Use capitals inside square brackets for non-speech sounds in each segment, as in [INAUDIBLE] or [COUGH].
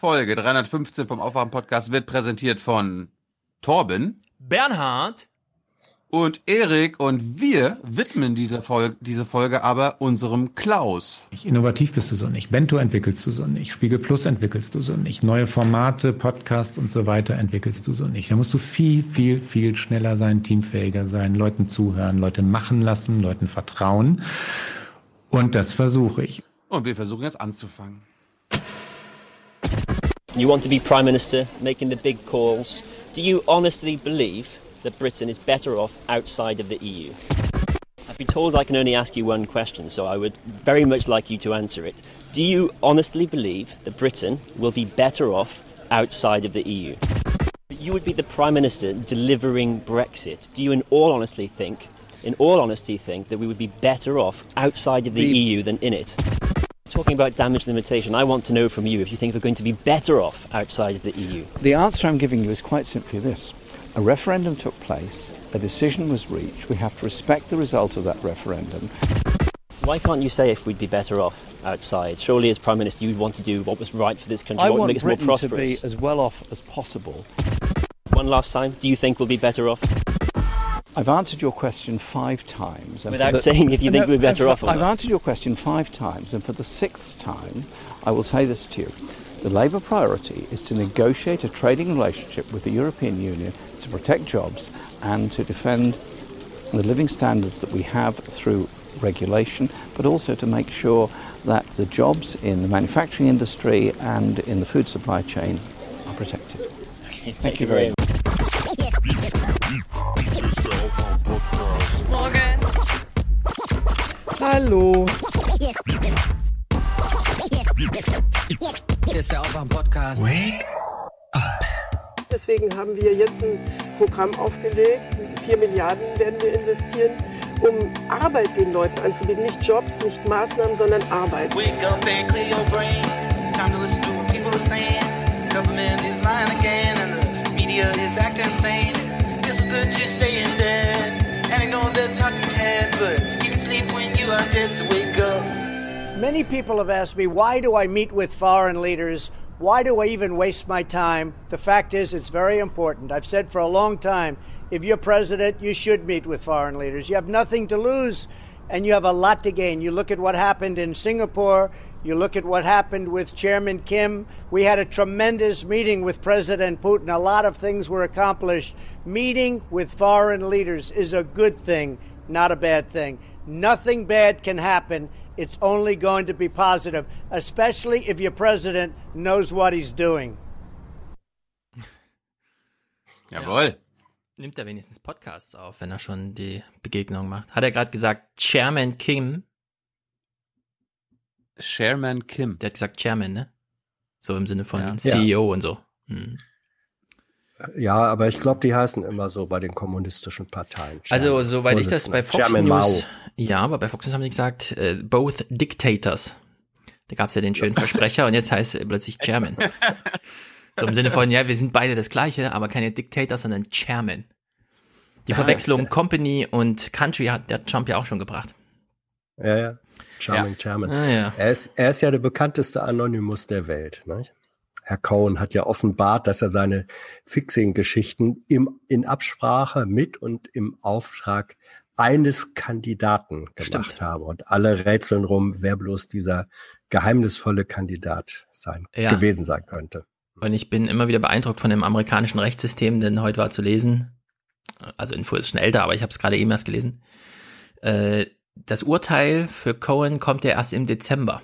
Folge 315 vom Aufwachen-Podcast wird präsentiert von Torben, Bernhard und Erik und wir widmen diese Folge, diese Folge aber unserem Klaus. Innovativ bist du so nicht. Bento entwickelst du so nicht. Spiegel Plus entwickelst du so nicht. Neue Formate, Podcasts und so weiter entwickelst du so nicht. Da musst du viel, viel, viel schneller sein, teamfähiger sein, Leuten zuhören, Leute machen lassen, Leuten vertrauen. Und das versuche ich. Und wir versuchen jetzt anzufangen. You want to be Prime Minister, making the big calls. Do you honestly believe that Britain is better off outside of the EU? I've been told I can only ask you one question, so I would very much like you to answer it. Do you honestly believe that Britain will be better off outside of the EU? You would be the Prime Minister delivering Brexit. Do you, in all honesty, think, in all honesty, think that we would be better off outside of the, The- EU than in it? Talking about damage limitation, I want to know from you if you think we're going to be better off outside of the EU. The answer I'm giving you is quite simply this. A referendum took place, a decision was reached, we have to respect the result of that referendum. Why can't you say if we'd be better off outside? Surely, as Prime Minister, you'd want to do what was right for this country, I what want make us more Britain to be as well off as possible. One last time, do you think we'll be better off? I've answered your question five times. and Without the- saying if you think No, we're better I've- off or I've answered your question five times, and for the sixth time, I will say this to you. The Labour priority is to negotiate a trading relationship with the European Union to protect jobs and to defend the living standards that we have through regulation, but also to make sure that the jobs in the manufacturing industry and in the food supply chain are protected. Thank, you very much. Morgen. Hallo. Hier ist der Aufwand-Podcast. Wake Deswegen haben wir jetzt ein Programm aufgelegt. 4 Milliarden werden wir investieren, um Arbeit den Leuten anzubieten. Nicht Jobs, nicht Maßnahmen, sondern Arbeit. Wake up and clear your brain. Time to listen to what people are saying. Government is lying again, and the media is acting insane. It's good to stay in bed and ignore the talking heads, but you can sleep when you are dead. So wake up. Many people have asked me, why do I meet with foreign leaders? Why do I even waste my time? The fact is, it's very important. I've said for a long time if you're president, you should meet with foreign leaders. You have nothing to lose and you have a lot to gain. You look at what happened in Singapore, you look at what happened with Chairman Kim. We had a tremendous meeting with President Putin. A lot of things were accomplished. Meeting with foreign leaders is a good thing, not a bad thing. Nothing bad can happen. It's only going to be positive, especially if your president knows what he's doing. [LAUGHS] Jawohl. nimmt er wenigstens Podcasts auf, wenn er schon die Begegnung macht. Hat er gerade gesagt, Chairman Kim? Chairman Kim. Der hat gesagt Chairman, ne? So im Sinne von Ja. CEO und so. Hm. Ja, aber ich glaube, die heißen immer so bei den kommunistischen Parteien. Also, Chairman, soweit ich das bei Fox Chairman News, Mao. ja, aber bei Fox News haben die gesagt, äh, both dictators. Da gab's ja den schönen Versprecher und jetzt heißt er plötzlich Chairman. [LAUGHS] so im Sinne von, ja, wir sind beide das Gleiche, aber keine Dictators, sondern Chairman. Die Verwechslung Company und Country hat der Trump ja auch schon gebracht. Ja, ja. Charming Chairman. Ah, ja. Er, ist, er ist ja der bekannteste Anonymous der Welt. Ne? Herr Cohen hat ja offenbart, dass er seine Fixing-Geschichten in Absprache mit und im Auftrag eines Kandidaten gemacht Stimmt. habe. Und alle rätseln rum, wer bloß dieser geheimnisvolle Kandidat sein, Ja. gewesen sein könnte. Und ich bin immer wieder beeindruckt von dem amerikanischen Rechtssystem, denn heute war zu lesen, also Info ist schon älter, aber ich habe es gerade eben erst gelesen. Äh, das Urteil für Cohen kommt ja erst im Dezember.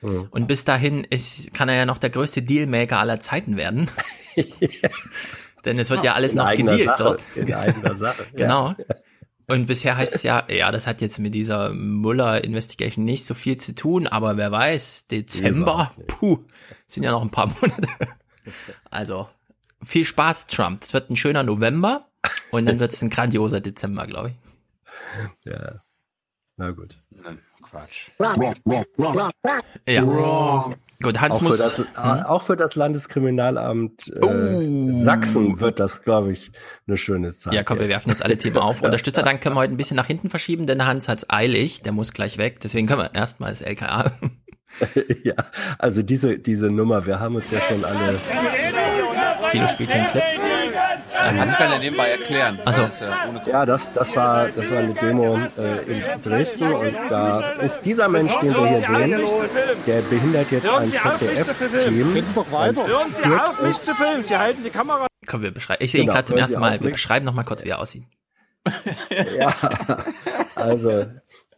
Mhm. Und bis dahin ist, kann er ja noch der größte Dealmaker aller Zeiten werden. [LAUGHS] Denn es wird ja alles In noch gedealt Sache. dort. In eigener Sache. [LAUGHS] ja. Genau. Und bisher heißt es ja, ja, das hat jetzt mit dieser Mueller-Investigation nicht so viel zu tun, aber wer weiß, Dezember, puh, sind ja noch ein paar [LAUGHS] Monate. Also, viel Spaß, Trump. Es wird ein schöner November und dann wird es ein grandioser Dezember, glaube ich. Ja. Na gut. Nein, Quatsch. Ja. Gut, Hans Auch für, muss. das, äh, auch für das Landeskriminalamt äh, Oh. Sachsen wird das, glaube ich, eine schöne Zeit. Ja, komm, wir werfen jetzt alle Themen auf. [LAUGHS] Unterstützerdank können wir heute ein bisschen nach hinten verschieben, denn Hans hat's eilig, der muss gleich weg. Deswegen können wir erstmal das LKA. [LAUGHS] ja, also diese, diese Nummer, wir haben uns ja schon alle. Tilo spielt hier einen Clip. Kann ich ja nebenbei erklären. Ach so. Das ist ja das, das, war, das war eine Demo äh, in Dresden und da ist dieser Mensch, den wir hier sehen, der behindert jetzt ein ZDF-Team. Hören Sie auf, mich zu filmen. Sie halten die Kamera. Komm, wir beschreiben. Ich sehe ihn Genau, gerade zum ersten Mal. Wir beschreiben noch mal kurz, wie er aussieht. Ja, also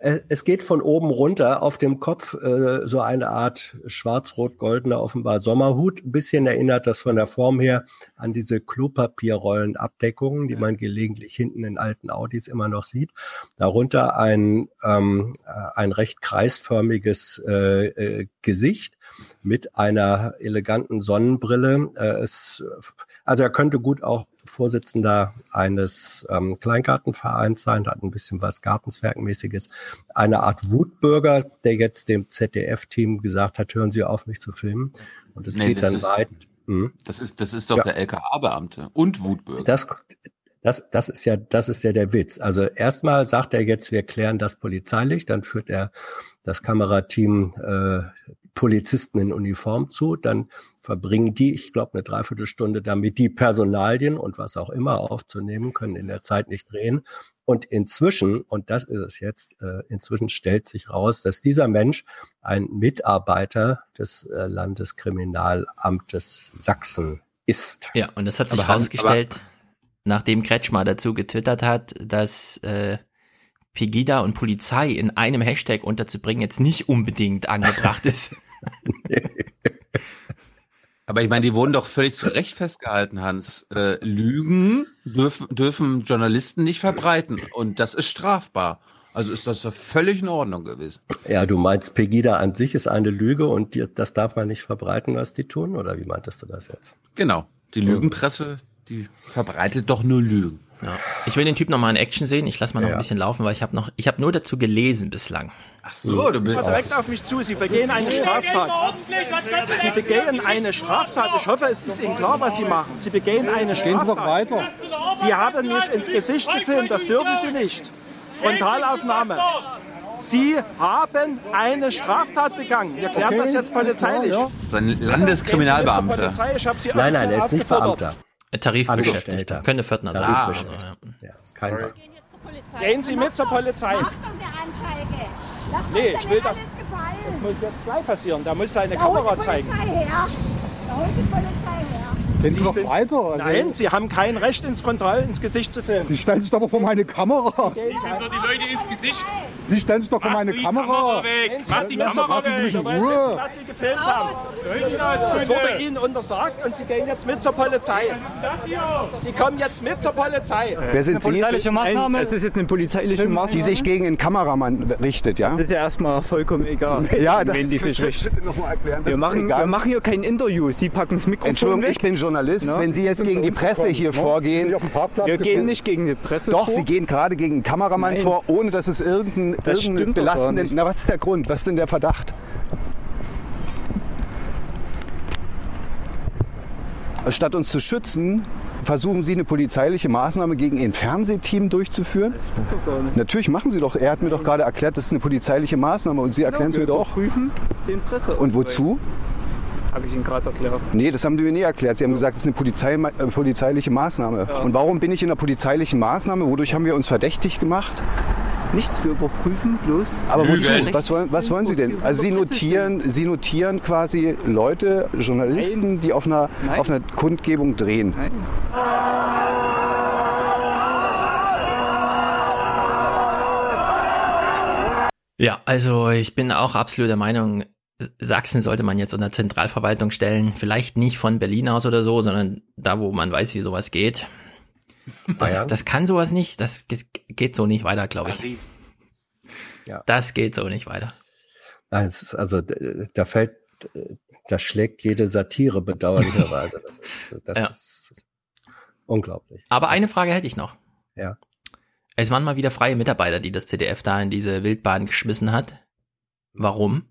es geht von oben runter auf dem Kopf äh, so eine Art schwarz-rot-goldener offenbar Sommerhut. Ein bisschen erinnert das von der Form her an diese Klopapierrollenabdeckungen, die man gelegentlich hinten in alten Audis immer noch sieht. Darunter ein, ähm, äh, ein recht kreisförmiges äh, äh, Gesicht mit einer eleganten Sonnenbrille. Äh, es, also er könnte gut auch Vorsitzender eines ähm, Kleingartenvereins sein, hat ein bisschen was Gartenzwergmäßiges. Eine Art Wutbürger, der jetzt dem ZDF-Team gesagt hat, hören Sie auf, mich zu filmen. Und es Nee, geht dann ist- weit. Hm. Das ist, das ist doch Ja. der LKA-Beamte und Wutbürger. Das, das, das ist ja, das ist ja der Witz. Also erstmal sagt er jetzt, wir klären das polizeilich, dann führt er das Kamerateam äh, Polizisten in Uniform zu, dann verbringen die, ich glaube, eine Dreiviertelstunde damit, die Personalien und was auch immer aufzunehmen, können in der Zeit nicht drehen. Und inzwischen, und das ist es jetzt, äh, inzwischen stellt sich raus, dass dieser Mensch ein Mitarbeiter des äh, Landeskriminalamtes Sachsen ist. Ja, und das hat sich Aber herausgestellt, nachdem Kretschmer dazu getwittert hat, dass äh, Pegida und Polizei in einem Hashtag unterzubringen jetzt nicht unbedingt angebracht ist. [LAUGHS] Aber ich meine, die wurden doch völlig zu Recht festgehalten, Hans. Äh, Lügen dürfen, dürfen Journalisten nicht verbreiten und das ist strafbar. Also ist das doch völlig in Ordnung gewesen. Ja, du meinst, Pegida an sich ist eine Lüge und die, das darf man nicht verbreiten, was die tun? Oder wie meintest du das jetzt? Genau. Die Lügenpresse, die verbreitet doch nur Lügen. Ja. Ich will den Typ noch mal in Action sehen. Ich lasse mal noch Ja. ein bisschen laufen, weil ich habe noch, ich habe nur dazu gelesen bislang. Ach so, du bist direkt auf mich zu. Sie begehen eine Straftat. Sie begehen eine Straftat. Ich hoffe, es ist Ihnen klar, was Sie machen. Sie begehen eine Straftat. Sie haben mich ins Gesicht gefilmt. Das dürfen Sie nicht. Frontalaufnahme. Sie haben eine Straftat begangen. Wir klären das jetzt polizeilich. ein Gehen Sie mit zur Landeskriminalbeamter. Polizei. Sie Nein, nein, er ist nicht. Beamter. Tarifbeschäftigter. Könnte Viertner sein. Also, Tarifbeschäftigter. ja. Ja, ist kein Beamter. Gehen Sie mit zur Polizei. Doch eine Anzeige. Lass Nee, ich will der das- Das muss jetzt gleich passieren. Da muss seine Da holt Kamera die zeigen. Polizei her. Da holt die Polizei her. Sie sind, Nein, Sie haben kein Recht, ins Frontal ins Gesicht zu filmen. Sie stellen sich doch vor meine Kamera. die Leute ins Gesicht. Sie stellen sich doch vor meine Kamera. weg. Mach die Kamera lassen Sie weg. mich in Ruhe. was Sie gefilmt haben. Das wurde Ihnen untersagt und Sie gehen jetzt mit zur Polizei. Sie kommen jetzt mit zur Polizei. Wer sind Sie? polizeiliche Maßnahme. es ist jetzt eine polizeiliche Maßnahme. die sich gegen den Kameramann richtet, ja? Das ist ja erstmal vollkommen egal. ja, das wen die sich Wir machen, egal. wir machen hier kein Interview. Sie packen das Mikrofon Entschuldigung, weg. ich bin Journalist. Na? Wenn Sie jetzt gegen die Presse hier vorgehen, wir gehen nicht gegen die Presse doch, vor. Sie gehen gerade gegen den Kameramann Nein. vor, ohne dass es irgendeinen gar belastenden. Na, was ist der Grund? Was ist denn der Verdacht? Statt uns zu schützen, versuchen Sie eine polizeiliche Maßnahme gegen Ihr Fernsehteam durchzuführen? Natürlich machen Sie doch. Er hat mir doch gerade erklärt, das ist eine polizeiliche Maßnahme und Sie erklären es mir doch. prüfen den Presse. Und wozu? Habe ich Ihnen gerade erklärt. Nee, das haben Sie mir nie erklärt. Sie haben gesagt, es ist eine Polizei, äh, polizeiliche Maßnahme. Und warum bin ich in einer polizeilichen Maßnahme? Wodurch haben wir uns verdächtig gemacht? Nichts, wir überprüfen bloß. Aber wozu? Was wollen, was wollen Sie denn? Also Sie notieren, Sie notieren quasi Leute, Journalisten, die auf einer, Nein. auf einer Kundgebung drehen. Nein. Ja, also ich bin auch absolut der Meinung, Sachsen sollte man jetzt unter Zentralverwaltung stellen. Vielleicht nicht von Berlin aus oder so, sondern da, wo man weiß, wie sowas geht. [LAUGHS] Das, das kann sowas nicht. Das ge- geht so nicht weiter, glaube ich. Ja. Das geht so nicht weiter. Nein, es ist also, da fällt, da schlägt jede Satire bedauerlicherweise. Das ist, [LAUGHS] das Ja. ist unglaublich. Aber eine Frage hätte ich noch. Ja. Es waren mal wieder freie Mitarbeiter, die das ZDF da in diese Wildbahn geschmissen hat. Warum?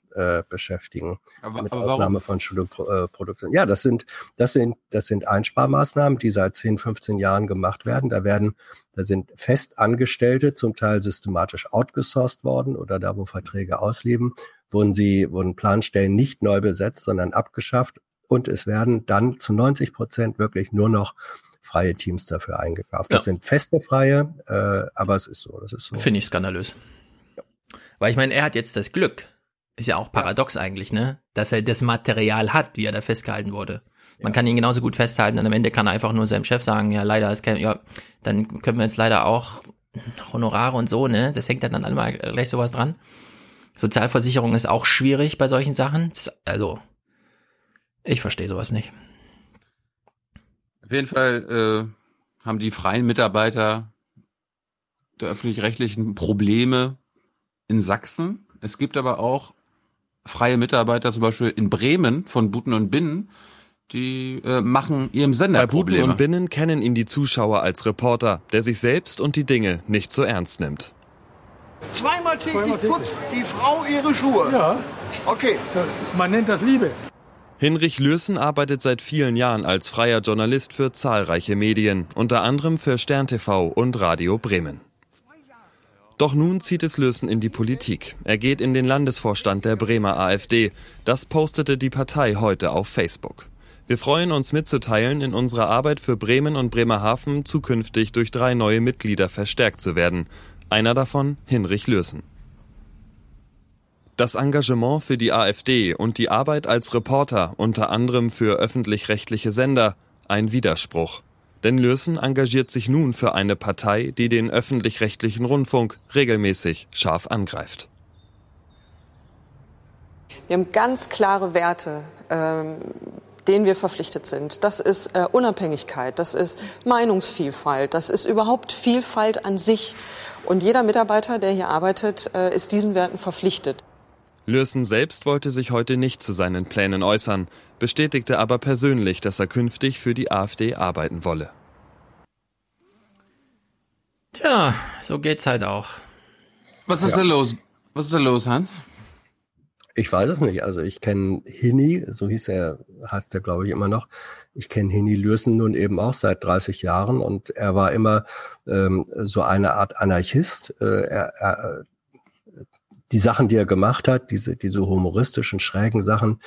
äh, beschäftigen, Aber- mit aber warum? Ausnahme von Studioproduktionen. Ja, das sind das sind das sind Einsparmaßnahmen, die seit 10, 15 Jahren gemacht werden. Da werden da sind Festangestellte zum Teil systematisch outgesourced worden oder da, wo Verträge ausliefen, wurden sie wurden Planstellen nicht neu besetzt, sondern abgeschafft und es werden dann zu 90 Prozent wirklich nur noch freie Teams dafür eingekauft. Das Ja. sind feste freie, äh, aber es ist so, das ist so. Finde ich skandalös. Weil ich meine, er hat jetzt das Glück, ist ja auch paradox eigentlich, ne? Dass er das Material hat, wie er da festgehalten wurde. Man kann ihn genauso gut festhalten und am Ende kann er einfach nur seinem Chef sagen, ja, leider ist kein, ja, dann können wir jetzt leider auch Honorare und so, ne? Das hängt dann dann einmal gleich sowas dran. Sozialversicherung ist auch schwierig bei solchen Sachen. Also, ich verstehe sowas nicht. Auf jeden Fall äh, haben die freien Mitarbeiter der öffentlich-rechtlichen Probleme in Sachsen. Es gibt aber auch freie Mitarbeiter, zum Beispiel in Bremen von Buten und Binnen, die äh, machen ihrem Sender Bei Probleme. und Binnen kennen ihn die Zuschauer als Reporter, der sich selbst und die Dinge nicht so ernst nimmt. Zweimal täglich putzt die Frau ihre Schuhe. Ja. Okay. Man nennt das Liebe. Hinrich Lürsen arbeitet seit vielen Jahren als freier Journalist für zahlreiche Medien, unter anderem für Stern TV und Radio Bremen. Doch nun zieht es Lürsen in die Politik. Er geht in den Landesvorstand der Bremer AfD. Das postete die Partei heute auf Facebook. Wir freuen uns mitzuteilen, in unserer Arbeit für Bremen und Bremerhaven zukünftig durch drei neue Mitglieder verstärkt zu werden. Einer davon Hinrich Lürsen. Das Engagement für die AfD und die Arbeit als Reporter, unter anderem für öffentlich-rechtliche Sender, ein Widerspruch. Denn Lürsen engagiert sich nun für eine Partei, die den öffentlich-rechtlichen Rundfunk regelmäßig scharf angreift. Wir haben ganz klare Werte, ähm, denen wir verpflichtet sind. Das ist äh, Unabhängigkeit, das ist Meinungsvielfalt, das ist überhaupt Vielfalt an sich. Und jeder Mitarbeiter, der hier arbeitet, äh, ist diesen Werten verpflichtet. Lürsen selbst wollte sich heute nicht zu seinen Plänen äußern, bestätigte aber persönlich, dass er künftig für die AfD arbeiten wolle. Tja, so geht's halt auch. Was ist Ja. da los? Was ist da los, Hans? Ich weiß es nicht. Also ich kenne Hini, so hieß er, heißt er glaube ich immer noch. Ich kenne Hini Lürsen nun eben auch seit 30 Jahren und er war immer ähm, so eine Art Anarchist. Äh, er, er, die Sachen, die er gemacht hat, diese, diese humoristischen, schrägen Sachen,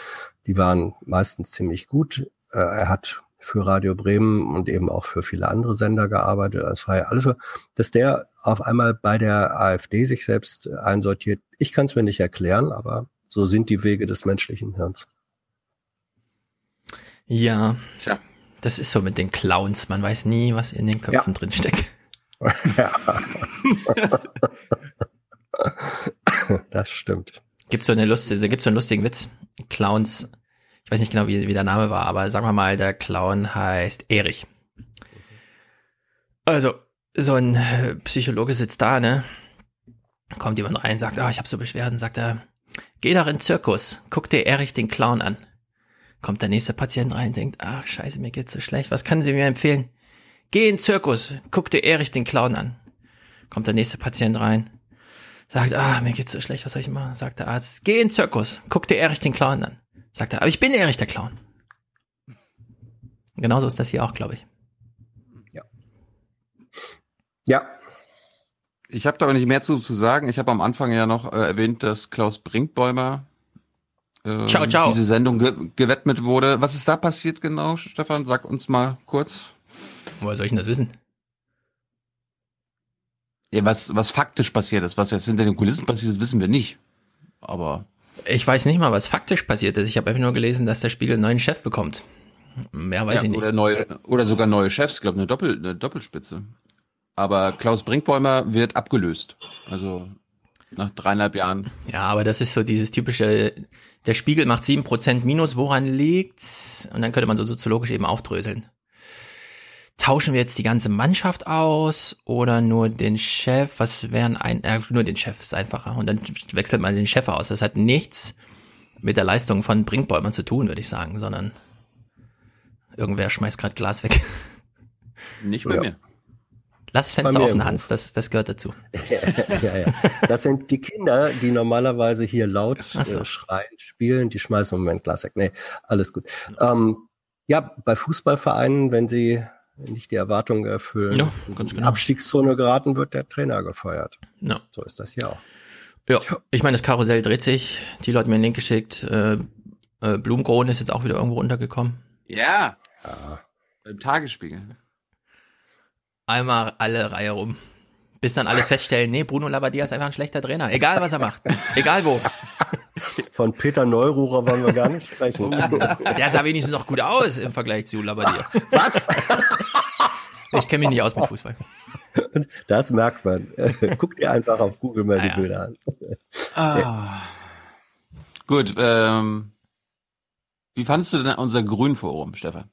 die waren meistens ziemlich gut. Äh, er hat für Radio Bremen und eben auch für viele andere Sender gearbeitet als freier. Also, dass der auf einmal bei der AfD sich selbst einsortiert, ich kann es mir nicht erklären, aber so sind die Wege des menschlichen Hirns. Ja. Tja. Das ist so mit den Clowns. Man weiß nie, was in den Köpfen drin steckt. Ja. [LAUGHS] [LAUGHS] [LAUGHS] das stimmt. Gibt so eine lustige, da gibt's so einen lustigen Witz. Clowns, ich weiß nicht genau, wie, wie der Name war, aber sagen wir mal, der Clown heißt Erich. Also, so ein äh, Psychologe sitzt da, ne? Kommt jemand rein, sagt, ah, ich habe so Beschwerden, sagt er, geh doch in den Zirkus, guck dir Erich den Clown an. Kommt der nächste Patient rein, denkt, ach, scheiße, mir geht's so schlecht, was können Sie mir empfehlen? Geh in den Zirkus, guck dir Erich den Clown an. Kommt der nächste Patient rein, sagt, ah, mir geht's so schlecht, was soll ich machen? Sagt der Arzt, geh in den Zirkus, guck dir Erich den Clown an. Sagt er, aber ich bin Erich der Clown. Genauso ist das hier auch, glaube ich. Ja. Ich habe da aber nicht mehr zu, zu sagen. Ich habe am Anfang ja noch äh, erwähnt, dass Klaus Brinkbäumer äh, Ciao, ciao. diese Sendung ge gewidmet wurde. Was ist da passiert genau, Stefan? Sag uns mal kurz. Woher soll ich denn das wissen? Ja, was, was faktisch passiert ist, was jetzt hinter den Kulissen passiert ist, wissen wir nicht. Aber Ich weiß nicht mal, was faktisch passiert ist. Ich habe einfach nur gelesen, dass der Spiegel einen neuen Chef bekommt. Mehr weiß ja, ich nicht. Oder, neue, oder sogar neue Chefs, ich glaube eine, Doppel, eine Doppelspitze. Aber Klaus Brinkbäumer wird abgelöst. Also nach dreieinhalb Jahren. Ja, aber das ist so dieses typische, der Spiegel macht 7% Minus, woran liegt's? Und dann könnte man so soziologisch eben aufdröseln. Tauschen wir jetzt die ganze Mannschaft aus oder nur den Chef? Was wären ein, äh, nur den Chef ist einfacher. Und dann wechselt man den Chef aus. Das hat nichts mit der Leistung von Brinkbäumern zu tun, würde ich sagen, sondern irgendwer schmeißt gerade Glas weg. [LAUGHS] Nicht bei Ja. mir. Lass das Fenster offen, Hans, das, das gehört dazu. [LAUGHS] ja, ja. Das sind die Kinder, die normalerweise hier laut so. äh, schreien, spielen, die schmeißen im Moment Glas weg. Nee, alles gut. Ähm, ja, bei Fußballvereinen, wenn sie nicht die Erwartungen erfüllen, Ja, ganz in die genau. Abstiegszone geraten, wird der Trainer gefeuert. Ja. So ist das hier auch. Ja, ich meine, das Karussell dreht sich. Die Leute mir einen Link geschickt. Äh, äh, Blumkronen ist jetzt auch wieder irgendwo untergekommen. Ja. Beim Tagesspiegel. Einmal alle Reihe rum. Bis dann alle feststellen, nee, Bruno Labbadia ist einfach ein schlechter Trainer. Egal, was er macht. Egal wo. [LAUGHS] Von Peter Neururer wollen wir gar nicht sprechen. Der sah wenigstens noch gut aus im Vergleich zu Labbadia. Was? Ich kenne mich nicht aus mit Fußball. Das merkt man. Guck dir einfach auf Google mal Ah, die ja. Bilder an. Ah. Gut, ähm, wie fandest du denn unser Grünforum, Stefan?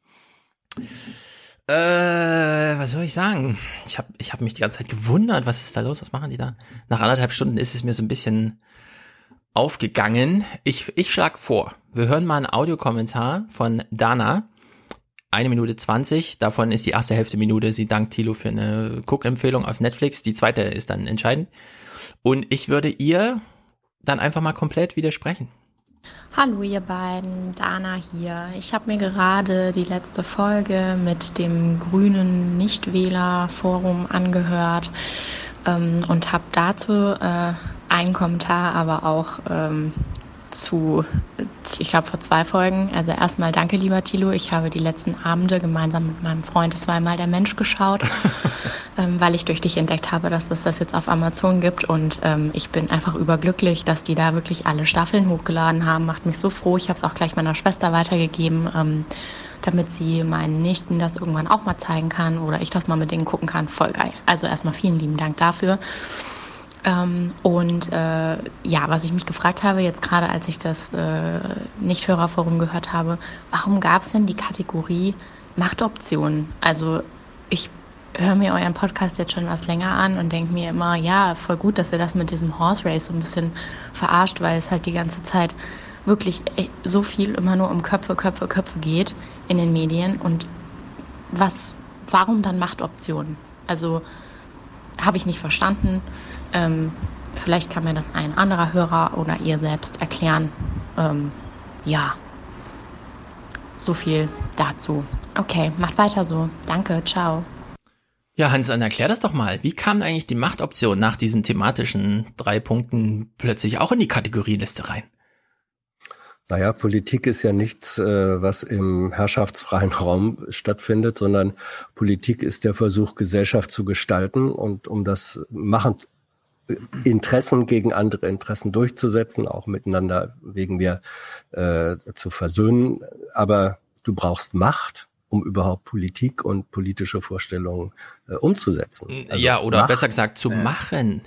Äh, was soll ich sagen? Ich habe ich hab mich die ganze Zeit gewundert, was ist da los? Was machen die da? Nach anderthalb Stunden ist es mir so ein bisschen aufgegangen. Ich, ich schlag vor, wir hören mal einen Audiokommentar von Dana. Eine Minute zwanzig. Davon ist die erste Hälfte Minute. Sie dankt Thilo für eine Guckempfehlung auf Netflix. Die zweite ist dann entscheidend. Und ich würde ihr dann einfach mal komplett widersprechen. Hallo ihr beiden, Dana hier. Ich habe mir gerade die letzte Folge mit dem grünen Nichtwähler-Forum angehört ähm, und habe dazu äh, einen Kommentar, aber auch ähm, zu, ich glaube, vor zwei Folgen. Also erstmal danke, lieber Thilo. Ich habe die letzten Abende gemeinsam mit meinem Freund zweimal der Mensch geschaut, [LAUGHS] ähm, weil ich durch dich entdeckt habe, dass es das jetzt auf Amazon gibt. Und ähm, ich bin einfach überglücklich, dass die da wirklich alle Staffeln hochgeladen haben. Macht mich so froh. Ich habe es auch gleich meiner Schwester weitergegeben. Ähm, damit sie meinen Nichten das irgendwann auch mal zeigen kann oder ich das mal mit denen gucken kann. Voll geil. Also erstmal vielen lieben Dank dafür. Ähm, und äh, ja, was ich mich gefragt habe, jetzt gerade als ich das äh, Nichthörerforum gehört habe, warum gab es denn die Kategorie Machtoptionen? Also ich höre mir euren Podcast jetzt schon was länger an und denke mir immer, ja, voll gut, dass ihr das mit diesem Horse Race so ein bisschen verarscht, weil es halt die ganze Zeit wirklich äh, so viel immer nur um Köpfe, Köpfe, Köpfe geht in den Medien und was, warum dann Machtoptionen? Also habe ich nicht verstanden. Ähm, vielleicht kann mir das ein anderer Hörer oder ihr selbst erklären. Ähm, ja, so viel dazu. Okay, macht weiter so. Danke, ciao. Ja, Hans, dann erklär das doch mal. Wie kam eigentlich die Machtoption nach diesen thematischen drei Punkten plötzlich auch in die Kategorieliste rein? Naja, Politik ist ja nichts, äh, was im herrschaftsfreien Raum stattfindet, sondern Politik ist der Versuch, Gesellschaft zu gestalten und um das machen, Interessen gegen andere Interessen durchzusetzen, auch miteinander wegen mir äh, zu versöhnen. Aber du brauchst Macht, um überhaupt Politik und politische Vorstellungen äh, umzusetzen. Also ja, oder Macht, besser gesagt zu machen.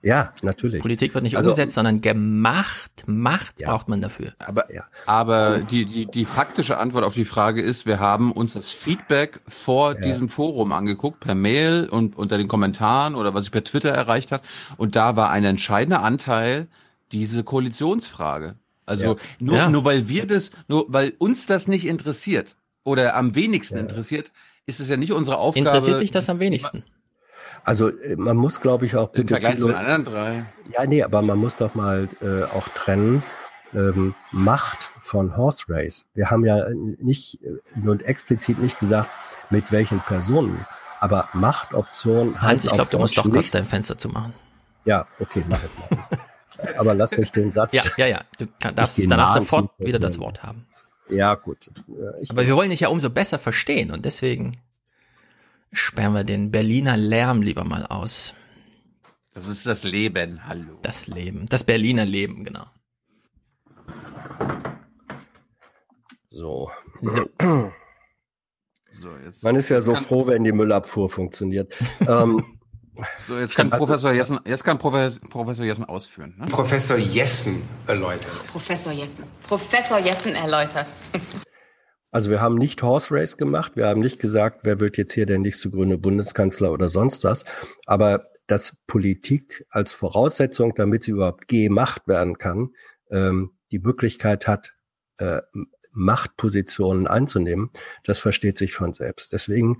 Ja, natürlich. Politik wird nicht Also- umgesetzt, sondern gemacht. Macht braucht man dafür. Aber, aber die, die, die faktische Antwort auf die Frage ist, wir haben uns das Feedback vor diesem Forum angeguckt, per Mail und unter den Kommentaren oder was sich per Twitter erreicht hat. Und da war ein entscheidender Anteil diese Koalitionsfrage. Also Ja. nur, Ja. nur weil wir das, nur weil uns das nicht interessiert oder am wenigsten interessiert, ist es ja nicht unsere Aufgabe. Interessiert dich das am wenigsten? Also äh, man muss, glaube ich, auch Im bitte Vergleich zu den anderen drei. Ja, nee, aber man muss doch mal äh, auch trennen ähm, Macht von Horse Race. Wir haben ja nicht äh, nur explizit nicht gesagt, mit welchen Personen, aber Machtoption Hans, ich glaube, du musst doch kurz nicht- dein Fenster zu machen. Ja, okay, mach ich mal. [LAUGHS] aber lass mich den Satz. Ja, ja, ja. Du kann, darfst danach sofort wieder das Wort haben. Ja, gut. Äh, Ich, Aber wir wollen dich ja umso besser verstehen und deswegen sperren wir den Berliner Lärm lieber mal aus. Das ist das Leben, hallo. Das Leben, das Berliner Leben, genau. so. So. So, jetzt Man ist ja so froh, wenn die Müllabfuhr funktioniert. ähm, [LAUGHS] So, jetzt kann Professor Jessen, jetzt kann Professor, Professor Jessen ausführen. Ne? Professor Jessen erläutert. Professor Jessen. Professor Jessen erläutert. [LAUGHS] Also wir haben nicht Horse Race gemacht, wir haben nicht gesagt, wer wird jetzt hier der nächste grüne Bundeskanzler oder sonst was, aber dass Politik als Voraussetzung, damit sie überhaupt gemacht werden kann, ähm, die Möglichkeit hat, äh, Machtpositionen einzunehmen, das versteht sich von selbst. Deswegen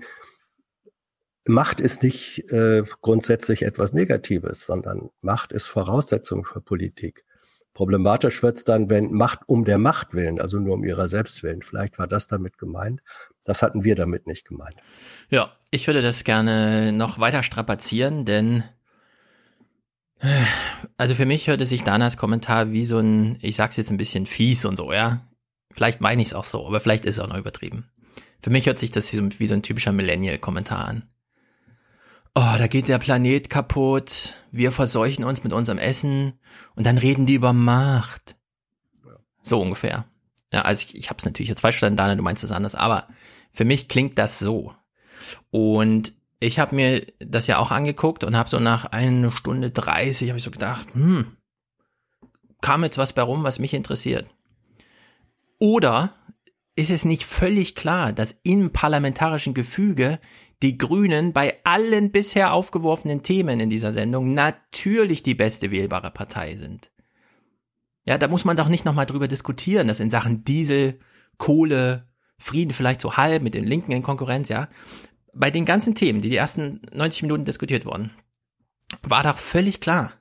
Macht ist nicht äh, grundsätzlich etwas Negatives, sondern Macht ist Voraussetzung für Politik. Problematisch wird's dann, wenn Macht um der Macht willen, also nur um ihrer selbst willen. Vielleicht war das damit gemeint. Das hatten wir damit nicht gemeint. Ja, ich würde das gerne noch weiter strapazieren, denn äh, also für mich hörte sich Danas Kommentar wie so ein, ich sag's jetzt ein bisschen fies und so, ja. Vielleicht meine ich es auch so, aber vielleicht ist es auch noch übertrieben. Für mich hört sich das wie so ein typischer Millennial-Kommentar an. Oh, da geht der Planet kaputt, wir verseuchen uns mit unserem Essen und dann reden die über Macht. So ungefähr. Ja, also ich, ich habe es natürlich jetzt falsch verstanden, Dana, du meinst das anders, aber für mich klingt das so. Und ich habe mir das ja auch angeguckt und habe so nach einer Stunde 30 habe ich so gedacht, hm, kam jetzt was bei rum, was mich interessiert. Oder ist es nicht völlig klar, dass im parlamentarischen Gefüge die Grünen bei allen bisher aufgeworfenen Themen in dieser Sendung natürlich die beste wählbare Partei sind? Ja, da muss man doch nicht nochmal drüber diskutieren, dass in Sachen Diesel, Kohle, Frieden vielleicht so halb mit den Linken in Konkurrenz, ja. Bei den ganzen Themen, die die ersten 90 Minuten diskutiert wurden, war doch völlig klar.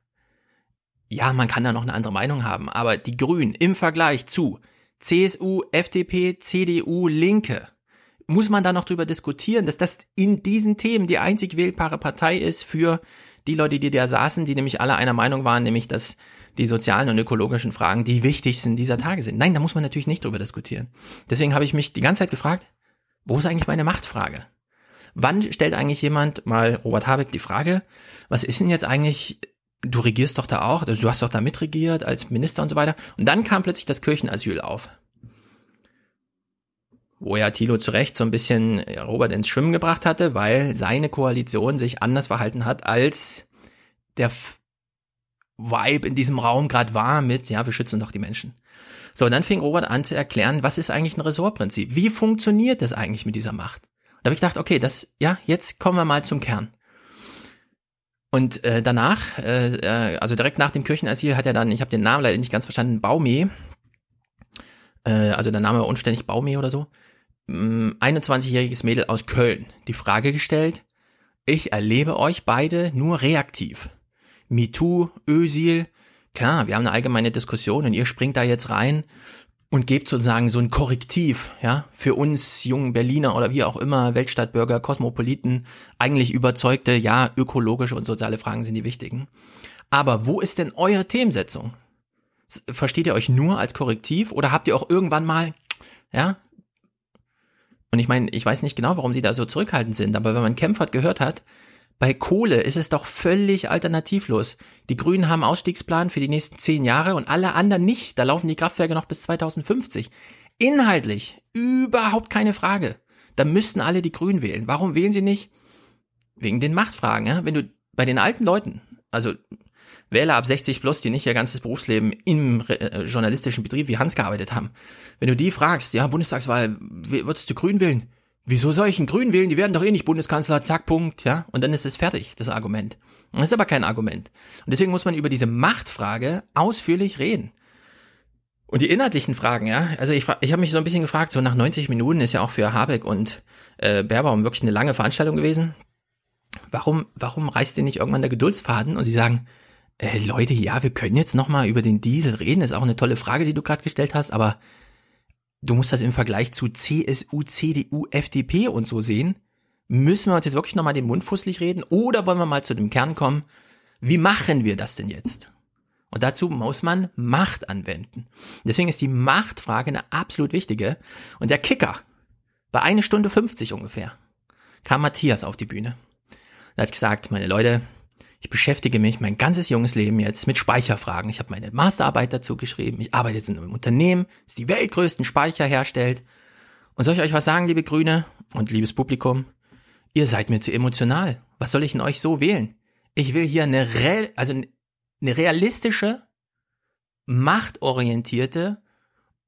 Ja, man kann da noch eine andere Meinung haben, aber die Grünen im Vergleich zu CSU, FDP, CDU, Linke, muss man da noch drüber diskutieren, dass das in diesen Themen die einzig wählbare Partei ist für die Leute, die da saßen, die nämlich alle einer Meinung waren, nämlich dass die sozialen und ökologischen Fragen die wichtigsten dieser Tage sind. Nein, da muss man natürlich nicht drüber diskutieren. Deswegen habe ich mich die ganze Zeit gefragt, wo ist eigentlich meine Machtfrage? Wann stellt eigentlich jemand mal Robert Habeck die Frage, was ist denn jetzt eigentlich du regierst doch da auch, also du hast doch da mitregiert als Minister und so weiter. Und dann kam plötzlich das Kirchenasyl auf. Wo ja Thilo zu Recht so ein bisschen Robert ins Schwimmen gebracht hatte, weil seine Koalition sich anders verhalten hat, als der Vibe in diesem Raum gerade war mit, ja, wir schützen doch die Menschen. So, und dann fing Robert an zu erklären, was ist eigentlich ein Ressortprinzip? Wie funktioniert das eigentlich mit dieser Macht? Da habe ich gedacht, okay, das, ja, jetzt kommen wir mal zum Kern. Und äh, danach, äh, äh, also direkt nach dem Kirchenasyl hat er dann, ich habe den Namen leider nicht ganz verstanden, Baumee, äh, also der Name war unständig Baumee oder so, 21-jähriges Mädel aus Köln, die Frage gestellt, ich erlebe euch beide nur reaktiv. MeToo, Ösil, klar, wir haben eine allgemeine Diskussion und ihr springt da jetzt rein und gebt sozusagen so ein Korrektiv, ja, für uns jungen Berliner oder wie auch immer, Weltstadtbürger, Kosmopoliten, eigentlich überzeugte, ja, ökologische und soziale Fragen sind die wichtigen. Aber wo ist denn eure Themensetzung? Versteht ihr euch nur als Korrektiv oder habt ihr auch irgendwann mal, ja? Und ich meine, ich weiß nicht genau, warum sie da so zurückhaltend sind, aber wenn man Kempfert gehört hat, bei Kohle ist es doch völlig alternativlos. Die Grünen haben Ausstiegsplan für die nächsten zehn Jahre und alle anderen nicht. Da laufen die Kraftwerke noch bis 2050. Inhaltlich überhaupt keine Frage. Da müssten alle die Grünen wählen. Warum wählen sie nicht? Wegen den Machtfragen. Ja? Wenn du bei den alten Leuten, also Wähler ab 60 plus, die nicht ihr ganzes Berufsleben im äh, journalistischen Betrieb wie Hans gearbeitet haben, wenn du die fragst, ja, Bundestagswahl, würdest du Grün wählen? Wieso soll ich einen Grün wählen? Die werden doch eh nicht Bundeskanzler, zack, Punkt, ja. Und dann ist es fertig, das Argument. Das ist aber kein Argument. Und deswegen muss man über diese Machtfrage ausführlich reden. Und die inhaltlichen Fragen, ja, also ich, ich habe mich so ein bisschen gefragt, so nach 90 Minuten ist ja auch für Habeck und äh, Baerbaum wirklich eine lange Veranstaltung gewesen. Warum, warum reißt ihr nicht irgendwann der Geduldsfaden und sie sagen, äh, Leute, ja, wir können jetzt noch mal über den Diesel reden, ist auch eine tolle Frage, die du gerade gestellt hast, aber du musst das im Vergleich zu CSU, CDU, FDP und so sehen. Müssen wir uns jetzt wirklich nochmal den Mund fußlich reden oder wollen wir mal zu dem Kern kommen? Wie machen wir das denn jetzt? Und dazu muss man Macht anwenden. Deswegen ist die Machtfrage eine absolut wichtige. Und der Kicker, bei eine Stunde 50 ungefähr, kam Matthias auf die Bühne. Er hat gesagt, meine Leute, ich beschäftige mich mein ganzes junges Leben jetzt mit Speicherfragen. Ich habe meine Masterarbeit dazu geschrieben. Ich arbeite jetzt in einem Unternehmen, das die weltgrößten Speicher herstellt. Und soll ich euch was sagen, liebe Grüne und liebes Publikum? Ihr seid mir zu emotional. Was soll ich in euch so wählen? Ich will hier eine, Re also eine realistische, machtorientierte,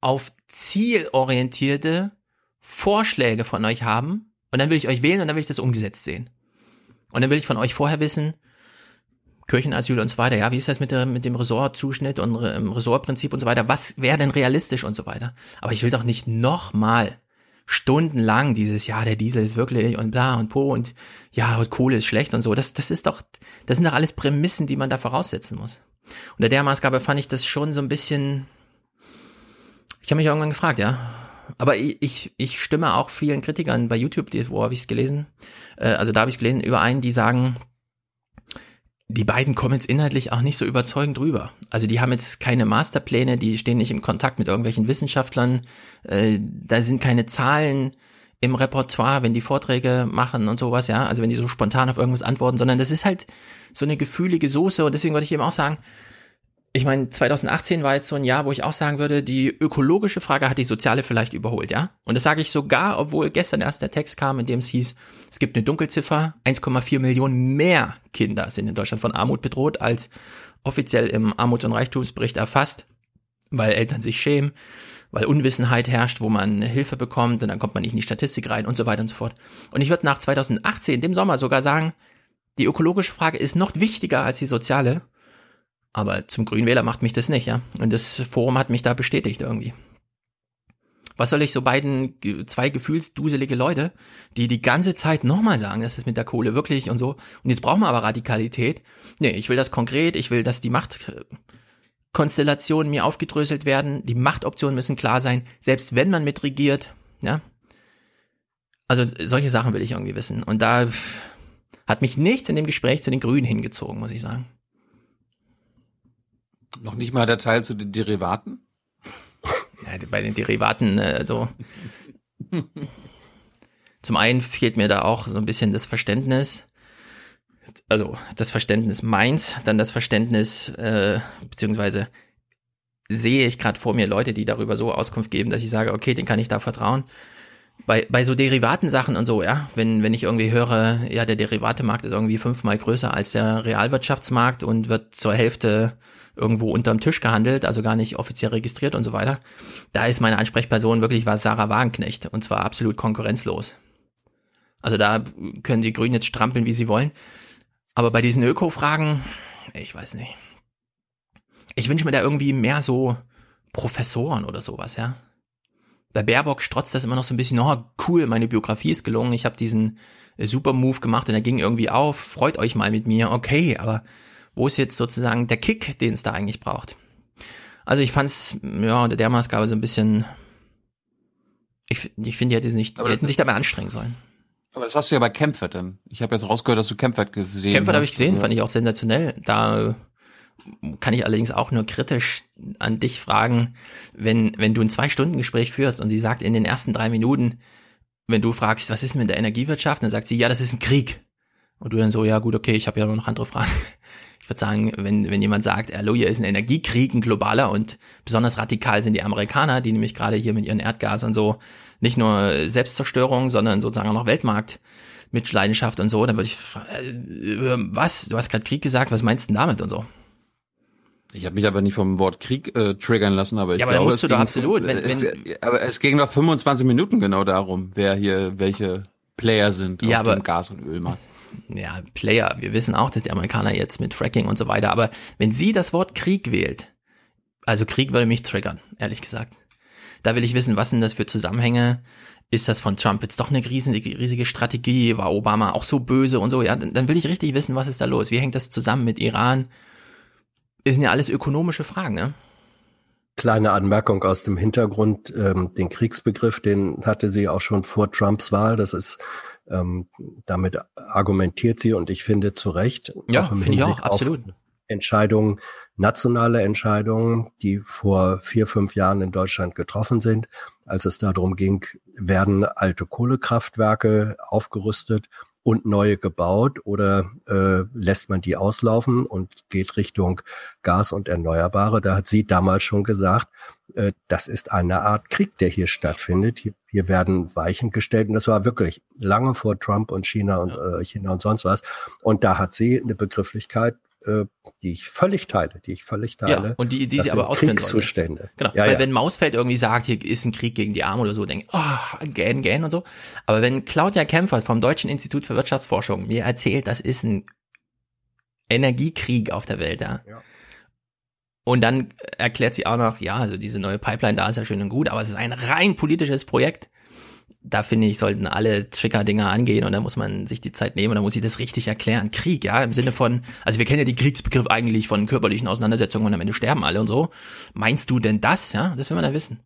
auf Ziel orientierte Vorschläge von euch haben. Und dann will ich euch wählen und dann will ich das umgesetzt sehen. Und dann will ich von euch vorher wissen, Kirchenasyl und so weiter. Ja, wie ist das mit, der, mit dem Ressortzuschnitt und Ressortprinzip und so weiter? Was wäre denn realistisch und so weiter? Aber ich will doch nicht nochmal stundenlang dieses, ja, der Diesel ist wirklich und bla und po und ja, und Kohle ist schlecht und so. Das, das ist doch, das sind doch alles Prämissen, die man da voraussetzen muss. Unter der Maßgabe fand ich das schon so ein bisschen, ich habe mich irgendwann gefragt, ja. Aber ich, ich, stimme auch vielen Kritikern bei YouTube, wo habe ich es gelesen? Äh, also da habe ich es gelesen, überein, die sagen, die beiden kommen jetzt inhaltlich auch nicht so überzeugend rüber. Also die haben jetzt keine Masterpläne, die stehen nicht im Kontakt mit irgendwelchen Wissenschaftlern, äh, da sind keine Zahlen im Repertoire, wenn die Vorträge machen und sowas, ja, also wenn die so spontan auf irgendwas antworten, sondern das ist halt so eine gefühlige Soße und deswegen wollte ich eben auch sagen, ich meine, 2018 war jetzt so ein Jahr, wo ich auch sagen würde, die ökologische Frage hat die soziale vielleicht überholt, ja? Und das sage ich sogar, obwohl gestern erst der Text kam, in dem es hieß, es gibt eine Dunkelziffer, 1,4 Millionen mehr Kinder sind in Deutschland von Armut bedroht, als offiziell im Armuts- und Reichtumsbericht erfasst, weil Eltern sich schämen, weil Unwissenheit herrscht, wo man Hilfe bekommt und dann kommt man nicht in die Statistik rein und so weiter und so fort. Und ich würde nach 2018, dem Sommer sogar sagen, die ökologische Frage ist noch wichtiger als die soziale aber zum Grünwähler macht mich das nicht, ja. Und das Forum hat mich da bestätigt irgendwie. Was soll ich so beiden, zwei gefühlsduselige Leute, die die ganze Zeit nochmal sagen, das ist mit der Kohle wirklich und so. Und jetzt brauchen wir aber Radikalität. Nee, ich will das konkret, ich will, dass die Machtkonstellationen mir aufgedröselt werden. Die Machtoptionen müssen klar sein, selbst wenn man mitregiert, ja. Also solche Sachen will ich irgendwie wissen. Und da hat mich nichts in dem Gespräch zu den Grünen hingezogen, muss ich sagen. Noch nicht mal der Teil zu den Derivaten? [LAUGHS] Ja, bei den Derivaten, also zum einen fehlt mir da auch so ein bisschen das Verständnis, also das Verständnis meins, dann das Verständnis, äh, beziehungsweise sehe ich gerade vor mir Leute, die darüber so Auskunft geben, dass ich sage, okay, den kann ich da vertrauen. Bei, bei so Derivatensachen und so, ja, wenn, wenn ich irgendwie höre, ja, der Derivatemarkt ist irgendwie fünfmal größer als der Realwirtschaftsmarkt und wird zur Hälfte irgendwo unterm Tisch gehandelt, also gar nicht offiziell registriert und so weiter. Da ist meine Ansprechperson wirklich was Sarah Wagenknecht und zwar absolut konkurrenzlos. Also da können die Grünen jetzt strampeln, wie sie wollen. Aber bei diesen Öko-Fragen, ich weiß nicht. Ich wünsche mir da irgendwie mehr so Professoren oder sowas, ja. Bei Baerbock strotzt das immer noch so ein bisschen, oh cool, meine Biografie ist gelungen, ich habe diesen super Move gemacht und er ging irgendwie auf, freut euch mal mit mir, okay, aber wo ist jetzt sozusagen der Kick, den es da eigentlich braucht. Also ich fand es, ja, unter der Maßgabe so ein bisschen, ich, ich finde, die, hätte nicht, die hätten sich dabei anstrengen sollen. Aber das hast du ja bei Kempfert dann. Ich habe jetzt rausgehört, dass du Kempfert gesehen Kempfert habe ich gesehen, fand ich auch sensationell. Da kann ich allerdings auch nur kritisch an dich fragen, wenn, wenn du ein Zwei-Stunden-Gespräch führst und sie sagt in den ersten drei Minuten, wenn du fragst, was ist denn mit der Energiewirtschaft, dann sagt sie, ja, das ist ein Krieg. Und du dann so, ja gut, okay, ich habe ja noch andere Fragen würde sagen, wenn, wenn jemand sagt, hallo, hier ist ein Energiekrieg, ein globaler und besonders radikal sind die Amerikaner, die nämlich gerade hier mit ihren Erdgas und so nicht nur Selbstzerstörung, sondern sozusagen auch noch Weltmarkt mit Leidenschaft und so, dann würde ich äh, was? Du hast gerade Krieg gesagt, was meinst du denn damit und so? Ich habe mich aber nicht vom Wort Krieg äh, triggern lassen, aber ich ja, aber glaube, musst du doch absolut. Wenn, es, wenn, aber es ging doch 25 Minuten genau darum, wer hier welche Player sind ja, auf aber, dem Gas- und Ölmarkt ja, Player, wir wissen auch, dass die Amerikaner jetzt mit Fracking und so weiter, aber wenn sie das Wort Krieg wählt, also Krieg würde mich triggern, ehrlich gesagt. Da will ich wissen, was sind das für Zusammenhänge? Ist das von Trump jetzt doch eine riesige, riesige Strategie? War Obama auch so böse und so? Ja, dann will ich richtig wissen, was ist da los? Wie hängt das zusammen mit Iran? Das sind ja alles ökonomische Fragen, ne? Kleine Anmerkung aus dem Hintergrund. Ähm, den Kriegsbegriff, den hatte sie auch schon vor Trumps Wahl. Das ist ähm, damit argumentiert sie und ich finde zu Recht. Ja, finde ich auch, absolut. Entscheidungen, nationale Entscheidungen, die vor vier, fünf Jahren in Deutschland getroffen sind, als es darum ging, werden alte Kohlekraftwerke aufgerüstet und neue gebaut oder äh, lässt man die auslaufen und geht Richtung Gas und Erneuerbare? Da hat sie damals schon gesagt, das ist eine Art Krieg, der hier stattfindet. Hier, hier, werden Weichen gestellt und das war wirklich lange vor Trump und China und äh, China und sonst was. Und da hat sie eine Begrifflichkeit äh, die ich völlig teile, die ich völlig teile. Ja, und die, die sie aber ausführen Kriegszustände. Genau, ja, weil ja. wenn Mausfeld irgendwie sagt, hier ist ein Krieg gegen die Armen oder so, denke ich, oh, gähn, gähn und so. Aber wenn Claudia Kempfert vom Deutschen Institut für Wirtschaftsforschung mir erzählt, das ist ein Energiekrieg auf der Welt, ja. ja. Und dann erklärt sie auch noch, ja, also diese neue Pipeline da ist ja schön und gut, aber es ist ein rein politisches Projekt. da finde ich, sollten alle Trigger-Dinger angehen und da muss man sich die Zeit nehmen und da muss ich das richtig erklären. Krieg, ja, im Sinne von, also wir kennen ja die Kriegsbegriff eigentlich von körperlichen Auseinandersetzungen und am Ende sterben alle und so. Meinst du denn das, ja? Das will man da wissen.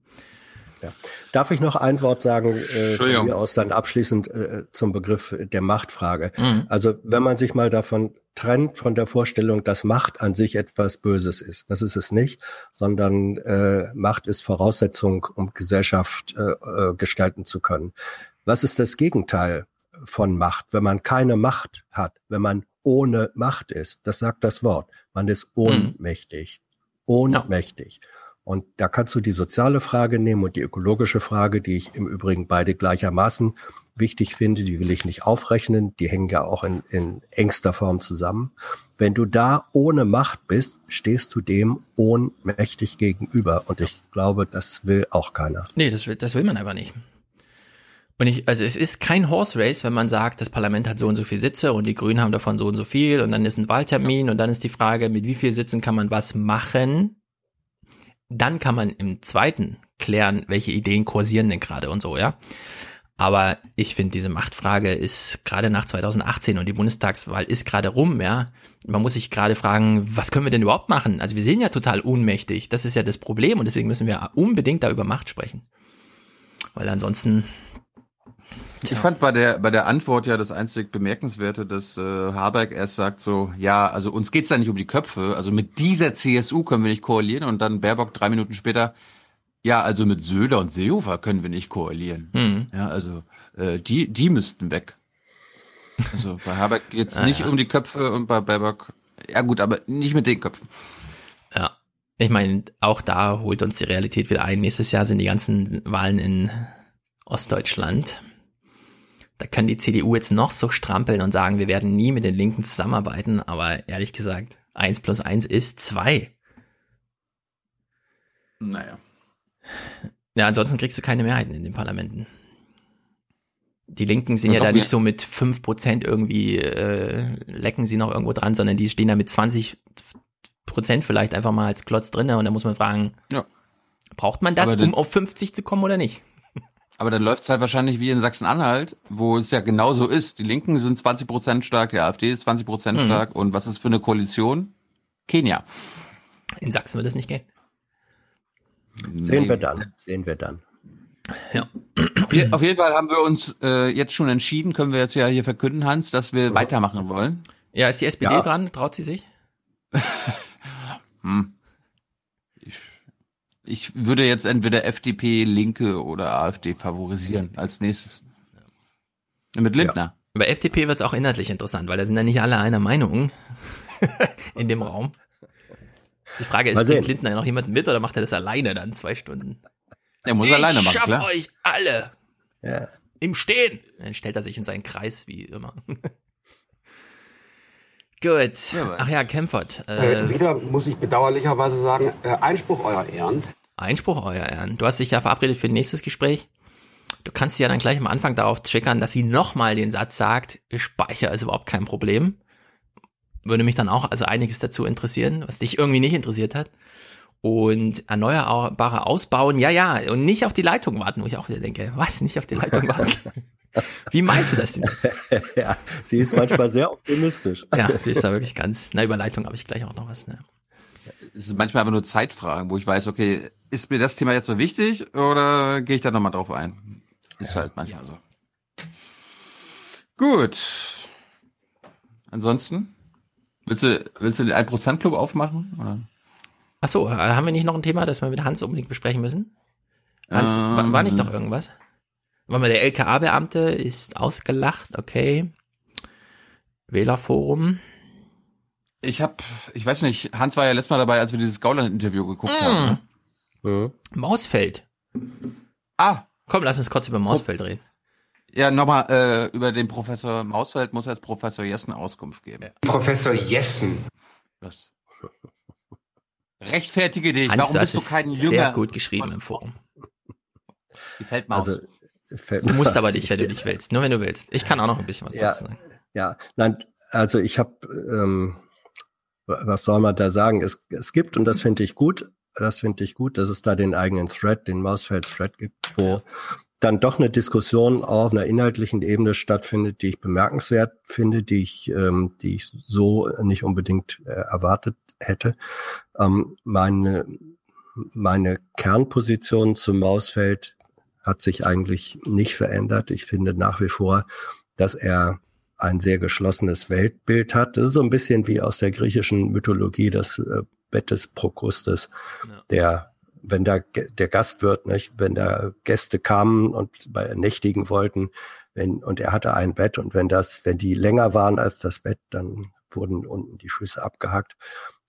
Ja. Darf ich noch ein Wort sagen, äh, von mir aus dann abschließend äh, zum Begriff der Machtfrage? Mhm. Also wenn man sich mal davon trennt, von der Vorstellung, dass Macht an sich etwas Böses ist. Das ist es nicht, sondern äh, Macht ist Voraussetzung, um Gesellschaft äh, äh, gestalten zu können. Was ist das Gegenteil von Macht? Wenn man keine Macht hat, wenn man ohne Macht ist, das sagt das Wort. Man ist ohnmächtig. Ohnmächtig. Und da kannst du die soziale Frage nehmen und die ökologische Frage, die ich im Übrigen beide gleichermaßen wichtig finde, die will ich nicht aufrechnen, die hängen ja auch in, in engster Form zusammen. Wenn du da ohne Macht bist, stehst du dem ohnmächtig gegenüber. Und ich glaube, das will auch keiner. Nee, das will, das will man einfach nicht. Und ich, also es ist kein Horse Race, wenn man sagt, das Parlament hat so und so viele Sitze und die Grünen haben davon so und so viel und dann ist ein Wahltermin und dann ist die Frage, mit wie vielen Sitzen kann man was machen? Dann kann man im zweiten klären, welche Ideen kursieren denn gerade und so, ja. Aber ich finde, diese Machtfrage ist gerade nach 2018 und die Bundestagswahl ist gerade rum, ja. Man muss sich gerade fragen, was können wir denn überhaupt machen? Also wir sind ja total ohnmächtig. Das ist ja das Problem und deswegen müssen wir unbedingt da über Macht sprechen. Weil ansonsten. Ich fand bei der, bei der Antwort ja das einzig Bemerkenswerte, dass äh, Habeck erst sagt so, ja, also uns geht's da nicht um die Köpfe, also mit dieser CSU können wir nicht koalieren und dann Baerbock drei Minuten später, ja, also mit Söder und Seehofer können wir nicht koalieren. Mhm. Ja, also äh, die, die müssten weg. Also bei Habeck geht's [LAUGHS] Ah, nicht ja. um die Köpfe und bei Baerbock, ja gut, aber nicht mit den Köpfen. Ja. Ich meine, auch da holt uns die Realität wieder ein. Nächstes Jahr sind die ganzen Wahlen in Ostdeutschland. Da kann die CDU jetzt noch so strampeln und sagen, wir werden nie mit den Linken zusammenarbeiten, aber ehrlich gesagt, eins plus eins ist zwei. Naja. Ja, ansonsten kriegst du keine Mehrheiten in den Parlamenten. Die Linken sind Ja, ja, da nicht so mit 5% irgendwie, äh, lecken sie noch irgendwo dran, sondern die stehen da mit 20 Prozent vielleicht einfach mal als Klotz drinne und da muss man fragen, Ja. braucht man das, um auf 50 zu kommen oder nicht? Aber dann läuft's halt wahrscheinlich wie in Sachsen-Anhalt, wo es ja genauso ist. Die Linken sind 20 Prozent stark, die AfD ist 20 Prozent Mhm. stark. Und was ist für eine Koalition? Kenia. In Sachsen wird es nicht gehen. Sehen Nee. wir dann. Sehen wir dann. Ja. Auf je- Auf jeden Fall haben wir uns äh, jetzt schon entschieden, können wir jetzt ja hier verkünden, Hans, dass wir weitermachen wollen. Ja, ist die SPD Ja. dran? Traut sie sich? [LAUGHS] Hm. Ich, ich würde jetzt entweder FDP, Linke oder AfD favorisieren als nächstes. Mit Lindner. Bei FDP wird es auch inhaltlich interessant, weil da sind ja nicht alle einer Meinung [LAUGHS] in dem Raum. Die Frage ist, bringt. Lindner noch jemanden mit oder macht er das alleine dann zwei Stunden? Er muss ich alleine machen, schaff klar. euch alle Ja. im Stehen. Dann stellt er sich in seinen Kreis, wie immer. [LAUGHS] Gut. Ach ja, Kempfert. Äh, Äh, wieder muss ich bedauerlicherweise sagen, äh, Einspruch, Euer Ehren. Einspruch, euer Ehren. Du hast dich ja verabredet für ein nächstes Gespräch. Du kannst sie ja dann gleich am Anfang darauf triggern, dass sie nochmal den Satz sagt, Speicher ist überhaupt kein Problem. Würde mich dann auch also einiges dazu interessieren, was dich irgendwie nicht interessiert hat. Und erneuerbare ausbauen, ja, ja, und nicht auf die Leitung warten, wo ich auch wieder denke, was, nicht auf die Leitung warten? [LAUGHS] Wie meinst du das denn jetzt? [LAUGHS] ja, sie ist manchmal sehr optimistisch. [LAUGHS] Ja, sie ist da wirklich ganz, na, über Leitung habe ich gleich auch noch was, ne? Es ist manchmal aber nur Zeitfragen, wo ich weiß, okay, ist mir das Thema jetzt so wichtig oder gehe ich da nochmal drauf ein? Ist halt manchmal so. Gut. Ansonsten? Willst du, willst du den 1%-Club aufmachen? Oder? Ach so, äh, haben wir nicht noch ein Thema, das wir mit Hans unbedingt besprechen müssen? Hans, Ähm, war, war nicht doch irgendwas? Warte mal, der LKA-Beamte ist ausgelacht, okay. Wählerforum. Ich hab, ich weiß nicht, Hans war ja letztes Mal dabei, als wir dieses Gauland-Interview geguckt Mm. haben. Ne? Mhm. Mausfeld. Ah. Komm, lass uns kurz über Mausfeld reden. Ja, nochmal, äh, über den Professor Mausfeld muss jetzt Professor Jessen Auskunft geben. Professor Jessen. Was? Rechtfertige dich. Hans, Warum du bist hast du kein es Jünger? sehr gut geschrieben im Forum. Die Feldmaus. Also, fällt Du musst aber nicht, wenn du nicht willst. Nur wenn du willst. Ich kann auch noch ein bisschen was Ja. dazu sagen. Ja, nein, also ich habe, ähm, was soll man da sagen? Es, es gibt, und das finde ich gut, das finde ich gut, dass es da den eigenen Thread, den Mausfeld-Thread gibt, wo dann doch eine Diskussion auf einer inhaltlichen Ebene stattfindet, die ich bemerkenswert finde, die ich, ähm, die ich so nicht unbedingt äh, erwartet hätte. Ähm, meine, meine Kernposition zum Mausfeld hat sich eigentlich nicht verändert. Ich finde nach wie vor, dass er ein sehr geschlossenes Weltbild hat. Das ist so ein bisschen wie aus der griechischen Mythologie das äh, Bett des Prokustes, ja. der wenn da der Gast wird, nicht, wenn da Gäste kamen und bei nächtigen wollten, wenn, und er hatte ein Bett und wenn das, wenn die länger waren als das Bett, dann wurden unten die Füße abgehackt.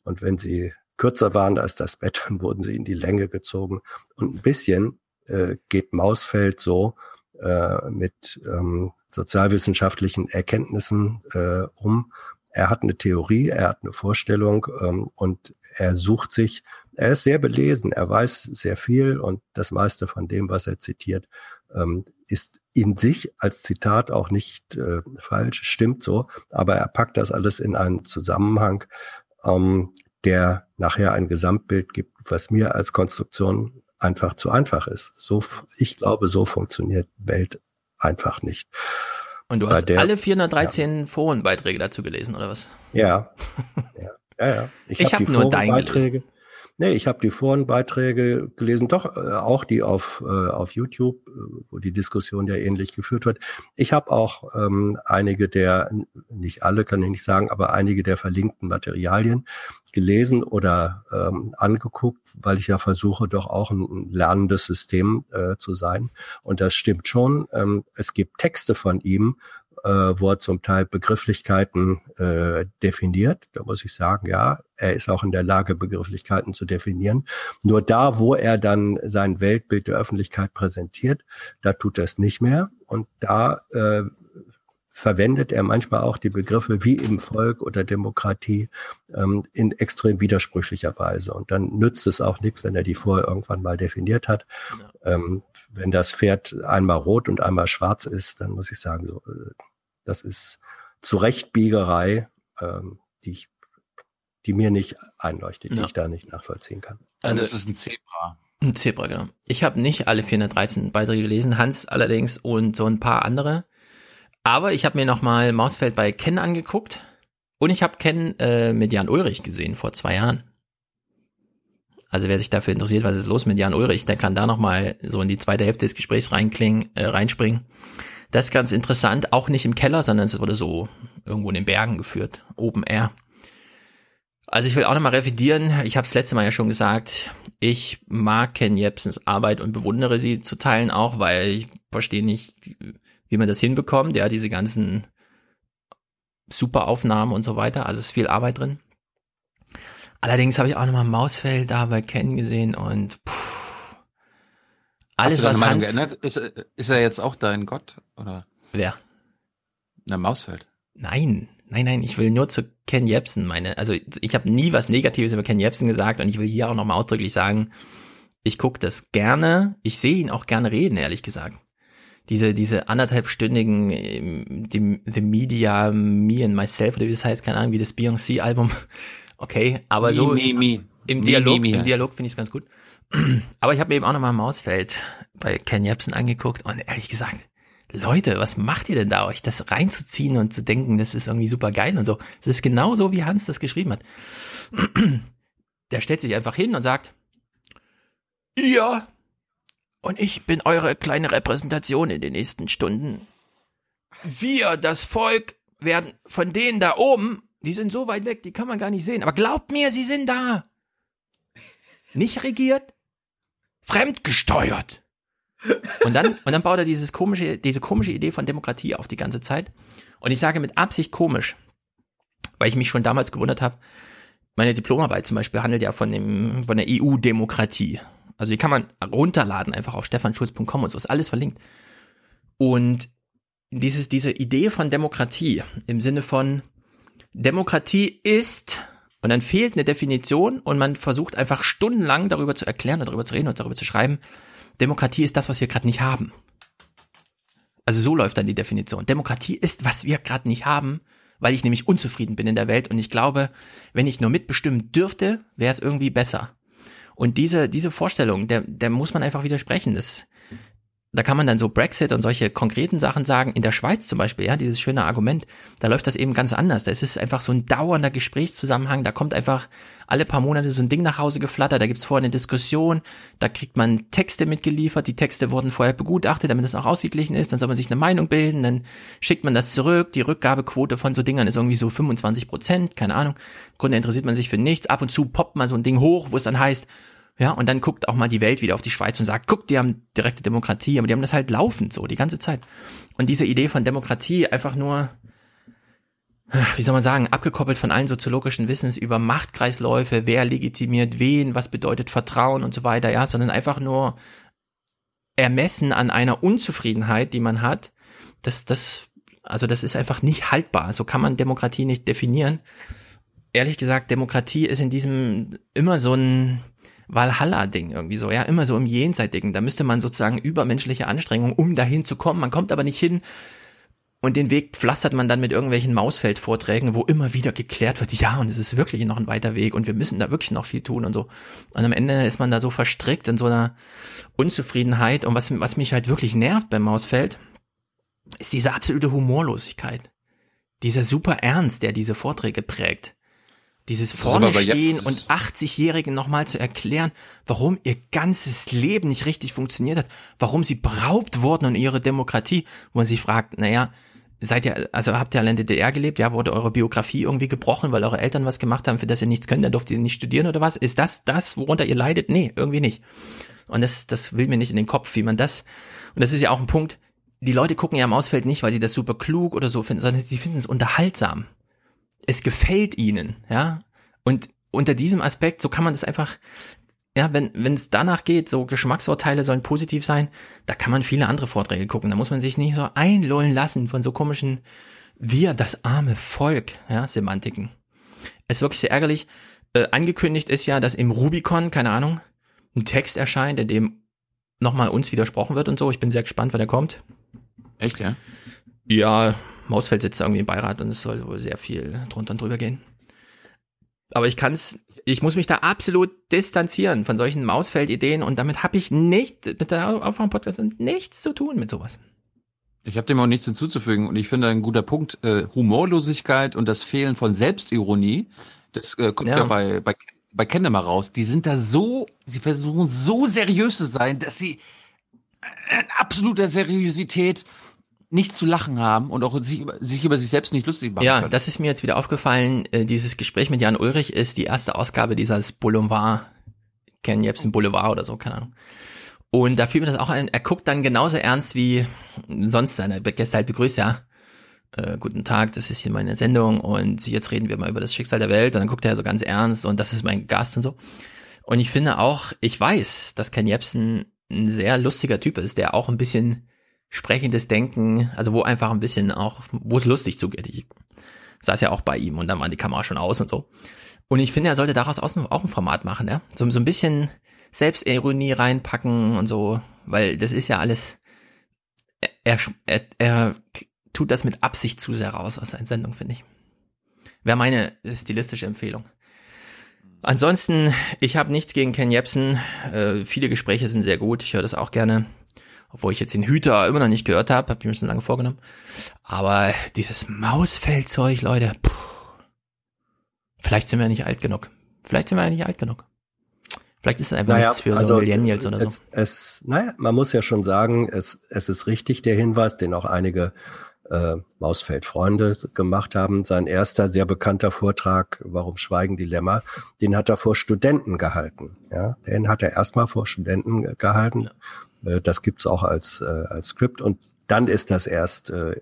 Und wenn sie kürzer waren als das Bett, [LAUGHS] dann wurden sie in die Länge gezogen. Und ein bisschen äh, geht Mausfeld so äh, mit ähm, sozialwissenschaftlichen Erkenntnissen äh, um. Er hat eine Theorie, er hat eine Vorstellung ähm, und er sucht sich, er ist sehr belesen, er weiß sehr viel und das meiste von dem, was er zitiert, ähm, ist in sich als Zitat auch nicht äh, falsch, stimmt so, aber er packt das alles in einen Zusammenhang, ähm, der nachher ein Gesamtbild gibt, was mir als Konstruktion einfach zu einfach ist. So, ich glaube, so funktioniert Welt einfach nicht. Und du hast der, alle 413 ja. Forenbeiträge dazu gelesen, oder was? Ja. [LAUGHS] ja, ja, ja. Ich, ich habe hab nur deine gelesen. Nee, ich habe die Forenbeiträge gelesen, doch äh, auch die auf, äh, auf YouTube, äh, wo die Diskussion ja ähnlich geführt wird. Ich habe auch ähm, einige der, nicht alle kann ich nicht sagen, aber einige der verlinkten Materialien gelesen oder ähm, angeguckt, weil ich ja versuche, doch auch ein lernendes System äh, zu sein. Und das stimmt schon. Ähm, es gibt Texte von ihm, äh, wo er zum Teil Begrifflichkeiten äh, definiert. Da muss ich sagen, ja, er ist auch in der Lage, Begrifflichkeiten zu definieren. Nur da, wo er dann sein Weltbild der Öffentlichkeit präsentiert, da tut er es nicht mehr. Und da äh, verwendet er manchmal auch die Begriffe wie im Volk oder Demokratie ähm, in extrem widersprüchlicher Weise. Und dann nützt es auch nichts, wenn er die vorher irgendwann mal definiert hat. Ja. Ähm, wenn das Pferd einmal rot und einmal schwarz ist, dann muss ich sagen, so, äh, das ist Zurechtbiegerei, ähm, die ich, die mir nicht einleuchtet, ja. die ich da nicht nachvollziehen kann. Also es ist ein Zebra. Ein Zebra, genau. Ich habe nicht alle 413 Beiträge gelesen, Hans allerdings und so ein paar andere. Aber ich habe mir nochmal Mausfeld bei Ken angeguckt und ich habe Ken äh, mit Jan Ulrich gesehen vor zwei Jahren. Also wer sich dafür interessiert, was ist los mit Jan Ulrich, der kann da nochmal so in die zweite Hälfte des Gesprächs reinklingen, äh, reinspringen. Das ist ganz interessant, auch nicht im Keller, sondern es wurde so irgendwo in den Bergen geführt, Open Air. Also ich will auch nochmal revidieren, ich habe es letzte Mal ja schon gesagt, ich mag Ken Jebsens Arbeit und bewundere sie zu teilen auch, weil ich verstehe nicht, wie man das hinbekommt, ja, diese ganzen Superaufnahmen und so weiter, also es ist viel Arbeit drin. Allerdings habe ich auch nochmal Mausfeld da bei Ken gesehen und puh, alles, was Meinung Hans... Geändert? Ist, ist er jetzt auch dein Gott? Oder? Wer? Na, Mausfeld. Nein, nein, nein, ich will nur zu Ken Jebsen meine, also ich habe nie was Negatives über Ken Jebsen gesagt und ich will hier auch nochmal ausdrücklich sagen, ich gucke das gerne, ich sehe ihn auch gerne reden, ehrlich gesagt. Diese, diese anderthalbstündigen ähm, die, The Media, Me and Myself, oder wie das heißt, keine Ahnung, wie das Beyoncé-Album, [LAUGHS] okay, aber me, so me, me. im Dialog, im Dialog finde ich es ganz gut. Aber ich habe mir eben auch nochmal Mausfeld bei Ken Jebsen angeguckt und ehrlich gesagt, Leute, was macht ihr denn da, euch das reinzuziehen und zu denken, das ist irgendwie super geil und so. Es ist genau so, wie Hans das geschrieben hat. [CLEARS THROAT] Der stellt sich einfach hin und sagt, ihr und ich bin eure kleine Repräsentation in den nächsten Stunden. Wir, das Volk, werden von denen da oben, die sind so weit weg, die kann man gar nicht sehen. Aber glaubt mir, sie sind da. Nicht regiert, fremdgesteuert. Und dann, und dann baut er dieses komische, diese komische Idee von Demokratie auf die ganze Zeit. Und ich sage mit Absicht komisch, weil ich mich schon damals gewundert habe, meine Diplomarbeit zum Beispiel handelt ja von dem, von der EU-Demokratie. Also die kann man runterladen, einfach auf stefanschulz.com und so, ist alles verlinkt. Und dieses, diese Idee von Demokratie im Sinne von Demokratie ist und dann fehlt eine Definition und man versucht einfach stundenlang darüber zu erklären und darüber zu reden und darüber zu schreiben. Demokratie ist das, was wir gerade nicht haben. Also so läuft dann die Definition. Demokratie ist, was wir gerade nicht haben, weil ich nämlich unzufrieden bin in der Welt und ich glaube, wenn ich nur mitbestimmen dürfte, wäre es irgendwie besser. Und diese, diese Vorstellung, der, der muss man einfach widersprechen. Das, da kann man dann so Brexit und solche konkreten Sachen sagen. In der Schweiz zum Beispiel, ja, dieses schöne Argument, da läuft das eben ganz anders. Da ist es einfach so ein dauernder Gesprächszusammenhang. Da kommt einfach alle paar Monate so ein Ding nach Hause geflattert. Da gibt's vorher eine Diskussion. Da kriegt man Texte mitgeliefert. Die Texte wurden vorher begutachtet, damit es auch ausgeglichen ist. Dann soll man sich eine Meinung bilden. Dann schickt man das zurück. Die Rückgabequote von so Dingern ist irgendwie so 25 Prozent. Keine Ahnung. Im Grunde interessiert man sich für nichts. Ab und zu poppt mal so ein Ding hoch, wo es dann heißt, ja, und dann guckt auch mal die Welt wieder auf die Schweiz und sagt, guck, die haben direkte Demokratie, aber die haben das halt laufend so die ganze Zeit. Und diese Idee von Demokratie einfach nur, wie soll man sagen, abgekoppelt von allen soziologischen Wissens über Machtkreisläufe, wer legitimiert wen, was bedeutet Vertrauen und so weiter, ja, sondern einfach nur ermessen an einer Unzufriedenheit, die man hat, das, das, also das ist einfach nicht haltbar. So kann man Demokratie nicht definieren. Ehrlich gesagt, Demokratie ist in diesem immer so ein, Valhalla-Ding irgendwie so, ja, immer so im Jenseitigen. Da müsste man sozusagen übermenschliche Anstrengungen, um dahin zu kommen. Man kommt aber nicht hin. Und den Weg pflastert man dann mit irgendwelchen Mausfeldvorträgen, wo immer wieder geklärt wird, ja, und es ist wirklich noch ein weiter Weg und wir müssen da wirklich noch viel tun und so. Und am Ende ist man da so verstrickt in so einer Unzufriedenheit. Und was, was mich halt wirklich nervt beim Mausfeld, ist diese absolute Humorlosigkeit. Dieser super Ernst, der diese Vorträge prägt. Dieses vorne stehen und 80-Jährigen nochmal zu erklären, warum ihr ganzes Leben nicht richtig funktioniert hat, warum sie beraubt wurden und ihre Demokratie, wo man sich fragt, naja, seid ihr, also habt ihr alle in der DDR gelebt, ja, wurde eure Biografie irgendwie gebrochen, weil eure Eltern was gemacht haben, für das ihr nichts könnt, dann durft ihr nicht studieren oder was? Ist das das, worunter ihr leidet? Nee, irgendwie nicht. Und das, das will mir nicht in den Kopf, wie man das, und das ist ja auch ein Punkt, die Leute gucken ja am Ausfeld nicht, weil sie das super klug oder so finden, sondern sie finden es unterhaltsam es gefällt ihnen, ja. Und unter diesem Aspekt, so kann man das einfach, ja, wenn wenn es danach geht, so Geschmacksurteile sollen positiv sein, da kann man viele andere Vorträge gucken. Da muss man sich nicht so einlullen lassen von so komischen wir, das arme Volk, ja, Semantiken. Es ist wirklich sehr ärgerlich. Äh, angekündigt ist ja, dass im Rubicon, keine Ahnung, ein Text erscheint, in dem nochmal uns widersprochen wird und so. Ich bin sehr gespannt, wann der kommt. Echt, ja? Ja, Mausfeld sitzt irgendwie im Beirat und es soll wohl sehr viel drunter und drüber gehen. Aber ich kann es, ich muss mich da absolut distanzieren von solchen Mausfeld-Ideen und damit habe ich nicht, mit der Aufwärm-Podcast nichts zu tun mit sowas. Ich habe dem auch nichts hinzuzufügen und ich finde ein guter Punkt, äh, Humorlosigkeit und das Fehlen von Selbstironie, das äh, kommt ja, ja bei, bei, bei Kendemar raus. Die sind da so, sie versuchen so seriös zu sein, dass sie in absoluter Seriosität nicht zu lachen haben und auch sich über, sich über sich selbst nicht lustig machen Ja, können. das ist mir jetzt wieder aufgefallen. Äh, dieses Gespräch mit Jan Ulrich ist die erste Ausgabe dieses Boulevard, Ken Jebsen Boulevard oder so, keine Ahnung. Und da fiel mir das auch ein, er guckt dann genauso ernst wie sonst seine Gäste halt begrüßt, ja. Äh, guten Tag, das ist hier meine Sendung und jetzt reden wir mal über das Schicksal der Welt und dann guckt er so ganz ernst und das ist mein Gast und so. Und ich finde auch, ich weiß, dass Ken Jebsen ein sehr lustiger Typ ist, der auch ein bisschen sprechendes Denken, also wo einfach ein bisschen auch, wo es lustig zugeht. Ich saß ja auch bei ihm und dann war die Kamera schon aus und so. Und ich finde, er sollte daraus auch ein Format machen, ja. So, so ein bisschen Selbstironie reinpacken und so, weil das ist ja alles, er, er, er tut das mit Absicht zu sehr raus aus seiner Sendung, finde ich. Wäre meine stilistische Empfehlung. Ansonsten, ich habe nichts gegen Ken Jebsen. Äh, viele Gespräche sind sehr gut. Ich höre das auch gerne obwohl ich jetzt den Hüter immer noch nicht gehört habe, habe ich mir schon lange vorgenommen. Aber dieses Mausfeldzeug, Leute, puh, vielleicht sind wir nicht alt genug. Vielleicht sind wir ja nicht alt genug. Vielleicht ist es einfach naja, nichts für also so Millennials oder es, so. Es, naja, man muss ja schon sagen, es, es ist richtig der Hinweis, den auch einige äh, Mausfeld-Freunde gemacht haben. Sein erster sehr bekannter Vortrag, Warum schweigen die Lämmer, den hat er vor Studenten gehalten. Ja, den hat er erstmal vor Studenten gehalten. Ja. Äh, das gibt's auch als, äh, als Skript und dann ist das erst, äh,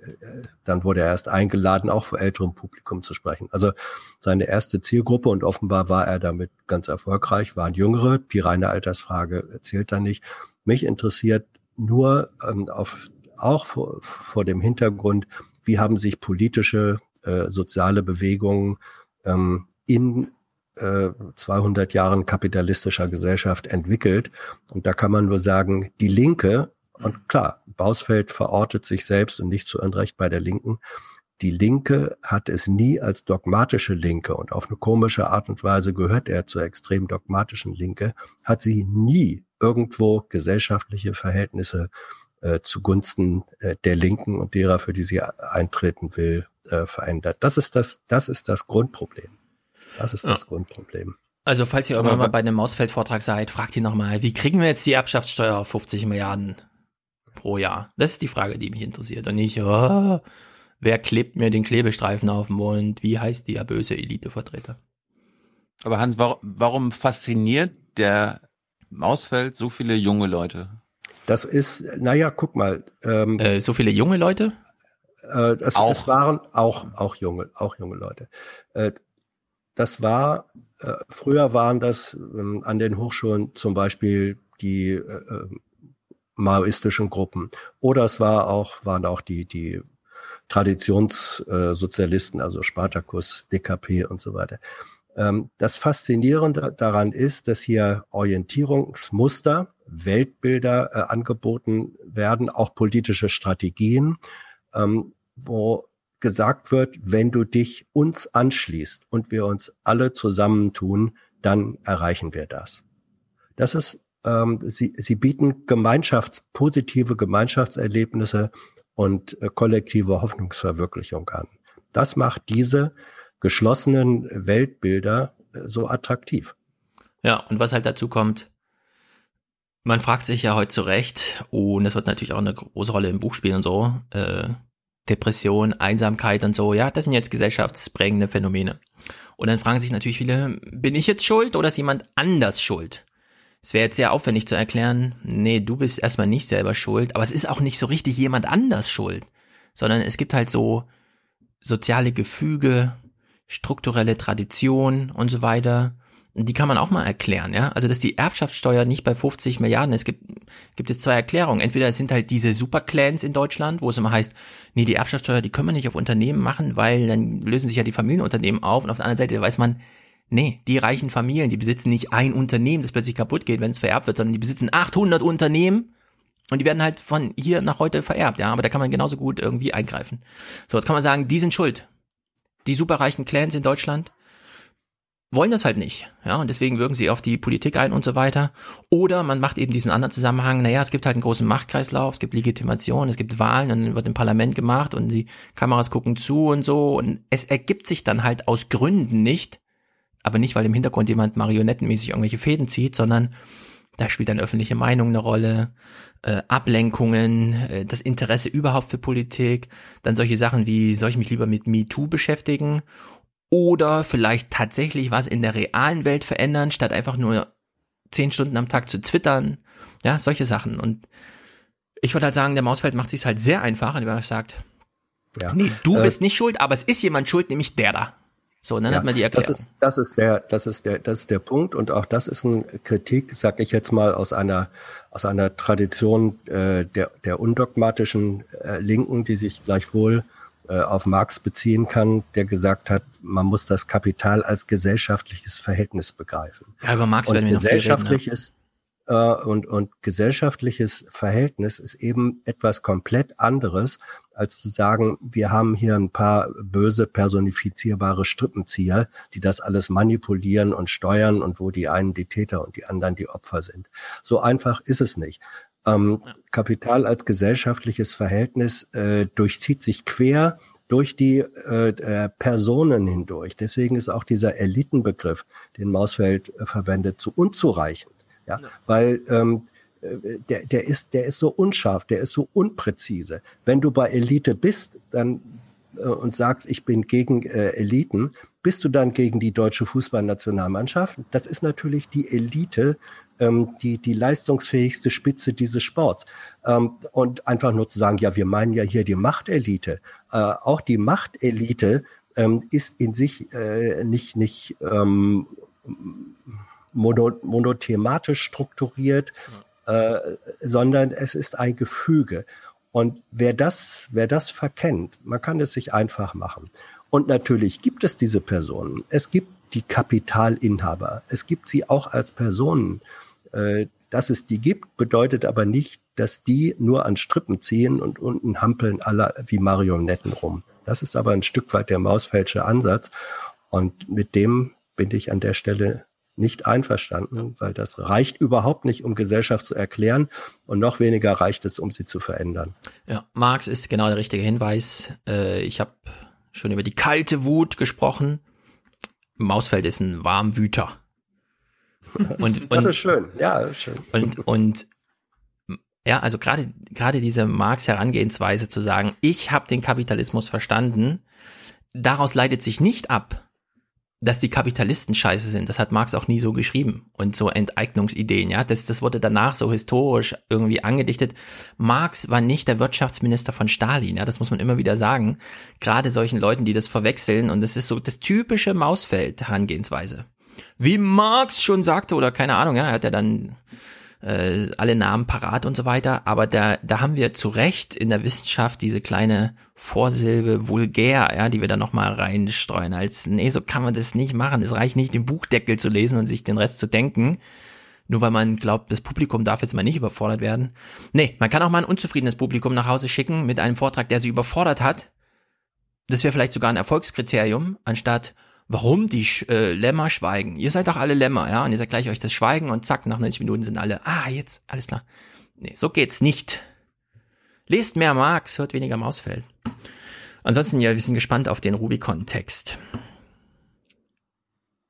dann wurde er erst eingeladen, auch vor älterem Publikum zu sprechen. Also seine erste Zielgruppe und offenbar war er damit ganz erfolgreich, waren Jüngere. Die reine Altersfrage zählt da nicht. Mich interessiert nur ähm, auf, auch vor, vor dem Hintergrund, wie haben sich politische, äh, soziale Bewegungen ähm, in 200 äh, Jahren kapitalistischer Gesellschaft entwickelt. Und da kann man nur sagen, die Linke, und klar, Bausfeld verortet sich selbst und nicht zu Unrecht bei der Linken, die Linke hat es nie als dogmatische Linke und auf eine komische Art und Weise gehört er zur extrem dogmatischen Linke, hat sie nie irgendwo gesellschaftliche Verhältnisse äh, zugunsten äh, der Linken und derer, für die sie eintreten will, äh, verändert. Das ist das, das ist das Grundproblem. Das ist Ja. das Grundproblem. Also falls ihr irgendwann mal bei einem Mausfeld-Vortrag seid, fragt ihn nochmal, wie kriegen wir jetzt die Erbschaftssteuer auf 50 Milliarden pro Jahr? Das ist die Frage, die mich interessiert. Und nicht, oh, wer klebt mir den Klebestreifen auf den Mund? Wie heißt die böse Elitevertreter? Aber Hans, warum, warum fasziniert der Mausfeld so viele junge Leute? Das ist, naja, guck mal. Ähm, Äh, so viele junge Leute? Äh, es, Auch. es waren auch, auch junge, auch junge Leute. Äh, das war, äh, früher waren das ähm, an den Hochschulen zum Beispiel die äh, äh, maoistischen Gruppen. Oder es war auch, waren auch die, die Traditionssozialisten, also Spartacus, DKP und so weiter. Ähm, das Faszinierende daran ist, dass hier Orientierungsmuster, Weltbilder äh, angeboten werden, auch politische Strategien, ähm, wo gesagt wird, wenn du dich uns anschließt und wir uns alle zusammentun, dann erreichen wir das. Das ist, ähm, sie, sie bieten Gemeinschafts, positive Gemeinschaftserlebnisse und äh, kollektive Hoffnungsverwirklichung an. Das macht diese geschlossenen Weltbilder äh, so attraktiv. Ja, und was halt dazu kommt, man fragt sich ja heute zu Recht, und das wird natürlich auch eine große Rolle im Buch spielen und so, äh, Depression, Einsamkeit und so, ja, das sind jetzt gesellschaftsprägende Phänomene. Und dann fragen sich natürlich viele, bin ich jetzt schuld oder ist jemand anders schuld? Es wäre jetzt sehr aufwendig zu erklären, nee, du bist erstmal nicht selber schuld, aber es ist auch nicht so richtig jemand anders schuld, sondern es gibt halt so soziale Gefüge, strukturelle Tradition und so weiter. Die kann man auch mal erklären, ja. Also, dass die Erbschaftssteuer nicht bei 50 Milliarden ist, es gibt, gibt es zwei Erklärungen. Entweder es sind halt diese Superclans in Deutschland, wo es immer heißt, nee, die Erbschaftssteuer, die können wir nicht auf Unternehmen machen, weil dann lösen sich ja die Familienunternehmen auf. Und auf der anderen Seite weiß man, nee, die reichen Familien, die besitzen nicht ein Unternehmen, das plötzlich kaputt geht, wenn es vererbt wird, sondern die besitzen 800 Unternehmen und die werden halt von hier nach heute vererbt, ja. Aber da kann man genauso gut irgendwie eingreifen. So, jetzt kann man sagen, die sind schuld. Die superreichen Clans in Deutschland, wollen das halt nicht, ja, und deswegen wirken sie auf die Politik ein und so weiter. Oder man macht eben diesen anderen Zusammenhang, naja, es gibt halt einen großen Machtkreislauf, es gibt Legitimation, es gibt Wahlen und dann wird im Parlament gemacht und die Kameras gucken zu und so und es ergibt sich dann halt aus Gründen nicht, aber nicht, weil im Hintergrund jemand marionettenmäßig irgendwelche Fäden zieht, sondern da spielt dann öffentliche Meinung eine Rolle, äh, Ablenkungen, äh, das Interesse überhaupt für Politik, dann solche Sachen wie, soll ich mich lieber mit MeToo beschäftigen oder vielleicht tatsächlich was in der realen Welt verändern, statt einfach nur zehn Stunden am Tag zu twittern. Ja, solche Sachen. Und ich würde halt sagen, der Mausfeld macht sich halt sehr einfach, indem er sagt, Ja. nee, du Äh, bist nicht schuld, aber es ist jemand schuld, nämlich der da. So, und dann Ja, hat man die das Erklärung. ist, das ist der, das ist der, das ist der Punkt und auch das ist eine Kritik, sag ich jetzt mal, aus einer, aus einer Tradition äh, der, der undogmatischen äh, Linken, die sich gleichwohl auf Marx beziehen kann, der gesagt hat, man muss das Kapital als gesellschaftliches Verhältnis begreifen. Ja, über Marx und werden wir noch viel reden, ja. gesellschaftliches äh, und, und gesellschaftliches Verhältnis ist eben etwas komplett anderes, als zu sagen, wir haben hier ein paar böse personifizierbare Strippenzieher, die das alles manipulieren und steuern und wo die einen die Täter und die anderen die Opfer sind. So einfach ist es nicht. Ähm, Kapital als gesellschaftliches Verhältnis äh, durchzieht sich quer durch die äh, äh, Personen hindurch. Deswegen ist auch dieser Elitenbegriff, den Mausfeld äh, verwendet, zu unzureichend. Ja, weil ähm, äh, der, der ist, der ist so unscharf, der ist so unpräzise. Wenn du bei Elite bist, dann äh, und sagst, ich bin gegen äh, Eliten, bist du dann gegen die deutsche Fußballnationalmannschaft? Das ist natürlich die Elite, ähm, die, die leistungsfähigste Spitze dieses Sports. Ähm, und einfach nur zu sagen, ja, wir meinen ja hier die Machtelite. Äh, auch die Machtelite ähm, ist in sich äh, nicht, nicht ähm, mono, monothematisch strukturiert, äh, sondern es ist ein Gefüge. Und wer das, wer das verkennt, man kann es sich einfach machen. Und natürlich gibt es diese Personen. Es gibt die Kapitalinhaber. Es gibt sie auch als Personen. Äh, dass es die gibt, bedeutet aber nicht, dass die nur an Strippen ziehen und unten hampeln alle wie Marionetten rum. Das ist aber ein Stück weit der Mausfeldsche Ansatz. Und mit dem bin ich an der Stelle nicht einverstanden, weil das reicht überhaupt nicht, um Gesellschaft zu erklären und noch weniger reicht es, um sie zu verändern. Ja, Marx ist genau der richtige Hinweis. Äh, ich habe schon über die kalte Wut gesprochen. Mausfeld ist ein Warmwüter. Und, das ist schön, ja, schön. Und, und ja, also gerade gerade diese Marx Herangehensweise zu sagen, ich habe den Kapitalismus verstanden, daraus leitet sich nicht ab, dass die Kapitalisten scheiße sind. Das hat Marx auch nie so geschrieben. Und so Enteignungsideen, ja, das, das wurde danach so historisch irgendwie angedichtet. Marx war nicht der Wirtschaftsminister von Stalin, ja, das muss man immer wieder sagen. Gerade solchen Leuten, die das verwechseln. Und das ist so das typische Mausfeld-Herangehensweise. Wie Marx schon sagte, oder keine Ahnung, ja, er hat ja dann äh, alle Namen parat und so weiter. Aber da, da haben wir zu Recht in der Wissenschaft diese kleine Vorsilbe vulgär, ja, die wir da nochmal reinstreuen. Als, nee, so kann man das nicht machen. Es reicht nicht, den Buchdeckel zu lesen und sich den Rest zu denken. Nur weil man glaubt, das Publikum darf jetzt mal nicht überfordert werden. Nee, man kann auch mal ein unzufriedenes Publikum nach Hause schicken mit einem Vortrag, der sie überfordert hat. Das wäre vielleicht sogar ein Erfolgskriterium, anstatt warum die äh, Lämmer schweigen. Ihr seid doch alle Lämmer, ja, und ihr sagt gleich euch das Schweigen und zack, nach 90 Minuten sind alle, ah, jetzt, alles klar. Nee, so geht's nicht. Lest mehr Marx, hört weniger Mausfeld. Ansonsten, ja, wir sind gespannt auf den Rubicon-Text.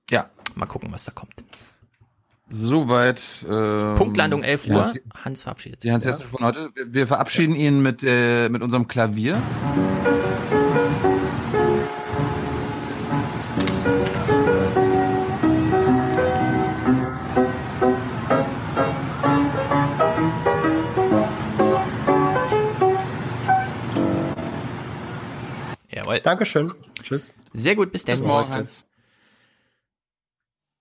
Ja. Mal gucken, was da kommt. Soweit. Ähm, Punktlandung 11 Uhr. Hans, Hans verabschiedet sich. Hans ja. von heute. Wir verabschieden ihn mit, äh, mit unserem Klavier. Jawohl. Dankeschön. Tschüss. Sehr gut, bis dann. Bis morgen, Hans.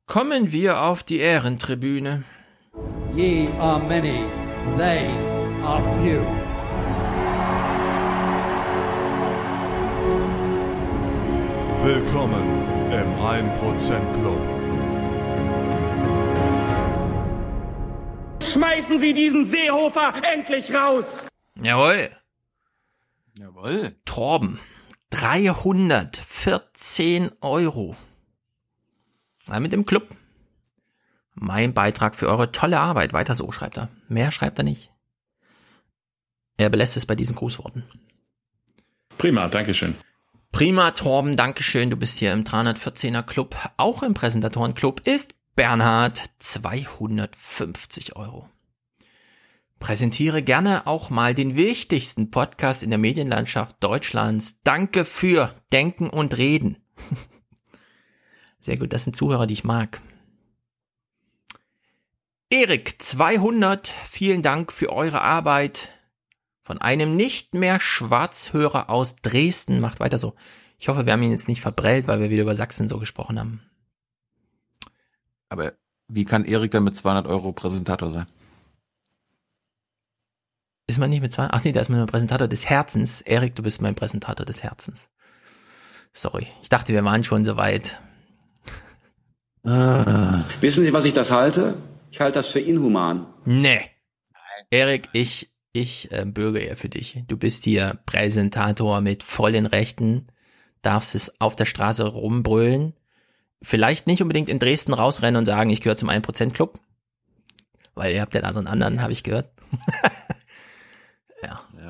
Kommen wir auf die Ehrentribüne. Ye are many, they are few. Willkommen im 1% Club. Schmeißen Sie diesen Seehofer endlich raus! Jawohl. Jawohl. Torben. 314 Euro. Mal mit dem Club. Mein Beitrag für eure tolle Arbeit. Weiter so, schreibt er. Mehr schreibt er nicht. Er belässt es bei diesen Grußworten. Prima, Dankeschön. Prima, Torben, Dankeschön. Du bist hier im 314er Club. Auch im Präsentatorenclub ist Bernhard 250 Euro. Präsentiere gerne auch mal den wichtigsten Podcast in der Medienlandschaft Deutschlands. Danke für Denken und Reden. [LAUGHS] Sehr gut, das sind Zuhörer, die ich mag. Erik 200, vielen Dank für eure Arbeit. Von einem nicht mehr Schwarzhörer aus Dresden. Macht weiter so. Ich hoffe, wir haben ihn jetzt nicht verbrellt, weil wir wieder über Sachsen so gesprochen haben. Aber wie kann Erik dann mit 200 Euro Präsentator sein? Ist man nicht mit 200? Ach nee, da ist man nur Präsentator des Herzens. Erik, du bist mein Präsentator des Herzens. Sorry, ich dachte, wir waren schon so weit. Ah. Wissen Sie, was ich das halte? Ich halte das für inhuman. Nee. Erik, ich, ich äh, bürge eher für dich. Du bist hier Präsentator mit vollen Rechten, darfst es auf der Straße rumbrüllen. Vielleicht nicht unbedingt in Dresden rausrennen und sagen, ich gehöre zum 1% Club. Weil ihr habt ja da so einen anderen, habe ich gehört. [LAUGHS]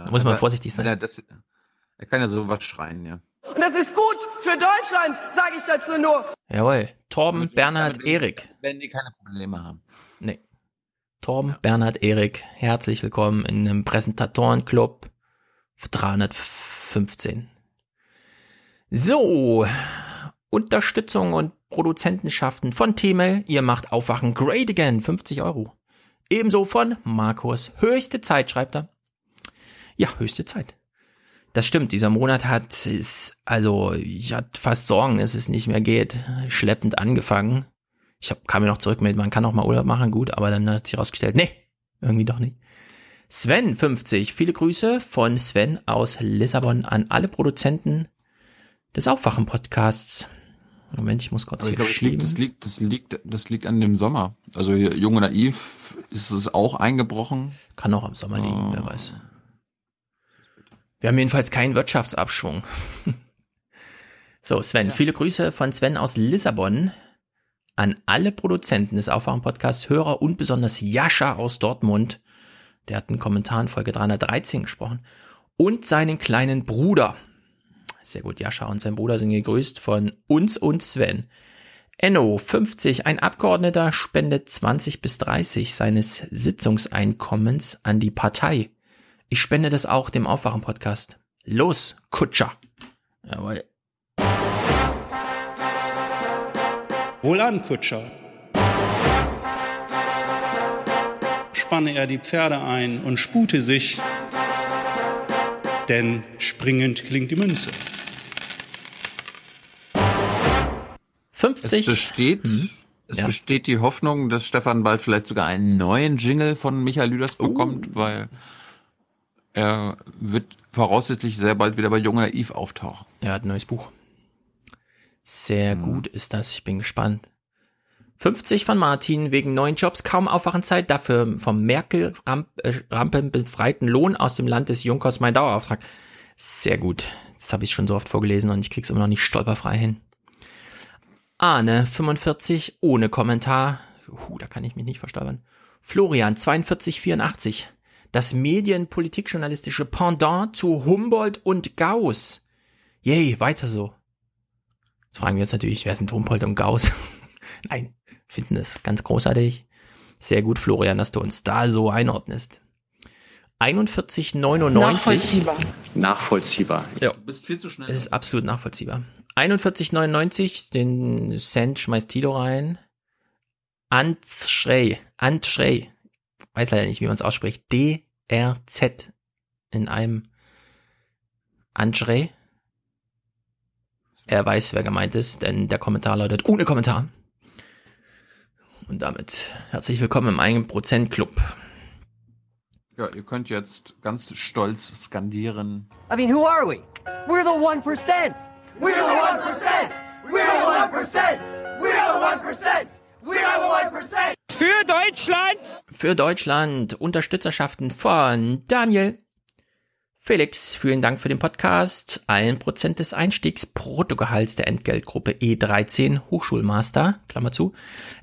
ja. ja, muss man vorsichtig sein. Er, das, er kann ja sowas schreien, ja. Und das ist gut für Deutschland, sage ich dazu nur. Jawohl. Torben, Bernhard, Erik. Wenn die keine Probleme haben. Nee. Torben, ja. Bernhard, Erik, herzlich willkommen in einem Präsentatorenclub für 315. So, Unterstützung und Produzentenschaften von T-Mail. Ihr macht Aufwachen great again, 50 Euro. Ebenso von Markus. Höchste Zeit, schreibt er. Ja, höchste Zeit. Das stimmt, dieser Monat hat es, also ich hatte fast Sorgen, dass es nicht mehr geht. Schleppend angefangen. Ich hab, kam mir noch zurück mit, man kann auch mal Urlaub machen, gut, aber dann hat sich herausgestellt, nee, irgendwie doch nicht. Sven 50, viele Grüße von Sven aus Lissabon an alle Produzenten des Aufwachen-Podcasts. Moment, ich muss kurz ich glaube, das liegt, das liegt, das liegt, das liegt an dem Sommer. Also hier, Jung und Naiv ist es auch eingebrochen. Kann auch am Sommer liegen, oh. wer weiß. Wir haben jedenfalls keinen Wirtschaftsabschwung. [LAUGHS] so, Sven, ja. viele Grüße von Sven aus Lissabon an alle Produzenten des Aufwachen-Podcasts, Hörer und besonders Jascha aus Dortmund, der hat einen Kommentar in Folge 313 gesprochen, und seinen kleinen Bruder. Sehr gut, Jascha und sein Bruder sind gegrüßt von uns und Sven. Enno, 50, ein Abgeordneter spendet 20 bis 30 seines Sitzungseinkommens an die Partei. Ich spende das auch dem Aufwachen-Podcast. Los, Kutscher. Jawohl. Wohlan, Kutscher. Spanne er die Pferde ein und spute sich, denn springend klingt die Münze. 50. Es besteht, Mhm. es Ja. besteht die Hoffnung, dass Stefan bald vielleicht sogar einen neuen Jingle von Michael Lüders Oh. bekommt, weil er wird voraussichtlich sehr bald wieder bei Junge Naiv auftauchen. Er hat ein neues Buch. Sehr gut ist das. Ich bin gespannt. 50 von Martin wegen neuen Jobs, kaum Aufwachenzeit, dafür vom Merkel-Rampen befreiten Lohn aus dem Land des Junkers mein Dauerauftrag. Sehr gut. Das habe ich schon so oft vorgelesen und ich krieg's immer noch nicht stolperfrei hin. Arne, 45, ohne Kommentar. Uh, da kann ich mich nicht verstolpern. Florian, 42, 84. Das medienpolitikjournalistische Pendant zu Humboldt und Gauss. Yay, weiter so. Jetzt fragen wir uns natürlich, wer sind Humboldt und Gauss? [LAUGHS] Nein, finden es ganz großartig. Sehr gut, Florian, dass du uns da so einordnest. 41,99. Nachvollziehbar. Nachvollziehbar. Ja. Du bist viel zu schnell. Es ist absolut nachvollziehbar. 41,99, den Cent schmeißt Tilo rein. Antschrey, Antschrey, weiß leider nicht, wie man es ausspricht. D-R-Z in einem Antschrey. Er weiß, wer gemeint ist, denn der Kommentar lautet ohne Kommentar. Und damit herzlich willkommen im 1% Club. Ja, ihr könnt jetzt ganz stolz skandieren. I mean, who are we? We're the 1%. We're the 1%. We're the 1%. We're the 1%. We're the 1%. Für Deutschland! Für Deutschland Unterstützerschaften von Daniel. Felix, vielen Dank für den Podcast. Ein Prozent des Einstiegs Bruttogehalts der Entgeltgruppe E13 Hochschulmaster, Klammer zu,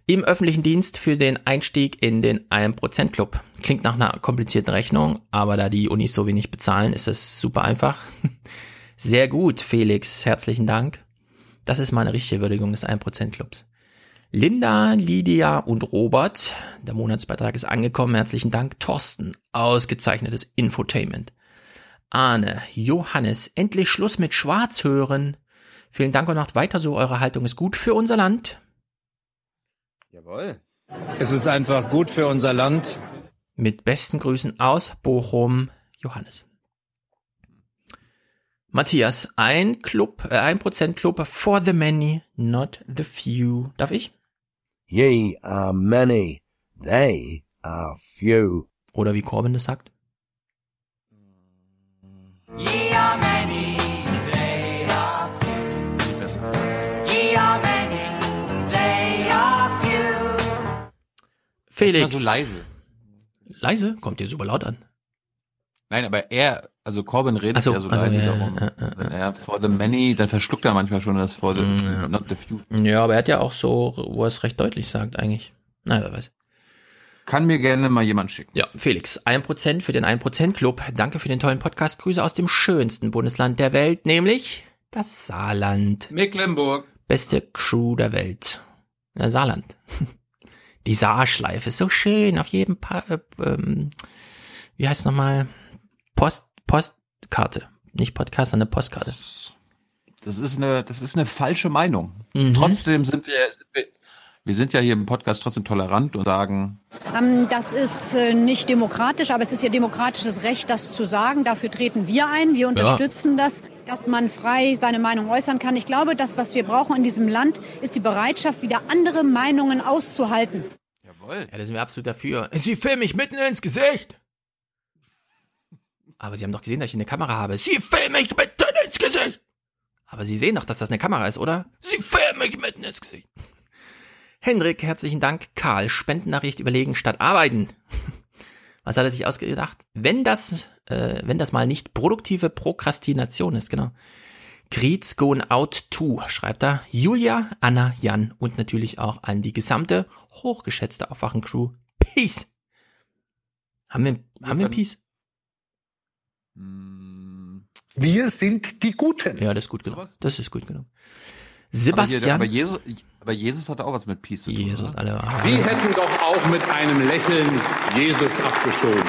im öffentlichen Dienst für den Einstieg in den 1% Club. Klingt nach einer komplizierten Rechnung, aber da die Unis so wenig bezahlen, ist es super einfach. [LAUGHS] Sehr gut, Felix, herzlichen Dank. Das ist mal eine richtige Würdigung des 1% Clubs. Linda, Lydia und Robert, der Monatsbeitrag ist angekommen, herzlichen Dank. Thorsten, ausgezeichnetes Infotainment. Arne, Johannes, endlich Schluss mit Schwarz hören. Vielen Dank und macht weiter so, eure Haltung ist gut für unser Land. Jawohl. Es ist einfach gut für unser Land. Mit besten Grüßen aus Bochum, Johannes. Matthias, ein Club, äh, ein Prozent Club for the many, not the few. Darf ich? Ye are many, they are few. Oder wie Corbin das sagt? Ye are many, they are few. Ye are many, they are few. Felix. Das war so leise. Leise? Kommt dir super laut an. Nein, aber er, also Corbin redet Ach so, ja so also, leise ja, darum. ja, ja, er for the many, dann verschluckt er manchmal schon das for the, not the few. Ja, aber er hat ja auch so, wo er es recht deutlich sagt eigentlich. Na, wer weiß. Kann mir gerne mal jemand schicken. Ja, Felix, 1% für den 1% Club. Danke für den tollen Podcast. Grüße aus dem schönsten Bundesland der Welt, nämlich das Saarland. Mecklenburg. Beste Crew der Welt. Ja, Saarland. [LAUGHS] Die Saarschleife ist so schön auf jedem pa äh, ähm, wie heißt nochmal? Post, Postkarte. Nicht Podcast, sondern Postkarte. Das ist eine, das ist eine falsche Meinung. Mhm. Trotzdem sind wir, sind wir, wir sind ja hier im Podcast trotzdem tolerant und sagen, Ähm, Das ist äh, nicht demokratisch, aber es ist ihr demokratisches Recht, das zu sagen. Dafür treten wir ein. Wir unterstützen das, dass man frei seine Meinung äußern kann. Ich glaube, das, was wir brauchen in diesem Land, ist die Bereitschaft, wieder andere Meinungen auszuhalten. Jawohl. Ja, da sind wir absolut dafür. Sie filmen mich mitten ins Gesicht. Aber Sie haben doch gesehen, dass ich eine Kamera habe. Sie filmen mich mitten ins Gesicht. Aber Sie sehen doch, dass das eine Kamera ist, oder? Sie filmen mich mitten ins Gesicht. Hendrik, herzlichen Dank. Karl, Spendennachricht überlegen statt arbeiten. [LAUGHS] Was hat er sich ausgedacht? Wenn das, äh, wenn das mal nicht produktive Prokrastination ist, genau. Greets going out to, schreibt er. Julia, Anna, Jan und natürlich auch an die gesamte hochgeschätzte Aufwachen-Crew. Peace! Haben wir, haben wir Peace? Wir sind die Guten. Ja, das ist gut genug. Das ist gut genug. Aber, hier, Sebastian. aber, Jesus, aber Jesus hatte auch was mit Peace zu tun. Jesus, alle. Sie hätten doch auch mit einem Lächeln Jesus abgeschoben.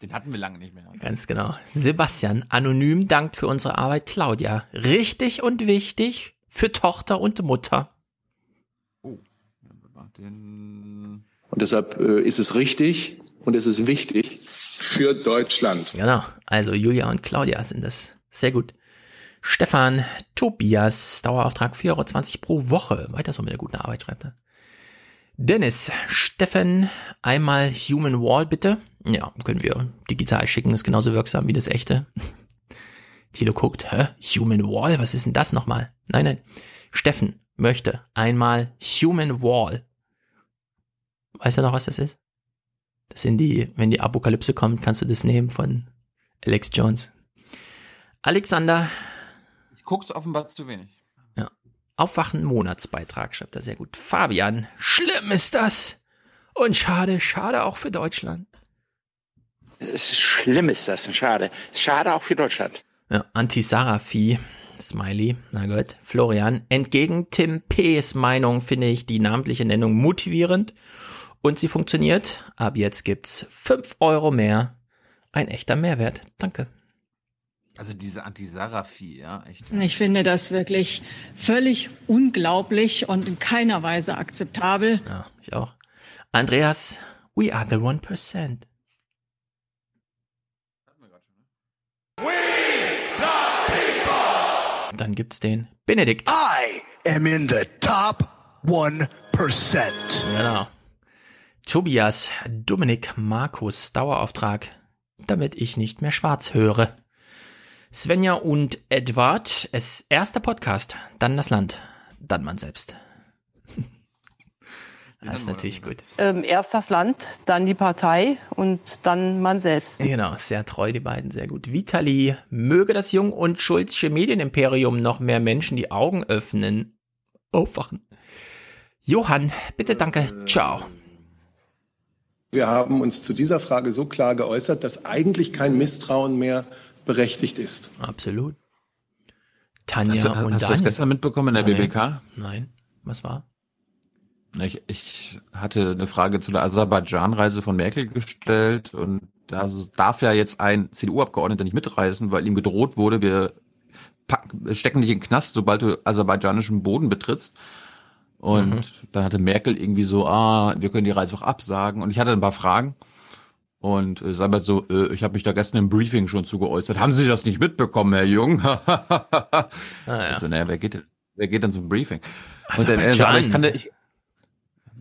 Den hatten wir lange nicht mehr. Ganz genau. Sebastian, anonym dankt für unsere Arbeit Claudia. Richtig und wichtig für Tochter und Mutter. Den Und deshalb äh, ist es richtig und es ist wichtig für Deutschland. Genau. Also Julia und Claudia sind das. Sehr gut. Stefan, Tobias, Dauerauftrag 4,20 Euro pro Woche. Weiter so mit der guten Arbeit, schreibt er. Dennis, Steffen, einmal Human Wall bitte. Ja, können wir digital schicken, ist genauso wirksam wie das echte. [LAUGHS] Thilo guckt, hä? Human Wall? Was ist denn das nochmal? Nein, nein. Steffen möchte einmal Human Wall. Weißt du noch, was das ist? Das sind die, wenn die Apokalypse kommt, kannst du das nehmen von Alex Jones. Alexander, Ich guck's offenbar zu wenig. ja. Aufwachen Monatsbeitrag, schreibt er sehr gut. Fabian, schlimm ist das. Und schade, schade auch für Deutschland. Es ist schlimm ist das, schade. Schade auch für Deutschland. Ja, Anti-Sarafi, Smiley, na gut. Florian, entgegen Tim P.'s Meinung finde ich die namentliche Nennung motivierend und sie funktioniert. Ab jetzt gibt's fünf Euro mehr. Ein echter Mehrwert. Danke. Also diese Anti-Sarafi, ja, echt. Ich finde das wirklich völlig unglaublich und in keiner Weise akzeptabel. Ja, ich auch. Andreas, we are the one percent. Dann gibt's den Benedikt. I am in the top 1%. Genau. Tobias, Dominik, Markus, Dauerauftrag, damit ich nicht mehr schwarz höre. Svenja und Edward, es erster Podcast, dann das Land, dann man selbst. [LAUGHS] Das ist natürlich gut. Ähm, erst das Land, dann die Partei und dann man selbst. Genau, sehr treu, die beiden, sehr gut. Vitali, möge das Jung- und Schulzsche Medienimperium noch mehr Menschen die Augen öffnen. Aufwachen. Johann, bitte danke, ciao. Wir haben uns zu dieser Frage so klar geäußert, dass eigentlich kein Misstrauen mehr berechtigt ist. Absolut. Tanja Hast du, und hast du das gestern mitbekommen in der Nein. BBK? Nein, was war? Ich, ich hatte eine Frage zu der Aserbaidschan-Reise von Merkel gestellt und da darf ja jetzt ein CDU-Abgeordneter nicht mitreisen, weil ihm gedroht wurde, wir pack, stecken dich in den Knast, sobald du aserbaidschanischen Boden betrittst. Und Mhm. dann hatte Merkel irgendwie so, ah, wir können die Reise auch absagen. Und ich hatte ein paar Fragen. Und äh, sag mal so, äh, ich habe mich da gestern im Briefing schon zu geäußert. Haben Sie das nicht mitbekommen, Herr Jung? [LAUGHS] Ah, ja. So, naja, wer geht, denn- wer geht denn zum Briefing? Und dann, äh, aber ich kann, ich,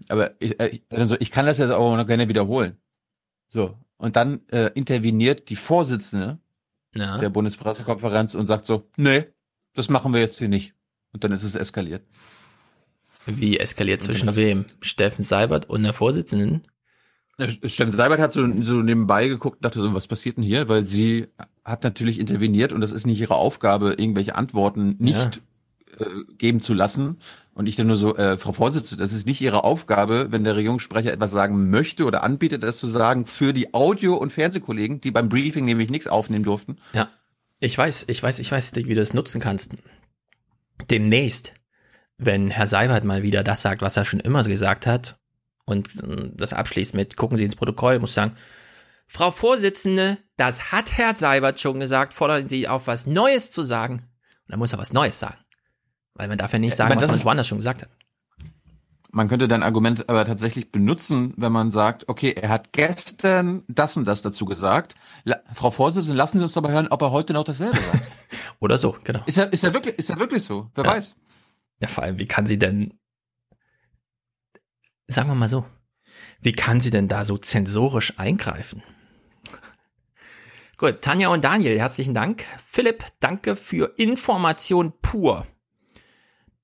aber ich, äh, so, ich kann das jetzt auch noch gerne wiederholen. So. Und dann äh, interveniert die Vorsitzende Ja. der Bundespressekonferenz und sagt so, nee, das machen wir jetzt hier nicht. Und dann ist es eskaliert. Wie eskaliert zwischen wem? Steffen Seibert und der Vorsitzenden? Steffen Seibert hat so, so nebenbei geguckt und dachte so, was passiert denn hier? Weil sie hat natürlich interveniert und das ist nicht ihre Aufgabe, irgendwelche Antworten nicht äh, geben zu lassen. Und ich dann nur so, äh, Frau Vorsitzende, das ist nicht Ihre Aufgabe, wenn der Regierungssprecher etwas sagen möchte oder anbietet, das zu sagen für die Audio- und Fernsehkollegen, die beim Briefing nämlich nichts aufnehmen durften. Ja. Ich weiß, ich weiß, ich weiß, wie du das nutzen kannst. Demnächst, wenn Herr Seibert mal wieder das sagt, was er schon immer gesagt hat, und äh, das abschließt mit, gucken Sie ins Protokoll, muss sagen, Frau Vorsitzende, das hat Herr Seibert schon gesagt, fordern Sie auf, was Neues zu sagen. Und dann muss er was Neues sagen. Weil man darf ja nicht Ja, sagen, aber was man woanders schon gesagt hat. Man könnte dein Argument aber tatsächlich benutzen, wenn man sagt, okay, er hat gestern das und das dazu gesagt. La Frau Vorsitzende, lassen Sie uns aber hören, ob er heute noch dasselbe sagt. [LAUGHS] Oder so, genau. Ist er, ist er wirklich, ist er wirklich so? Wer Ja. weiß? Ja, vor allem, wie kann sie denn, sagen wir mal so, wie kann sie denn da so zensorisch eingreifen? Gut, Tanja und Daniel, herzlichen Dank. Philipp, danke für Information pur.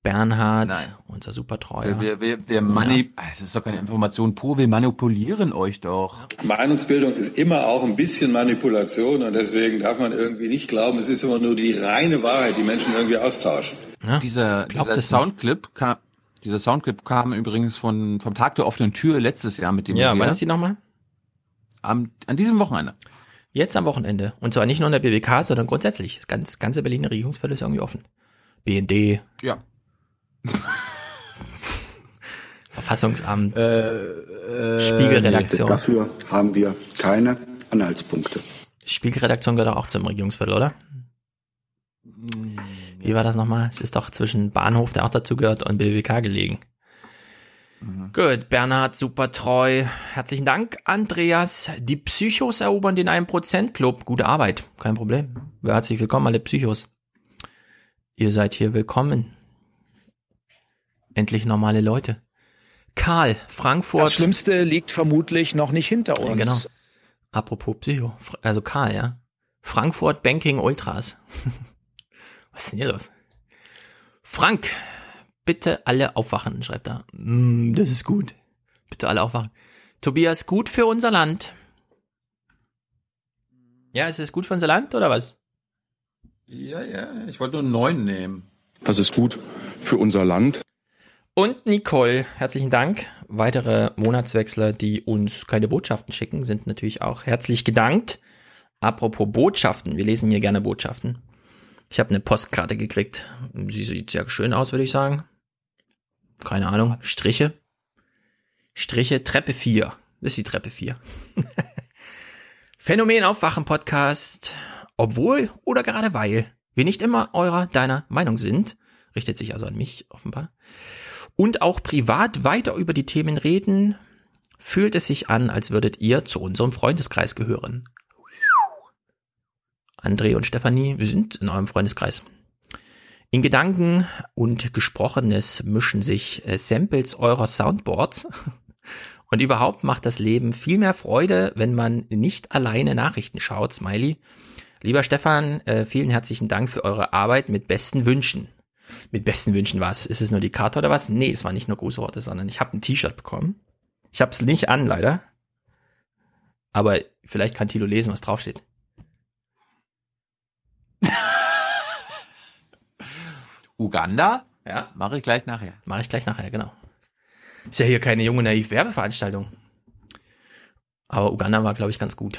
Bernhard, Nein. unser Supertreuer. Wir, wir, wir mani das ist doch keine Information pur, wir manipulieren euch doch. Meinungsbildung ist immer auch ein bisschen Manipulation und deswegen darf man irgendwie nicht glauben, es ist immer nur die reine Wahrheit, die Menschen irgendwie austauschen. Ja, Dieser, glaubt dieser. Soundclip kam, dieser Soundclip kam übrigens von, vom Tag der offenen Tür letztes Jahr mit dem Ja, Messias. wann ist die nochmal? Am, an diesem Wochenende. Jetzt am Wochenende. Und zwar nicht nur in der BWK, sondern grundsätzlich. Das ganz, ganze Berliner Regierungsviertel ist irgendwie offen. BND, Ja. [LAUGHS] Verfassungsamt, Äh, Spiegelredaktion. Dafür haben wir keine Anhaltspunkte. Spiegelredaktion gehört auch zum Regierungsviertel, oder? Wie war das nochmal? Es ist doch zwischen Bahnhof, der auch dazu gehört, und BWK gelegen. Gut, Bernhard, super treu. Herzlichen Dank, Andreas. Die Psychos erobern den 1%-Club. Gute Arbeit, kein Problem. Herzlich willkommen, alle Psychos. Ihr seid hier willkommen. Endlich normale Leute. Karl, Frankfurt. Das Schlimmste liegt vermutlich noch nicht hinter uns. Ja, genau. Apropos Psycho, also Karl, ja. Frankfurt Banking Ultras. [LAUGHS] Was ist denn hier los? Frank, bitte alle aufwachen, schreibt er. Mm, das ist gut. Bitte alle aufwachen. Tobias, gut für unser Land. Ja, ist es gut für unser Land oder was? Ja, ja, ich wollte nur einen neuen nehmen. Das ist gut für unser Land. Und Nicole, herzlichen Dank. Weitere Monatswechsler, die uns keine Botschaften schicken, sind natürlich auch herzlich gedankt. Apropos Botschaften, wir lesen hier gerne Botschaften. Ich habe eine Postkarte gekriegt. Sie sieht sehr schön aus, würde ich sagen. Keine Ahnung. Striche. Striche, Treppe 4. Das ist die Treppe 4. [LAUGHS] Phänomen Aufwachen Podcast. Obwohl oder gerade weil wir nicht immer eurer, deiner Meinung sind, richtet sich also an mich offenbar, und auch privat weiter über die Themen reden, fühlt es sich an, als würdet ihr zu unserem Freundeskreis gehören. André und Stefanie, wir sind in eurem Freundeskreis. In Gedanken und Gesprochenes mischen sich äh, Samples eurer Soundboards. [LAUGHS] Und überhaupt macht das Leben viel mehr Freude, wenn man nicht alleine Nachrichten schaut, Smiley. Lieber Stefan, äh, vielen herzlichen Dank für eure Arbeit mit besten Wünschen. Mit besten Wünschen was? Ist es nur die Karte oder was? Nee, es war nicht nur Grußworte, sondern ich habe ein T-Shirt bekommen. Ich habe es nicht an, leider. Aber vielleicht kann Tilo lesen, was draufsteht. Uganda? Ja. Mache ich gleich nachher. Mache ich gleich nachher, genau. Ist ja hier keine junge naiv Werbeveranstaltung. Aber Uganda war, glaube ich, ganz gut.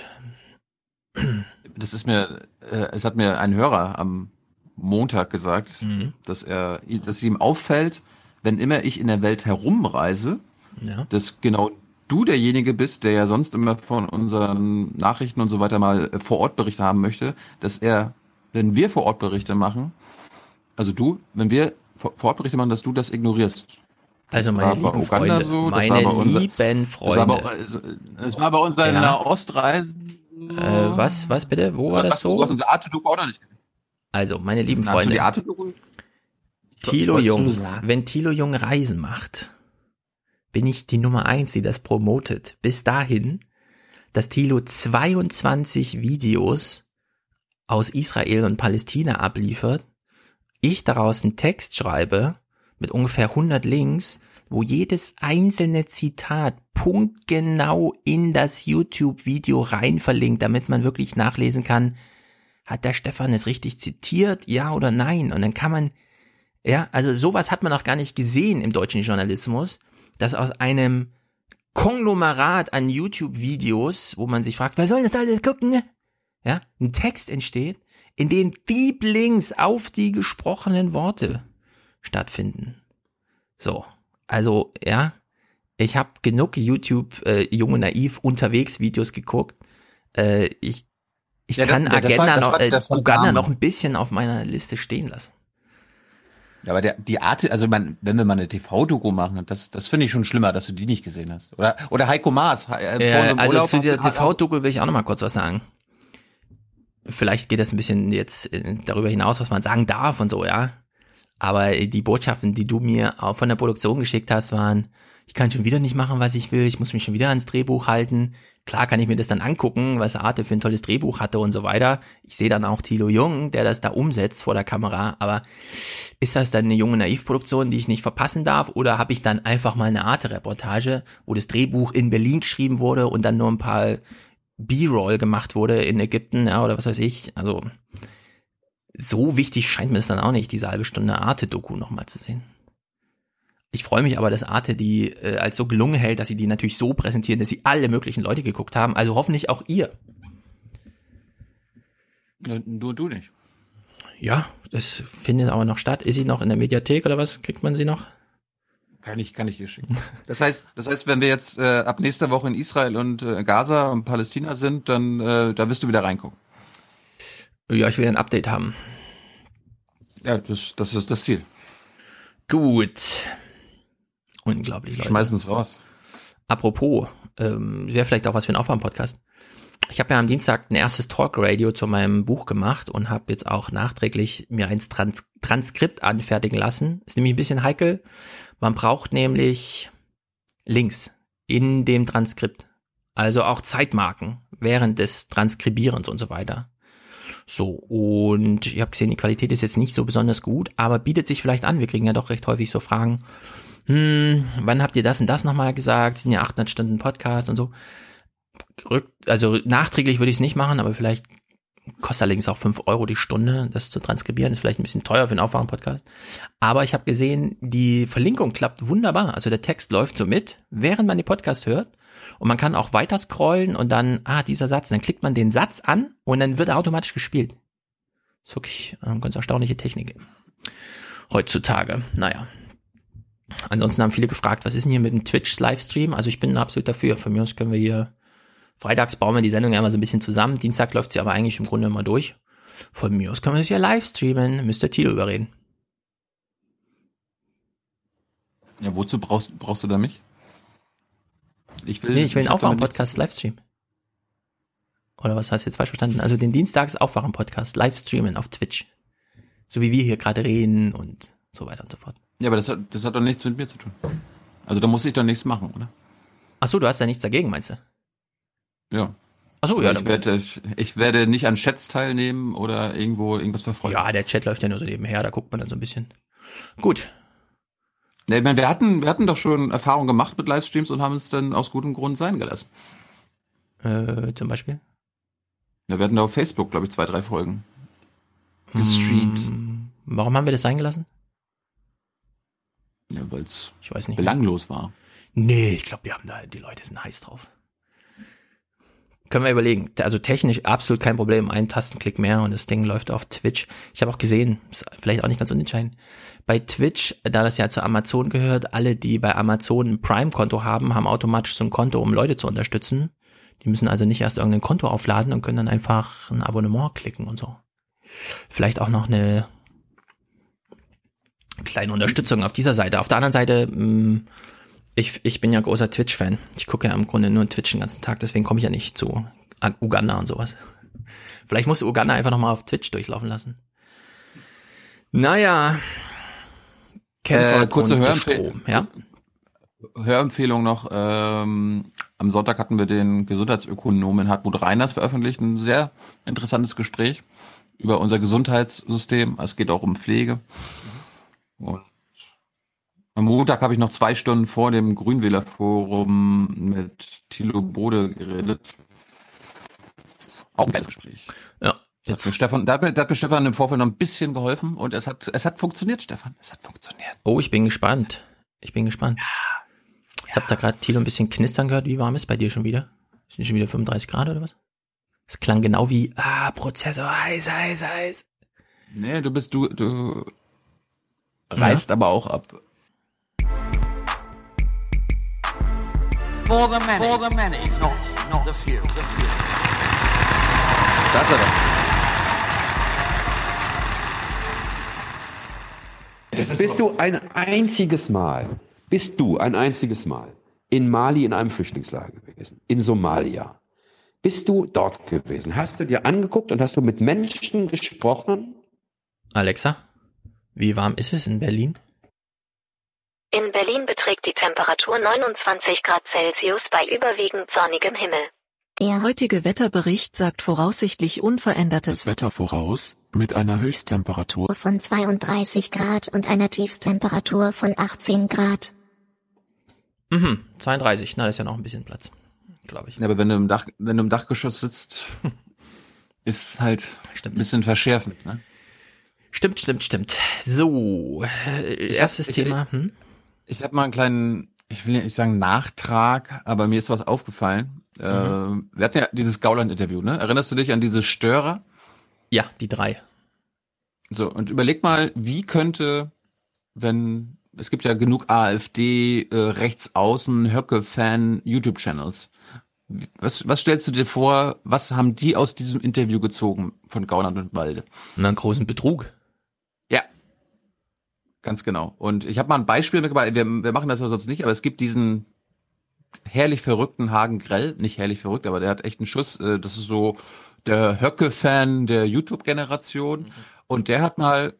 Das ist mir, äh, es hat mir ein Hörer am Montag gesagt, Mhm. dass er, dass es ihm auffällt, wenn immer ich in der Welt herumreise, Ja. dass genau du derjenige bist, der ja sonst immer von unseren Nachrichten und so weiter mal vor Ort Berichte haben möchte, dass er, wenn wir vor Ort Berichte machen, also du, wenn wir vor vor Ort Berichte machen, dass du das ignorierst. Also meine lieben Freunde, so, meine war bei unser- lieben Freunde. das war bei uns in Ja. Ostreise. Äh, was, was bitte? Wo war das Ach, Du hast so? unsere Arte-Doku auch noch nicht Also, meine lieben Hast du Freunde. die Arte-Doku? Thilo Jung, wenn Thilo Jung Reisen macht, bin ich die Nummer eins, die das promotet. Bis dahin, dass Thilo 22 Videos aus Israel und Palästina abliefert, ich daraus einen Text schreibe mit ungefähr 100 Links, wo jedes einzelne Zitat punktgenau in das YouTube-Video rein verlinkt, damit man wirklich nachlesen kann, hat der Stefan es richtig zitiert, ja oder nein? Und dann kann man ja, also sowas hat man auch gar nicht gesehen im deutschen Journalismus, dass aus einem Konglomerat an YouTube-Videos, wo man sich fragt, wer soll das alles gucken? Ja, ein Text entsteht, in dem Deep Links auf die gesprochenen Worte stattfinden. So, also ja, ich habe genug YouTube äh, junge naiv unterwegs Videos geguckt. Äh, ich ich Ja, kann da- das war- Agenda das noch, war- äh, das Uganda noch ein bisschen auf meiner Liste stehen lassen. Ja, aber der, die Art, also man, wenn wir mal eine TV-Doku machen, das, das finde ich schon schlimmer, dass du die nicht gesehen hast. Oder, oder Heiko Maas. Äh, Äh, also zu dieser TV-Doku will ich auch noch mal kurz was sagen. Vielleicht geht das ein bisschen jetzt äh, darüber hinaus, was man sagen darf und so, ja. Aber die Botschaften, die du mir auch von der Produktion geschickt hast, waren, ich kann schon wieder nicht machen, was ich will, ich muss mich schon wieder ans Drehbuch halten. Klar kann ich mir das dann angucken, was Arte für ein tolles Drehbuch hatte und so weiter. Ich sehe dann auch Thilo Jung, der das da umsetzt vor der Kamera, aber ist das dann eine junge Naivproduktion, die ich nicht verpassen darf oder habe ich dann einfach mal eine Arte-Reportage, wo das Drehbuch in Berlin geschrieben wurde und dann nur ein paar B-Roll gemacht wurde in Ägypten, ja, oder was weiß ich. Also so wichtig scheint mir es dann auch nicht, diese halbe Stunde Arte-Doku nochmal zu sehen. Ich freue mich aber, dass Arte die äh, als so gelungen hält, dass sie die natürlich so präsentieren, dass sie alle möglichen Leute geguckt haben. Also hoffentlich auch ihr. Du, du nicht. Ja, das findet aber noch statt. Ist sie noch in der Mediathek oder was? Kriegt man sie noch? Kann ich, kann ich dir schicken. [LAUGHS] Das heißt, das heißt, wenn wir jetzt äh, ab nächster Woche in Israel und äh, Gaza und Palästina sind, dann äh, da wirst du wieder reingucken. Ja, ich will ein Update haben. Ja, das, das ist das Ziel. Gut. Unglaublich, Leute. Schmeißen es raus. Apropos, ähm, wäre vielleicht auch was für ein Aufwärm-Podcast. Ich habe ja am Dienstag ein erstes Talk-Radio zu meinem Buch gemacht und habe jetzt auch nachträglich mir ein Trans Transkript anfertigen lassen. Ist nämlich ein bisschen heikel. Man braucht nämlich Links in dem Transkript. Also auch Zeitmarken während des Transkribierens und so weiter. So, und ich habe gesehen, die Qualität ist jetzt nicht so besonders gut, aber bietet sich vielleicht an. Wir kriegen ja doch recht häufig so Fragen. Hm, wann habt ihr das und das nochmal gesagt? Sind ja 800 Stunden Podcast und so. Also nachträglich würde ich es nicht machen, aber vielleicht kostet allerdings auch 5 Euro die Stunde, das zu transkribieren. Ist vielleicht ein bisschen teuer für einen Aufwachen-Podcast. Aber ich habe gesehen, die Verlinkung klappt wunderbar. Also der Text läuft so mit, während man den Podcast hört. Und man kann auch weiter scrollen und dann, ah, dieser Satz, dann klickt man den Satz an und dann wird er automatisch gespielt. Das ist wirklich eine ganz erstaunliche Technik. Heutzutage. Naja. Ansonsten haben viele gefragt, was ist denn hier mit dem Twitch-Livestream? Also ich bin absolut dafür. Von mir aus können wir hier, freitags bauen wir die Sendung ja immer so ein bisschen zusammen. Dienstag läuft sie aber eigentlich im Grunde immer durch. Von mir aus können wir es ja live streamen. Müsste Tilo überreden. Ja, wozu brauchst, brauchst du da mich? Ich will, nee, ich will einen Aufwachen-Podcast Livestream. Oder was hast du jetzt falsch verstanden? Also den Dienstags Aufwachen-Podcast Livestreamen auf Twitch. So wie wir hier gerade reden und so weiter und so fort. Ja, aber das hat, das hat doch nichts mit mir zu tun. Also da muss ich doch nichts machen, oder? Ach so, du hast ja nichts dagegen, meinst du? Ja. Ach so, ja. Ich werde, ich werde nicht an Chats teilnehmen oder irgendwo irgendwas verfolgen. Ja, der Chat läuft ja nur so nebenher, da guckt man dann so ein bisschen. Gut, Nee, ich meine, wir hatten, wir hatten doch schon Erfahrungen gemacht mit Livestreams und haben es dann aus gutem Grund sein gelassen. Äh, zum Beispiel? Ja, wir hatten da auf Facebook, glaube ich, zwei, drei Folgen gestreamt. Hm, warum haben wir das sein gelassen? Ja, weil es belanglos war. Nee, ich glaube, wir haben da, die Leute sind heiß drauf. Können wir überlegen. Also technisch absolut kein Problem. Ein Tastenklick mehr und das Ding läuft auf Twitch. Ich habe auch gesehen, ist vielleicht auch nicht ganz unentscheidend. Bei Twitch, da das ja zu Amazon gehört, alle, die bei Amazon ein Prime-Konto haben, haben automatisch so ein Konto, um Leute zu unterstützen. Die müssen also nicht erst irgendein Konto aufladen und können dann einfach ein Abonnement klicken und so. Vielleicht auch noch eine kleine Unterstützung auf dieser Seite. Auf der anderen Seite, mh, mm, ich, ich bin ja großer Twitch-Fan. Ich gucke ja im Grunde nur Twitch den ganzen Tag, deswegen komme ich ja nicht zu Uganda und sowas. [LAUGHS] Vielleicht muss Uganda einfach nochmal auf Twitch durchlaufen lassen. Naja. Äh, kurze Hörempfehlung, ja? Hörempfehlung noch. Ähm, am Sonntag hatten wir den Gesundheitsökonomen Hartmut Reiners veröffentlicht. Ein sehr interessantes Gespräch über unser Gesundheitssystem. Es geht auch um Pflege. Und am Montag habe ich noch zwei Stunden vor dem Grünwählerforum mit Thilo Bode geredet. Auch ein geiles Gespräch. Ja. Jetzt. Hat Stefan, da hat, hat mir Stefan im Vorfeld noch ein bisschen geholfen und es hat, es hat funktioniert, Stefan. Es hat funktioniert. Oh, ich bin gespannt. Ich bin gespannt. Ja. Jetzt habt ihr gerade Thilo ein bisschen knistern gehört. Wie warm ist bei dir schon wieder? Sind schon wieder 35 Grad oder was? Es klang genau wie, ah, Prozessor, heiß, heiß, heiß. Nee, du bist, du, du reißt ja. aber auch ab. For the many, For the many. Not, not the few. The few. Das ist er Bist du ein einziges Mal, bist du ein einziges Mal in Mali in einem Flüchtlingslager gewesen, in Somalia? Bist du dort gewesen? Hast du dir angeguckt und hast du mit Menschen gesprochen? Alexa, wie warm ist es in Berlin? In Berlin beträgt die Temperatur 29 Grad Celsius bei überwiegend sonnigem Himmel. Der heutige Wetterbericht sagt voraussichtlich unverändertes Wetter voraus, mit einer Höchsttemperatur von 32 Grad und einer Tiefstemperatur von 18 Grad. Mhm, 32, na, da ist ja noch ein bisschen Platz, glaube ich. Ja, aber wenn du im Dach, wenn du im Dachgeschoss sitzt, [LAUGHS] ist halt Stimmt. ein bisschen verschärfend, ne? Stimmt, stimmt, stimmt. So, äh, erstes ich- Thema. Hm? Ich habe mal einen kleinen, ich will nicht sagen Nachtrag, aber mir ist was aufgefallen. Äh, wir hatten ja dieses Gauland-Interview, ne? Erinnerst du dich an diese Störer? Ja, die drei. So, und überleg mal, wie könnte, wenn, es gibt ja genug AfD, äh, Rechtsaußen, Höcke-Fan, YouTube-Channels. Was, was stellst du dir vor, was haben die aus diesem Interview gezogen von Gauland und Walde? Na, einen großen Betrug. Ja. Ganz genau. Und ich habe mal ein Beispiel mitgebracht, wir, wir machen das ja sonst nicht, aber es gibt diesen herrlich verrückten Hagen Grell, nicht herrlich verrückt, aber der hat echt einen Schuss. äh, Das ist so der Höcke-Fan der YouTube-Generation. Und der hat mal,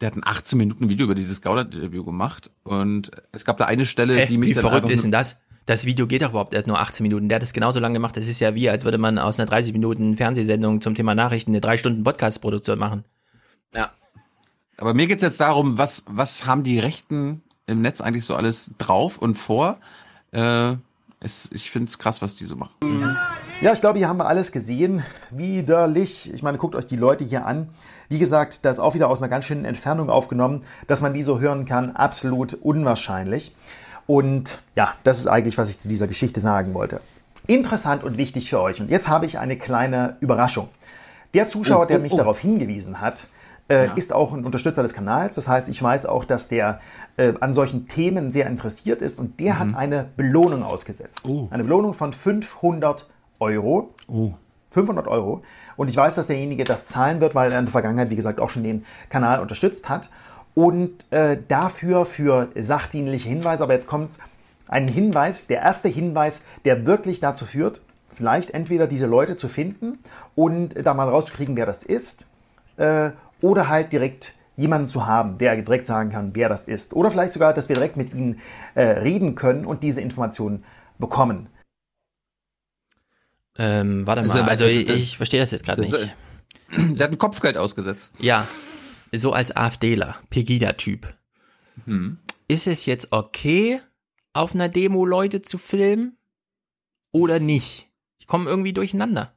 der hat ein 18 Minuten Video über dieses Gauland-Interview gemacht. Und es gab da eine Stelle, Hä, die mich wie verrückt ist denn das? Das Video geht doch überhaupt erst nur 18 Minuten. Der hat es genauso lange gemacht. Das ist ja wie, als würde man aus einer 30 Minuten Fernsehsendung zum Thema Nachrichten eine 3 Stunden Podcast-Produktion machen. Ja. Aber mir geht's jetzt darum, was, was haben die Rechten im Netz eigentlich so alles drauf und vor? Äh, es, ich find's krass, was die so machen. Ja, ich glaube, hier haben wir alles gesehen. Widerlich. Ich meine, guckt euch die Leute hier an. Wie gesagt, das ist auch wieder aus einer ganz schönen Entfernung aufgenommen. Dass man die so hören kann, absolut unwahrscheinlich. Und ja, das ist eigentlich, was ich zu dieser Geschichte sagen wollte. Interessant und wichtig für euch. Und jetzt habe ich eine kleine Überraschung. Der Zuschauer, Oh, der oh, mich oh. darauf hingewiesen hat, äh, Ja. ist auch ein Unterstützer des Kanals. Das heißt, ich weiß auch, dass der äh, an solchen Themen sehr interessiert ist und der hat eine Belohnung ausgesetzt. Mhm. Oh. Eine Belohnung von 500 Euro. Oh. 500 Euro. Und ich weiß, dass derjenige das zahlen wird, weil er in der Vergangenheit, wie gesagt, auch schon den Kanal unterstützt hat. Und äh, dafür für sachdienliche Hinweise, aber jetzt kommt's, ein Hinweis, der erste Hinweis, der wirklich dazu führt, vielleicht entweder diese Leute zu finden und da mal rauszukriegen, wer das ist, äh, oder halt direkt jemanden zu haben, der direkt sagen kann, wer das ist. Oder vielleicht sogar, dass wir direkt mit ihnen äh, reden können und diese Informationen bekommen. Ähm, warte Also, mal, das- also ich, ich verstehe das jetzt gerade nicht. [CLEARS THROAT] Der hat ein Kopfgeld ausgesetzt. Ja, so als AfDler, Pegida-Typ. Hm. Ist es jetzt okay, auf einer Demo Leute zu filmen oder nicht? Ich komme irgendwie durcheinander.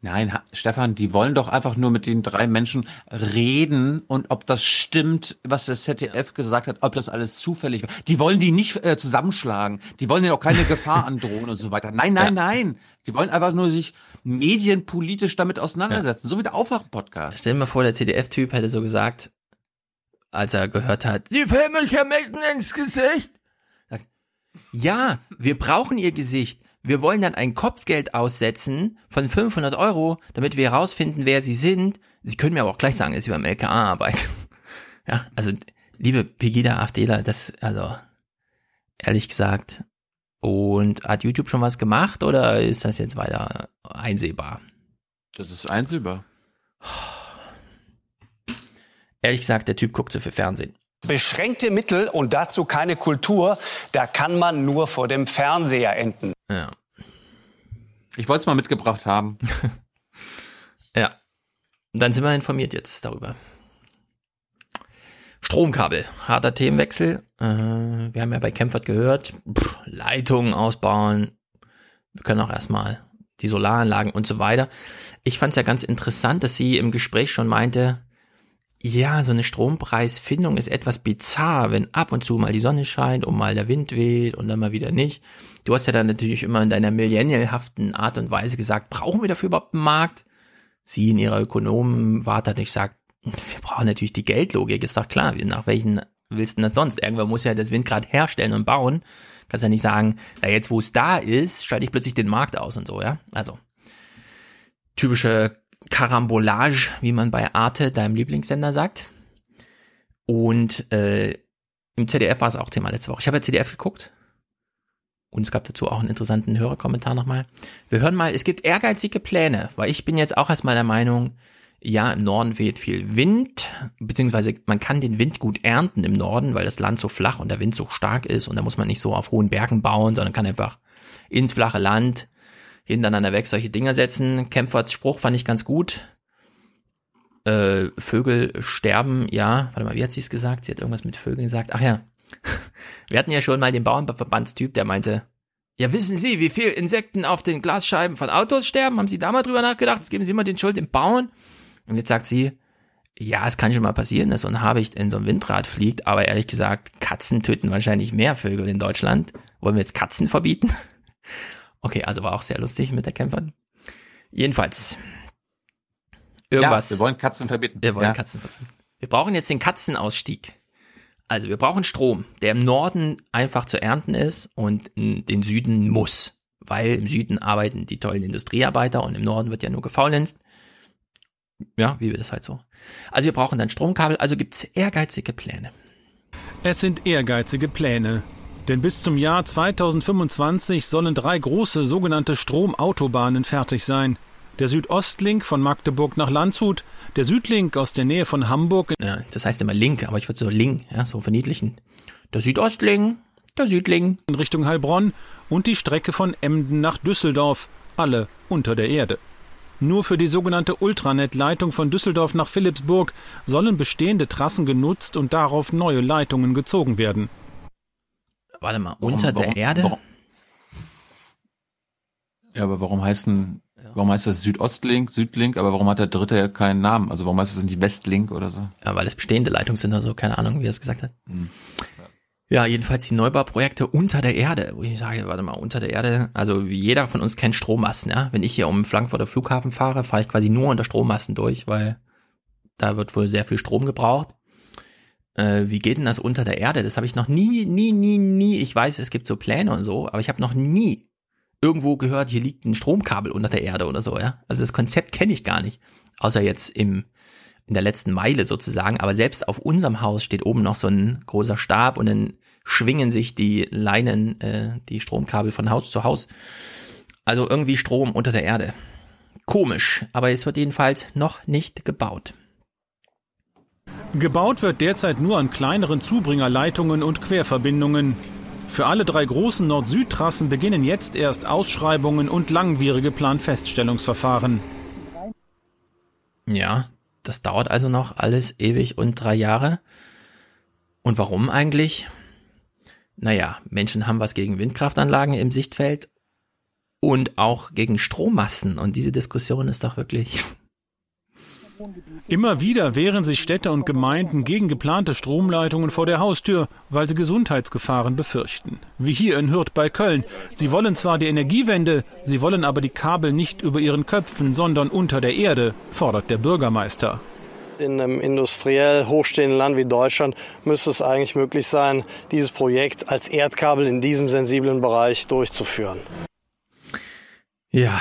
Nein, Stefan, die wollen doch einfach nur mit den drei Menschen reden und ob das stimmt, was das ZDF gesagt hat, ob das alles zufällig war. Die wollen die nicht äh, zusammenschlagen. Die wollen ja auch keine Gefahr [LAUGHS] androhen und so weiter. Nein, nein, nein. Die wollen einfach nur sich medienpolitisch damit auseinandersetzen. So wie der Aufwachen-Podcast. Stell dir mal vor, der CDF-Typ hätte so gesagt, als er gehört hat, Sie filmen mich ja mitten ins Gesicht. Sagt, ja, wir brauchen Ihr Gesicht. Wir wollen dann ein Kopfgeld aussetzen von 500 Euro, damit wir herausfinden, wer Sie sind. Sie können mir aber auch gleich sagen, dass Sie beim LKA arbeiten. [LAUGHS] Ja, also, liebe Pegida AfDler, das, also, ehrlich gesagt. Und hat YouTube schon was gemacht oder ist das jetzt weiter einsehbar? Das ist einsehbar. Ehrlich gesagt, der Typ guckt so viel Fernsehen. Beschränkte Mittel und dazu keine Kultur, da kann man nur vor dem Fernseher enden. Ja. Ich wollte es mal mitgebracht haben. [LAUGHS] Ja. Dann sind wir informiert jetzt darüber. Stromkabel, harter Themenwechsel. Äh, wir haben ja bei Kempfert gehört, pff, Leitungen ausbauen. Wir können auch erstmal die Solaranlagen und so weiter. Ich fand es ja ganz interessant, dass sie im Gespräch schon meinte, ja, so eine Strompreisfindung ist etwas bizarr, wenn ab und zu mal die Sonne scheint und mal der Wind weht und dann mal wieder nicht. Du hast ja dann natürlich immer in deiner millennialhaften Art und Weise gesagt, brauchen wir dafür überhaupt einen Markt? Sie in ihrer Ökonomenwarte hat nicht gesagt, wir brauchen natürlich die Geldlogik, ist doch klar, nach welchen willst du das sonst? Irgendwann muss ja das Windrad herstellen und bauen. Kannst ja nicht sagen, na jetzt, wo es da ist, schalte ich plötzlich den Markt aus und so, ja? Also, typische Karambolage, wie man bei Arte, deinem Lieblingssender, sagt. Und äh, im ZDF war es auch Thema letzte Woche. Ich habe ja ZDF geguckt. Und es gab dazu auch einen interessanten Hörerkommentar nochmal. Wir hören mal, es gibt ehrgeizige Pläne, weil ich bin jetzt auch erstmal der Meinung, ja, im Norden weht viel Wind, beziehungsweise man kann den Wind gut ernten im Norden, weil das Land so flach und der Wind so stark ist und da muss man nicht so auf hohen Bergen bauen, sondern kann einfach ins flache Land hintereinander weg solche Dinger setzen. Kempferts Spruch fand ich ganz gut. Äh, Vögel sterben, ja, warte mal, wie hat sie es gesagt? Sie hat irgendwas mit Vögeln gesagt. Ach ja, wir hatten ja schon mal den Bauernverbandstyp, der meinte, ja, wissen Sie, wie viel Insekten auf den Glasscheiben von Autos sterben? Haben Sie da mal drüber nachgedacht? Jetzt geben Sie immer den Schuld dem Bauern. Und jetzt sagt sie, ja, es kann schon mal passieren, dass so ein Habicht in so ein Windrad fliegt, aber ehrlich gesagt, Katzen töten wahrscheinlich mehr Vögel in Deutschland. Wollen wir jetzt Katzen verbieten? [LAUGHS] Okay, also war auch sehr lustig mit der Kämpferin. Jedenfalls. Irgendwas. Ja, wir wollen Katzen verbieten. Wir wollen ja. Katzen verbieten. Wir brauchen jetzt den Katzenausstieg. Also wir brauchen Strom, der im Norden einfach zu ernten ist und den Süden muss. Weil im Süden arbeiten die tollen Industriearbeiter und im Norden wird ja nur gefaulenzt. Ja, wie wir das halt so. Also wir brauchen dann Stromkabel, also gibt's ehrgeizige Pläne. Es sind ehrgeizige Pläne. Denn bis zum Jahr 2025 sollen drei große sogenannte Stromautobahnen fertig sein. Der Südostlink von Magdeburg nach Landshut, der Südlink aus der Nähe von Hamburg. Ja, das heißt immer Link, aber ich würde so Link, ja, so verniedlichen. Der Südostlink, der Südlink. In Richtung Heilbronn und die Strecke von Emden nach Düsseldorf, alle unter der Erde. Nur für die sogenannte Ultranet-Leitung von Düsseldorf nach Philipsburg sollen bestehende Trassen genutzt und darauf neue Leitungen gezogen werden. Warte mal, unter Warum- der Erde? warum- Ja, aber warum heißt denn, warum heißt das Südostlink, Südlink, aber warum hat der dritte ja keinen Namen? Also warum heißt es nicht Westlink oder so? Ja, weil es bestehende Leitungen sind oder so, keine Ahnung, wie er es gesagt hat. Hm. Ja, jedenfalls die Neubauprojekte unter der Erde, wo ich sage, warte mal, unter der Erde, also jeder von uns kennt Strommasten, ja. Wenn ich hier um Frankfurter Flughafen fahre, fahre ich quasi nur unter Strommasten durch, weil da wird wohl sehr viel Strom gebraucht. Äh, wie geht denn das unter der Erde? Das habe ich noch nie, nie, nie, nie. Ich weiß, es gibt so Pläne und so, aber ich habe noch nie irgendwo gehört, hier liegt ein Stromkabel unter der Erde oder so, ja. Also das Konzept kenne ich gar nicht. Außer jetzt im, in der letzten Meile sozusagen. Aber selbst auf unserem Haus steht oben noch so ein großer Stab und dann schwingen sich die Leinen, äh, die Stromkabel von Haus zu Haus. Also irgendwie Strom unter der Erde. Komisch, aber es wird jedenfalls noch nicht gebaut. Gebaut wird derzeit nur an kleineren Zubringerleitungen und Querverbindungen. Für alle drei großen Nord-Süd-Trassen beginnen jetzt erst Ausschreibungen und langwierige Planfeststellungsverfahren. Ja, das dauert also noch alles ewig und drei Jahre. Und warum eigentlich? Naja, Menschen haben was gegen Windkraftanlagen im Sichtfeld und auch gegen Strommasten. Und diese Diskussion ist doch wirklich. Immer wieder wehren sich Städte und Gemeinden gegen geplante Stromleitungen vor der Haustür, weil sie Gesundheitsgefahren befürchten. Wie hier in Hürth bei Köln. Sie wollen zwar die Energiewende, sie wollen aber die Kabel nicht über ihren Köpfen, sondern unter der Erde, fordert der Bürgermeister. In einem industriell hochstehenden Land wie Deutschland müsste es eigentlich möglich sein, dieses Projekt als Erdkabel in diesem sensiblen Bereich durchzuführen. Ja,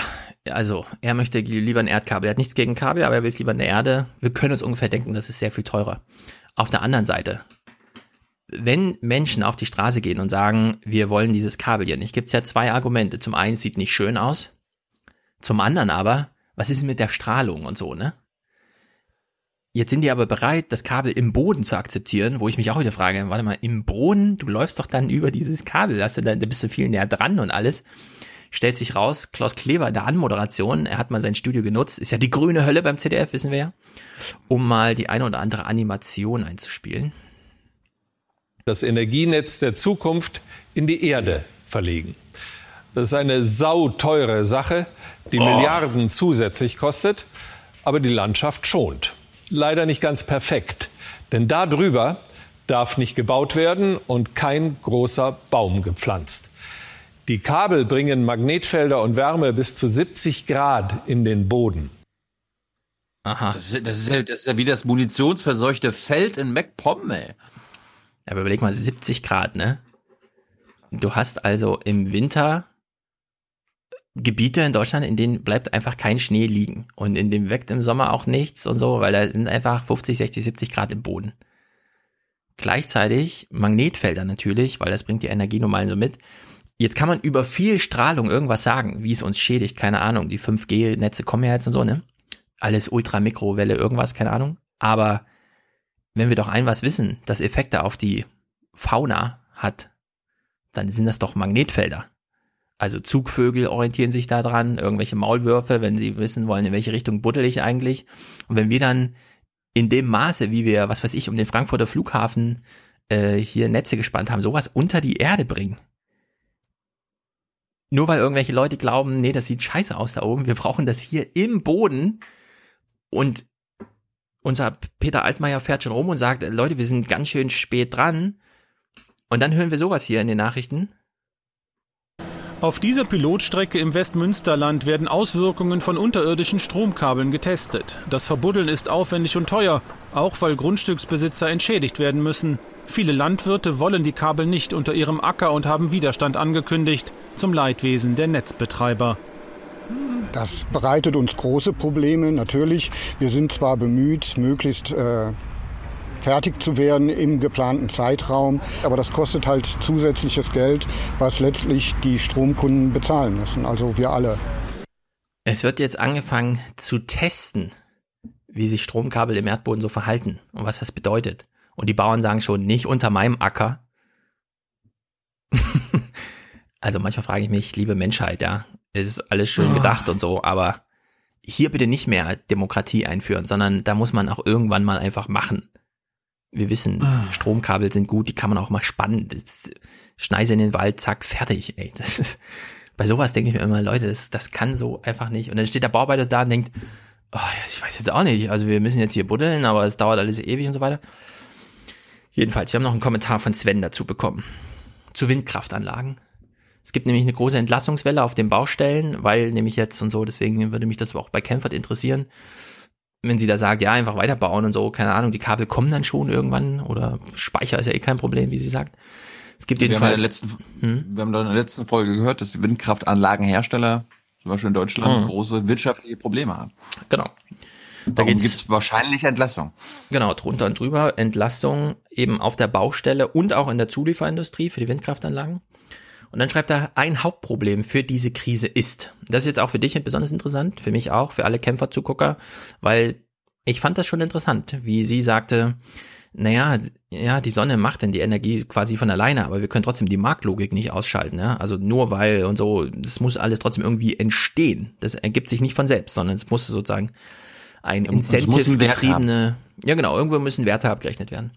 also er möchte lieber ein Erdkabel. Er hat nichts gegen Kabel, aber er will es lieber in der Erde. Wir können uns ungefähr denken, das ist sehr viel teurer. Auf der anderen Seite, wenn Menschen auf die Straße gehen und sagen, wir wollen dieses Kabel hier nicht, gibt es ja zwei Argumente. Zum einen sieht nicht schön aus, zum anderen aber, was ist mit der Strahlung und so, ne? Jetzt sind die aber bereit, das Kabel im Boden zu akzeptieren, wo ich mich auch wieder frage, warte mal, im Boden, du läufst doch dann über dieses Kabel, hast du dann, da bist du viel näher dran und alles. Stellt sich raus, Klaus Kleber in der Anmoderation, er hat mal sein Studio genutzt, ist ja die grüne Hölle beim ZDF, wissen wir ja, um mal die eine oder andere Animation einzuspielen. das Energienetz der Zukunft in die Erde verlegen. Das ist eine sauteure Sache, die Milliarden zusätzlich kostet, aber die Landschaft schont. Leider nicht ganz perfekt, denn darüber darf nicht gebaut werden und kein großer Baum gepflanzt. Die Kabel bringen Magnetfelder und Wärme bis zu 70 Grad in den Boden. Aha. Das ist, das, ist ja, das ist ja wie das munitionsverseuchte Feld in MacPom, ey. Aber überleg mal, 70 Grad, ne? Du hast also im Winter Gebiete in Deutschland, in denen bleibt einfach kein Schnee liegen. Und in dem weckt im Sommer auch nichts und so, weil da sind einfach 50, 60, 70 Grad im Boden. Gleichzeitig Magnetfelder natürlich, weil das bringt die Energie nun so mit. Jetzt kann man über viel Strahlung irgendwas sagen, wie es uns schädigt, keine Ahnung. Die 5G-Netze kommen ja jetzt und so, ne? alles Ultramikrowelle, irgendwas, keine Ahnung. Aber wenn wir doch ein was wissen, das Effekte auf die Fauna hat, dann sind das doch Magnetfelder. Also Zugvögel orientieren sich da dran, irgendwelche Maulwürfe, wenn sie wissen wollen, in welche Richtung buddel ich eigentlich. Und wenn wir dann in dem Maße, wie wir, was weiß ich, um den Frankfurter Flughafen äh, hier Netze gespannt haben, sowas unter die Erde bringen. Nur weil irgendwelche Leute glauben, nee, das sieht scheiße aus da oben, wir brauchen das hier im Boden. Und unser Peter Altmaier fährt schon rum und sagt, Leute, wir sind ganz schön spät dran. Und dann hören wir sowas hier in den Nachrichten. Auf dieser Pilotstrecke im Westmünsterland werden Auswirkungen von unterirdischen Stromkabeln getestet. Das Verbuddeln ist aufwendig und teuer, auch weil Grundstücksbesitzer entschädigt werden müssen. Viele Landwirte wollen die Kabel nicht unter ihrem Acker und haben Widerstand angekündigt, zum Leidwesen der Netzbetreiber. Das bereitet uns große Probleme, natürlich. Wir sind zwar bemüht, möglichst äh, fertig zu werden im geplanten Zeitraum. Aber das kostet halt zusätzliches Geld, was letztlich die Stromkunden bezahlen müssen, also wir alle. Es wird jetzt angefangen zu testen, wie sich Stromkabel im Erdboden so verhalten und was das bedeutet. Und die Bauern sagen schon, nicht unter meinem Acker. [LAUGHS] also manchmal frage ich mich, liebe Menschheit, ja, es ist alles schön gedacht und so, aber hier bitte nicht mehr Demokratie einführen, sondern da muss man auch irgendwann mal einfach machen. Wir wissen, ah. Stromkabel sind gut, die kann man auch mal spannen. Das, Schneise in den Wald, zack, fertig. Ey, das ist, bei sowas denke ich mir immer, Leute, das, das kann so einfach nicht. Und dann steht der Bauarbeiter da und denkt, oh, ich weiß jetzt auch nicht, also wir müssen jetzt hier buddeln, aber es dauert alles ewig und so weiter. Jedenfalls, wir haben noch einen Kommentar von Sven dazu bekommen. Zu Windkraftanlagen. Es gibt nämlich eine große Entlassungswelle auf den Baustellen, weil nämlich jetzt und so, deswegen würde mich das auch bei Kempfert interessieren wenn sie da sagt, ja, einfach weiterbauen und so, keine Ahnung, die Kabel kommen dann schon irgendwann oder Speicher ist ja eh kein Problem, wie sie sagt. Es gibt wir jedenfalls. Haben letzten, hm? Wir haben da in der letzten Folge gehört, dass die Windkraftanlagenhersteller, zum Beispiel in Deutschland, hm. große wirtschaftliche Probleme haben. Genau. Da gibt es wahrscheinlich Entlassung. Genau, drunter und drüber Entlassung eben auf der Baustelle und auch in der Zulieferindustrie für die Windkraftanlagen. Und dann schreibt er, ein Hauptproblem für diese Krise ist. Das ist jetzt auch für dich besonders interessant, für mich auch, für alle Kämpferzugucker, weil ich fand das schon interessant, wie sie sagte, naja, ja, die Sonne macht denn die Energie quasi von alleine, aber wir können trotzdem die Marktlogik nicht ausschalten, ja. Also nur weil und so, das muss alles trotzdem irgendwie entstehen. Das ergibt sich nicht von selbst, sondern es muss sozusagen ein Incentive-getriebene, ja genau, irgendwo müssen Werte abgerechnet werden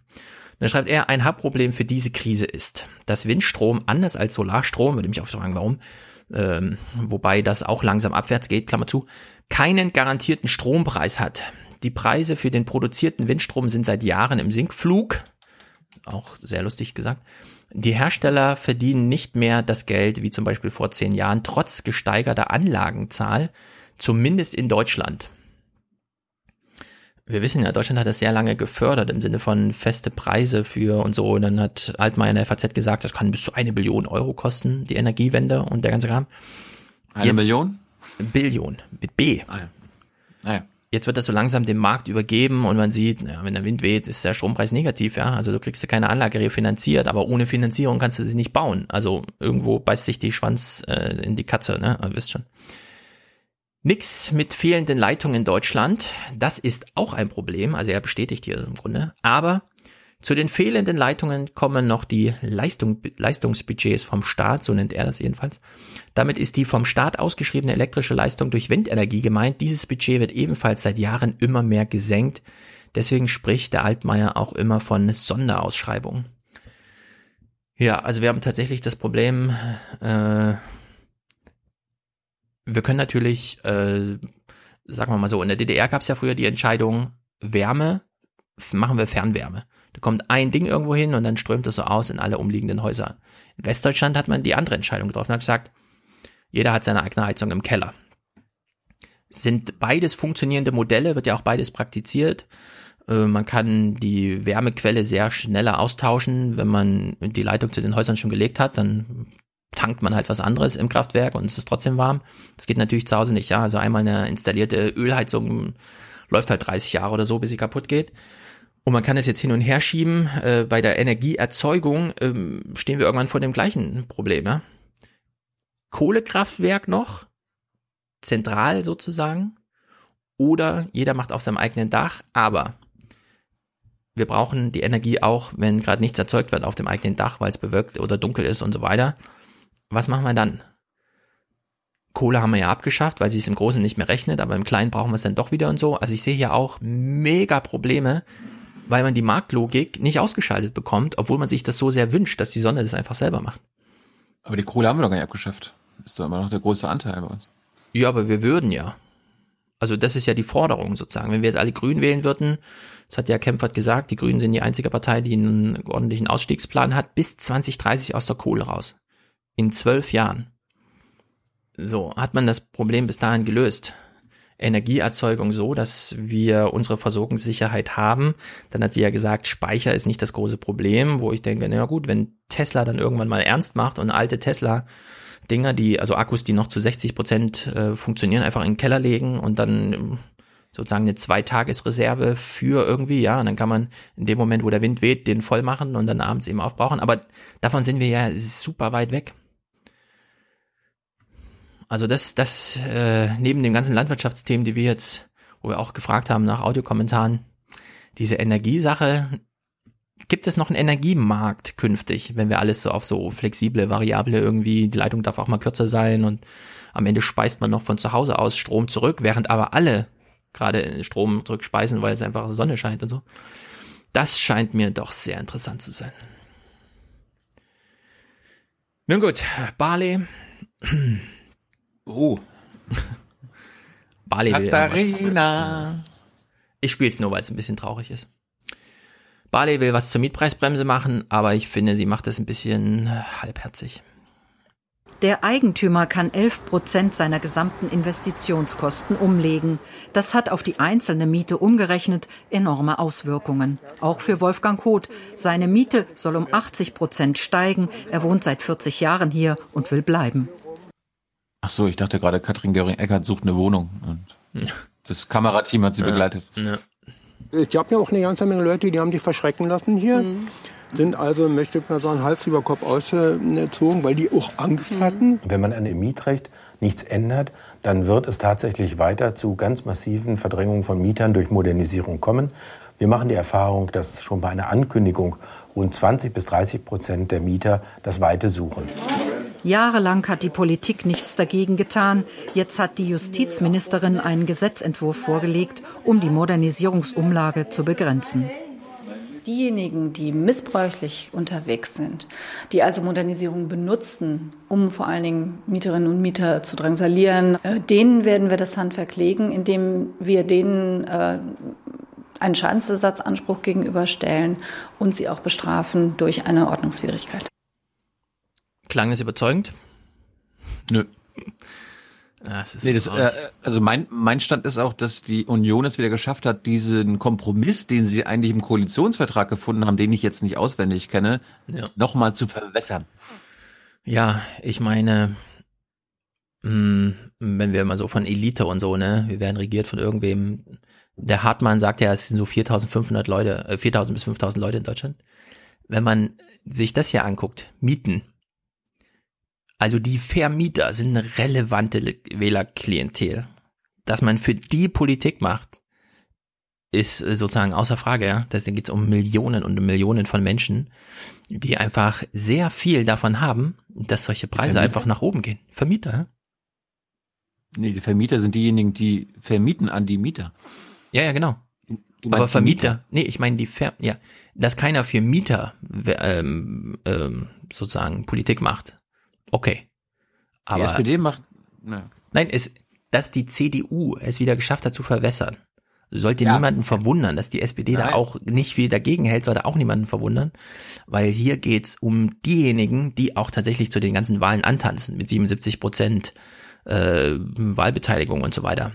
dann schreibt er, ein Hauptproblem für diese Krise ist, dass Windstrom anders als Solarstrom, würde mich auch fragen, warum, ähm, wobei das auch langsam abwärts geht, Klammer zu, keinen garantierten Strompreis hat. Die Preise für den produzierten Windstrom sind seit Jahren im Sinkflug, auch sehr lustig gesagt. Die Hersteller verdienen nicht mehr das Geld wie zum Beispiel vor zehn Jahren, trotz gesteigerter Anlagenzahl, zumindest in Deutschland wir wissen ja, Deutschland hat das sehr lange gefördert im Sinne von feste Preise für und so. Und dann hat Altmaier in der FAZ gesagt, das kann bis zu eine Billion Euro kosten, die Energiewende und der ganze Kram. Eine Jetzt, Million? Billion, mit B. Ah ja. Ah ja. Jetzt wird das so langsam dem Markt übergeben und man sieht, ja, wenn der Wind weht, ist der Strompreis negativ, ja. Also du kriegst ja keine Anlage refinanziert, aber ohne Finanzierung kannst du sie nicht bauen. Also irgendwo beißt sich die Schwanz äh, in die Katze, ne? Ihr wisst schon. Nix mit fehlenden Leitungen in Deutschland. Das ist auch ein Problem. Also er bestätigt hier im Grunde. Aber zu den fehlenden Leitungen kommen noch die Leistung, Leistungsbudgets vom Staat, so nennt er das jedenfalls. Damit ist die vom Staat ausgeschriebene elektrische Leistung durch Windenergie gemeint. Dieses Budget wird ebenfalls seit Jahren immer mehr gesenkt. Deswegen spricht der Altmaier auch immer von Sonderausschreibung. Ja, also wir haben tatsächlich das Problem, äh, wir können natürlich, äh, sagen wir mal so, in der DDR gab es ja früher die Entscheidung, Wärme, machen wir Fernwärme. Da kommt ein Ding irgendwo hin und dann strömt es so aus in alle umliegenden Häuser. In Westdeutschland hat man die andere Entscheidung getroffen und hat gesagt, jeder hat seine eigene Heizung im Keller. Sind beides funktionierende Modelle, wird ja auch beides praktiziert. Äh, man kann die Wärmequelle sehr schneller austauschen, wenn man die Leitung zu den Häusern schon gelegt hat, dann tankt man halt was anderes im Kraftwerk und es ist trotzdem warm. Das geht natürlich zu Hause nicht, ja. Also einmal eine installierte Ölheizung läuft halt 30 Jahre oder so, bis sie kaputt geht. Und man kann es jetzt hin und her schieben. Äh, bei der Energieerzeugung ähm, stehen wir irgendwann vor dem gleichen Problem, ja. Kohlekraftwerk noch, zentral sozusagen, oder jeder macht auf seinem eigenen Dach, aber wir brauchen die Energie auch, wenn gerade nichts erzeugt wird auf dem eigenen Dach, weil es bewölkt oder dunkel ist und so weiter. Was machen wir dann? Kohle haben wir ja abgeschafft, weil sie es im Großen nicht mehr rechnet, aber im Kleinen brauchen wir es dann doch wieder und so. Also ich sehe hier auch mega Probleme, weil man die Marktlogik nicht ausgeschaltet bekommt, obwohl man sich das so sehr wünscht, dass die Sonne das einfach selber macht. Aber die Kohle haben wir doch gar nicht abgeschafft. Ist doch immer noch der große Anteil bei uns. Ja, aber wir würden ja. Also das ist ja die Forderung sozusagen. Wenn wir jetzt alle Grün wählen würden, das hat ja Kempfert gesagt, die Grünen sind die einzige Partei, die einen ordentlichen Ausstiegsplan hat, bis 2030 aus der Kohle raus. In zwölf Jahren. So, hat man das Problem bis dahin gelöst. Energieerzeugung so, dass wir unsere Versorgungssicherheit haben. Dann hat sie ja gesagt, Speicher ist nicht das große Problem, wo ich denke, na gut, wenn Tesla dann irgendwann mal ernst macht und alte Tesla Dinger, die, also Akkus, die noch zu 60 Prozent äh, funktionieren, einfach in den Keller legen und dann ähm, sozusagen eine Zweitagesreserve für irgendwie, ja, und dann kann man in dem Moment, wo der Wind weht, den voll machen und dann abends eben aufbrauchen. Aber davon sind wir ja super weit weg. Also das, das äh, neben den ganzen Landwirtschaftsthemen, die wir jetzt, wo wir auch gefragt haben nach Audiokommentaren, diese Energiesache, gibt es noch einen Energiemarkt künftig, wenn wir alles so auf so flexible Variable irgendwie, die Leitung darf auch mal kürzer sein und am Ende speist man noch von zu Hause aus Strom zurück, während aber alle gerade Strom zurückspeisen, weil es einfach Sonne scheint und so. Das scheint mir doch sehr interessant zu sein. Nun gut, Bali. Oh. Bali will Katharina. irgendwas. Ich spiele es nur, weil es ein bisschen traurig ist. Bali will was zur Mietpreisbremse machen, aber ich finde, sie macht das ein bisschen äh, halbherzig. Der Eigentümer kann 11 Prozent seiner gesamten Investitionskosten umlegen. Das hat auf die einzelne Miete umgerechnet enorme Auswirkungen. Auch für Wolfgang Koth. Seine Miete soll um 80 Prozent steigen. Er wohnt seit 40 Jahren hier und will bleiben. Ach so, ich dachte gerade, Katrin Göring-Eckert sucht eine Wohnung. Und [LAUGHS] das Kamerateam hat sie begleitet. Ja. Ich habe ja auch eine ganze Menge Leute, die haben sich verschrecken lassen hier. Sind also, möchte ich mal sagen, Hals über Kopf ausgezogen, weil die auch Angst hatten. Wenn man an dem Mietrecht nichts ändert, dann wird es tatsächlich weiter zu ganz massiven Verdrängungen von Mietern durch Modernisierung kommen. Wir machen die Erfahrung, dass schon bei einer Ankündigung rund 20 bis 30 Prozent der Mieter das Weite suchen. Jahrelang hat die Politik nichts dagegen getan. Jetzt hat die Justizministerin einen Gesetzentwurf vorgelegt, um die Modernisierungsumlage zu begrenzen. Diejenigen, die missbräuchlich unterwegs sind, die also Modernisierung benutzen, um vor allen Dingen Mieterinnen und Mieter zu drangsalieren, äh, denen werden wir das Handwerk legen, indem wir denen äh, einen Schadensersatzanspruch gegenüberstellen und sie auch bestrafen durch eine Ordnungswidrigkeit. Klang es überzeugend? Nö. Ah, es ist Nee, das, äh, also mein, mein Stand ist auch, dass die Union es wieder geschafft hat, diesen Kompromiss, den sie eigentlich im Koalitionsvertrag gefunden haben, den ich jetzt nicht auswendig kenne, Ja. nochmal zu verwässern. Ja, ich meine, mh, wenn wir mal so von Elite und so, ne, wir werden regiert von irgendwem. Der Hartmann sagt ja, es sind so 4500 Leute, äh, 4000 bis 5000 Leute in Deutschland. Wenn man sich das hier anguckt, Mieten. Also die Vermieter sind eine relevante Le- Wählerklientel. Dass man für die Politik macht, ist äh, sozusagen außer Frage, ja. Da geht es um Millionen und Millionen von Menschen, die einfach sehr viel davon haben, dass solche Preise Vermieter? einfach nach oben gehen. Vermieter, ja? Nee, die Vermieter sind diejenigen, die vermieten an die Mieter. Ja, ja, genau. Aber Vermieter, nee, ich meine die Ver ja, dass keiner für Mieter ähm, ähm, sozusagen Politik macht. Okay. Aber die SPD macht, na, nein, es, dass die CDU es wieder geschafft hat zu verwässern, sollte Ja. niemanden verwundern, dass die SPD da Nein. auch nicht viel dagegen hält, sollte auch niemanden verwundern, weil hier geht's um diejenigen, die auch tatsächlich zu den ganzen Wahlen antanzen mit 77 Prozent äh, Wahlbeteiligung und so weiter.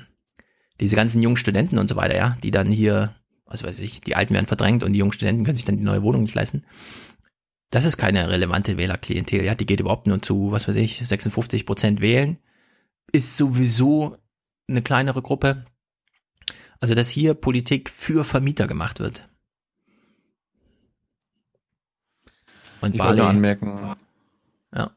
Diese ganzen jungen Studenten und so weiter, ja, die dann hier, was weiß ich, die Alten werden verdrängt und die jungen Studenten können sich dann die neue Wohnung nicht leisten. Das ist keine relevante Wählerklientel, ja, die geht überhaupt nur zu, was weiß ich, 56 Prozent wählen, ist sowieso eine kleinere Gruppe. Also, dass hier Politik für Vermieter gemacht wird. Und ich Bali, wollte anmerken, ja,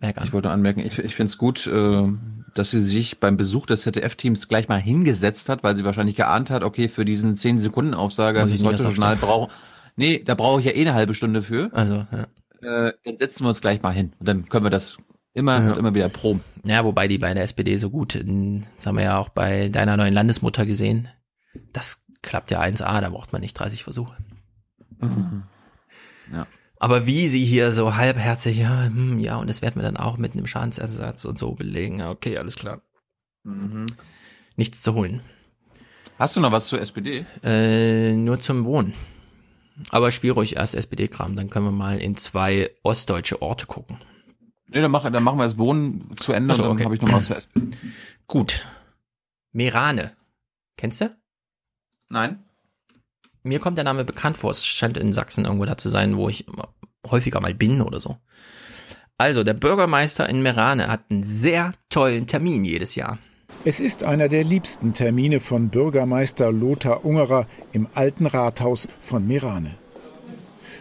merk an. ich wollte anmerken, ich, ich finde es gut, äh, dass sie sich beim Besuch des ZDF-Teams gleich mal hingesetzt hat, weil sie wahrscheinlich geahnt hat, okay, für diesen 10 Sekunden Aufsager, Muss das ich heute Journal brauche. Nee, da brauche ich ja eh eine halbe Stunde für. Also, ja. Äh, dann setzen wir uns gleich mal hin. Und dann können wir das immer und immer wieder proben. Ja, wobei die bei der SPD so gut, das haben wir ja auch bei deiner neuen Landesmutter gesehen. Das klappt ja 1A, da braucht man nicht 30 Versuche. Ja. Aber wie sie hier so halbherzig, ja, hm, ja, und das werden wir dann auch mit einem Schadensersatz und so belegen. Ja, Okay, alles klar. Nichts zu holen. Hast du noch was zur SPD? Äh, nur zum Wohnen. Aber spiel ruhig erst SPD-Kram, dann können wir mal in zwei ostdeutsche Orte gucken. Nee, dann, mach, dann machen wir das Wohnen zu Ende so, und dann okay. habe ich noch was zur [CLEARS THROAT] SPD. Gut. Merane. Kennst du? Nein. Mir kommt der Name bekannt vor. Es scheint in Sachsen irgendwo da zu sein, wo ich häufiger mal bin oder so. Also, der Bürgermeister in Merane hat einen sehr tollen Termin jedes Jahr. Es ist einer der liebsten Termine von Bürgermeister Lothar Ungerer im alten Rathaus von Merane.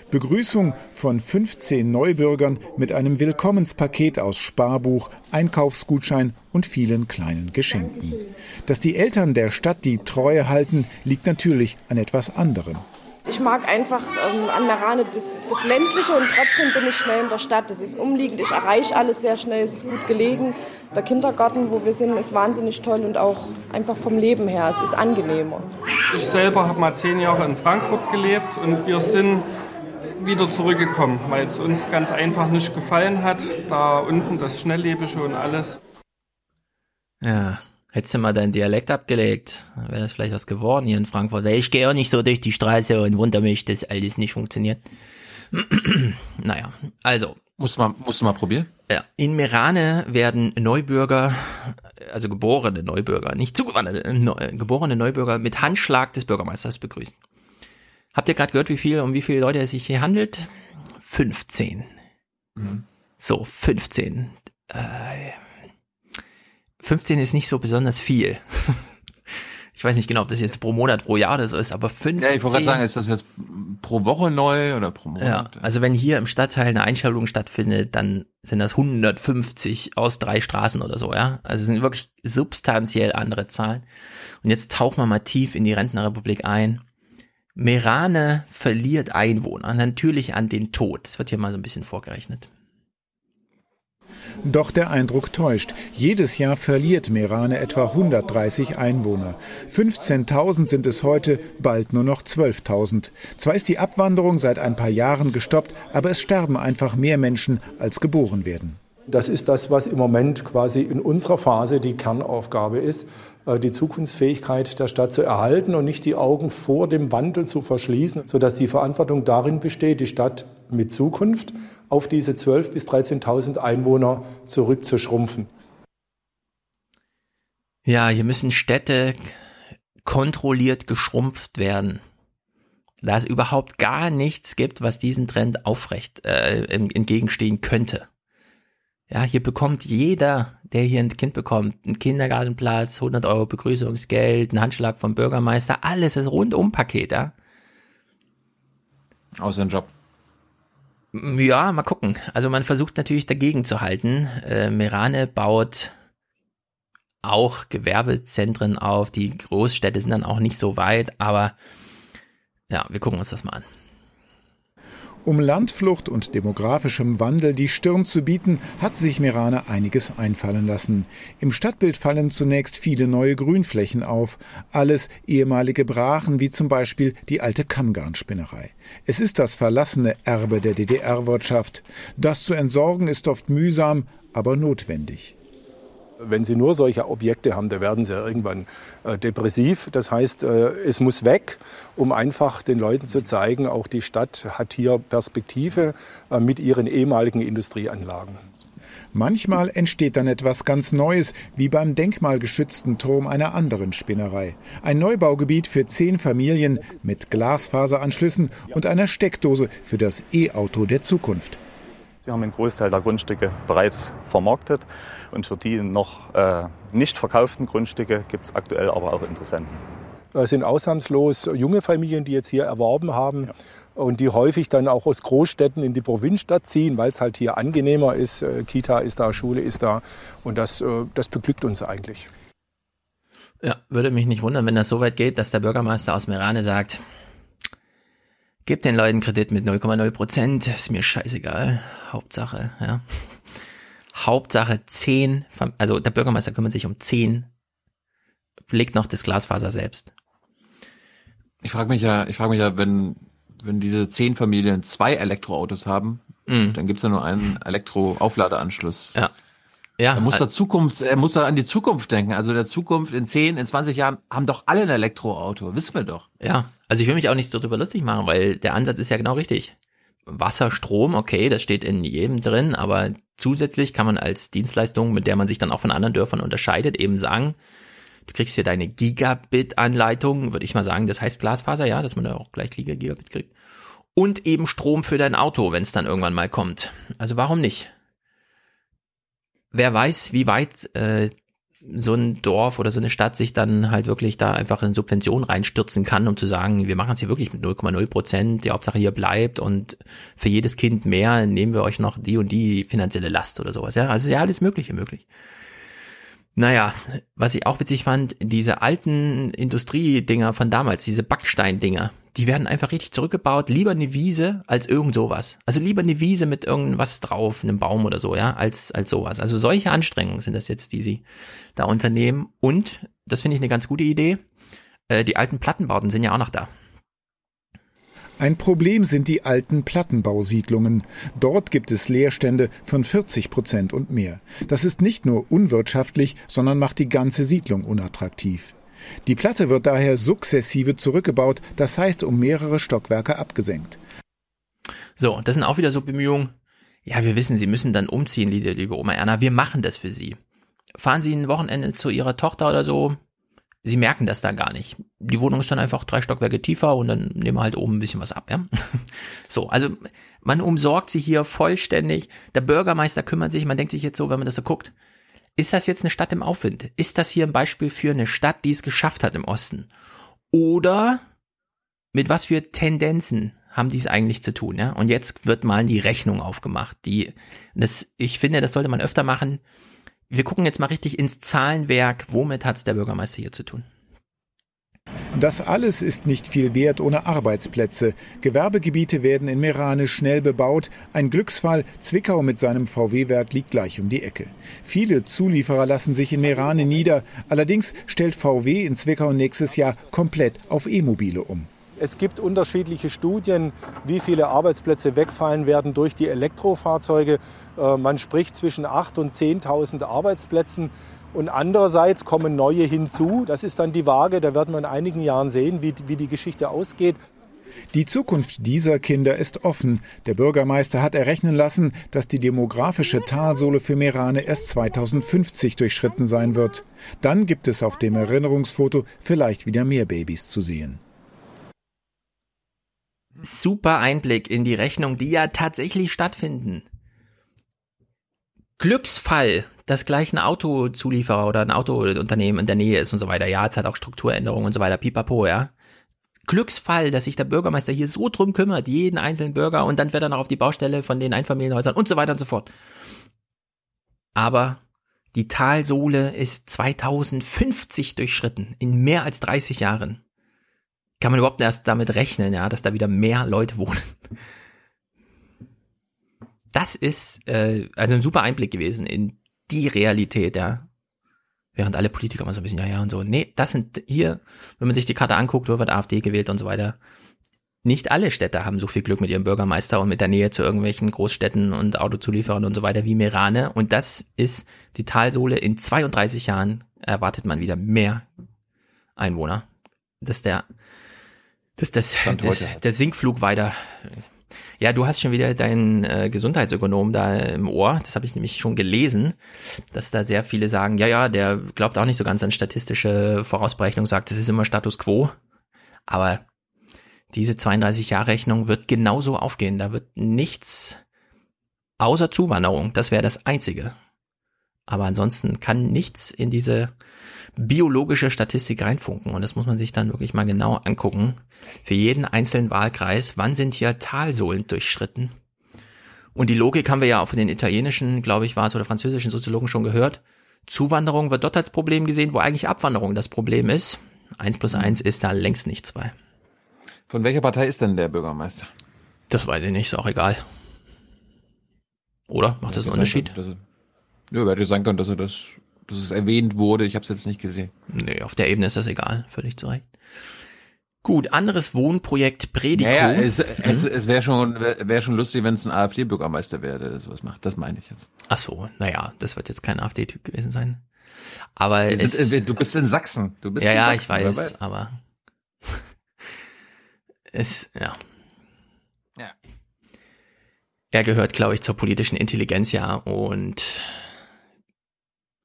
Begrüßung von 15 Neubürgern mit einem Willkommenspaket aus Sparbuch, Einkaufsgutschein und vielen kleinen Geschenken. Dass die Eltern der Stadt die Treue halten, liegt natürlich an etwas anderem. Ich mag einfach ähm, an Merane das, das Ländliche und trotzdem bin ich schnell in der Stadt. Es ist umliegend, ich erreiche alles sehr schnell, es ist gut gelegen. Der Kindergarten, wo wir sind, ist wahnsinnig toll und auch einfach vom Leben her, es ist angenehmer. Ich selber habe mal zehn Jahre in Frankfurt gelebt und wir sind wieder zurückgekommen, weil es uns ganz einfach nicht gefallen hat. Da unten das Schnelllebige und alles. Ja, hättest du mal deinen Dialekt abgelegt, wäre das vielleicht was geworden hier in Frankfurt. Weil ich gehe auch nicht so durch die Straße und wundere mich, dass alles nicht funktioniert. [CLEARS THROAT] naja, also. Muss man, musst du mal probieren? Ja, in Merane werden Neubürger, also geborene Neubürger, nicht zugewanderte, neu, geborene Neubürger mit Handschlag des Bürgermeisters begrüßt. Habt ihr gerade gehört, wie viel, um wie viele Leute es sich hier handelt? 15. So, 15. Äh, 15 ist nicht so besonders viel. [LAUGHS] Ich weiß nicht genau, ob das jetzt pro Monat, pro Jahr oder so ist, aber 15. Ja, ich wollte gerade sagen, ist das jetzt pro Woche neu oder pro Monat? Ja, also wenn hier im Stadtteil eine Einstellung stattfindet, dann sind das 150 aus drei Straßen oder so, ja. Also es sind wirklich substanziell andere Zahlen. Und jetzt tauchen wir mal tief in die Rentnerrepublik ein. Merane verliert Einwohner, natürlich an den Tod. Das wird hier mal so ein bisschen vorgerechnet. Doch der Eindruck täuscht. Jedes Jahr verliert Merane etwa 130 Einwohner. 15.000 sind es heute, bald nur noch 12.000. Zwar ist die Abwanderung seit ein paar Jahren gestoppt, aber es sterben einfach mehr Menschen, als geboren werden. Das ist das, was im Moment quasi in unserer Phase die Kernaufgabe ist, die Zukunftsfähigkeit der Stadt zu erhalten und nicht die Augen vor dem Wandel zu verschließen, sodass die Verantwortung darin besteht, die Stadt mit Zukunft auf diese 12.000 bis 13.000 Einwohner zurückzuschrumpfen. Ja, hier müssen Städte kontrolliert geschrumpft werden. Da es überhaupt gar nichts gibt, was diesen Trend aufrecht äh, entgegenstehen könnte. Ja, hier bekommt jeder, der hier ein Kind bekommt, einen Kindergartenplatz, 100 Euro Begrüßungsgeld, einen Handschlag vom Bürgermeister, alles ist rundum Paket, ja. Außer ein Job. Ja, mal gucken. Also man versucht natürlich dagegen zu halten. Äh, Merane baut auch Gewerbezentren auf. Die Großstädte sind dann auch nicht so weit, aber ja, wir gucken uns das mal an. Um Landflucht und demografischem Wandel die Stirn zu bieten, hat sich Merane einiges einfallen lassen. Im Stadtbild fallen zunächst viele neue Grünflächen auf, alles ehemalige Brachen wie zum Beispiel die alte Kammgarnspinnerei. Es ist das verlassene Erbe der DDR-Wirtschaft. Das zu entsorgen ist oft mühsam, aber notwendig. Wenn Sie nur solche Objekte haben, da werden Sie ja irgendwann äh, depressiv. Das heißt, äh, es muss weg, um einfach den Leuten zu zeigen, auch die Stadt hat hier Perspektive äh, mit ihren ehemaligen Industrieanlagen. Manchmal entsteht dann etwas ganz Neues, wie beim denkmalgeschützten Turm einer anderen Spinnerei. Ein Neubaugebiet für zehn Familien mit Glasfaseranschlüssen und einer Steckdose für das E-Auto der Zukunft. Wir haben einen Großteil der Grundstücke bereits vermarktet und für die noch äh, nicht verkauften Grundstücke gibt es aktuell aber auch Interessenten. äh, sind ausnahmslos junge Familien, die jetzt hier erworben haben. Und die häufig dann auch aus Großstädten in die Provinzstadt ziehen, weil es halt hier angenehmer ist. Äh, Kita ist da, Schule ist da. Und das, äh, das beglückt uns eigentlich. Ja, würde mich nicht wundern, wenn das so weit geht, dass der Bürgermeister aus Merane sagt, gib den Leuten Kredit mit 0,0 Prozent, ist mir scheißegal. Hauptsache, ja. Hauptsache 10, also der Bürgermeister kümmert sich um 10, legt noch das Glasfaser selbst. Ich frage mich ja, ich frage mich ja, wenn, wenn diese zehn Familien zwei Elektroautos haben, mm. dann gibt's ja nur einen Elektroaufladeanschluss. Ja. Ja, er muss da Zukunft, er muss da an die Zukunft denken. Also der Zukunft in 10, in 20 Jahren haben doch alle ein Elektroauto, wissen wir doch. Ja, also ich will mich auch nicht darüber lustig machen, weil der Ansatz ist ja genau richtig. Wasser, Strom, okay, das steht in jedem drin, aber zusätzlich kann man als Dienstleistung, mit der man sich dann auch von anderen Dörfern unterscheidet, eben sagen, du kriegst hier deine Gigabit-Anleitung, würde ich mal sagen, das heißt Glasfaser, ja, dass man da auch gleich Gigabit kriegt. Und eben Strom für dein Auto, wenn es dann irgendwann mal kommt. Also warum nicht? wer weiß, wie weit äh, so ein Dorf oder so eine Stadt sich dann halt wirklich da einfach in Subventionen reinstürzen kann, um zu sagen, wir machen es hier wirklich mit 0,0 Prozent, die Hauptsache hier bleibt und für jedes Kind mehr nehmen wir euch noch die und die finanzielle Last oder sowas. Ja, also ja alles Mögliche möglich. Naja, was ich auch witzig fand, diese alten Industriedinger von damals, diese Backsteindinger, die werden einfach richtig zurückgebaut. Lieber eine Wiese als irgend sowas. Also lieber eine Wiese mit irgendwas drauf, einem Baum oder so, ja, als, als sowas. Also solche Anstrengungen sind das jetzt, die sie da unternehmen. Und, das finde ich eine ganz gute Idee, äh, die alten Plattenbauten sind ja auch noch da. Ein Problem sind die alten Plattenbausiedlungen. Dort gibt es Leerstände von 40 Prozent und mehr. Das ist nicht nur unwirtschaftlich, sondern macht die ganze Siedlung unattraktiv. Die Platte wird daher sukzessive zurückgebaut, das heißt um mehrere Stockwerke abgesenkt. So, das sind auch wieder so Bemühungen. Ja, wir wissen, Sie müssen dann umziehen, liebe Oma Erna. Wir machen das für Sie. Fahren Sie ein Wochenende zu Ihrer Tochter oder so. Sie merken das dann gar nicht. Die Wohnung ist dann einfach drei Stockwerke tiefer und dann nehmen wir halt oben ein bisschen was ab, ja. [LAUGHS] So, also man umsorgt sie hier vollständig. Der Bürgermeister kümmert sich, man denkt sich jetzt so, wenn man das so guckt, ist das jetzt eine Stadt im Aufwind? Ist das hier ein Beispiel für eine Stadt, die es geschafft hat im Osten? Oder mit was für Tendenzen haben die es eigentlich zu tun, ja? Und jetzt wird mal die Rechnung aufgemacht. Die, das, ich finde, das sollte man öfter machen. Wir gucken jetzt mal richtig ins Zahlenwerk. Womit hat es der Bürgermeister hier zu tun? Das alles ist nicht viel wert ohne Arbeitsplätze. Gewerbegebiete werden in Merane schnell bebaut. Ein Glücksfall, Zwickau mit seinem VW-Werk liegt gleich um die Ecke. Viele Zulieferer lassen sich in Merane nieder. Allerdings stellt VW in Zwickau nächstes Jahr komplett auf E-Mobile um. Es gibt unterschiedliche Studien, wie viele Arbeitsplätze wegfallen werden durch die Elektrofahrzeuge. Äh, man spricht zwischen 8.000 und 10.000 Arbeitsplätzen. Und andererseits kommen neue hinzu. Das ist dann die Waage. Da werden wir in einigen Jahren sehen, wie, wie die Geschichte ausgeht. Die Zukunft dieser Kinder ist offen. Der Bürgermeister hat errechnen lassen, dass die demografische Talsohle für Merane erst 2050 durchschritten sein wird. Dann gibt es auf dem Erinnerungsfoto vielleicht wieder mehr Babys zu sehen. Super Einblick in die Rechnung, die ja tatsächlich stattfinden. Glücksfall, dass gleich ein Autozulieferer oder ein Autounternehmen in der Nähe ist und so weiter. Ja, es hat auch Strukturänderungen und so weiter, pipapo, ja. Glücksfall, dass sich der Bürgermeister hier so drum kümmert, jeden einzelnen Bürger und dann wird er noch auf die Baustelle von den Einfamilienhäusern und so weiter und so fort. Aber die Talsohle ist 2050 durchschritten, in mehr als 30 Jahren. Kann man überhaupt erst damit rechnen, ja, dass da wieder mehr Leute wohnen? Das ist äh, also ein super Einblick gewesen in die Realität, ja. Während alle Politiker immer so ein bisschen, ja, ja und so. Nee, das sind hier, wenn man sich die Karte anguckt, wo wird AfD gewählt und so weiter. Nicht alle Städte haben so viel Glück mit ihrem Bürgermeister und mit der Nähe zu irgendwelchen Großstädten und Autozulieferern und so weiter wie Merane. Und das ist die Talsohle. In 32 Jahren erwartet man wieder mehr Einwohner. Das ist der, das, das, das, der Sinkflug weiter ja, du hast schon wieder deinen äh, Gesundheitsökonom da im Ohr. Das habe ich nämlich schon gelesen, dass da sehr viele sagen, ja, ja, der glaubt auch nicht so ganz an statistische Vorausberechnung, sagt, es ist immer Status quo. Aber diese 32-Jahr-Rechnung wird genauso aufgehen. Da wird nichts außer Zuwanderung. Das wäre das Einzige. Aber ansonsten kann nichts in diese biologische Statistik reinfunken. Und das muss man sich dann wirklich mal genau angucken. Für jeden einzelnen Wahlkreis, wann sind hier Talsohlen durchschritten? Und die Logik haben wir ja auch von den italienischen, glaube ich, war es, oder französischen Soziologen schon gehört. Zuwanderung wird dort als Problem gesehen, wo eigentlich Abwanderung das Problem ist. Eins plus eins ist da längst nicht zwei. Von welcher Partei ist denn der Bürgermeister? Das weiß ich nicht, ist auch egal. Oder? Macht das einen Unterschied? Dass er, ja, hätte sein können, dass er das, dass es erwähnt wurde. Ich habe es jetzt nicht gesehen. Nee, auf der Ebene ist das egal. Völlig zu Recht. Gut, anderes Wohnprojekt Predico. Naja, es, es, es wäre schon, wär schon lustig, wenn es ein AfD-Bürgermeister wäre, der sowas macht. Das meine ich jetzt. Ach so, naja, das wird jetzt kein AfD-Typ gewesen sein. Aber es, sind, äh, du bist in Sachsen. Du bist ja, in ja, Sachsen, ich wer weiß, aber [LAUGHS] es, ja. Ja. Er gehört, glaube ich, zur politischen Intelligenz, ja, und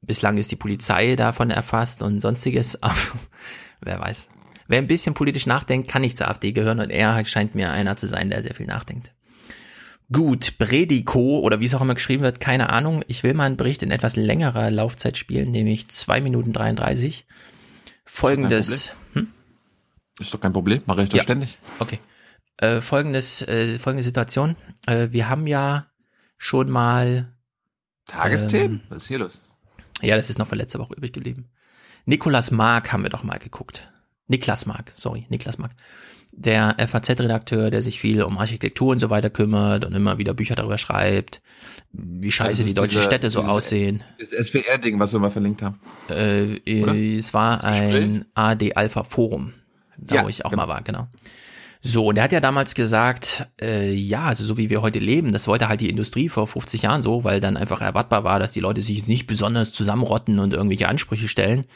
bislang ist die Polizei davon erfasst und sonstiges, [LAUGHS] aber wer weiß. Wer ein bisschen politisch nachdenkt, kann nicht zur AfD gehören und er scheint mir einer zu sein, der sehr viel nachdenkt. Gut, Predico oder wie es auch immer geschrieben wird, keine Ahnung. Ich will mal einen Bericht in etwas längerer Laufzeit spielen, nämlich zwei Minuten 33. Folgendes. Hm? Ist doch kein Problem, mache ich doch Ja. ständig. Okay. Äh, folgendes, äh, folgende Situation. Äh, wir haben ja schon mal Tagesthemen? Ähm, Was ist hier los? Ja, das ist noch von letzter Woche übrig geblieben. Nikolas Mark haben wir doch mal geguckt. Niklas Mark, sorry, Niklas Mark. Der FAZ-Redakteur, der sich viel um Architektur und so weiter kümmert und immer wieder Bücher darüber schreibt, wie scheiße Das die deutschen dieser- Städte so aussehen. Das SWR-Ding, was wir mal verlinkt haben. Äh, Oder? es war ein AD Alpha Forum, da Ja, wo ich auch genau. mal war, genau. So, und er hat ja damals gesagt, äh, ja, also so wie wir heute leben, das wollte halt die Industrie vor 50 Jahren so, weil dann einfach erwartbar war, dass die Leute sich nicht besonders zusammenrotten und irgendwelche Ansprüche stellen.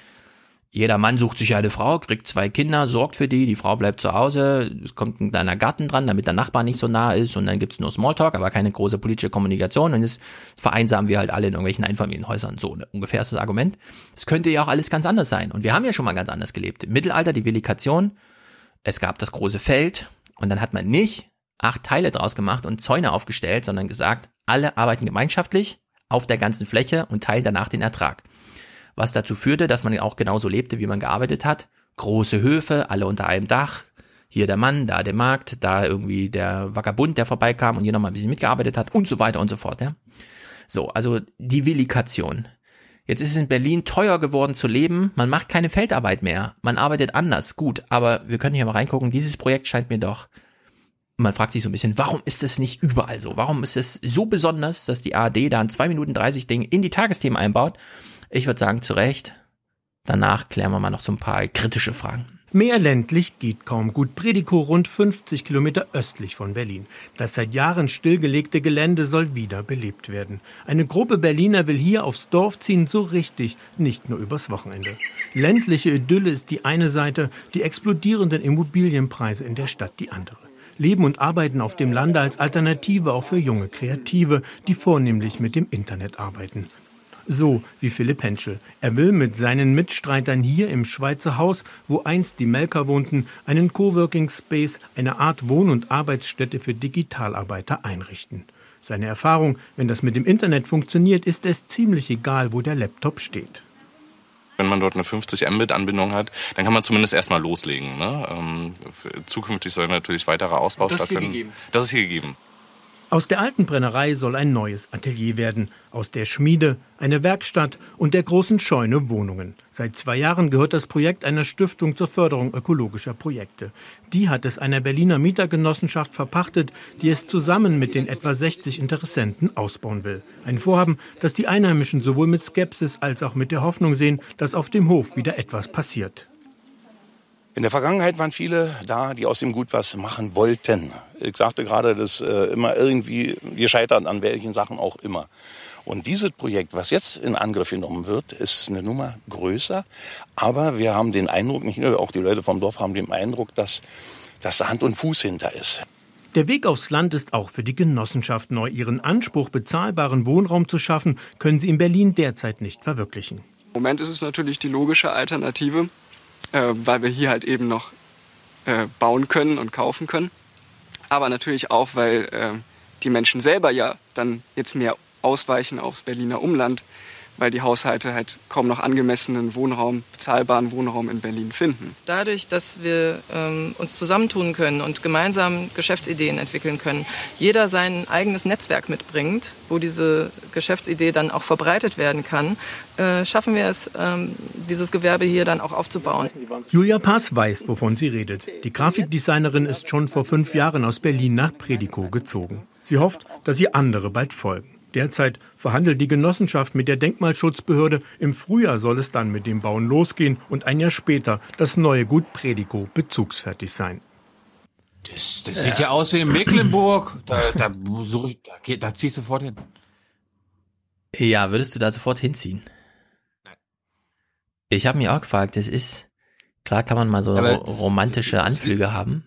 Jeder Mann sucht sich eine Frau, kriegt zwei Kinder, sorgt für die, die Frau bleibt zu Hause, es kommt ein kleiner Garten dran, damit der Nachbar nicht so nah ist und dann gibt's nur Smalltalk, aber keine große politische Kommunikation und jetzt vereinsamen wir halt alle in irgendwelchen Einfamilienhäusern. So ne, ungefähr ist das Argument. Es könnte ja auch alles ganz anders sein und wir haben ja schon mal ganz anders gelebt. Im Mittelalter die Villikation, es gab das große Feld und dann hat man nicht acht Teile draus gemacht und Zäune aufgestellt, sondern gesagt, alle arbeiten gemeinschaftlich auf der ganzen Fläche und teilen danach den Ertrag. Was dazu führte, dass man auch genauso lebte, wie man gearbeitet hat. Große Höfe, alle unter einem Dach. Hier der Mann, da der Markt, da irgendwie der Vagabund, der vorbeikam und hier nochmal ein bisschen mitgearbeitet hat und so weiter und so fort. Ja? So, also die Villikation. Jetzt ist es in Berlin teuer geworden zu leben. Man macht keine Feldarbeit mehr. Man arbeitet anders. Gut, aber wir können hier mal reingucken. Dieses Projekt scheint mir doch. Man fragt sich so ein bisschen, warum ist es nicht überall so? Warum ist es so besonders, dass die ARD da ein 2 Minuten 30 Ding in die Tagesthemen einbaut? Ich würde sagen, zu Recht. Danach klären wir mal noch so ein paar kritische Fragen. Mehr ländlich geht kaum gut. Predico rund 50 Kilometer östlich von Berlin. Das seit Jahren stillgelegte Gelände soll wieder belebt werden. Eine Gruppe Berliner will hier aufs Dorf ziehen, so richtig, nicht nur übers Wochenende. Ländliche Idylle ist die eine Seite, die explodierenden Immobilienpreise in der Stadt die andere. Leben und arbeiten auf dem Lande als Alternative auch für junge Kreative, die vornehmlich mit dem Internet arbeiten. So wie Philipp Henschel. Er will mit seinen Mitstreitern hier im Schweizer Haus, wo einst die Melker wohnten, einen Coworking Space, eine Art Wohn- und Arbeitsstätte für Digitalarbeiter einrichten. Seine Erfahrung, wenn das mit dem Internet funktioniert, ist es ziemlich egal, wo der Laptop steht. Wenn man dort eine 50 Mbit-Anbindung hat, dann kann man zumindest erstmal loslegen. Ne? Ähm, zukünftig soll natürlich weiterer Ausbau Das ist hier stattfinden. gegeben. Das ist hier gegeben. Aus der alten Brennerei soll ein neues Atelier werden, aus der Schmiede eine Werkstatt und der großen Scheune Wohnungen. Seit zwei Jahren gehört das Projekt einer Stiftung zur Förderung ökologischer Projekte. Die hat es einer Berliner Mietergenossenschaft verpachtet, die es zusammen mit den etwa 60 Interessenten ausbauen will. Ein Vorhaben, das die Einheimischen sowohl mit Skepsis als auch mit der Hoffnung sehen, dass auf dem Hof wieder etwas passiert. In der Vergangenheit waren viele da, die aus dem Gut was machen wollten. Ich sagte gerade, dass äh, immer irgendwie, wir scheitern an welchen Sachen auch immer. Und dieses Projekt, was jetzt in Angriff genommen wird, ist eine Nummer größer. Aber wir haben den Eindruck, nicht nur, auch die Leute vom Dorf haben den Eindruck, dass, dass da Hand und Fuß hinter ist. Der Weg aufs Land ist auch für die Genossenschaft neu. Ihren Anspruch, bezahlbaren Wohnraum zu schaffen, können sie in Berlin derzeit nicht verwirklichen. Im Moment ist es natürlich die logische Alternative, äh, weil wir hier halt eben noch äh, bauen können und kaufen können. Aber natürlich auch, weil äh, die Menschen selber ja dann jetzt mehr ausweichen aufs Berliner Umland, weil die Haushalte halt kaum noch angemessenen Wohnraum, bezahlbaren Wohnraum in Berlin finden. Dadurch, dass wir ähm, uns zusammentun können und gemeinsam Geschäftsideen entwickeln können, jeder sein eigenes Netzwerk mitbringt, wo diese Geschäftsidee dann auch verbreitet werden kann, äh, schaffen wir es, ähm, dieses Gewerbe hier dann auch aufzubauen. Julia Pass weiß, wovon sie redet. Die Grafikdesignerin ist schon vor fünf Jahren aus Berlin nach Predikow gezogen. Sie hofft, dass ihr andere bald folgen. Derzeit verhandelt die Genossenschaft mit der Denkmalschutzbehörde. Im Frühjahr soll es dann mit dem Bauen losgehen und ein Jahr später das neue Gut Predikow bezugsfertig sein. Das, das sieht ja aus wie in Mecklenburg. Da, da, ich, da, da ziehst du sofort hin. Ja, würdest du da sofort hinziehen? Ich habe mich auch gefragt, es ist, klar kann man mal so Aber ro- romantische Anflüge haben.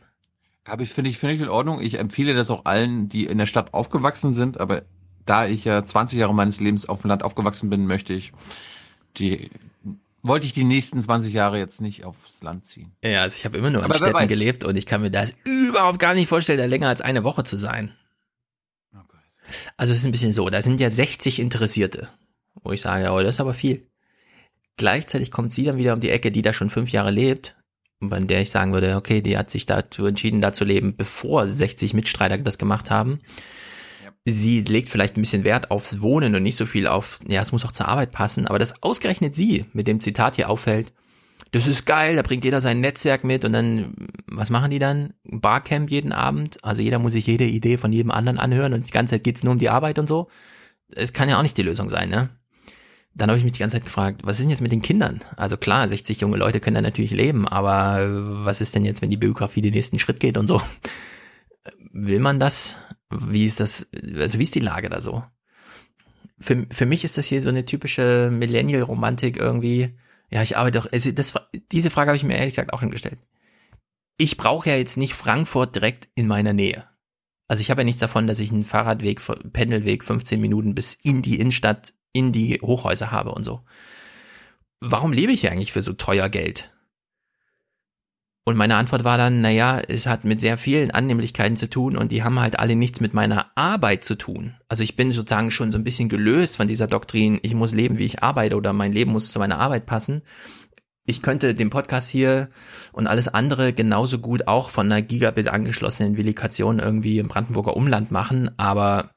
Habe ich, finde ich, finde ich in Ordnung. Ich empfehle das auch allen, die in der Stadt aufgewachsen sind, aber da ich ja 20 Jahre meines Lebens auf dem Land aufgewachsen bin, möchte ich die, wollte ich die nächsten 20 Jahre jetzt nicht aufs Land ziehen. Ja, also ich habe immer nur in Städten weiß. gelebt und ich kann mir das überhaupt gar nicht vorstellen, da länger als eine Woche zu sein. Also es ist ein bisschen so, da sind ja 60 Interessierte, wo ich sage, oh, das ist aber viel. Gleichzeitig kommt sie dann wieder um die Ecke, die da schon fünf Jahre lebt, und bei der ich sagen würde, okay, die hat sich dazu entschieden, da zu leben, bevor 60 Mitstreiter das gemacht haben. Sie legt vielleicht ein bisschen Wert aufs Wohnen und nicht so viel auf, ja, es muss auch zur Arbeit passen, aber dass ausgerechnet sie mit dem Zitat hier auffällt, das ist geil, da bringt jeder sein Netzwerk mit und dann, was machen die dann? Barcamp jeden Abend, also jeder muss sich jede Idee von jedem anderen anhören und die ganze Zeit geht's nur um die Arbeit und so. Es kann ja auch nicht die Lösung sein, ne? Dann habe ich mich die ganze Zeit gefragt, was ist denn jetzt mit den Kindern? Also klar, 60 junge Leute können da natürlich leben, aber was ist denn jetzt, wenn die Biografie den nächsten Schritt geht und so? Will man das? Wie ist das, also wie ist die Lage da so? Für, für mich ist das hier so eine typische Millennial-Romantik irgendwie. Ja, ich arbeite doch, also das, diese Frage habe ich mir ehrlich gesagt auch schon gestellt. Ich brauche ja jetzt nicht Frankfurt direkt in meiner Nähe. Also ich habe ja nichts davon, dass ich einen Fahrradweg, Pendelweg 15 Minuten bis in die Innenstadt, in die Hochhäuser habe und so. Warum lebe ich hier eigentlich für so teuer Geld? Und meine Antwort war dann, naja, es hat mit sehr vielen Annehmlichkeiten zu tun und die haben halt alle nichts mit meiner Arbeit zu tun. Also ich bin sozusagen schon so ein bisschen gelöst von dieser Doktrin, ich muss leben, wie ich arbeite oder mein Leben muss zu meiner Arbeit passen. Ich könnte den Podcast hier und alles andere genauso gut auch von einer Gigabit angeschlossenen Villikation irgendwie im Brandenburger Umland machen, aber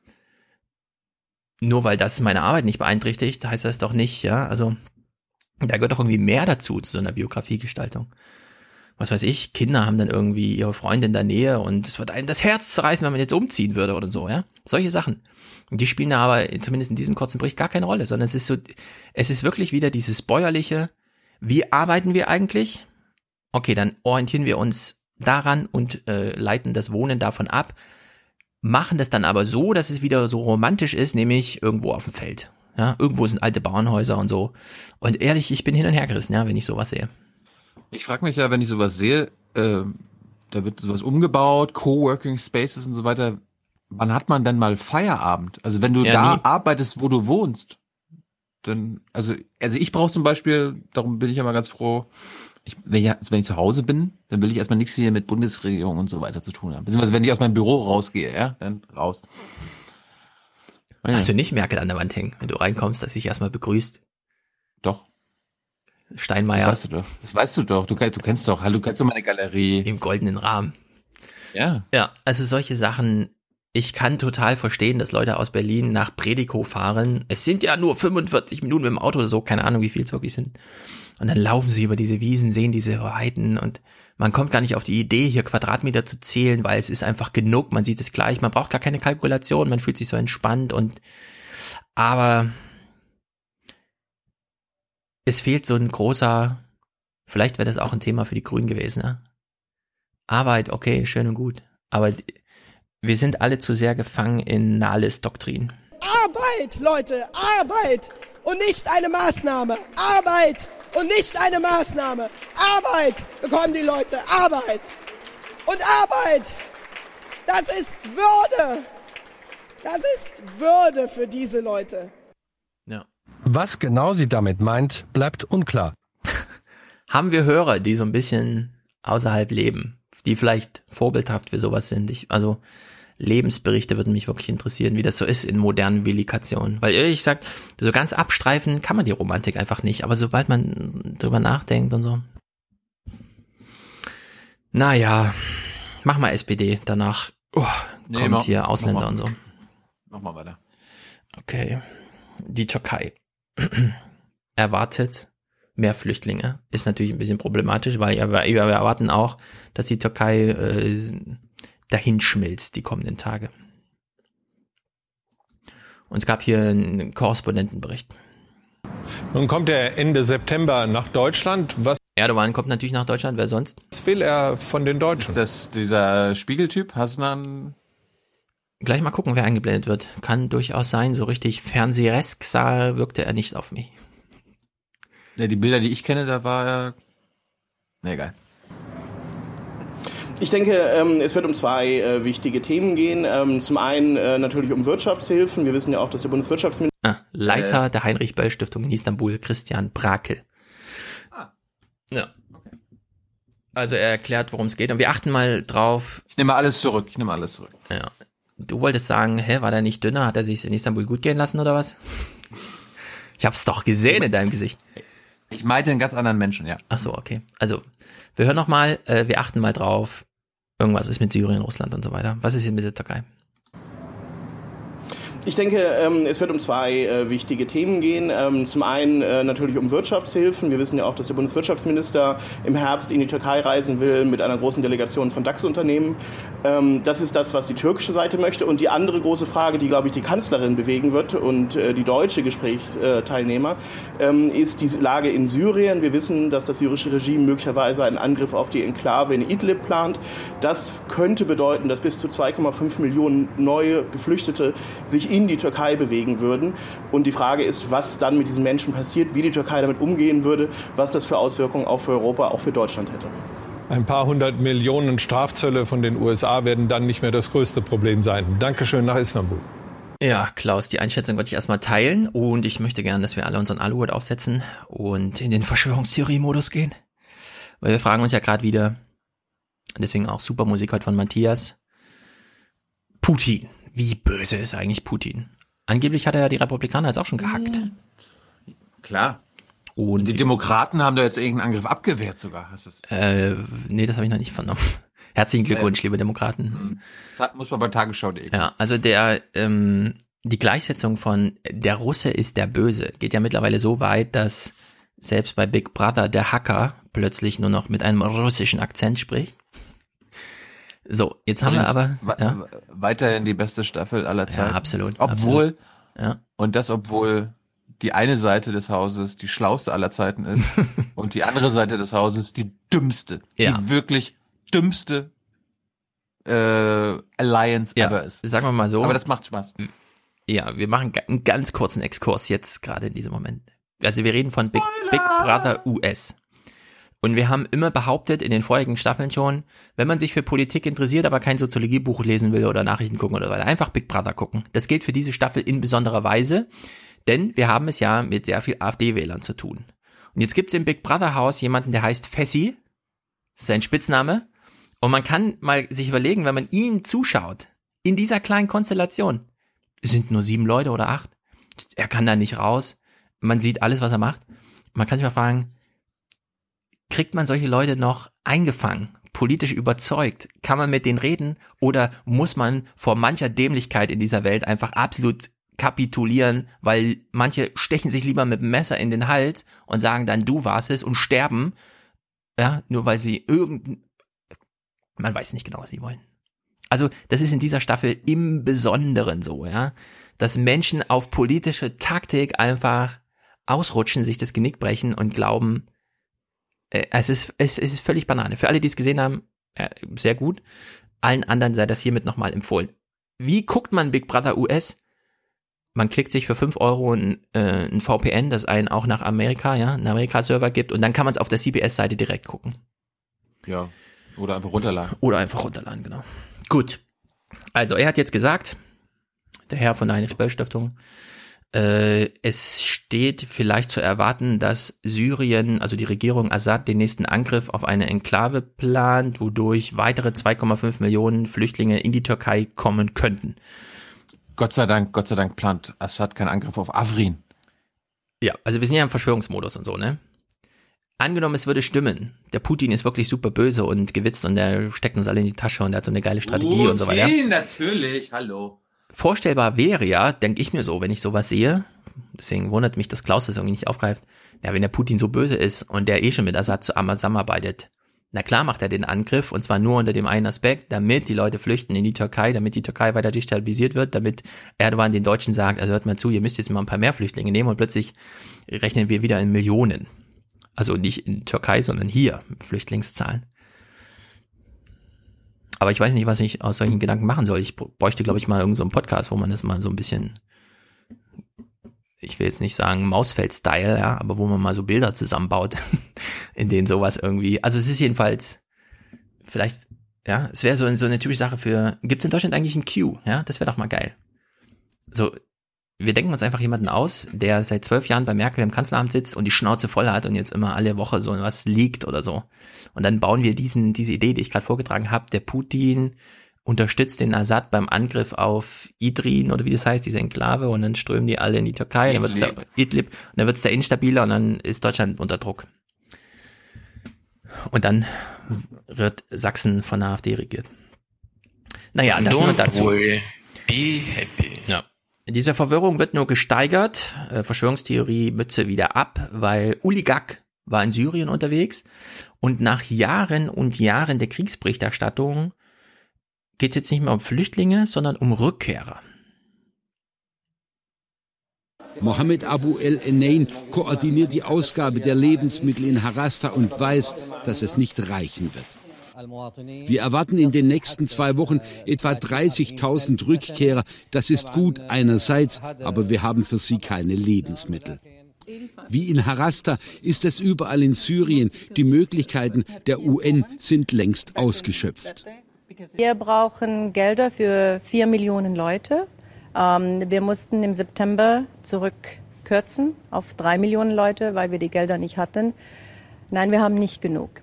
nur weil das meine Arbeit nicht beeinträchtigt, heißt das doch nicht, ja, also da gehört doch irgendwie mehr dazu, zu so einer Biografiegestaltung was weiß ich, Kinder haben dann irgendwie ihre Freunde in der Nähe und es wird einem das Herz zerreißen, wenn man jetzt umziehen würde oder so, ja. Solche Sachen. Und die spielen da aber zumindest in diesem kurzen Bericht gar keine Rolle, sondern es ist so, es ist wirklich wieder dieses bäuerliche, wie arbeiten wir eigentlich? Okay, dann orientieren wir uns daran und äh, leiten das Wohnen davon ab, machen das dann aber so, dass es wieder so romantisch ist, nämlich irgendwo auf dem Feld. Ja, irgendwo sind alte Bauernhäuser und so. Und ehrlich, ich bin hin und her gerissen, ja, wenn ich sowas sehe. Ich frage mich ja, wenn ich sowas sehe, äh, da wird sowas umgebaut, Coworking Spaces und so weiter. Wann hat man denn mal Feierabend? Also wenn du Ja, da nie. arbeitest, wo du wohnst, dann, also, also ich brauche zum Beispiel, darum bin ich ja mal ganz froh, ich, wenn, ich, wenn ich zu Hause bin, dann will ich erstmal nichts hier mit Bundesregierung und so weiter zu tun haben. Beziehungsweise wenn ich aus meinem Büro rausgehe, ja, dann raus. Hast du nicht Merkel an der Wand hängen, wenn du reinkommst, dass sich erstmal begrüßt? Doch. Steinmeier. Das weißt du doch. Das weißt du doch. Du, du kennst doch. Hallo, du kennst doch meine Galerie. Im goldenen Rahmen. Ja. Ja, also solche Sachen, ich kann total verstehen, dass Leute aus Berlin nach Predikow fahren. Es sind ja nur 45 Minuten mit dem Auto oder so, keine Ahnung, wie viel es wirklich sind. Und dann laufen sie über diese Wiesen, sehen diese Weiten und man kommt gar nicht auf die Idee, hier Quadratmeter zu zählen, weil es ist einfach genug, man sieht es gleich, man braucht gar keine Kalkulation, man fühlt sich so entspannt und aber es fehlt so ein großer, vielleicht wäre das auch ein Thema für die Grünen gewesen, ne? Arbeit, okay, schön und gut. Aber wir sind alle zu sehr gefangen in Nahles Doktrin. Arbeit, Leute, Arbeit und nicht eine Maßnahme. Arbeit und nicht eine Maßnahme. Arbeit bekommen die Leute, Arbeit. Und Arbeit, das ist Würde. Das ist Würde für diese Leute. Was genau sie damit meint, bleibt unklar. [LAUGHS] Haben wir Hörer, die so ein bisschen außerhalb leben, die vielleicht vorbildhaft für sowas sind? Ich, also Lebensberichte würden mich wirklich interessieren, wie das so ist in modernen Villikationen. Weil ehrlich gesagt, so ganz abstreifen kann man die Romantik einfach nicht. Aber sobald man drüber nachdenkt und so. Naja, mach mal SPD. Danach oh, Nee, kommt mach- hier mach Ausländer mal. und so. Mach mal weiter. Okay. Die Türkei [CLEARS THROAT] erwartet mehr Flüchtlinge. Ist natürlich ein bisschen problematisch, weil wir, wir erwarten auch, dass die Türkei äh, dahin schmilzt die kommenden Tage. Und es gab hier einen Korrespondentenbericht. Nun kommt er Ende September nach Deutschland. Was Erdogan kommt natürlich nach Deutschland, wer sonst? will er von den Deutschen? Ist das dieser Spiegeltyp? Hasnan? Gleich mal gucken, wer eingeblendet wird. Kann durchaus sein, so richtig Fernsehesk sah, wirkte er nicht auf mich. Ja, die Bilder, die ich kenne, da war er. Na egal. Ich denke, ähm, es wird um zwei äh, wichtige Themen gehen. Ähm, zum einen äh, natürlich um Wirtschaftshilfen. Wir wissen ja auch, dass der Bundeswirtschaftsminister Ah, Leiter der Heinrich-Böll-Stiftung in Istanbul, Christian Brakel. Ja. Also er erklärt, worum es geht. Und wir achten mal drauf. Ich nehme alles zurück. Ich nehme alles zurück. Ja. Du wolltest sagen, hä, war der nicht dünner? Hat er sich in Istanbul gut gehen lassen oder was? Ich hab's doch gesehen in deinem Gesicht. Ich meinte einen ganz anderen Menschen, ja. Ach so, okay. Also, wir hören noch mal, äh, wir achten mal drauf. Irgendwas ist mit Syrien, Russland und so weiter. Was ist hier mit der Türkei? Ich denke, ähm, es wird um zwei äh, wichtige Themen gehen. Ähm, zum einen äh, natürlich um Wirtschaftshilfen. Wir wissen ja auch, dass der Bundeswirtschaftsminister im Herbst in die Türkei reisen will mit einer großen Delegation von DAX-Unternehmen. Ähm, das ist das, was die türkische Seite möchte. Und die andere große Frage, die, glaube ich, die Kanzlerin bewegen wird und äh, die deutsche Gesprächsteilnehmer, ist die Lage in Syrien. Wir wissen, dass das syrische Regime möglicherweise einen Angriff auf die Enklave in Idlib plant. Das könnte bedeuten, dass bis zu 2,5 Millionen neue Geflüchtete sich in die Türkei bewegen würden. Und die Frage ist, was dann mit diesen Menschen passiert, wie die Türkei damit umgehen würde, was das für Auswirkungen auch für Europa, auch für Deutschland hätte. Ein paar hundert Millionen Strafzölle von den USA werden dann nicht mehr das größte Problem sein. Dankeschön nach Istanbul. Ja, Klaus, die Einschätzung wollte ich erstmal teilen und ich möchte gerne, dass wir alle unseren Aluhut aufsetzen und in den [LAUGHS] Verschwörungstheorie-Modus gehen. Weil wir fragen uns ja gerade wieder, deswegen auch super Musik heute von Matthias, Putin. Wie böse ist eigentlich Putin? Angeblich hat er ja die Republikaner jetzt auch schon gehackt. Klar. Und die Demokraten haben da jetzt irgendeinen Angriff abgewehrt sogar. Hast du's? Äh, nee, das habe ich noch nicht vernommen. [LAUGHS] Herzlichen Glückwunsch, liebe Demokraten. Ta- Muss man bei Tagesschau.de. Ja, also der ähm, die Gleichsetzung von der Russe ist der Böse geht ja mittlerweile so weit, dass selbst bei Big Brother der Hacker plötzlich nur noch mit einem russischen Akzent spricht. So, jetzt haben wir aber ja, weiterhin die beste Staffel aller Zeiten. absolut, Obwohl, absolut. Ja. und das obwohl die eine Seite des Hauses die schlauste aller Zeiten ist [LAUGHS] und die andere Seite des Hauses die dümmste, Ja. die wirklich dümmste äh, Alliance Ja, ever ist. sagen wir mal so. Aber das macht Spaß. Ja, wir machen einen ganz kurzen Exkurs jetzt gerade in diesem Moment. Also wir reden von Big, Big Brother US. Und wir haben immer behauptet in den vorigen Staffeln schon, wenn man sich für Politik interessiert, aber kein Soziologiebuch lesen will oder Nachrichten gucken oder weiter, einfach Big Brother gucken. Das gilt für diese Staffel in besonderer Weise, denn wir haben es ja mit sehr viel AfD-Wählern zu tun. Und jetzt gibt es im Big Brother Haus jemanden, der heißt Fessi. Das ist sein Spitzname. Und man kann mal sich überlegen, wenn man ihn zuschaut, in dieser kleinen Konstellation, sind nur sieben Leute oder acht, er kann da nicht raus, man sieht alles, was er macht. Man kann sich mal fragen, kriegt man solche Leute noch eingefangen, politisch überzeugt? Kann man mit denen reden oder muss man vor mancher Dämlichkeit in dieser Welt einfach absolut kapitulieren, weil manche stechen sich lieber mit dem Messer in den Hals und sagen dann, du warst es und sterben, ja, nur weil sie irgendein, man weiß nicht genau, was sie wollen. Also, das ist in dieser Staffel im Besonderen so, ja, dass Menschen auf politische Taktik einfach ausrutschen, sich das Genick brechen und glauben, es ist, es, es ist völlig Banane. Für alle, die es gesehen haben, äh, sehr gut. Allen anderen sei das hiermit nochmal empfohlen. Wie guckt man Big Brother US? Man klickt sich für 5 Euro ein, äh, ein VPN, das einen auch nach Amerika, ja, einen Amerika-Server gibt und dann kann man es auf der CBS-Seite direkt gucken. Ja. Oder einfach runterladen. Oder einfach runterladen, genau. Gut. Also, er hat jetzt gesagt, der Herr von der Heinrich-Böll-Stiftung, Äh, es steht vielleicht zu erwarten, dass Syrien, also die Regierung Assad, den nächsten Angriff auf eine Enklave plant, wodurch weitere 2,5 Millionen Flüchtlinge in die Türkei kommen könnten. Gott sei Dank, Gott sei Dank plant Assad keinen Angriff auf Afrin. Ja, also wir sind ja im Verschwörungsmodus und so, ne? Angenommen, es würde stimmen. Der Putin ist wirklich super böse und gewitzt und der steckt uns alle in die Tasche und der hat so eine geile Strategie und so weiter. Natürlich, hallo. Vorstellbar wäre ja, denke ich mir so, wenn ich sowas sehe, deswegen wundert mich, dass Klaus das irgendwie nicht aufgreift, ja, wenn der Putin so böse ist und der eh schon mit Assad zusammenarbeitet, na klar macht er den Angriff und zwar nur unter dem einen Aspekt, damit die Leute flüchten in die Türkei, damit die Türkei weiter destabilisiert wird, damit Erdogan den Deutschen sagt, also hört mal zu, ihr müsst jetzt mal ein paar mehr Flüchtlinge nehmen und plötzlich rechnen wir wieder in Millionen. Also nicht in Türkei, sondern hier Flüchtlingszahlen. Aber ich weiß nicht, was ich aus solchen Gedanken machen soll. Ich bräuchte, glaube ich, mal irgendeinen so Podcast, wo man das mal so ein bisschen, ich will jetzt nicht sagen Mausfeld-Style, ja, aber wo man mal so Bilder zusammenbaut, [LAUGHS] in denen sowas irgendwie, also es ist jedenfalls vielleicht, ja, es wäre so, so eine typische Sache für, gibt es in Deutschland eigentlich ein Q, ja, das wäre doch mal geil. So, wir denken uns einfach jemanden aus, der seit zwölf Jahren bei Merkel im Kanzleramt sitzt und die Schnauze voll hat und jetzt immer alle Woche so was liegt oder so. Und dann bauen wir diesen, diese Idee, die ich gerade vorgetragen habe, der Putin unterstützt den Assad beim Angriff auf Idrin oder wie das heißt, diese Enklave und dann strömen die alle in die Türkei, dann wird's da, Idlib, und dann wird's da instabiler und dann ist Deutschland unter Druck. Und dann wird Sachsen von der AfD regiert. Naja, das nur dazu. Worry. Be happy. Ja. Diese Verwirrung wird nur gesteigert. Äh, Verschwörungstheorie Mütze wieder ab, weil Uli Gack war in Syrien unterwegs und nach Jahren und Jahren der Kriegsberichterstattung geht es jetzt nicht mehr um Flüchtlinge, sondern um Rückkehrer. Mohammed Abu El Enain koordiniert die Ausgabe der Lebensmittel in Harasta und weiß, dass es nicht reichen wird. Wir erwarten in den nächsten zwei Wochen etwa 30.000 Rückkehrer. Das ist gut einerseits, aber wir haben für sie keine Lebensmittel. Wie in Harasta ist es überall in Syrien. Die Möglichkeiten der UN sind längst ausgeschöpft. Wir brauchen Gelder für vier Millionen Leute. Ähm, wir mussten im September zurückkürzen auf drei Millionen Leute, weil wir die Gelder nicht hatten. Nein, wir haben nicht genug.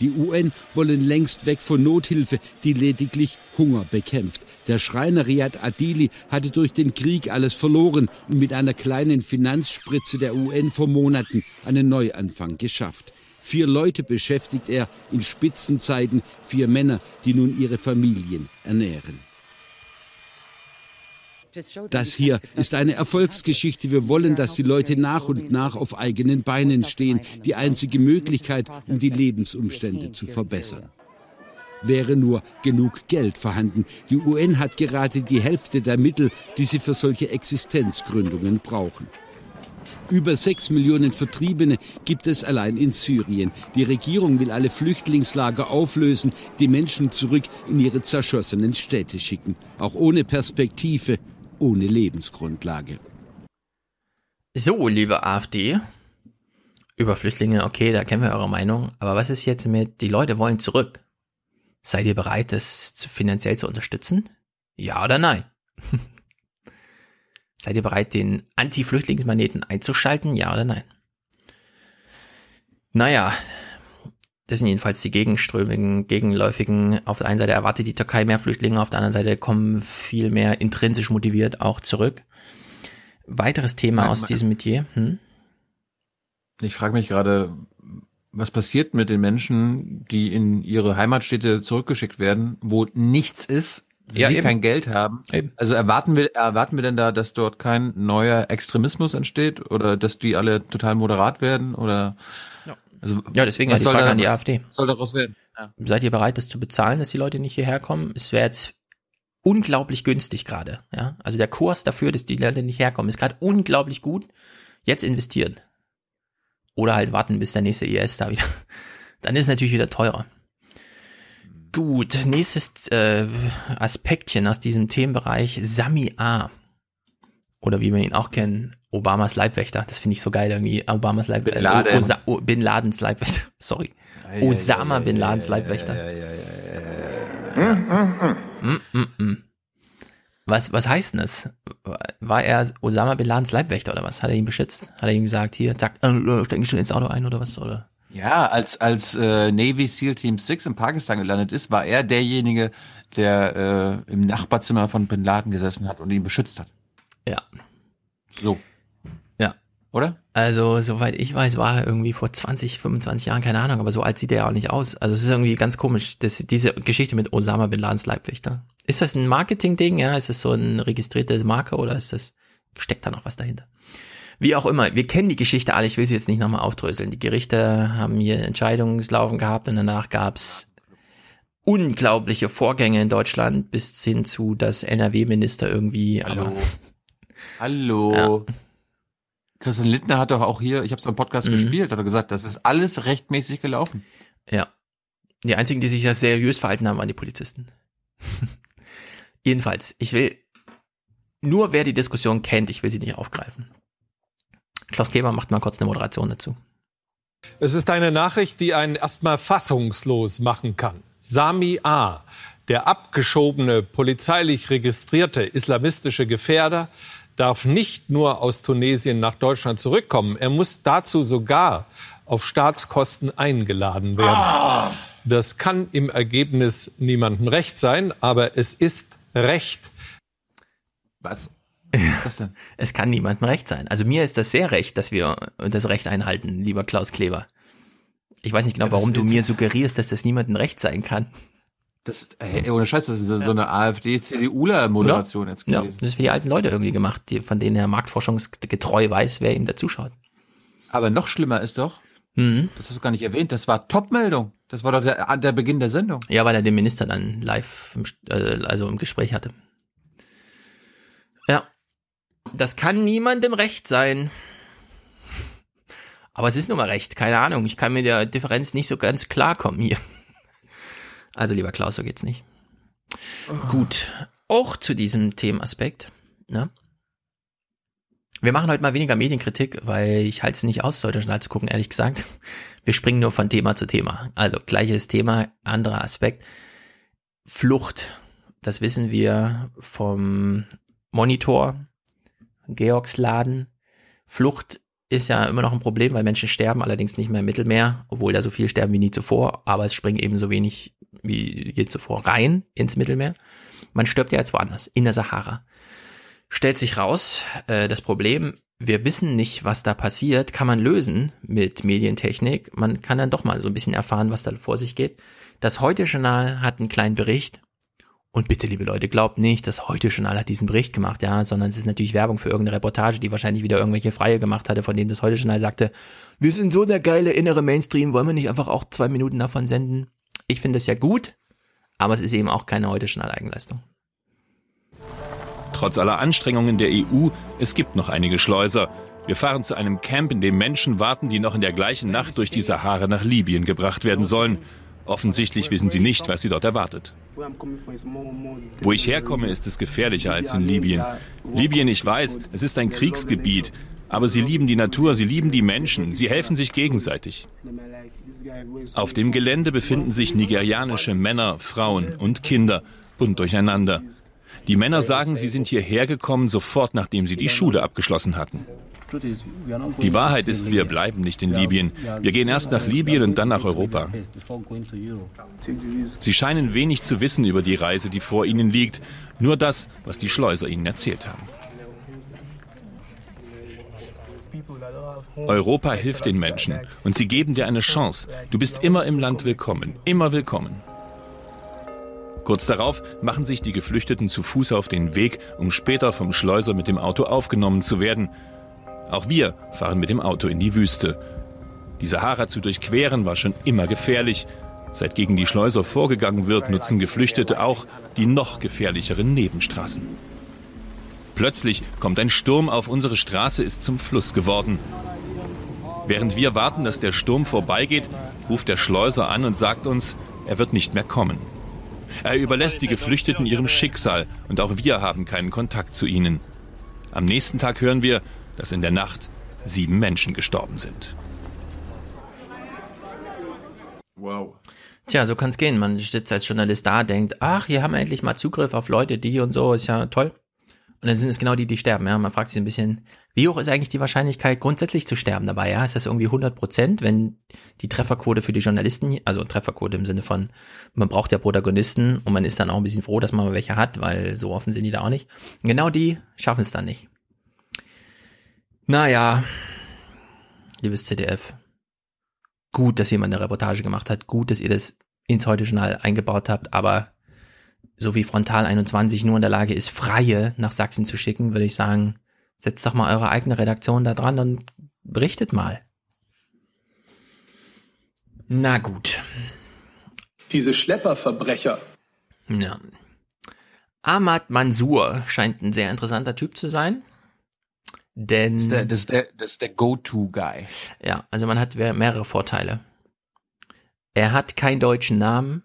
Die UN wollen längst weg von Nothilfe, die lediglich Hunger bekämpft. Der Schreiner Riyad Adili hatte durch den Krieg alles verloren und mit einer kleinen Finanzspritze der UN vor Monaten einen Neuanfang geschafft. Vier Leute beschäftigt er in Spitzenzeiten, vier Männer, die nun ihre Familien ernähren. Das hier ist eine Erfolgsgeschichte. Wir wollen, dass die Leute nach und nach auf eigenen Beinen stehen. Die einzige Möglichkeit, um die Lebensumstände zu verbessern. Wäre nur genug Geld vorhanden. Die UN hat gerade die Hälfte der Mittel, die sie für solche Existenzgründungen brauchen. Über sechs Millionen Vertriebene gibt es allein in Syrien. Die Regierung will alle Flüchtlingslager auflösen, die Menschen zurück in ihre zerschossenen Städte schicken. Auch ohne Perspektive ohne Lebensgrundlage. So, liebe AfD, über Flüchtlinge, okay, da kennen wir eure Meinung, aber was ist jetzt mit, die Leute wollen zurück? Seid ihr bereit, das finanziell zu unterstützen? Ja oder nein? [LAUGHS] Seid ihr bereit, den Anti-Flüchtlingsmagneten einzuschalten? Ja oder nein? Naja, das sind jedenfalls die gegenströmigen, gegenläufigen. Auf der einen Seite erwartet die Türkei mehr Flüchtlinge, auf der anderen Seite kommen viel mehr intrinsisch motiviert auch zurück. Weiteres Thema aus diesem Metier. Hm? Ich frage mich gerade, was passiert mit den Menschen, die in ihre Heimatstädte zurückgeschickt werden, wo nichts ist, ja, sie eben. kein Geld haben. Eben. Also erwarten wir, erwarten wir denn da, dass dort kein neuer Extremismus entsteht oder dass die alle total moderat werden oder also, ja, deswegen ja die Frage an die AfD. Soll daraus werden? Ja. Seid ihr bereit, das zu bezahlen, dass die Leute nicht hierher kommen? Es wäre jetzt unglaublich günstig gerade. Ja? Also der Kurs dafür, dass die Leute nicht herkommen, ist gerade unglaublich gut. Jetzt investieren. Oder halt warten, bis der nächste IS da wieder. [LAUGHS] Dann ist es natürlich wieder teurer. Gut, nächstes äh, Aspektchen aus diesem Themenbereich, Sami A. Oder wie wir ihn auch kennen, Obamas Leibwächter. Das finde ich so geil irgendwie. Obamas Leibwächter. Bin, Laden. Osa o Bin Ladens Leibwächter. [LAUGHS] Sorry. Ja, Osama ja, Bin Ladens Leibwächter. Mm, mm, mm. Was, was heißt denn das? War er Osama Bin Ladens Leibwächter oder was? Hat er ihn beschützt? Hat er ihm gesagt, hier, zack, äh, steck dich schon ins Auto ein oder was? Oder? Ja, als, als äh, Navy SEAL Team 6 in Pakistan gelandet ist, war er derjenige, der äh, im Nachbarzimmer von Bin Laden gesessen hat und ihn beschützt hat. Ja. So. Ja. Oder? Also, soweit ich weiß, war er irgendwie vor 20, 25 Jahren, keine Ahnung, aber so alt sieht er ja auch nicht aus. Also, es ist irgendwie ganz komisch, dass diese Geschichte mit Osama Bin Ladens Leibwächter. Ist das ein Marketing-Ding? Ja, ist das so ein registrierte Marke oder ist das, steckt da noch was dahinter? Wie auch immer, wir kennen die Geschichte alle, ich will sie jetzt nicht nochmal aufdröseln. Die Gerichte haben hier Entscheidungslaufen gehabt und danach gab's unglaubliche Vorgänge in Deutschland bis hin zu, dass NRW-Minister irgendwie, Hallo. aber Hallo. Christian Lindner hat doch auch hier, ich habe es beim Podcast Mhm. gespielt, hat er gesagt, das ist alles rechtmäßig gelaufen. Ja. Die einzigen, die sich ja seriös verhalten haben, waren die Polizisten. [LAUGHS] Jedenfalls, ich will nur wer die Diskussion kennt, ich will sie nicht aufgreifen. Klaus Kleber macht mal kurz eine Moderation dazu. Es ist eine Nachricht, die einen erstmal fassungslos machen kann. Sami A., der abgeschobene, polizeilich registrierte islamistische Gefährder, darf nicht nur aus Tunesien nach Deutschland zurückkommen, er muss dazu sogar auf Staatskosten eingeladen werden. Das kann im Ergebnis niemandem recht sein, aber es ist Recht. Was? Was denn? Es kann niemandem recht sein. Also mir ist das sehr recht, dass wir das Recht einhalten, lieber Klaus Kleber. Ich weiß nicht genau, warum du mir suggerierst, dass das niemandem recht sein kann. Das, ey, ohne Scheiß, das ist so so eine AfD-CDUler-Moderation jetzt Ja, gewesen. das ist für die alten Leute irgendwie gemacht, die, von denen er marktforschungsgetreu weiß, wer ihm da zuschaut. Aber noch schlimmer ist doch, Mhm. das hast du gar nicht erwähnt, das war Top-Meldung. Das war doch der, der Beginn der Sendung. Ja, weil er den Minister dann live, im, äh, also im Gespräch hatte. Ja, das kann niemandem recht sein. Aber es ist nun mal recht, keine Ahnung. Ich kann mit der Differenz nicht so ganz klarkommen hier. Also lieber Klaus, so geht's nicht. Gut, auch zu diesem Themenaspekt. Ne? Wir machen heute mal weniger Medienkritik, weil ich halte es nicht aus, Journal zu gucken, ehrlich gesagt. Wir springen nur von Thema zu Thema. Also gleiches Thema, anderer Aspekt. Flucht. Das wissen wir vom Monitor, Georgsladen. Flucht ist ja immer noch ein Problem, weil Menschen sterben, allerdings nicht mehr im Mittelmeer, obwohl da so viel sterben wie nie zuvor, aber es springen eben so wenig wie je zuvor rein ins Mittelmeer. Man stirbt ja jetzt woanders, in der Sahara. Stellt sich raus, äh, das Problem, wir wissen nicht, was da passiert, kann man lösen mit Medientechnik. Man kann dann doch mal so ein bisschen erfahren, was da vor sich geht. Das Heute-Journal hat einen kleinen Bericht. Und bitte, liebe Leute, glaubt nicht, das Heute-Journal hat diesen Bericht gemacht, ja, sondern es ist natürlich Werbung für irgendeine Reportage, die wahrscheinlich wieder irgendwelche Freie gemacht hatte, von denen das Heute-Journal sagte, wir sind so der geile innere Mainstream, wollen wir nicht einfach auch zwei Minuten davon senden? Ich finde es ja gut, aber es ist eben auch keine Heute-Journal-Eigenleistung. Trotz aller Anstrengungen der EU, es gibt noch einige Schleuser. Wir fahren zu einem Camp, in dem Menschen warten, die noch in der gleichen Nacht durch die Sahara nach Libyen gebracht werden sollen. Offensichtlich wissen sie nicht, was sie dort erwartet. Wo ich herkomme, ist es gefährlicher als in Libyen. Libyen, ich weiß, es ist ein Kriegsgebiet. Aber sie lieben die Natur, sie lieben die Menschen, sie helfen sich gegenseitig. Auf dem Gelände befinden sich nigerianische Männer, Frauen und Kinder, bunt durcheinander. Die Männer sagen, sie sind hierher gekommen, sofort nachdem sie die Schule abgeschlossen hatten. Die Wahrheit ist, wir bleiben nicht in Libyen. Wir gehen erst nach Libyen und dann nach Europa. Sie scheinen wenig zu wissen über die Reise, die vor ihnen liegt. Nur das, was die Schleuser ihnen erzählt haben. Europa hilft den Menschen und sie geben dir eine Chance. Du bist immer im Land willkommen, immer willkommen. Kurz darauf machen sich die Geflüchteten zu Fuß auf den Weg, um später vom Schleuser mit dem Auto aufgenommen zu werden. Auch wir fahren mit dem Auto in die Wüste. Die Sahara zu durchqueren war schon immer gefährlich. Seit gegen die Schleuser vorgegangen wird, nutzen Geflüchtete auch die noch gefährlicheren Nebenstraßen. Plötzlich kommt ein Sturm auf unsere Straße, ist zum Fluss geworden. Während wir warten, dass der Sturm vorbeigeht, ruft der Schleuser an und sagt uns, er wird nicht mehr kommen. Er überlässt die Geflüchteten ihrem Schicksal und auch wir haben keinen Kontakt zu ihnen. Am nächsten Tag hören wir, dass in der Nacht sieben Menschen gestorben sind. Wow. Tja, so kann's gehen. Man sitzt als Journalist da, denkt, ach, hier haben wir endlich mal Zugriff auf Leute, die und so, ist ja toll. Und dann sind es genau die, die sterben. Ja, man fragt sich ein bisschen, wie hoch ist eigentlich die Wahrscheinlichkeit, grundsätzlich zu sterben dabei? Ja, ist das irgendwie 100 Prozent, wenn die Trefferquote für die Journalisten, also Trefferquote im Sinne von, man braucht ja Protagonisten und man ist dann auch ein bisschen froh, dass man welche hat, weil so offen sind die da auch nicht. Und genau die schaffen es dann nicht. Naja, liebes CDF, gut, dass jemand eine Reportage gemacht hat, gut, dass ihr das ins Heute-Journal eingebaut habt, aber so wie Frontal 21 nur in der Lage ist, Freie nach Sachsen zu schicken, würde ich sagen, setzt doch mal eure eigene Redaktion da dran und berichtet mal. Na gut. Diese Schlepperverbrecher. Ja. Ahmad Mansour scheint ein sehr interessanter Typ zu sein. Denn. Das ist der, das ist der, das ist der Go-To-Guy. Ja, also man hat mehrere Vorteile. Er hat keinen deutschen Namen,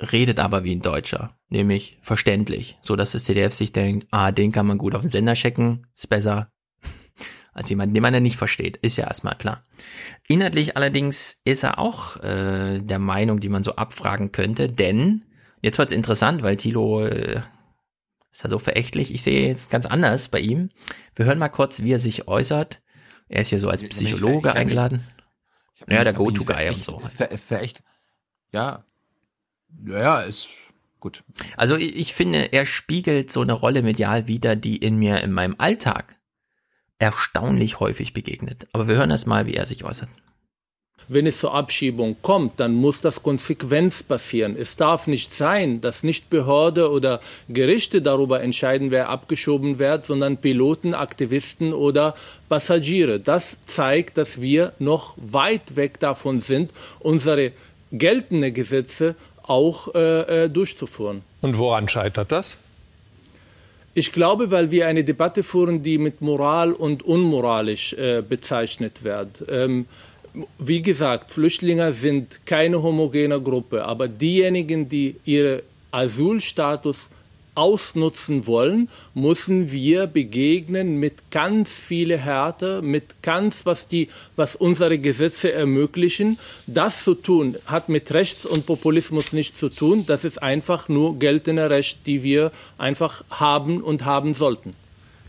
redet aber wie ein Deutscher, nämlich verständlich, so dass das CDF sich denkt, ah, den kann man gut auf den Sender checken, ist besser [LAUGHS] als jemand, den man ja nicht versteht, ist ja erstmal klar. Inhaltlich allerdings ist er auch äh, der Meinung, die man so abfragen könnte, denn jetzt wird's interessant, weil Thilo äh, ist ja so verächtlich. Ich sehe jetzt ganz anders bei ihm. Wir hören mal kurz, wie er sich äußert. Er ist hier so als Psychologe ich, ich eingeladen. Ihn, ja, der Go-To-Guy und so. Ver, verächt. Ja, ja, ist gut. Also ich, ich finde, er spiegelt so eine Rolle medial wider, die in mir in meinem Alltag erstaunlich häufig begegnet. Aber wir hören erst mal, wie er sich äußert. Wenn es zur Abschiebung kommt, dann muss das konsequent passieren. Es darf nicht sein, dass nicht Behörde oder Gerichte darüber entscheiden, wer abgeschoben wird, sondern Piloten, Aktivisten oder Passagiere. Das zeigt, dass wir noch weit weg davon sind, unsere geltenden Gesetze auch äh, äh, durchzuführen. Und woran scheitert das? Ich glaube, weil wir eine Debatte führen, die mit Moral und unmoralisch äh, bezeichnet wird. Ähm, wie gesagt, Flüchtlinge sind keine homogene Gruppe, aber diejenigen, die ihren Asylstatus ausnutzen wollen, müssen wir begegnen mit ganz viel Härte, mit ganz, was, die, was unsere Gesetze ermöglichen. Das zu tun, hat mit Rechts- und Populismus nichts zu tun. Das ist einfach nur geltende Recht, die wir einfach haben und haben sollten.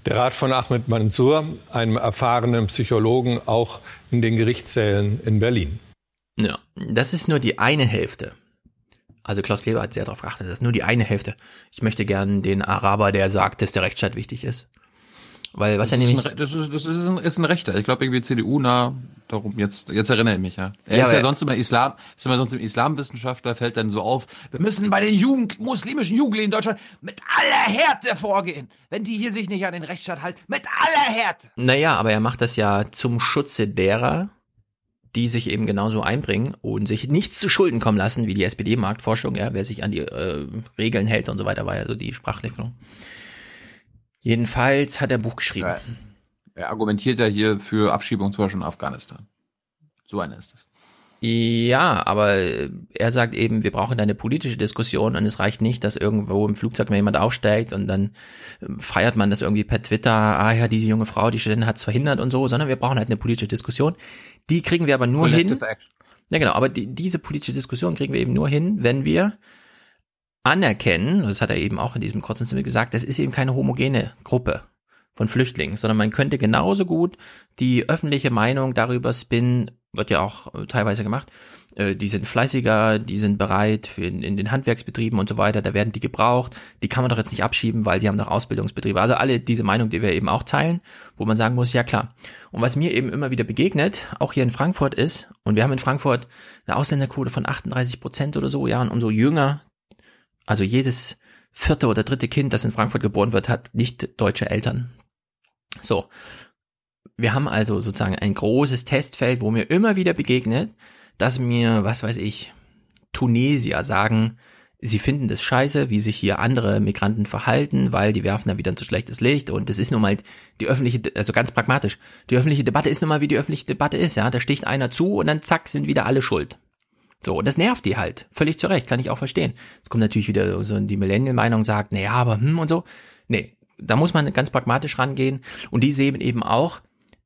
Der Rat von Ahmed Mansour, einem erfahrenen Psychologen, auch in den Gerichtssälen in Berlin. Ja, das ist nur die eine Hälfte also Klaus Kleber hat sehr darauf geachtet, das ist nur die eine Hälfte. Ich möchte gern den Araber, der sagt, dass der Rechtsstaat wichtig ist. Weil was das ja nämlich. Ein, das ist, das ist ein, ist ein Rechter. Ich glaube irgendwie CDU nah darum, jetzt, jetzt erinnere ich mich, ja. Er ja, ist ja sonst immer Islam, ist immer sonst im Islamwissenschaftler, fällt dann so auf, wir müssen bei den Jugend, muslimischen Jugendlichen in Deutschland mit aller Härte vorgehen. Wenn die hier sich nicht an den Rechtsstaat halten, mit aller Härte. Naja, aber er macht das ja zum Schutze derer, die sich eben genauso einbringen und sich nichts zu Schulden kommen lassen, wie die SPD-Marktforschung, ja, wer sich an die äh, Regeln hält und so weiter, war ja so die Sprachlegung. Jedenfalls hat er Buch geschrieben. Ja, er argumentiert ja hier für Abschiebung zum Beispiel in Afghanistan. So einer ist es. Ja, aber er sagt eben, wir brauchen eine politische Diskussion und es reicht nicht, dass irgendwo im Flugzeug mal jemand aufsteigt und dann ähm, feiert man das irgendwie per Twitter, ah ja, diese junge Frau, die Studentin hat es verhindert und so, sondern wir brauchen halt eine politische Diskussion. Die kriegen wir aber nur Collective hin. Action. Ja, genau, aber die, diese politische Diskussion kriegen wir eben nur hin, wenn wir anerkennen, das hat er eben auch in diesem kurzen Zimmer gesagt, das ist eben keine homogene Gruppe von Flüchtlingen, sondern man könnte genauso gut die öffentliche Meinung darüber spinnen, wird ja auch äh, teilweise gemacht, äh, die sind fleißiger, die sind bereit für in, in, den Handwerksbetrieben und so weiter, da werden die gebraucht, die kann man doch jetzt nicht abschieben, weil die haben doch Ausbildungsbetriebe. Also alle diese Meinung, die wir eben auch teilen, wo man sagen muss, ja klar. Und was mir eben immer wieder begegnet, auch hier in Frankfurt ist, und wir haben in Frankfurt eine Ausländerquote von 38 Prozent oder so, ja, und umso jünger, also jedes vierte oder dritte Kind, das in Frankfurt geboren wird, hat nicht deutsche Eltern. So wir haben also sozusagen ein großes Testfeld, wo mir immer wieder begegnet, dass mir, was weiß ich, Tunesier sagen, sie finden das scheiße, wie sich hier andere Migranten verhalten, weil die werfen da wieder ein zu schlechtes Licht und das ist nun mal die öffentliche, also ganz pragmatisch, die öffentliche Debatte ist nun mal wie die öffentliche Debatte ist, ja, da sticht einer zu und dann zack, sind wieder alle schuld. So, und das nervt die halt. Völlig zu Recht, kann ich auch verstehen. Es kommt natürlich wieder so die Millennial-Meinung, sagt, naja, aber hm und so. Nee, da muss man ganz pragmatisch rangehen. Und die sehen eben auch,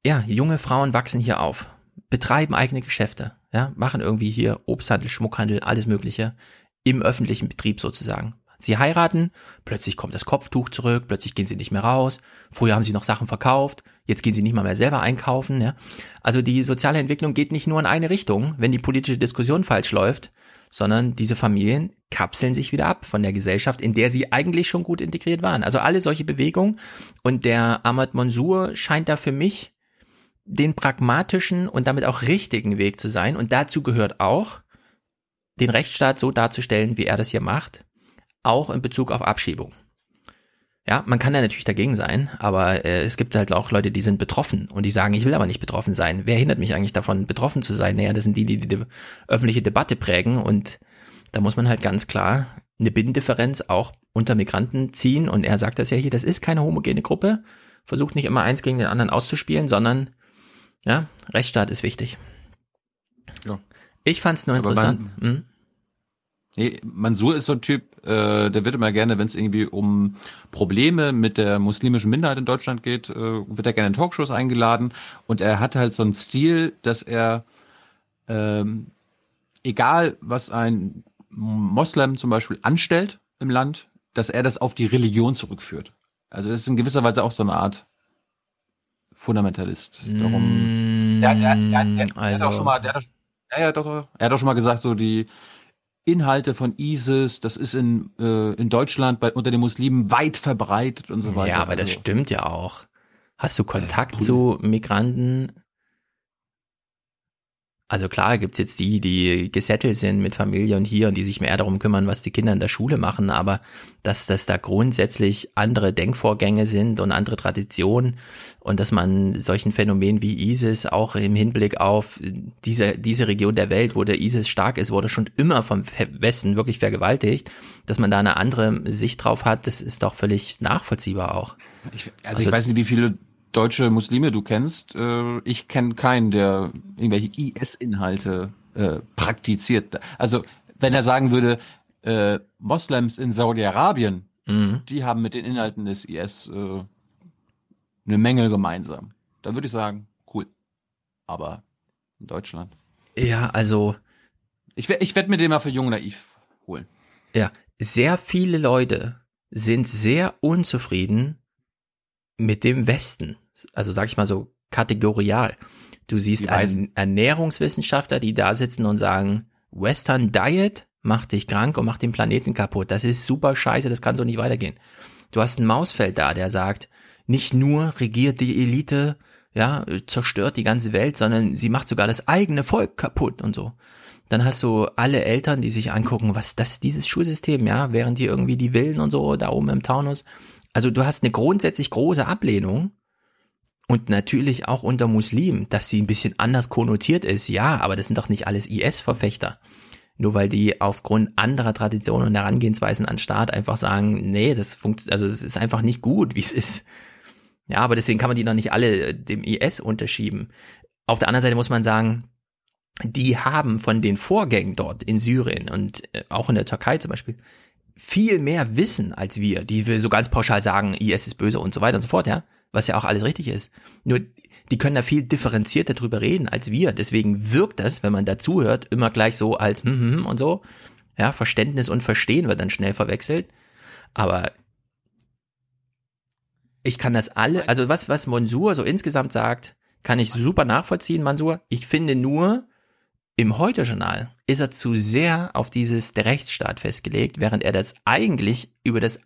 ja, junge Frauen wachsen hier auf, betreiben eigene Geschäfte, ja, machen irgendwie hier Obsthandel, Schmuckhandel, alles Mögliche im öffentlichen Betrieb sozusagen. Sie heiraten, plötzlich kommt das Kopftuch zurück, plötzlich gehen sie nicht mehr raus. Früher haben sie noch Sachen verkauft, jetzt gehen sie nicht mal mehr selber einkaufen. Ja? Also die soziale Entwicklung geht nicht nur in eine Richtung, wenn die politische Diskussion falsch läuft, sondern diese Familien kapseln sich wieder ab von der Gesellschaft, in der sie eigentlich schon gut integriert waren. Also alle solche Bewegungen und der Ahmad Mansour scheint da für mich den pragmatischen und damit auch richtigen Weg zu sein. Und dazu gehört auch, den Rechtsstaat so darzustellen, wie er das hier macht, auch in Bezug auf Abschiebung. Ja, man kann ja natürlich dagegen sein, aber äh, es gibt halt auch Leute, die sind betroffen und die sagen, ich will aber nicht betroffen sein. Wer hindert mich eigentlich davon, betroffen zu sein? Naja, das sind die, die die öffentliche Debatte prägen und da muss man halt ganz klar eine Binnendifferenz auch unter Migranten ziehen und er sagt das ja hier, das ist keine homogene Gruppe, versucht nicht immer eins gegen den anderen auszuspielen, sondern ja, Rechtsstaat ist wichtig. Ja. Ich fand's nur Aber interessant. man- Hm? Nee, Mansur ist so ein Typ, äh, der wird immer gerne, wenn es irgendwie um Probleme mit der muslimischen Minderheit in Deutschland geht, äh, wird er gerne in Talkshows eingeladen und er hat halt so einen Stil, dass er ähm, egal was ein Moslem zum Beispiel anstellt im Land, dass er das auf die Religion zurückführt. Also das ist in gewisser Weise auch so eine Art Fundamentalist. Darum, der, der, der, der, der hat auch schon mal, der hat, ja, doch, er hat auch schon mal gesagt, so die Inhalte von ISIS, das ist in, äh, in Deutschland bei, unter den Muslimen weit verbreitet und so weiter. Ja, aber das Also- stimmt ja auch. Hast du Kontakt zu Migranten? Also klar gibt's jetzt die, die gesettelt sind mit Familie und hier und die sich mehr darum kümmern, was die Kinder in der Schule machen, aber dass, dass da grundsätzlich andere Denkvorgänge sind und andere Traditionen und dass man solchen Phänomenen wie ISIS auch im Hinblick auf diese, diese Region der Welt, wo der ISIS stark ist, wurde schon immer vom Westen wirklich vergewaltigt, dass man da eine andere Sicht drauf hat, das ist doch völlig nachvollziehbar auch. Ich, also, ich weiß nicht, wie viele deutsche Muslime du kennst. Äh, ich kenne keinen, der irgendwelche IS-Inhalte äh, praktiziert. Also wenn er sagen würde, äh, Moslems in Saudi-Arabien, Mhm. die haben mit den Inhalten des IS äh, eine Menge gemeinsam. Dann würde ich sagen, cool. Aber in Deutschland. Ja, also. Ich, ich werde mir den mal für Jung Naiv holen. Ja, sehr viele Leute sind sehr unzufrieden mit dem Westen. Also sag ich mal so kategorial. Du siehst. Ern- Ernährungswissenschaftler, die da sitzen und sagen, Western Diet macht dich krank und macht den Planeten kaputt. Das ist super scheiße, das kann so nicht weitergehen. Du hast einen Mausfeld da, der sagt, nicht nur regiert die Elite, ja, zerstört die ganze Welt, sondern sie macht sogar das eigene Volk kaputt und so. Dann hast du alle Eltern, die sich angucken, was das dieses Schulsystem, ja, während die irgendwie die Villen und so da oben im Taunus. Also du hast eine grundsätzlich große Ablehnung und natürlich auch unter Muslimen, dass sie ein bisschen anders konnotiert ist, ja, aber das sind doch nicht alles IS-Verfechter. Nur weil die aufgrund anderer Traditionen und Herangehensweisen an Staat einfach sagen, nee, das funktioniert, also es ist einfach nicht gut, wie es ist. Ja, aber deswegen kann man die noch nicht alle dem IS unterschieben. Auf der anderen Seite muss man sagen, die haben von den Vorgängen dort in Syrien und äh, auch in der Türkei zum Beispiel viel mehr Wissen als wir, die wir so ganz pauschal sagen, IS ist böse und so weiter und so fort, ja, was ja auch alles richtig ist. Nur die können da viel differenzierter drüber reden als wir. Deswegen wirkt das, wenn man dazuhört, immer gleich so als hm, hm, hm und so. Ja, Verständnis und Verstehen wird dann schnell verwechselt. Aber ich kann das alle, also was, was Monsur so insgesamt sagt, kann ich super nachvollziehen, Mansur. Ich finde nur, im Heute-Journal ist er zu sehr auf dieses der Rechtsstaat festgelegt, während er das eigentlich über das,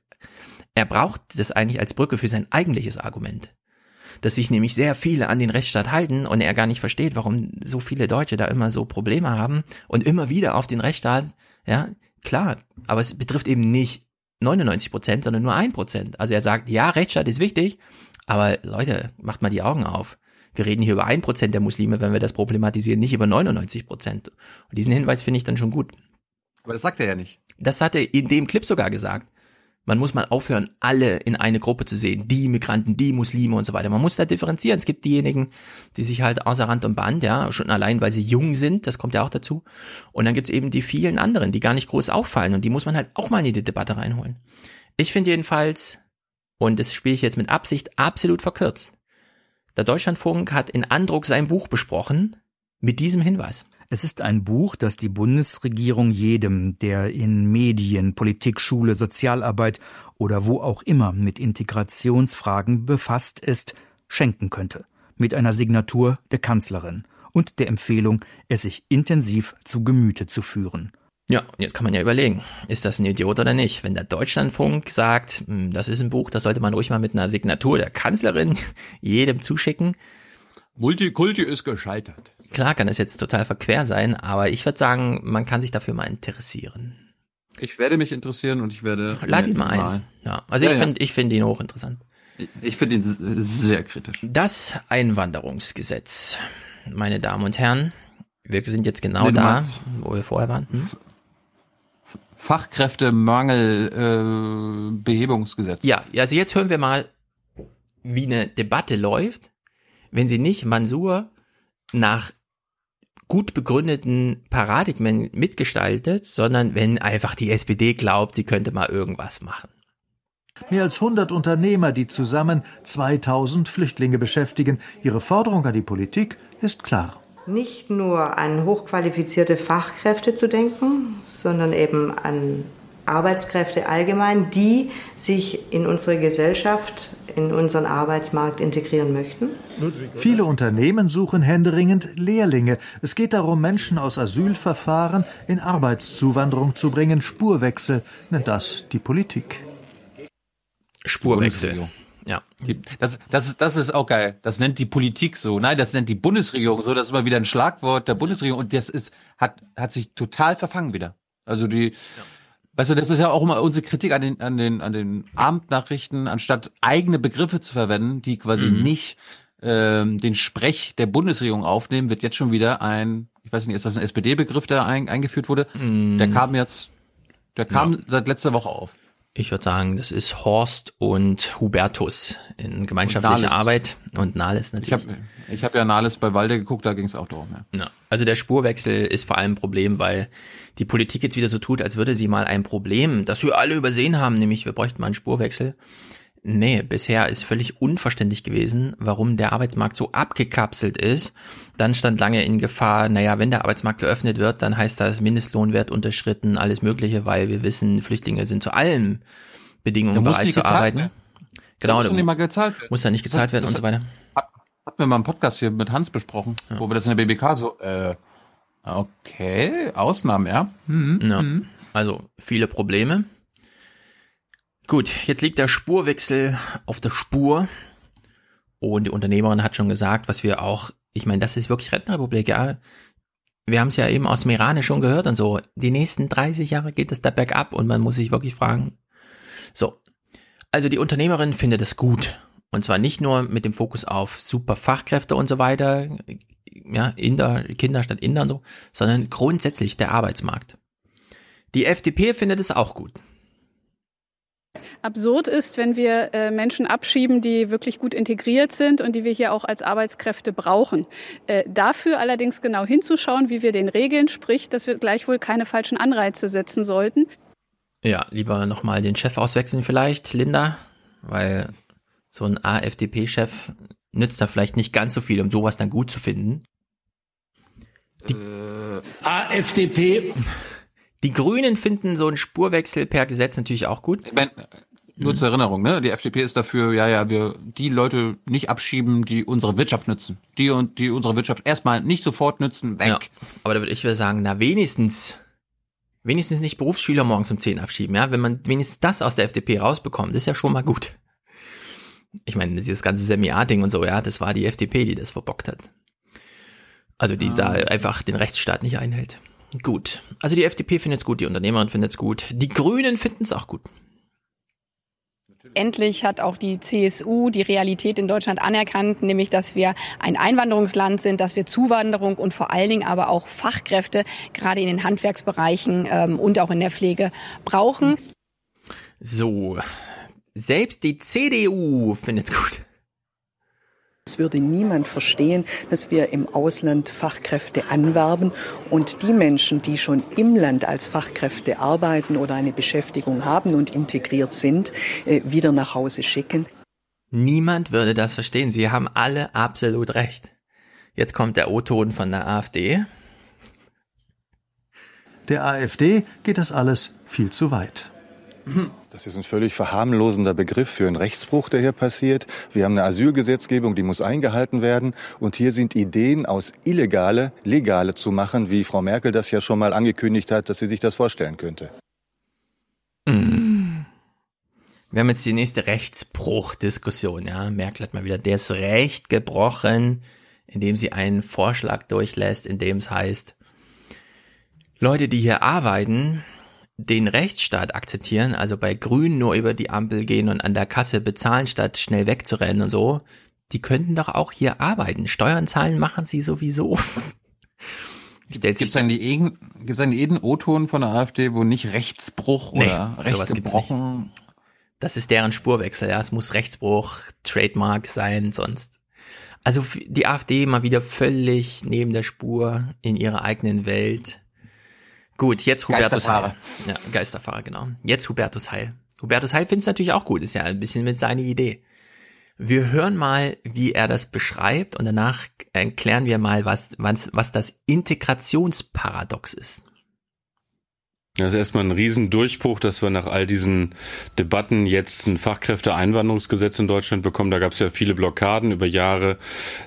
er braucht das eigentlich als Brücke für sein eigentliches Argument. Dass sich nämlich sehr viele an den Rechtsstaat halten und er gar nicht versteht, warum so viele Deutsche da immer so Probleme haben und immer wieder auf den Rechtsstaat, ja, klar, aber es betrifft eben nicht 99 Prozent, sondern nur ein Prozent. Also er sagt, ja, Rechtsstaat ist wichtig, aber Leute, macht mal die Augen auf. Wir reden hier über ein Prozent der Muslime, wenn wir das problematisieren, nicht über 99 Prozent. Und diesen Hinweis finde ich dann schon gut. Aber das sagt er ja nicht. Das hat er in dem Clip sogar gesagt. Man muss mal aufhören, alle in eine Gruppe zu sehen. Die Migranten, die Muslime und so weiter. Man muss da differenzieren. Es gibt diejenigen, die sich halt außer Rand und Band, ja, schon allein, weil sie jung sind, das kommt ja auch dazu. Und dann gibt's eben die vielen anderen, die gar nicht groß auffallen. Und die muss man halt auch mal in die Debatte reinholen. Ich finde jedenfalls, und das spiele ich jetzt mit Absicht absolut verkürzt, der Deutschlandfunk hat in Andruck sein Buch besprochen mit diesem Hinweis. Es ist ein Buch, das die Bundesregierung jedem, der in Medien, Politik, Schule, Sozialarbeit oder wo auch immer mit Integrationsfragen befasst ist, schenken könnte. Mit einer Signatur der Kanzlerin und der Empfehlung, es sich intensiv zu Gemüte zu führen. Ja, jetzt kann man ja überlegen, ist das ein Idiot oder nicht? Wenn der Deutschlandfunk sagt, hm, das ist ein Buch, das sollte man ruhig mal mit einer Signatur der Kanzlerin [LAUGHS] jedem zuschicken. Multikulti ist gescheitert. Klar kann es jetzt total verquer sein, aber ich würde sagen, man kann sich dafür mal interessieren. Ich werde mich interessieren und ich werde. Lad ihn mal ein. Ja, also Ja, ich ja. finde, ich finde ihn hochinteressant. Ich finde ihn sehr kritisch. Das Einwanderungsgesetz, meine Damen und Herren, wir sind jetzt genau Nee, da, wo wir vorher waren. Hm? Fachkräftemangel, äh, Behebungsgesetz. Ja, also jetzt hören wir mal, wie eine Debatte läuft, wenn sie nicht Mansur nach gut begründeten Paradigmen mitgestaltet, sondern wenn einfach die SPD glaubt, sie könnte mal irgendwas machen. Mehr als 100 Unternehmer, die zusammen 2000 Flüchtlinge beschäftigen. Ihre Forderung an die Politik ist klar. nicht nur an hochqualifizierte Fachkräfte zu denken, sondern eben an Arbeitskräfte allgemein, die sich in unsere Gesellschaft, in unseren Arbeitsmarkt integrieren möchten. Viele Unternehmen suchen händeringend Lehrlinge. Es geht darum, Menschen aus Asylverfahren in Arbeitszuwanderung zu bringen. Spurwechsel nennt das die Politik. Spurwechsel. Ja. Das, das, ist, das ist auch geil. Das nennt die Politik so. Nein, das nennt die Bundesregierung so. Das ist immer wieder ein Schlagwort der Bundesregierung. Und das ist, hat, hat sich total verfangen wieder. Also die, weißt du, das ist ja auch immer unsere Kritik an den, an den, an den Abendnachrichten, anstatt eigene Begriffe zu verwenden, die quasi Mhm. nicht ähm, den Sprech der Bundesregierung aufnehmen, wird jetzt schon wieder ein, ich weiß nicht, ist das ein SPD-Begriff, der ein, eingeführt wurde? Mhm. Der kam jetzt, der kam seit letzter Woche auf. Ich würde sagen, das ist Horst und Hubertus in gemeinschaftlicher Nahles. Arbeit und Nahles Ich natürlich. habe ich hab ja Nahles bei Walde geguckt, da ging es auch darum. Ja. Ja. Also der Spurwechsel ist vor allem ein Problem, weil die Politik jetzt wieder so tut, als würde sie mal ein Problem, das wir alle übersehen haben, nämlich wir bräuchten mal einen Spurwechsel. Nee, bisher ist völlig unverständlich gewesen, warum der Arbeitsmarkt so abgekapselt ist. Dann stand lange in Gefahr, naja, wenn der Arbeitsmarkt geöffnet wird, dann heißt das Mindestlohnwert unterschritten, alles Mögliche, weil wir wissen, Flüchtlinge sind zu allen Bedingungen bereit zu gezahlt arbeiten. werden. Genau, muss nicht mal gezahlt werden. muss ja nicht gezahlt werden das und so weiter. Hatten wir mal einen Podcast hier mit Hans besprochen, wo wir das in der BBK so, äh, okay, Ausnahmen, ja. Mhm. Ja. Mhm. Also viele Probleme. Gut, jetzt liegt der Spurwechsel auf der Spur. Und die Unternehmerin hat schon gesagt, was wir auch, ich meine, das ist wirklich Rentenrepublik, ja. Wir haben es ja eben aus Iran schon gehört und so. Die nächsten 30 Jahre geht es da bergab und man muss sich wirklich fragen. So. Also die Unternehmerin findet es gut. Und zwar nicht nur mit dem Fokus auf super Fachkräfte und so weiter, ja, Inder, Kinder statt Inder und so, sondern grundsätzlich der Arbeitsmarkt. Die FDP findet es auch gut. Absurd ist, wenn wir äh, Menschen abschieben, die wirklich gut integriert sind und die wir hier auch als Arbeitskräfte brauchen. Äh, dafür allerdings genau hinzuschauen, wie wir den Regeln, sprich, dass wir gleichwohl keine falschen Anreize setzen sollten. Ja, lieber nochmal den Chef auswechseln vielleicht, Linda, weil so ein AfDP-Chef nützt da vielleicht nicht ganz so viel, um sowas dann gut zu finden. Die AfDP. Die Grünen finden so einen Spurwechsel per Gesetz natürlich auch gut. Ich mein, nur zur Erinnerung, ne? Die FDP ist dafür, ja, ja, wir die Leute nicht abschieben, die unsere Wirtschaft nützen. Die und die unsere Wirtschaft erstmal nicht sofort nützen, weg. Ja, aber da würde ich wieder sagen, na wenigstens, wenigstens nicht Berufsschüler morgens um 10 abschieben, ja. Wenn man wenigstens das aus der FDP rausbekommt, ist ja schon mal gut. Ich meine, dieses ganze Seminar-Ding und so, ja, das war die FDP, die das verbockt hat. Also die da einfach den Rechtsstaat nicht einhält. Gut. Also die FDP findet es gut, die Unternehmerin findet es gut. Die Grünen finden es auch gut. Endlich hat auch die CSU die Realität in Deutschland anerkannt, nämlich dass wir ein Einwanderungsland sind, dass wir Zuwanderung und vor allen Dingen aber auch Fachkräfte gerade in den Handwerksbereichen ähm, und auch in der Pflege brauchen. So. Selbst die CDU findet gut. Es würde niemand verstehen, dass wir im Ausland Fachkräfte anwerben und die Menschen, die schon im Land als Fachkräfte arbeiten oder eine Beschäftigung haben und integriert sind, äh, wieder nach Hause schicken. Niemand würde das verstehen. Sie haben alle absolut recht. Jetzt kommt der O-Ton von der AfD. Der AfD geht das alles viel zu weit. Das ist ein völlig verharmlosender Begriff für einen Rechtsbruch, der hier passiert. Wir haben eine Asylgesetzgebung, die muss eingehalten werden. Und hier sind Ideen aus Illegale, Legale zu machen, wie Frau Merkel das ja schon mal angekündigt hat, dass sie sich das vorstellen könnte. Wir haben jetzt die nächste Rechtsbruchdiskussion. Ja. Merkel hat mal wieder das Recht gebrochen, indem sie einen Vorschlag durchlässt, in dem es heißt, Leute, die hier arbeiten, den Rechtsstaat akzeptieren, also bei Grün nur über die Ampel gehen und an der Kasse bezahlen, statt schnell wegzurennen und so, die könnten doch auch hier arbeiten. Steuern zahlen machen sie sowieso. Gibt es eigentlich irgendeinen O-Ton von der AfD, wo nicht Rechtsbruch Nee, oder Recht gebrochen? Das ist deren Spurwechsel, ja. Es muss Rechtsbruch, Trademark sein, sonst. Also die AfD mal wieder völlig neben der Spur in ihrer eigenen Welt. Gut, jetzt Hubertus Heil. Geisterfahrer. Ja, Geisterfahrer, genau. Jetzt Hubertus Heil. Hubertus Heil findet es natürlich auch gut, ist ja ein bisschen mit seiner Idee. Wir hören mal, wie er das beschreibt und danach erklären wir mal, was, was, was das Integrationsparadox ist. Das ist erstmal ein Riesendurchbruch, dass wir nach all diesen Debatten jetzt ein Fachkräfteeinwanderungsgesetz in Deutschland bekommen. Da gab es ja viele Blockaden über Jahre.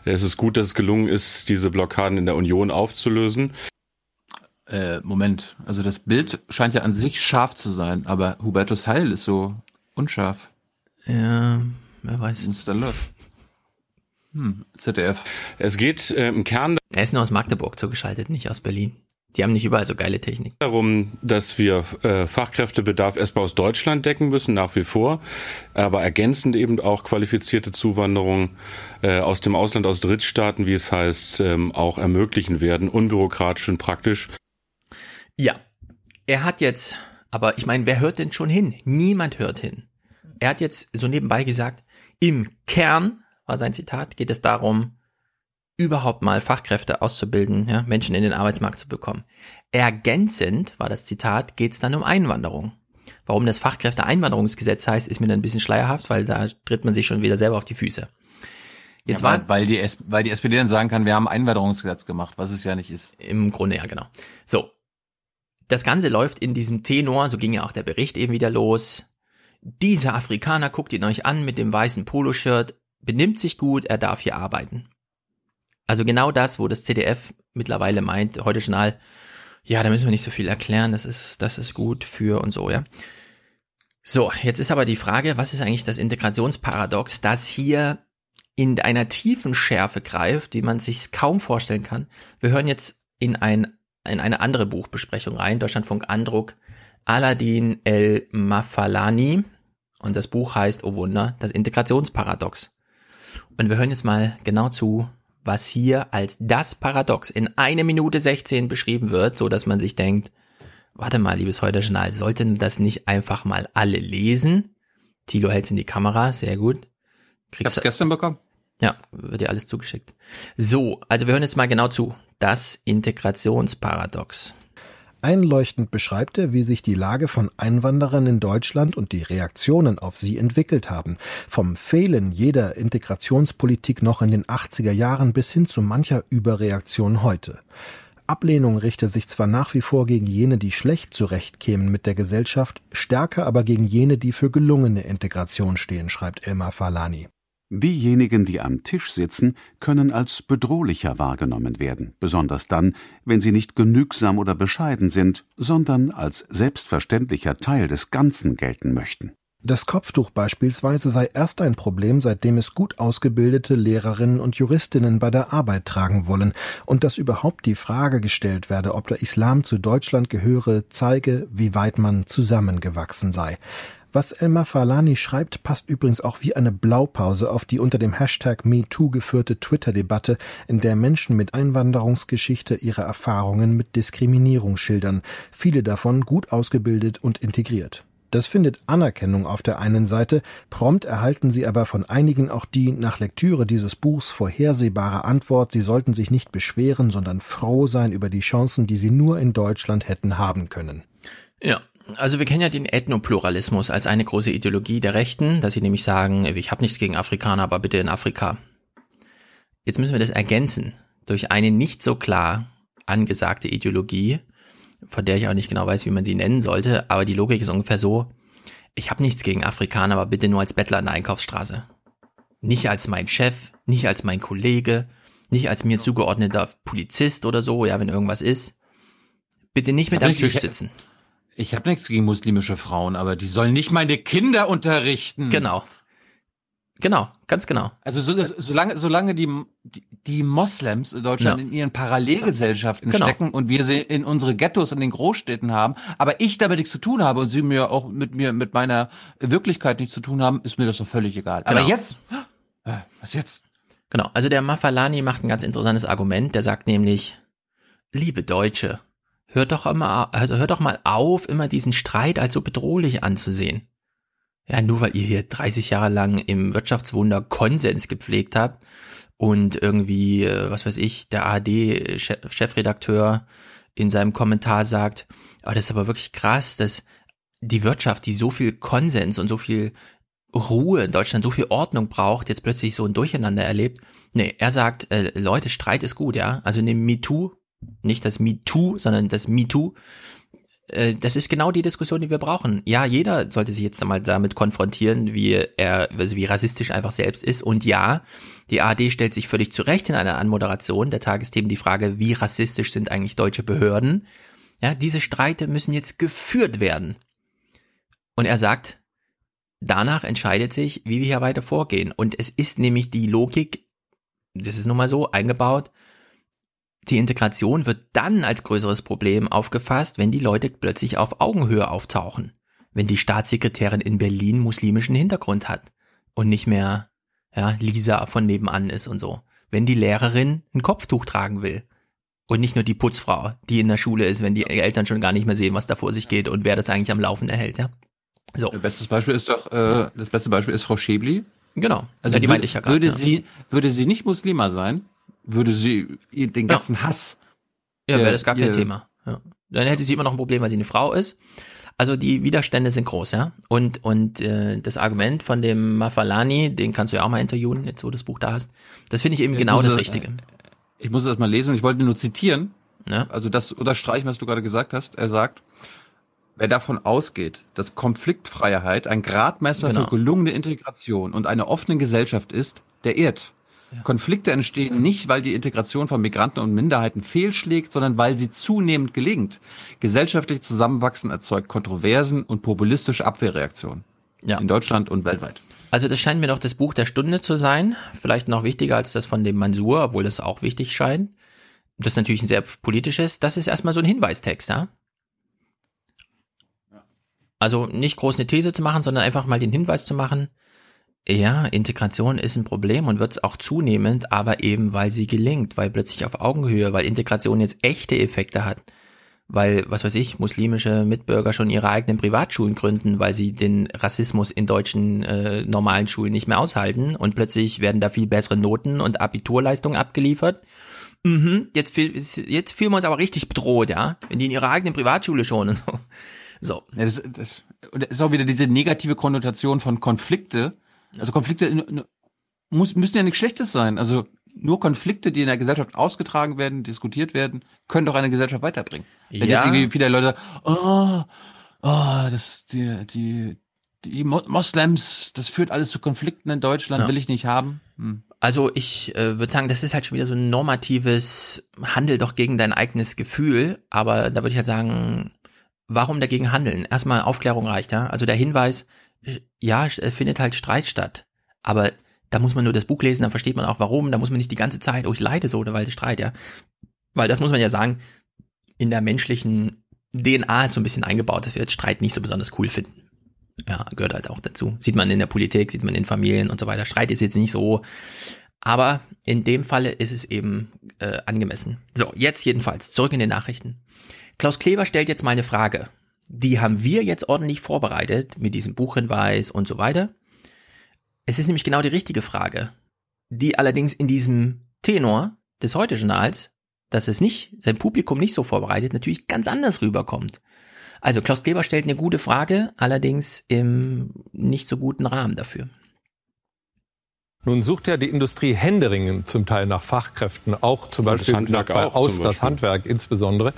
Es ist gut, dass es gelungen ist, diese Blockaden in der Union aufzulösen. Äh, Moment, also das Bild scheint ja an sich scharf zu sein, aber Hubertus Heil ist so unscharf. Ja, wer weiß. Was ist da los? Hm, ZDF. Es geht äh, im Kern Er ist nur aus Magdeburg zugeschaltet, nicht aus Berlin. Die haben nicht überall so geile Technik. darum, dass wir äh, Fachkräftebedarf erstmal aus Deutschland decken müssen, nach wie vor, aber ergänzend eben auch qualifizierte Zuwanderung äh, aus dem Ausland, aus Drittstaaten, wie es heißt, ähm, auch ermöglichen werden, unbürokratisch und praktisch. Ja, er hat jetzt, aber ich meine, wer hört denn schon hin? Niemand hört hin. Er hat jetzt so nebenbei gesagt, im Kern, war sein Zitat, geht es darum, überhaupt mal Fachkräfte auszubilden, ja, Menschen in den Arbeitsmarkt zu bekommen. Ergänzend, war das Zitat, geht es dann um Einwanderung. Warum das Fachkräfteeinwanderungsgesetz heißt, ist mir dann ein bisschen schleierhaft, weil da tritt man sich schon wieder selber auf die Füße. Jetzt ja, war weil, weil, die, weil die SPD dann sagen kann, wir haben ein Einwanderungsgesetz gemacht, was es ja nicht ist. Im Grunde ja, genau. So. Das Ganze läuft in diesem Tenor, so ging ja auch der Bericht eben wieder los. Dieser Afrikaner guckt ihn euch an mit dem weißen Poloshirt, benimmt sich gut, er darf hier arbeiten. Also genau das, wo das CDF mittlerweile meint, heute Journal, ja, da müssen wir nicht so viel erklären, das ist, das ist gut für und so, ja. So, jetzt ist aber die Frage, was ist eigentlich das Integrationsparadox, das hier in einer tiefen Schärfe greift, die man sich kaum vorstellen kann. Wir hören jetzt in ein in eine andere Buchbesprechung rein, Deutschlandfunk Andruck, Aladdin El Mafalani und das Buch heißt, oh Wunder, das Integrationsparadox. Und wir hören jetzt mal genau zu, was hier als das Paradox in eine Minute 16 beschrieben wird, so dass man sich denkt, warte mal, liebes Heute Journal, sollten das nicht einfach mal alle lesen? Tilo hält's in die Kamera, sehr gut. Ich hab's gestern bekommen. Ja, wird dir alles zugeschickt. So, also wir hören jetzt mal genau zu. Das Integrationsparadox. Einleuchtend beschreibt er, wie sich die Lage von Einwanderern in Deutschland und die Reaktionen auf sie entwickelt haben. Vom Fehlen jeder Integrationspolitik noch in den 80er Jahren bis hin zu mancher Überreaktion heute. Ablehnung richte sich zwar nach wie vor gegen jene, die schlecht zurechtkämen mit der Gesellschaft, stärker aber gegen jene, die für gelungene Integration stehen, schreibt Elmar Falani. Diejenigen, die am Tisch sitzen, können als bedrohlicher wahrgenommen werden, besonders dann, wenn sie nicht genügsam oder bescheiden sind, sondern als selbstverständlicher Teil des Ganzen gelten möchten. Das Kopftuch beispielsweise sei erst ein Problem, seitdem es gut ausgebildete Lehrerinnen und Juristinnen bei der Arbeit tragen wollen und dass überhaupt die Frage gestellt werde, ob der Islam zu Deutschland gehöre, zeige, wie weit man zusammengewachsen sei. Was Elmar Falani schreibt, passt übrigens auch wie eine Blaupause auf die unter dem Hashtag MeToo geführte Twitter-Debatte, in der Menschen mit Einwanderungsgeschichte ihre Erfahrungen mit Diskriminierung schildern, viele davon gut ausgebildet und integriert. Das findet Anerkennung auf der einen Seite, prompt erhalten sie aber von einigen auch die nach Lektüre dieses Buchs vorhersehbare Antwort, sie sollten sich nicht beschweren, sondern froh sein über die Chancen, die sie nur in Deutschland hätten haben können. Ja, also wir kennen ja den Ethnopluralismus als eine große Ideologie der Rechten, dass sie nämlich sagen, ich habe nichts gegen Afrikaner, aber bitte in Afrika. Jetzt müssen wir das ergänzen durch eine nicht so klar angesagte Ideologie, von der ich auch nicht genau weiß, wie man sie nennen sollte, aber die Logik ist ungefähr so, ich habe nichts gegen Afrikaner, aber bitte nur als Bettler in der Einkaufsstraße. Nicht als mein Chef, nicht als mein Kollege, nicht als mir zugeordneter Polizist oder so, ja, wenn irgendwas ist. Bitte nicht mit am Tisch sitzen. Ich, habe nichts gegen muslimische Frauen, aber die sollen nicht meine Kinder unterrichten. Genau. Genau, ganz genau. Also so, solange, solange die, die, Moslems in Deutschland ja. in ihren Parallelgesellschaften genau. stecken und wir sie in unsere Ghettos in den Großstädten haben, aber ich damit nichts zu tun habe und sie mir auch mit mir, mit meiner Wirklichkeit nichts zu tun haben, ist mir das doch völlig egal. Genau. Aber jetzt, was jetzt? Genau, also der Mafalani macht ein ganz interessantes Argument, der sagt nämlich, liebe Deutsche, hört doch immer, hört doch mal auf, immer diesen Streit als so bedrohlich anzusehen. Ja, nur weil ihr hier 30 Jahre lang im Wirtschaftswunder Konsens gepflegt habt und irgendwie, äh, was weiß ich, der ARD-Chefredakteur in seinem Kommentar sagt, oh, das ist aber wirklich krass, dass die Wirtschaft, die so viel Konsens und so viel Ruhe in Deutschland, so viel Ordnung braucht, jetzt plötzlich so ein Durcheinander erlebt. Nee, er sagt, äh, Leute, Streit ist gut, ja. Also nimm MeToo, nicht das MeToo, sondern das MeToo äh, das ist genau die Diskussion, die wir brauchen. Ja, jeder sollte sich jetzt einmal damit konfrontieren, wie er, also wie rassistisch einfach selbst ist. Und ja, die ARD stellt sich völlig zurecht in einer Anmoderation der Tagesthemen die Frage, wie rassistisch sind eigentlich deutsche Behörden? Ja, diese Streite müssen jetzt geführt werden. Und er sagt, danach entscheidet sich, wie wir hier weiter vorgehen. Und es ist nämlich die Logik, das ist nun mal so eingebaut, die Integration wird dann als größeres Problem aufgefasst, wenn die Leute plötzlich auf Augenhöhe auftauchen. Wenn die Staatssekretärin in Berlin muslimischen Hintergrund hat und nicht mehr ja, Lisa von nebenan ist und so. Wenn die Lehrerin ein Kopftuch tragen will und nicht nur die Putzfrau, die in der Schule ist, wenn die Eltern schon gar nicht mehr sehen, was da vor sich geht und wer das eigentlich am Laufen erhält, ja. So. Das beste Beispiel ist doch, äh, das beste Beispiel ist Frau Schäbli. Genau. Also ja, die meinte ich ja gerade. Würde ja. sie, würde sie nicht Muslima sein, würde sie den ganzen ja. Hass. Ja, wäre das gar kein Thema. Ja. Dann hätte sie immer noch ein Problem, weil sie eine Frau ist. Also die Widerstände sind groß, ja. Und und äh, das Argument von dem Mafalani, den kannst du ja auch mal interviewen, jetzt wo du das Buch da hast. Das finde ich eben ich genau das Richtige. Ich muss es mal lesen und ich wollte nur zitieren. Ja. Also das unterstreichen, was du gerade gesagt hast. Er sagt, wer davon ausgeht, dass Konfliktfreiheit ein Gradmesser genau. für gelungene Integration und eine offene Gesellschaft ist, der irrt. Konflikte entstehen nicht, weil die Integration von Migranten und Minderheiten fehlschlägt, sondern weil sie zunehmend gelingt. Gesellschaftlich Zusammenwachsen erzeugt Kontroversen und populistische Abwehrreaktionen. Ja. In Deutschland und weltweit. Also das scheint mir doch das Buch der Stunde zu sein. Vielleicht noch wichtiger als das von dem Mansur, obwohl das auch wichtig scheint. Das ist natürlich ein sehr politisches. Das ist erstmal so ein Hinweistext, ja? Also nicht groß eine These zu machen, sondern einfach mal den Hinweis zu machen, ja, Integration ist ein Problem und wird es auch zunehmend, aber eben weil sie gelingt, weil plötzlich auf Augenhöhe, weil Integration jetzt echte Effekte hat, weil, was weiß ich, muslimische Mitbürger schon ihre eigenen Privatschulen gründen, weil sie den Rassismus in deutschen äh, normalen Schulen nicht mehr aushalten und plötzlich werden da viel bessere Noten und Abiturleistungen abgeliefert. Mhm, jetzt, jetzt fühlen wir uns aber richtig bedroht, ja, wenn die in ihrer eigenen Privatschule schon und so. So. Ja, das, das, das ist auch wieder diese negative Konnotation von Konflikte, also Konflikte muss, müssen ja nichts Schlechtes sein. Also nur Konflikte, die in der Gesellschaft ausgetragen werden, diskutiert werden, können doch eine Gesellschaft weiterbringen. Wenn ja. jetzt irgendwie viele Leute, oh, oh, das, die, die, die Moslems, das führt alles zu Konflikten in Deutschland, ja. will ich nicht haben. Hm. Also ich äh, würde sagen, das ist halt schon wieder so ein normatives Handel doch gegen dein eigenes Gefühl, aber da würde ich halt sagen, warum dagegen handeln? Erstmal Aufklärung reicht, ja. Also der Hinweis, ja, es findet halt Streit statt. Aber da muss man nur das Buch lesen, dann versteht man auch warum. Da muss man nicht die ganze Zeit, oh, ich leide so, weil der Streit, ja. Weil das muss man ja sagen, in der menschlichen DNA ist so ein bisschen eingebaut, dass wir jetzt Streit nicht so besonders cool finden. Ja, gehört halt auch dazu. Sieht man in der Politik, sieht man in Familien und so weiter. Streit ist jetzt nicht so. Aber in dem Falle ist es eben äh, angemessen. So, jetzt jedenfalls zurück in den Nachrichten. Klaus Kleber stellt jetzt mal eine Frage. Die haben wir jetzt ordentlich vorbereitet mit diesem Buchhinweis und so weiter. Es ist nämlich genau die richtige Frage, die allerdings in diesem Tenor des Heute-Journals, dass es nicht, sein Publikum nicht so vorbereitet, natürlich ganz anders rüberkommt. Also Klaus Kleber stellt eine gute Frage, allerdings im nicht so guten Rahmen dafür. Nun sucht ja die Industrie händeringend zum Teil nach Fachkräften, auch zum Beispiel nach, bei auch Aus, das. Handwerk insbesondere.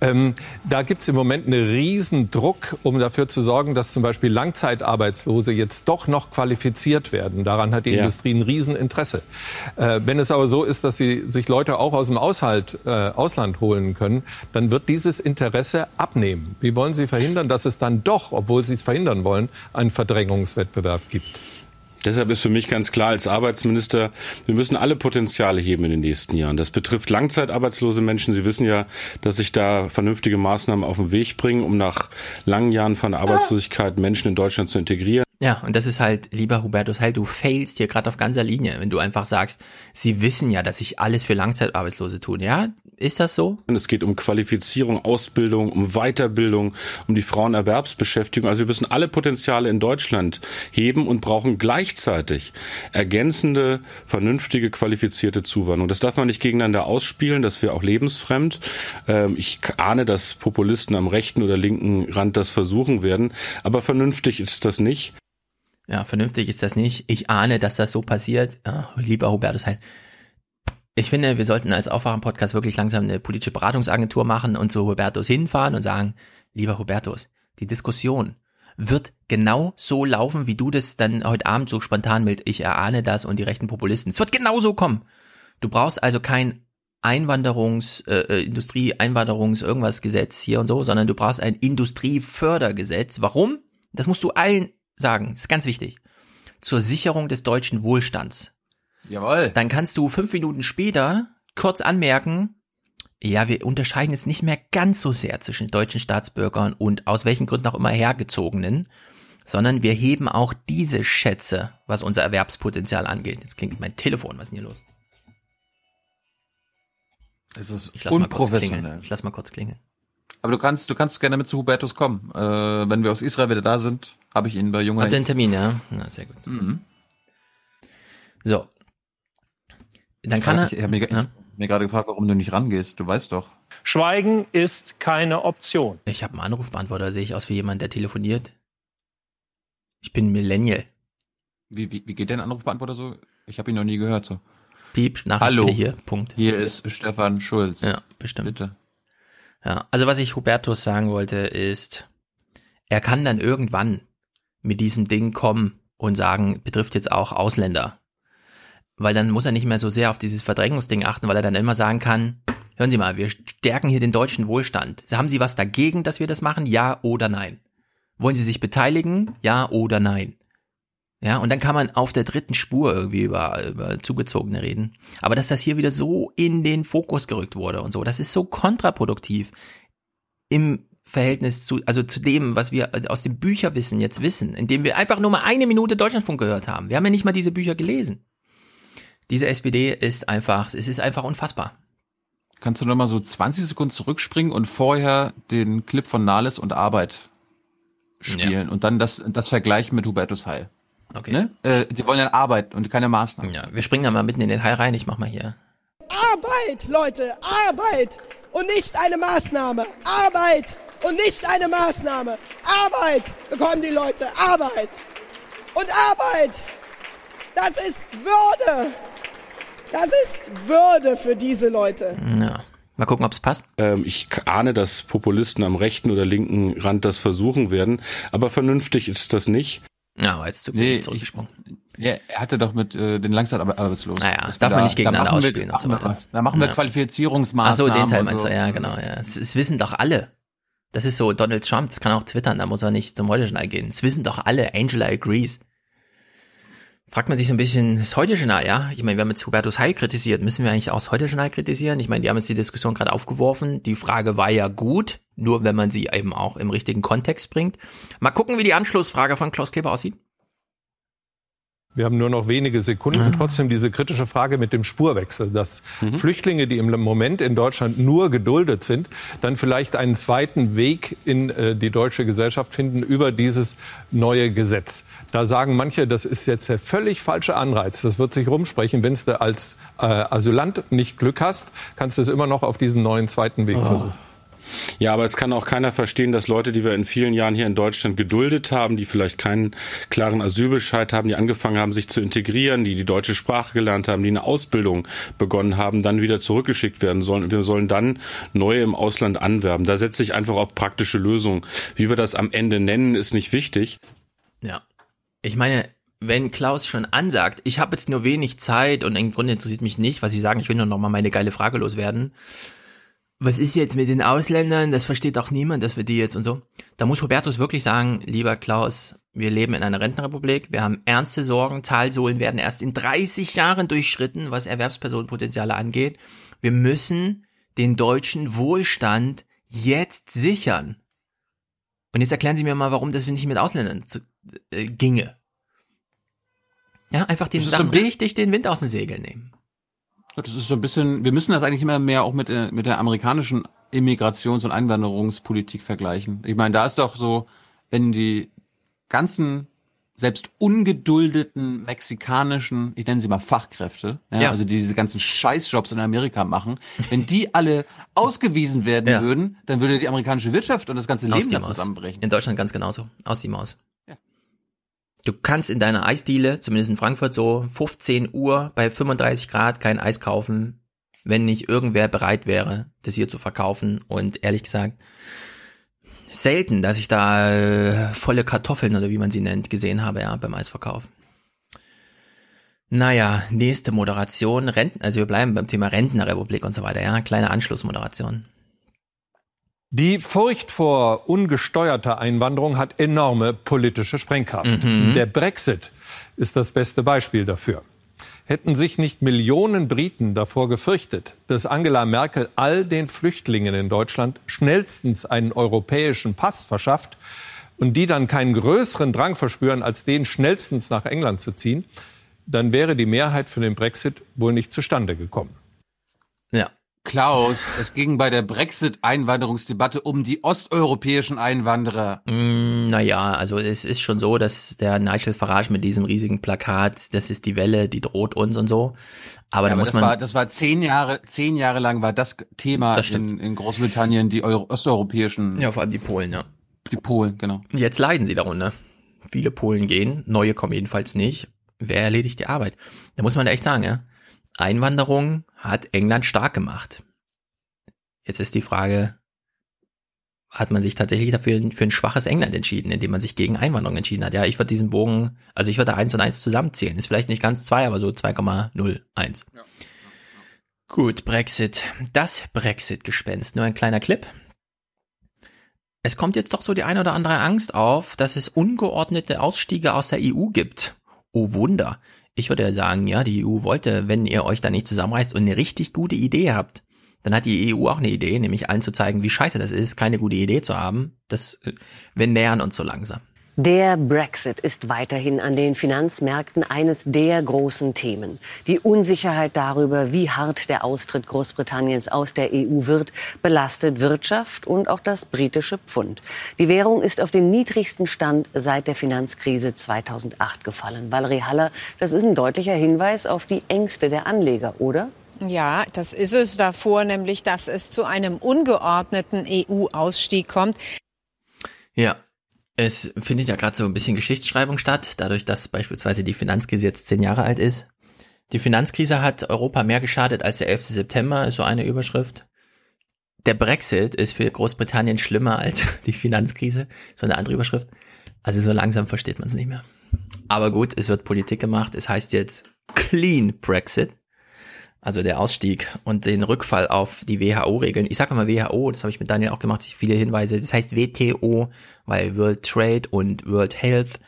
Ähm, da gibt es im Moment einen riesen Druck, um dafür zu sorgen, dass zum Beispiel Langzeitarbeitslose jetzt doch noch qualifiziert werden. Daran hat die Ja. Industrie ein Rieseninteresse. Äh, wenn es aber so ist, dass sie sich Leute auch aus dem Aushalt, äh, Ausland holen können, dann wird dieses Interesse abnehmen. Wie wollen Sie verhindern, dass es dann doch, obwohl Sie es verhindern wollen, einen Verdrängungswettbewerb gibt? Deshalb ist für mich ganz klar als Arbeitsminister, wir müssen alle Potenziale heben in den nächsten Jahren. Das betrifft langzeitarbeitslose Menschen. Sie wissen ja, dass sich da vernünftige Maßnahmen auf den Weg bringen, um nach langen Jahren von Arbeitslosigkeit Menschen in Deutschland zu integrieren. Ja, und das ist halt, lieber Hubertus Heil, du failst hier gerade auf ganzer Linie, wenn du einfach sagst, sie wissen ja, dass sich alles für Langzeitarbeitslose tun. Ja, ist das so? Es geht um Qualifizierung, Ausbildung, um Weiterbildung, um die Frauenerwerbsbeschäftigung. Also wir müssen alle Potenziale in Deutschland heben und brauchen gleichzeitig ergänzende, vernünftige, qualifizierte Zuwanderung. Das darf man nicht gegeneinander ausspielen, das wäre auch lebensfremd. Ähm, Ich ahne, dass Populisten am rechten oder linken Rand das versuchen werden, aber vernünftig ist das nicht. Ja, vernünftig ist das nicht. Ich ahne, dass das so passiert. Ah, lieber Hubertus Heil. Ich finde, wir sollten als Aufwachen-Podcast wirklich langsam eine politische Beratungsagentur machen und zu Hubertus hinfahren und sagen, lieber Hubertus, die Diskussion wird genau so laufen, wie du das dann heute Abend so spontan mit ich erahne das und die rechten Populisten. Es wird genau so kommen. Du brauchst also kein Einwanderungs, äh, äh, Industrie, Einwanderungs, irgendwas Gesetz hier und so, sondern du brauchst ein Industriefördergesetz. Warum? Das musst du allen sagen. Das ist ganz wichtig. Zur Sicherung des deutschen Wohlstands. Jawohl. Dann kannst du fünf Minuten später kurz anmerken, ja, wir unterscheiden jetzt nicht mehr ganz so sehr zwischen deutschen Staatsbürgern und aus welchen Gründen auch immer hergezogenen, sondern wir heben auch diese Schätze, was unser Erwerbspotenzial angeht. Jetzt klingt mein Telefon, was ist denn hier los? Es ist Ich lass mal kurz unprofessionell. klingeln. Ich lass mal kurz klingeln. Aber du kannst, du kannst gerne mit zu Hubertus kommen. Äh, wenn wir aus Israel wieder da sind, habe ich ihn bei Junger. Habt ihr einen Termin, ja? Na, sehr gut. Mhm. So. Dann kann er. Ich, ich habe mir, ich hab mir gerade gefragt, warum du nicht rangehst. Du weißt doch. Schweigen ist keine Option. Ich habe einen Anrufbeantworter, sehe ich aus wie jemand, der telefoniert. Ich bin Millennial. Wie, wie, wie geht der Anrufbeantworter so? Ich habe ihn noch nie gehört so. Piep, Nachricht Hallo. hier, Punkt. Hier ist Stefan Schulz. Ja, bestimmt. Bitte. Ja, also was ich Hubertus sagen wollte, ist, er kann dann irgendwann mit diesem Ding kommen und sagen, betrifft jetzt auch Ausländer. Weil dann muss er nicht mehr so sehr auf dieses Verdrängungsding achten, weil er dann immer sagen kann, hören Sie mal, wir stärken hier den deutschen Wohlstand. Haben Sie was dagegen, dass wir das machen? Ja oder nein? Wollen Sie sich beteiligen? Ja oder nein? Ja, und dann kann man auf der dritten Spur irgendwie über, über Zugezogene reden. Aber dass das hier wieder so in den Fokus gerückt wurde und so, das ist so kontraproduktiv im Verhältnis zu, also zu dem, was wir aus dem Bücherwissen jetzt wissen, indem wir einfach nur mal eine Minute Deutschlandfunk gehört haben. Wir haben ja nicht mal diese Bücher gelesen. Diese SPD ist einfach, es ist einfach unfassbar. Kannst du noch mal so 20 Sekunden zurückspringen und vorher den Clip von Nahles und Arbeit spielen und dann das, das vergleichen mit Hubertus Heil. Okay. Ne? Äh, die wollen ja Arbeit und keine Maßnahmen. Ja, wir springen da mal mitten in den Hai rein. Ich mach mal hier. Arbeit, Leute, Arbeit und nicht eine Maßnahme. Arbeit und nicht eine Maßnahme. Arbeit bekommen die Leute, Arbeit. Und Arbeit, das ist Würde. Das ist Würde für diese Leute. Ja. Mal gucken, ob es passt. Ähm, ich ahne, dass Populisten am rechten oder linken Rand das versuchen werden, aber vernünftig ist das nicht. Ja, war jetzt zu Nee, zurückgesprungen. Ja, er hatte doch mit äh, den Langzeitarbeitslosen. Naja, Dass wir darf man da- nicht gegeneinander wir- ausspielen da und so machen wir weiter. was. Da machen wir Ja. Qualifizierungsmaßnahmen. Ach so, den Teil meinst so. du, ja, genau, ja. Es, es wissen doch alle. Das ist so Donald Trump, das kann auch twittern, da muss er nicht zum Heute-Journal gehen. Es wissen doch alle, Angela agrees. Fragt man sich so ein bisschen, das Heute-Journal, ja? Ich meine, wir haben jetzt Hubertus Heil kritisiert, müssen wir eigentlich auch das Heute-Journal kritisieren? Ich meine, die haben jetzt die Diskussion gerade aufgeworfen, die Frage war ja gut, nur wenn man sie eben auch im richtigen Kontext bringt. Mal gucken, wie die Anschlussfrage von Klaus Kleber aussieht. Wir haben nur noch wenige Sekunden und trotzdem diese kritische Frage mit dem Spurwechsel, dass Flüchtlinge, die im Moment in Deutschland nur geduldet sind, dann vielleicht einen zweiten Weg in äh, die deutsche Gesellschaft finden über dieses neue Gesetz. Da sagen manche, das ist jetzt der völlig falsche Anreiz. Das wird sich rumsprechen. Wenn du als äh, Asylant nicht Glück hast, kannst du es immer noch auf diesen neuen zweiten Weg versuchen. Ja, aber es kann auch keiner verstehen, dass Leute, die wir in vielen Jahren hier in Deutschland geduldet haben, die vielleicht keinen klaren Asylbescheid haben, die angefangen haben, sich zu integrieren, die die deutsche Sprache gelernt haben, die eine Ausbildung begonnen haben, dann wieder zurückgeschickt werden sollen. Wir sollen dann neue im Ausland anwerben. Da setze ich einfach auf praktische Lösungen. Wie wir das am Ende nennen, ist nicht wichtig. Ja. Ich meine, wenn Klaus schon ansagt, ich habe jetzt nur wenig Zeit und im Grunde interessiert mich nicht, was sie sagen, ich will nur noch mal meine geile Frage loswerden, was ist jetzt mit den Ausländern? Das versteht auch niemand, dass wir die jetzt und so. Da muss Hubertus wirklich sagen, lieber Klaus, wir leben in einer Rentenrepublik, wir haben ernste Sorgen, Talsohlen werden erst in 30 Jahren durchschritten, was Erwerbspersonenpotenziale angeht. Wir müssen den deutschen Wohlstand jetzt sichern. Und jetzt erklären Sie mir mal, warum das nicht mit Ausländern zu, äh, ginge. Ja, einfach den Sachen richtig den Wind aus den Segeln nehmen. Das ist so ein bisschen, wir müssen das eigentlich immer mehr auch mit, äh, mit der amerikanischen Immigrations- und Einwanderungspolitik vergleichen. Ich meine, da ist doch so, wenn die ganzen selbst ungeduldeten mexikanischen, ich nenne sie mal Fachkräfte, ja, ja. also die diese ganzen Scheißjobs in Amerika machen, wenn die alle [LAUGHS] ausgewiesen werden ja. würden, dann würde die amerikanische Wirtschaft und das ganze Leben da zusammenbrechen. In Deutschland ganz genauso. Aus die Maus. Du kannst in deiner Eisdiele, zumindest in Frankfurt so, 15 Uhr bei 35 Grad kein Eis kaufen, wenn nicht irgendwer bereit wäre, das hier zu verkaufen. Und ehrlich gesagt, selten, dass ich da äh, volle Kartoffeln oder wie man sie nennt, gesehen habe, ja, beim Eisverkauf. Naja, nächste Moderation, Renten, also wir bleiben beim Thema Rentnerrepublik und so weiter, ja, kleine Anschlussmoderation. Die Furcht vor ungesteuerter Einwanderung hat enorme politische Sprengkraft. Mhm. Der Brexit ist das beste Beispiel dafür. Hätten sich nicht Millionen Briten davor gefürchtet, dass Angela Merkel all den Flüchtlingen in Deutschland schnellstens einen europäischen Pass verschafft und die dann keinen größeren Drang verspüren, als den schnellstens nach England zu ziehen, dann wäre die Mehrheit für den Brexit wohl nicht zustande gekommen. Ja, Klaus, es ging bei der Brexit-Einwanderungsdebatte um die osteuropäischen Einwanderer. Mm, naja, also es ist schon so, dass der Nigel Farage mit diesem riesigen Plakat, das ist die Welle, die droht uns und so. Aber ja, da aber muss das man. War, das war zehn Jahre, zehn Jahre lang war das Thema das in, in, Großbritannien, die Euro osteuropäischen. Ja, vor allem die Polen, ja. Die Polen, genau. Jetzt leiden sie darunter. Viele Polen gehen, neue kommen jedenfalls nicht. Wer erledigt die Arbeit? Da muss man echt sagen, ja Einwanderung hat England stark gemacht. Jetzt ist die Frage, hat man sich tatsächlich dafür für ein schwaches England entschieden, indem man sich gegen Einwanderung entschieden hat. Ja, ich würde diesen Bogen, also ich würde eins und eins zusammenzählen. Ist vielleicht nicht ganz zwei, aber so 2,01. Ja. Gut, Brexit. Das Brexit-Gespenst. Nur ein kleiner Clip. Es kommt jetzt doch so die eine oder andere Angst auf, dass es ungeordnete Ausstiege aus der EU gibt. Oh Wunder ich würde sagen, ja, die EU wollte, wenn ihr euch da nicht zusammenreißt und eine richtig gute Idee habt, dann hat die EU auch eine Idee, nämlich allen zu zeigen, wie scheiße das ist, keine gute Idee zu haben. Das, äh, wir nähern uns so langsam. Der Brexit ist weiterhin an den Finanzmärkten eines der großen Themen. Die Unsicherheit darüber, wie hart der Austritt Großbritanniens aus der EU wird, belastet Wirtschaft und auch das britische Pfund. Die Währung ist auf den niedrigsten Stand seit der Finanzkrise 2008 gefallen. Valerie Haller, das ist ein deutlicher Hinweis auf die Ängste der Anleger, oder? Ja, das ist es davor, nämlich dass es zu einem ungeordneten EU-Ausstieg kommt. Ja, es findet ja gerade so ein bisschen Geschichtsschreibung statt, dadurch, dass beispielsweise die Finanzkrise jetzt zehn Jahre alt ist. Die Finanzkrise hat Europa mehr geschadet als der 11. September, ist so eine Überschrift. Der Brexit ist für Großbritannien schlimmer als [LAUGHS] die Finanzkrise, so eine andere Überschrift. Also so langsam versteht man es nicht mehr. Aber gut, es wird Politik gemacht. Es heißt jetzt Clean Brexit also der Ausstieg und den Rückfall auf die WHO-Regeln. Ich sage mal WHO, das habe ich mit Daniel auch gemacht, viele Hinweise. Das heißt WTO, weil World Trade und World Health.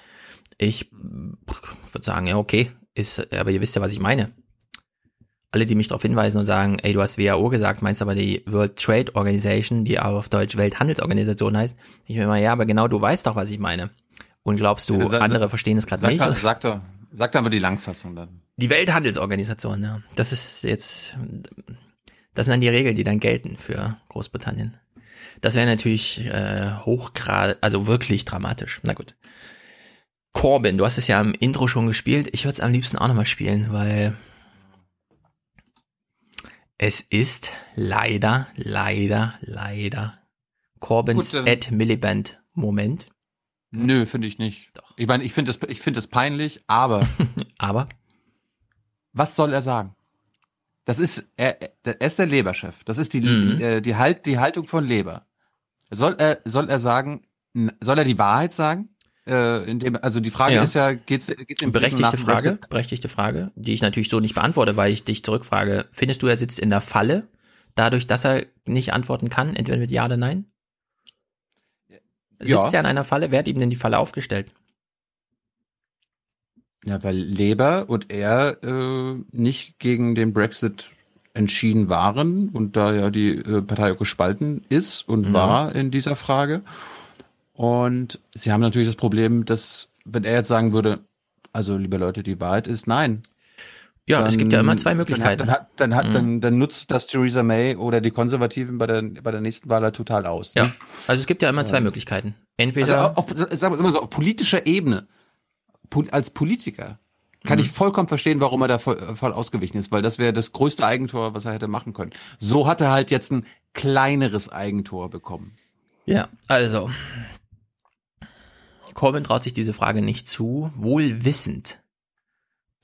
Ich würde sagen, ja, okay, ist, aber ihr wisst ja, was ich meine. Alle, die mich darauf hinweisen und sagen, ey, du hast WHO gesagt, meinst aber die World Trade Organization, die auch auf Deutsch Welthandelsorganisation heißt. Ich bin immer, ja, aber genau, du weißt doch, was ich meine. Und glaubst du, ja, andere verstehen es gerade nicht? Sag doch, sag mal die Langfassung dann. Die Welthandelsorganisation, ja. Das ist jetzt, das sind dann die Regeln, die dann gelten für Großbritannien. Das wäre natürlich äh, hochgrad, also wirklich dramatisch. Na gut. Corbin, du hast es ja im Intro schon gespielt. Ich würde es am liebsten auch nochmal spielen, weil es ist leider, leider, leider Corbins Ed Miliband Moment. Nö, finde ich nicht. Ich meine, ich finde das, ich finde das peinlich, aber. [LAUGHS] aber? Was soll er sagen? Das ist, er, er ist der Leberchef. Das ist die, Mhm. die, äh, die, halt, die Haltung von Leber. Soll er, soll er sagen, soll er die Wahrheit sagen? Äh, indem, also die Frage Ja. ist ja, geht's, geht's im Berechtigte dem Frage, Brexit? berechtigte Frage, die ich natürlich so nicht beantworte, weil ich dich zurückfrage. Findest du, er sitzt in der Falle, dadurch, dass er nicht antworten kann, entweder mit Ja oder Nein? Sitzt Ja. er in einer Falle? Wer hat ihm denn die Falle aufgestellt? Ja, weil Leber und er äh, nicht gegen den Brexit entschieden waren und da ja die äh, Partei auch gespalten ist und Mhm. war in dieser Frage. Und sie haben natürlich das Problem, dass, wenn er jetzt sagen würde, also liebe Leute, die Wahrheit ist nein. Ja, es gibt ja immer zwei dann hat- Möglichkeiten. Dann, hat, dann, hat, Mhm. dann, dann nutzt das Theresa May oder die Konservativen bei der, bei der nächsten Wahl halt total aus. Ja, ne? also es gibt ja immer zwei Ja. Möglichkeiten. Entweder Also auf, sagen wir mal so, auf politischer Ebene, als Politiker, kann Mhm. ich vollkommen verstehen, warum er da voll, voll ausgewichen ist, weil das wäre das größte Eigentor, was er hätte machen können. So hat er halt jetzt ein kleineres Eigentor bekommen. Ja, also. Corbyn traut sich diese Frage nicht zu, wohl wissend.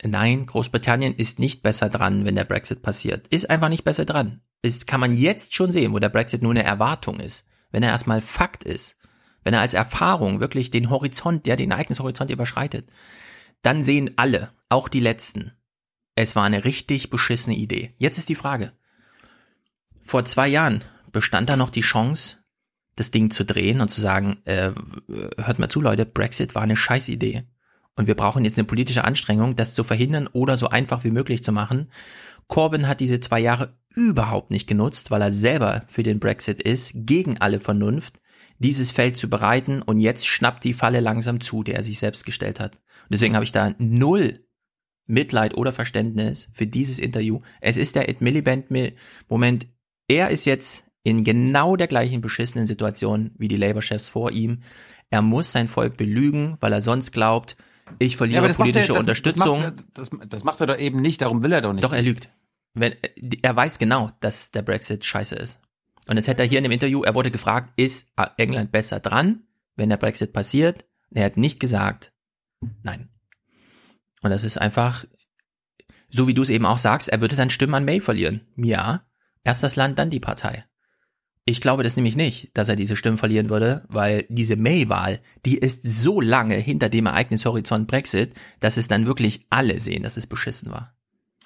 Nein, Großbritannien ist nicht besser dran, wenn der Brexit passiert. Ist einfach nicht besser dran. Das kann man jetzt schon sehen, wo der Brexit nur eine Erwartung ist. Wenn er erstmal Fakt ist. Wenn er als Erfahrung wirklich den Horizont, der den Ereignishorizont überschreitet. Dann sehen alle, auch die Letzten, es war eine richtig beschissene Idee. Jetzt ist die Frage. Vor zwei Jahren bestand da noch die Chance, das Ding zu drehen und zu sagen, äh, hört mal zu, Leute, Brexit war eine Scheißidee. Und wir brauchen jetzt eine politische Anstrengung, das zu verhindern oder so einfach wie möglich zu machen. Corbyn hat diese zwei Jahre überhaupt nicht genutzt, weil er selber für den Brexit ist, gegen alle Vernunft, dieses Feld zu bereiten und jetzt schnappt die Falle langsam zu, der er sich selbst gestellt hat. Und deswegen habe ich da null Mitleid oder Verständnis für dieses Interview. Es ist der Ed Miliband Moment. Er ist jetzt in genau der gleichen beschissenen Situation wie die Labour-Chefs vor ihm. Er muss sein Volk belügen, weil er sonst glaubt, ich verliere macht politische er- das- Unterstützung. Das macht, er- das, das macht er doch eben nicht, darum will er doch nicht. Doch, er lügt. Wenn, er weiß genau, dass der Brexit scheiße ist. Und das hätte er hier in dem Interview, er wurde gefragt, ist England besser dran, wenn der Brexit passiert? Und er hat nicht gesagt, nein. Und das ist einfach, so wie du es eben auch sagst, er würde dann Stimmen an May verlieren. Ja, erst das Land, dann die Partei. Ich glaube das nämlich nicht, dass er diese Stimmen verlieren würde, weil diese May-Wahl, die ist so lange hinter dem Ereignishorizont Brexit, dass es dann wirklich alle sehen, dass es beschissen war.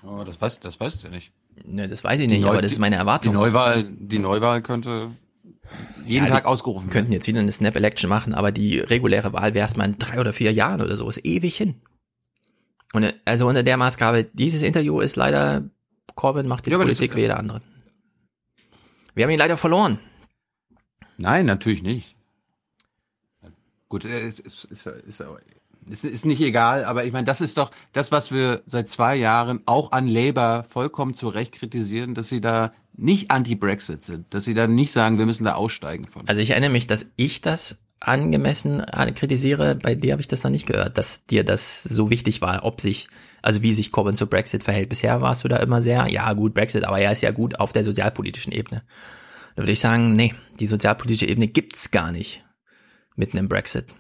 Oh, das weißt, das weißt du nicht. Ne, das weiß ich nicht, Neu- aber das ist meine Erwartung. Die Neuwahl, die Neuwahl könnte jeden Ja, Tag ausgerufen werden. Könnten jetzt wieder eine Snap-Election machen, aber die reguläre Wahl wäre erstmal in drei oder vier Jahren oder so, ist ewig hin. Und äh, also unter der Maßgabe, dieses Interview ist leider, Corbyn macht jetzt Ja, Politik wie jeder andere. Wir haben ihn leider verloren. Nein, natürlich nicht. Gut, äh, es ist, ist, ist, ist, ist nicht egal, aber ich meine, das ist doch das, was wir seit zwei Jahren auch an Labour vollkommen zu Recht kritisieren, dass sie da nicht anti-Brexit sind, dass sie da nicht sagen, wir müssen da aussteigen von. Also ich erinnere mich, dass ich das angemessen äh, kritisiere, bei dir habe ich das noch nicht gehört, dass dir das so wichtig war, ob sich, also wie sich Corbyn zu Brexit verhält. Bisher warst du da immer sehr, ja gut, Brexit, aber er ist ja gut auf der sozialpolitischen Ebene. Da würde ich sagen, nee, die sozialpolitische Ebene gibt's gar nicht mitten im Brexit.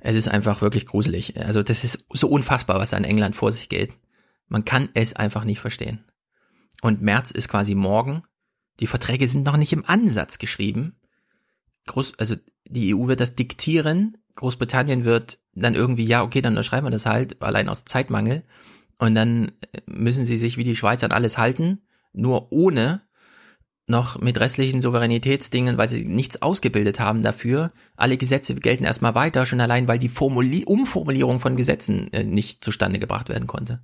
Es ist einfach wirklich gruselig. Also das ist so unfassbar, was da in England vor sich geht. Man kann es einfach nicht verstehen. Und März ist quasi morgen. Die Verträge sind noch nicht im Ansatz geschrieben. Groß, also die EU wird das diktieren. Großbritannien wird dann irgendwie, ja, okay, dann unterschreiben wir das halt, allein aus Zeitmangel. Und dann müssen sie sich wie die Schweiz an alles halten, nur ohne noch mit restlichen Souveränitätsdingen, weil sie nichts ausgebildet haben dafür. Alle Gesetze gelten erstmal weiter, schon allein, weil die Formuli Umformulierung von Gesetzen äh, nicht zustande gebracht werden konnte.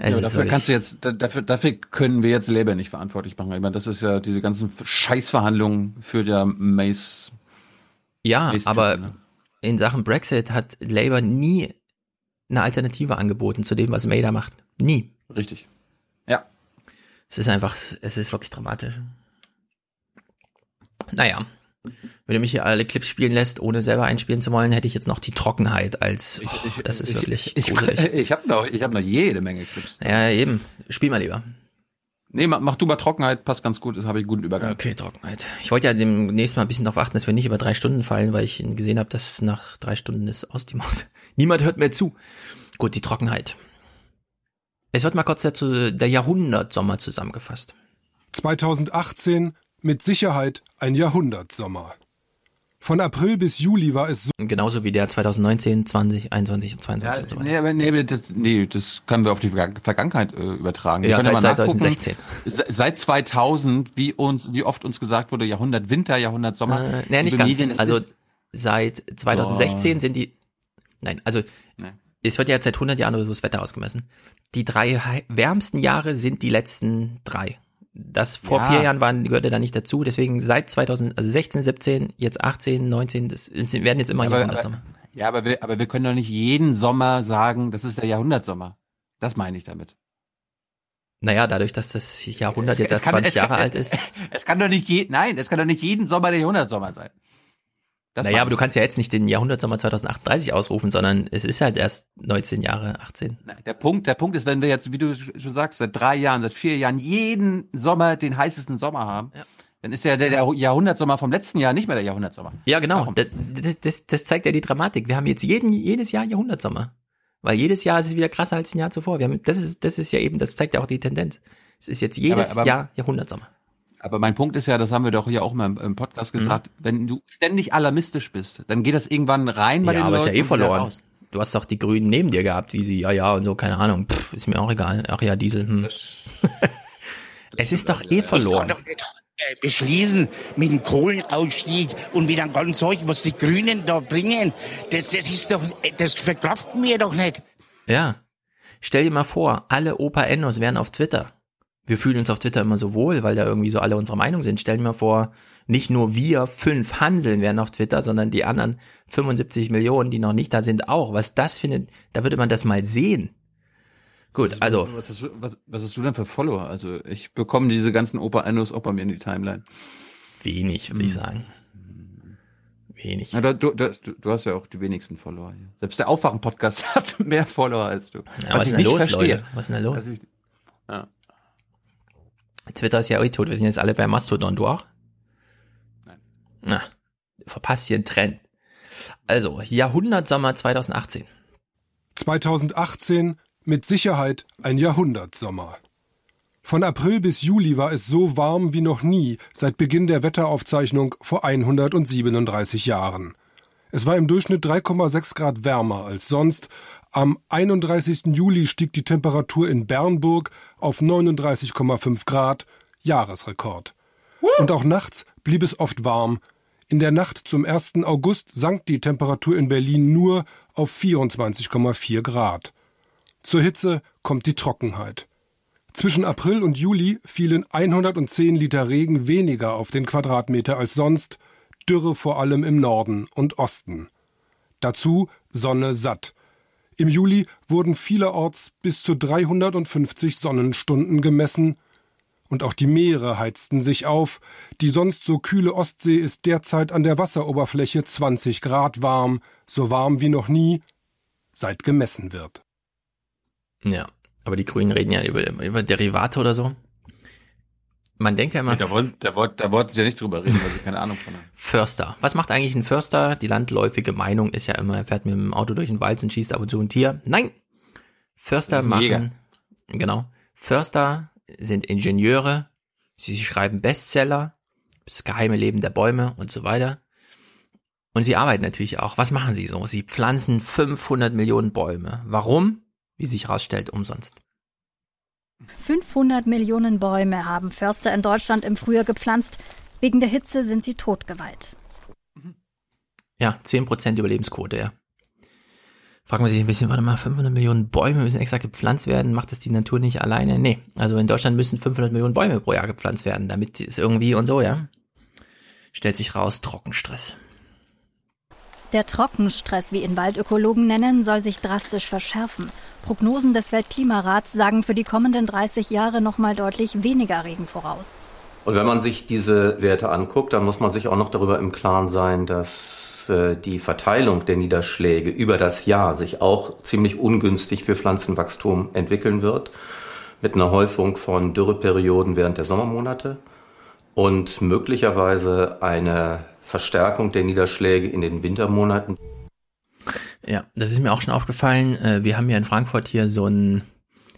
Es ja, ist dafür kannst du jetzt, da- dafür, dafür können wir jetzt Labour nicht verantwortlich machen. Ich meine, das ist ja diese ganzen Scheißverhandlungen führt ja Mace. Ja, Mace aber ne? in Sachen Brexit hat Labour nie eine Alternative angeboten zu dem, was May da macht. Nie. Richtig. Ja. Es ist einfach, es ist wirklich dramatisch. Naja, wenn du mich hier alle Clips spielen lässt, ohne selber einspielen zu wollen, hätte ich jetzt noch die Trockenheit als, oh, das ist wirklich Ich, ich, gruselig. [LAUGHS] ich habe noch, ich hab noch jede Menge Clips. Ja, eben. Spiel mal lieber. Nee, mach, mach du mal Trockenheit, passt ganz gut, das habe ich guten Übergang. Okay, Trockenheit. Ich wollte ja demnächst mal ein bisschen darauf achten, dass wir nicht über drei Stunden fallen, weil ich gesehen habe, dass es nach drei Stunden ist aus die Maus. Niemand hört mehr zu. Gut, die Trockenheit. Es wird mal kurz dazu der Jahrhundertsommer zusammengefasst. 2018 mit Sicherheit ein Jahrhundertsommer. Von April bis Juli war es so. Genauso wie der 2019, 20, 21 und 22 Ja, und so weiter. nee, aber nee, das, nee, das können wir auf die Verga- Vergangenheit äh, übertragen. Ja, seit nachgucken. 2016. Se- Seit 2000, wie uns, wie oft uns gesagt wurde, Jahrhundert Winter, Jahrhundert Sommer. Äh, nee, nicht ganz. Medien, also seit 2016 Boah. sind die, nein, also es wird ja jetzt seit 100 Jahren oder so das Wetter ausgemessen. Die drei wärmsten Jahre sind die letzten drei. Das vor Ja. vier Jahren waren, gehörte da nicht dazu. Deswegen seit 2000, also 16, 17, jetzt 18, 19, das es werden jetzt immer aber, Jahrhundertsommer. aber, ja, aber wir, aber wir können doch nicht jeden Sommer sagen, das ist der Jahrhundertsommer. Das meine ich damit. Naja, dadurch, dass das Jahrhundert jetzt erst kann- 20 es Jahre kann- alt ist. [LAUGHS] Es kann doch nicht je, nein, es kann doch nicht jeden Sommer der Jahrhundertsommer sein. Das naja, aber du kannst ja jetzt nicht den Jahrhundertsommer 2038 ausrufen, sondern es ist halt erst 19 Jahre, 18. Nein, Der Punkt, der Punkt ist, wenn wir jetzt, wie du schon sagst, seit drei Jahren, seit vier Jahren jeden Sommer den heißesten Sommer haben, dann ist ja der, der Jahrhundertsommer vom letzten Jahr nicht mehr der Jahrhundertsommer. Ja, genau. Das, das, das, das zeigt ja die Dramatik. Wir haben jetzt jeden, jedes Jahr Jahrhundertsommer. Weil jedes Jahr ist es wieder krasser als ein Jahr zuvor. Wir haben, das ist, das ist ja eben, das zeigt ja auch die Tendenz. Es ist jetzt jedes Aber- aber- Jahr Jahrhundertsommer. Aber mein Punkt ist ja, das haben wir doch hier auch mal im, im Podcast Mhm. gesagt, wenn du ständig alarmistisch bist, dann geht das irgendwann rein bei Ja, den aber ist ja Leuten eh verloren. Du hast doch die Grünen neben dir gehabt, wie sie, ja, ja, und so, keine Ahnung, Pff, ist mir auch egal. Ach ja, Diesel, hm. [LAUGHS] es ist doch eh verloren. äh, beschließen mit dem Kohlenausstieg und mit einem ganzen Zeug, was die Grünen da bringen. Das, das ist doch, das verkraften wir doch nicht. Ja. Stell dir mal vor, alle Opa Ennos wären auf Twitter. Wir fühlen uns auf Twitter immer so wohl, weil da irgendwie so alle unserer Meinung sind. Stell dir mal vor, nicht nur wir fünf Hanseln wären auf Twitter, sondern die anderen 75 Millionen, die noch nicht da sind, auch. Was das findet, da würde man das mal sehen. Gut, also. Was hast, du, was, was hast du denn für Follower? Also ich bekomme diese ganzen Opa Ennos auch bei mir in die Timeline. Wenig, würde ich sagen. Wenig. Ja, du, du, du, hast ja auch die wenigsten Follower hier. Selbst der Aufwachen-Podcast [LAUGHS] hat mehr Follower als du. Ja, was ist denn da los, Leute? Was ist denn da los? Was ich, ja. Twitter ist ja eh tot. Wir sind jetzt alle bei Mastodon. Du auch? Nein. Na, verpasst hier einen Trend. Also, Jahrhundertsommer 2018. 2018 mit Sicherheit ein Jahrhundertsommer. Von April bis Juli war es so warm wie noch nie seit Beginn der Wetteraufzeichnung vor 137 Jahren. Es war im Durchschnitt 3,6 Grad wärmer als sonst. Am 31. Juli stieg die Temperatur in Bernburg auf 39,5 Grad, Jahresrekord. Und auch nachts blieb es oft warm. In der Nacht zum 1. August sank die Temperatur in Berlin nur auf 24,4 Grad. Zur Hitze kommt die Trockenheit. Zwischen April und Juli fielen 110 Liter Regen weniger auf den Quadratmeter als sonst, Dürre vor allem im Norden und Osten. Dazu Sonne satt. Im Juli wurden vielerorts bis zu 350 Sonnenstunden gemessen, und auch die Meere heizten sich auf. Die sonst so kühle Ostsee ist derzeit an der Wasseroberfläche 20 Grad warm, so warm wie noch nie, seit gemessen wird. Ja, aber die Grünen reden ja über, über Derivate oder so. Man denkt ja immer, da, wollten, da, wollten, da wollten sie ja nicht drüber reden, weil sie keine Ahnung von haben. [LAUGHS] Förster. Was macht eigentlich ein Förster? Die landläufige Meinung ist ja immer, er fährt mit dem Auto durch den Wald und schießt ab und zu ein Tier. Nein! Förster machen, Jäger. genau. Förster sind Ingenieure, sie schreiben Bestseller, das geheime Leben der Bäume und so weiter. Und sie arbeiten natürlich auch. Was machen sie so? Sie pflanzen 500 Millionen Bäume. Warum? Wie sich herausstellt, umsonst. 500 Millionen Bäume haben Förster in Deutschland im Frühjahr gepflanzt. Wegen der Hitze sind sie totgeweiht. Ja, 10% Überlebensquote, ja. Fragt man sich ein bisschen, warte mal, 500 Millionen Bäume müssen extra gepflanzt werden, macht das die Natur nicht alleine? Nee, also in Deutschland müssen 500 Millionen Bäume pro Jahr gepflanzt werden, damit es irgendwie und so, ja. Stellt sich raus, Trockenstress. Der Trockenstress, wie ihn Waldökologen nennen, soll sich drastisch verschärfen. Prognosen des Weltklimarats sagen für die kommenden 30 Jahre nochmal deutlich weniger Regen voraus. Und wenn man sich diese Werte anguckt, dann muss man sich auch noch darüber im Klaren sein, dass äh, die Verteilung der Niederschläge über das Jahr sich auch ziemlich ungünstig für Pflanzenwachstum entwickeln wird. mit einer Häufung von Dürreperioden während der Sommermonate und möglicherweise eine Verstärkung der Niederschläge in den Wintermonaten. Ja, das ist mir auch schon aufgefallen. Äh, wir haben ja in Frankfurt hier so einen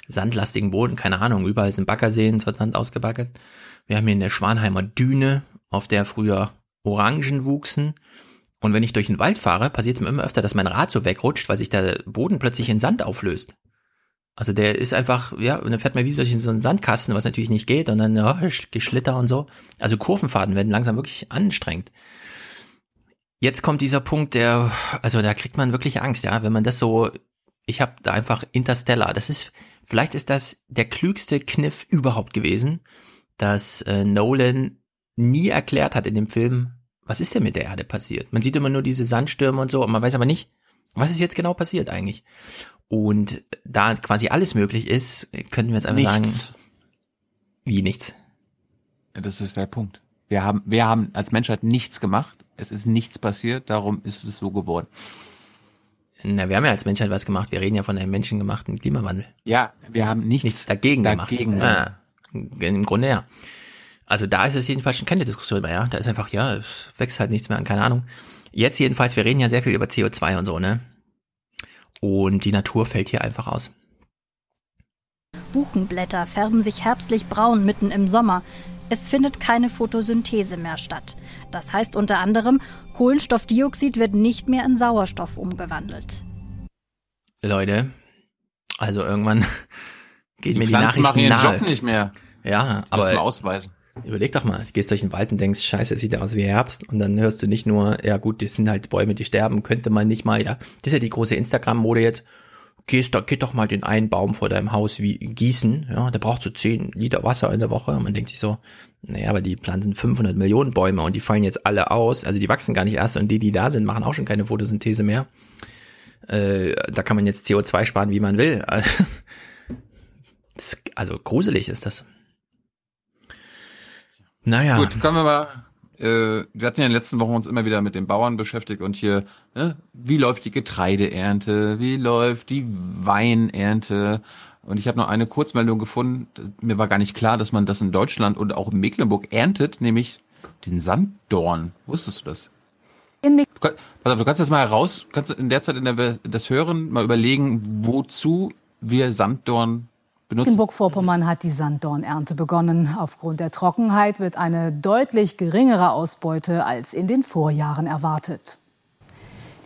sandlastigen Boden, keine Ahnung, überall sind Baggerseen, es wird Sand ausgebaggert. Wir haben hier in der Schwanheimer Düne, auf der früher Orangen wuchsen. Und wenn ich durch den Wald fahre, passiert es mir immer öfter, dass mein Rad so wegrutscht, weil sich der Boden plötzlich in Sand auflöst. Also der ist einfach, ja, und dann fährt man wie so einen Sandkasten, was natürlich nicht geht, und dann ja, Geschlitter und so. Also Kurvenfahrten werden langsam wirklich anstrengend. Jetzt kommt dieser Punkt, der, also da kriegt man wirklich Angst, ja, wenn man das so, ich habe da einfach Interstellar. Das ist, vielleicht ist das der klügste Kniff überhaupt gewesen, dass äh, Nolan nie erklärt hat in dem Film, was ist denn mit der Erde passiert? Man sieht immer nur diese Sandstürme und so, und man weiß aber nicht, was ist jetzt genau passiert eigentlich. Und da quasi alles möglich ist, können wir jetzt einfach nichts. sagen, wie nichts. Das ist der Punkt. Wir haben, wir haben als Menschheit nichts gemacht. Es ist nichts passiert, darum ist es so geworden. Na, wir haben ja als Menschheit was gemacht. Wir reden ja von einem menschengemachten Klimawandel. Ja, wir haben nichts, nichts dagegen, dagegen gemacht. Ja, Im Grunde ja. Also da ist es jedenfalls schon keine Diskussion mehr, ja. Da ist einfach, ja, es wächst halt nichts mehr an, keine Ahnung. Jetzt jedenfalls, wir reden ja sehr viel über CO2 und so, ne? Und die Natur fällt hier einfach aus. Buchenblätter färben sich herbstlich braun mitten im Sommer. Es findet keine Photosynthese mehr statt. Das heißt unter anderem, Kohlenstoffdioxid wird nicht mehr in Sauerstoff umgewandelt. Leute, also irgendwann [LAUGHS] geht die mir die Pflanzen Nachrichten machen ihren nahe. Job nicht mehr. Ja, Das aber mal ausweisen. Überleg doch mal, du gehst durch den Wald und denkst, scheiße, es sieht aus wie Herbst und dann hörst du nicht nur, ja gut, das sind halt Bäume, die sterben, könnte man nicht mal, ja. Das ist ja die große Instagram-Mode jetzt. Gehst geht doch mal den einen Baum vor deinem Haus wie gießen, ja, der braucht so 10 Liter Wasser in der Woche und man denkt sich so, naja, aber die pflanzen 500 Millionen Bäume und die fallen jetzt alle aus, also die wachsen gar nicht erst und die, die da sind, machen auch schon keine Photosynthese mehr. Äh, da kann man jetzt CO2 sparen, wie man will. [LAUGHS] Das, also gruselig ist das. Naja. Gut, kommen wir mal. Äh, wir hatten ja in den letzten Wochen uns immer wieder mit den Bauern beschäftigt und hier, ne, wie läuft die Getreideernte, wie läuft die Weinernte? Und ich habe noch eine Kurzmeldung gefunden. Mir war gar nicht klar, dass man das in Deutschland und auch in Mecklenburg erntet, nämlich den Sanddorn. Wusstest du das? In du, kann- pass auf, du kannst jetzt mal heraus, kannst in der Zeit in der, das Hören mal überlegen, wozu wir Sanddorn benutzen. Mecklenburg-Vorpommern hat die Sanddornernte begonnen. Aufgrund der Trockenheit wird eine deutlich geringere Ausbeute als in den Vorjahren erwartet.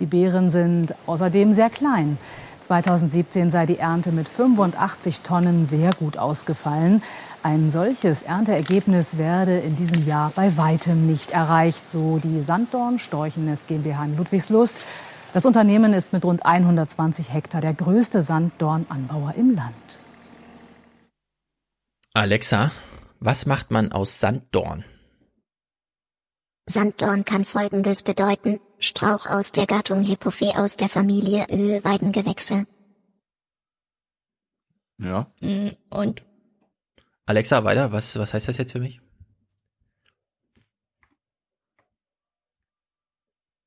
Die Beeren sind außerdem sehr klein. 2017 sei die Ernte mit 85 Tonnen sehr gut ausgefallen. Ein solches Ernteergebnis werde in diesem Jahr bei weitem nicht erreicht, so die Sanddorn Storchennest GmbH in Ludwigslust. Das Unternehmen ist mit rund 120 Hektar der größte Sanddornanbauer im Land. Alexa, was macht man aus Sanddorn? Sanddorn kann folgendes bedeuten. Strauch aus der Gattung Hippophae aus der Familie Ölweidengewächse. Ja. Mm, Und Alexa, weiter, was, was heißt das jetzt für mich?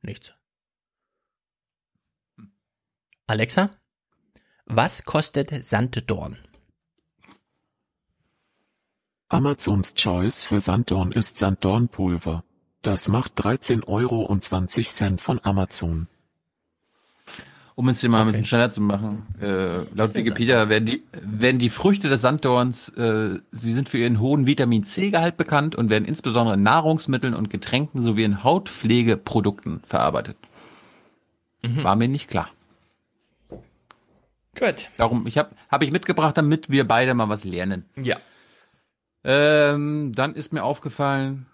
Nichts. Alexa, was kostet Sanddorn? Amazons Choice für Sanddorn ist Sanddornpulver. Das macht 13,20 Euro von Amazon. Um es dir mal ein bisschen schneller zu machen, äh, laut Wikipedia werden die, werden die Früchte des Sanddorns, äh, sie sind für ihren hohen Vitamin C-Gehalt bekannt und werden insbesondere in Nahrungsmitteln und Getränken sowie in Hautpflegeprodukten verarbeitet. War mir nicht klar. Gut. Darum, ich habe hab ich mitgebracht, damit wir beide mal was lernen. Ja. Ähm, dann ist mir aufgefallen,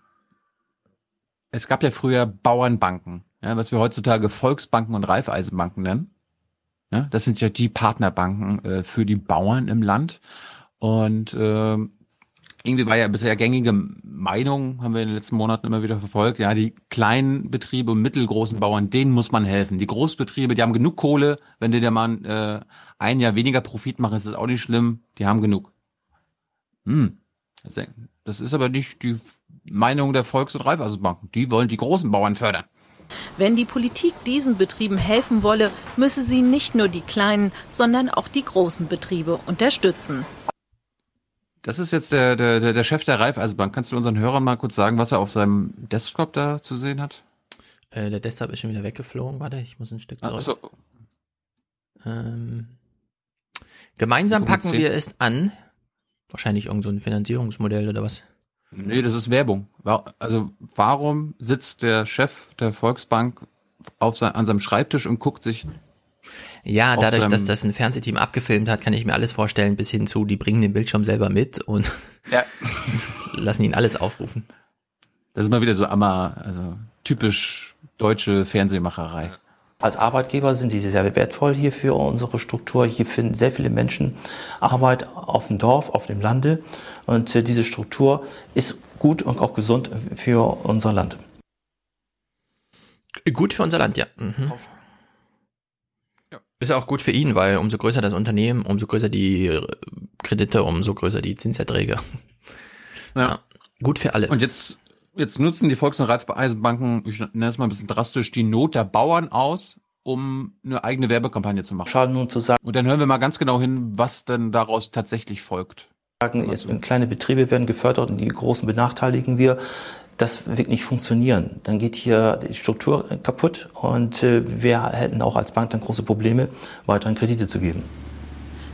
es gab ja früher Bauernbanken, ja, was wir heutzutage Volksbanken und Raiffeisenbanken nennen. Ja, das sind ja die Partnerbanken äh, für die Bauern im Land. Und ähm, irgendwie war ja bisher gängige Meinung, haben wir in den letzten Monaten immer wieder verfolgt, ja, die kleinen Betriebe und mittelgroßen Bauern, denen muss man helfen. Die Großbetriebe, die haben genug Kohle, wenn die der Mann äh, ein Jahr weniger Profit machen, ist das auch nicht schlimm, die haben genug. Hm. Das ist aber nicht die Meinung der Volks- und Raiffeisenbanken. Die wollen die großen Bauern fördern. Wenn die Politik diesen Betrieben helfen wolle, müsse sie nicht nur die kleinen, sondern auch die großen Betriebe unterstützen. Das ist jetzt der, der, der der Chef der Raiffeisenbank. Kannst du unseren Hörern mal kurz sagen, was er auf seinem Desktop da zu sehen hat? Äh, der Desktop ist schon wieder weggeflogen. Warte, ich muss ein Stück zurück. Ach so. Ähm, gemeinsam packen wir es an. Wahrscheinlich irgend so ein Finanzierungsmodell oder was. Nee, das ist Werbung. Also warum sitzt der Chef der Volksbank auf sein, an seinem Schreibtisch und guckt sich Ja, dadurch, dass das ein Fernsehteam abgefilmt hat, kann ich mir alles vorstellen, bis hin zu, die bringen den Bildschirm selber mit und Ja. [LAUGHS] lassen ihn alles aufrufen. Das ist mal wieder so amma, also typisch deutsche Fernsehmacherei. Als Arbeitgeber sind sie sehr wertvoll hier für unsere Struktur. Hier finden sehr viele Menschen Arbeit auf dem Dorf, auf dem Lande. Und äh, diese Struktur ist gut und auch gesund für unser Land. Gut für unser Land, ja. Mhm. Ist auch gut für ihn, weil umso größer das Unternehmen, umso größer die äh, Kredite, umso größer die Zinserträge. Ja. Gut für alle. Und jetzt, jetzt nutzen die Volks- und Raiffeisenbanken, ich nenne es mal ein bisschen drastisch, die Not der Bauern aus, um eine eigene Werbekampagne zu machen. Schade nun zu sagen, Und dann hören wir mal ganz genau hin, was denn daraus tatsächlich folgt. jetzt, kleine Betriebe werden gefördert und die großen benachteiligen wir. Das wird nicht funktionieren. Dann geht hier die Struktur kaputt und äh, wir hätten auch als Bank dann große Probleme, weiterhin Kredite zu geben.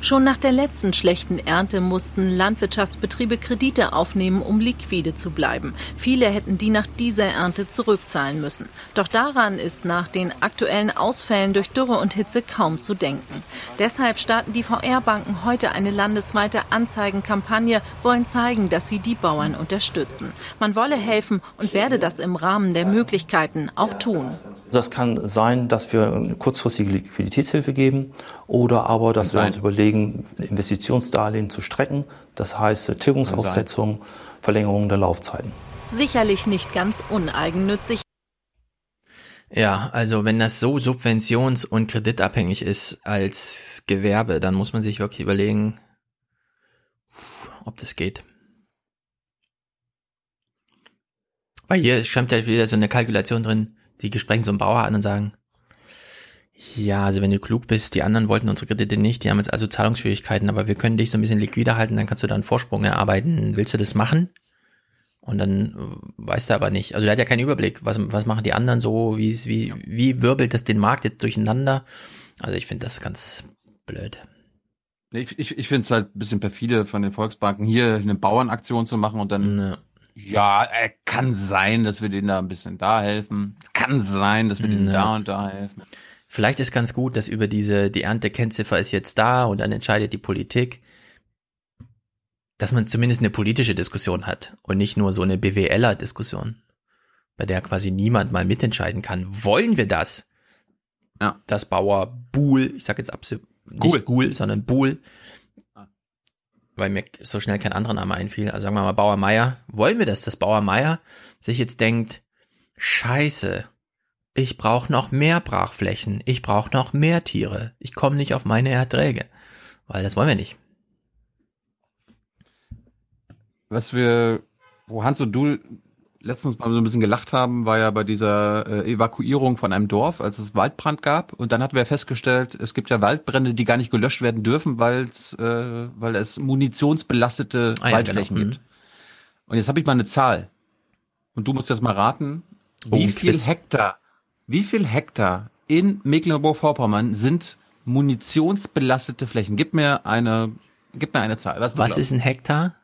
Schon nach der letzten schlechten Ernte mussten Landwirtschaftsbetriebe Kredite aufnehmen, um liquide zu bleiben. Viele hätten die nach dieser Ernte zurückzahlen müssen. Doch daran ist nach den aktuellen Ausfällen durch Dürre und Hitze kaum zu denken. Deshalb starten die VR-Banken heute eine landesweite Anzeigenkampagne, wollen zeigen, dass sie die Bauern unterstützen. Man wolle helfen und werde das im Rahmen der Möglichkeiten auch tun. Das kann sein, dass wir eine kurzfristige Liquiditätshilfe geben oder aber, dass wir uns überlegen, Investitionsdarlehen zu strecken. Das heißt Tilgungsaussetzung, Verlängerung der Laufzeiten. Sicherlich nicht ganz uneigennützig. Ja, also wenn das so subventions- und kreditabhängig ist als Gewerbe, dann muss man sich wirklich überlegen, ob das geht. Weil hier stimmt ja wieder so eine Kalkulation drin, die sprechen so einen Bauer an und sagen, ja, also wenn du klug bist, die anderen wollten unsere Kredite nicht, die haben jetzt also Zahlungsschwierigkeiten, aber wir können dich so ein bisschen liquider halten, dann kannst du da einen Vorsprung erarbeiten. Willst du das machen? Und dann äh, weiß der aber nicht. Also der hat ja keinen Überblick. Was, was machen die anderen so? Wie, wie, wie wirbelt das den Markt jetzt durcheinander? Also ich finde das ganz blöd. Ich, ich, ich finde es halt ein bisschen perfide von den Volksbanken, hier eine Bauernaktion zu machen und dann, ja, äh, kann sein, dass wir denen da ein bisschen da helfen. Kann sein, dass wir denen Nee. da und da helfen. Vielleicht ist ganz gut, dass über diese, die Erntekennziffer ist jetzt da und dann entscheidet die Politik, dass man zumindest eine politische Diskussion hat und nicht nur so eine BWLer-Diskussion, bei der quasi niemand mal mitentscheiden kann. Wollen wir das? Ja. Dass Bauer Buhl, ich sag jetzt absolut nicht. Gul, sondern Buhl, weil mir so schnell kein anderer Name einfiel, also sagen wir mal Bauer Meier, wollen wir das, dass Bauer Meier sich jetzt denkt, scheiße, ich brauche noch mehr Brachflächen, ich brauche noch mehr Tiere, ich komme nicht auf meine Erträge, weil das wollen wir nicht. Was wir, wo Hans und du letztens mal so ein bisschen gelacht haben, war ja bei dieser äh, Evakuierung von einem Dorf, als es Waldbrand gab. Und dann hatten wir festgestellt, es gibt ja Waldbrände, die gar nicht gelöscht werden dürfen, weil's, äh, weil es munitionsbelastete Ah ja, Waldflächen genau. gibt. Und jetzt habe ich mal eine Zahl. Und du musst jetzt mal raten, Oh, wie viel. Hektar, wie viel Hektar in Mecklenburg-Vorpommern sind munitionsbelastete Flächen? Gib mir eine, gib mir eine Zahl. Was, Was glaubst. ist ein Hektar?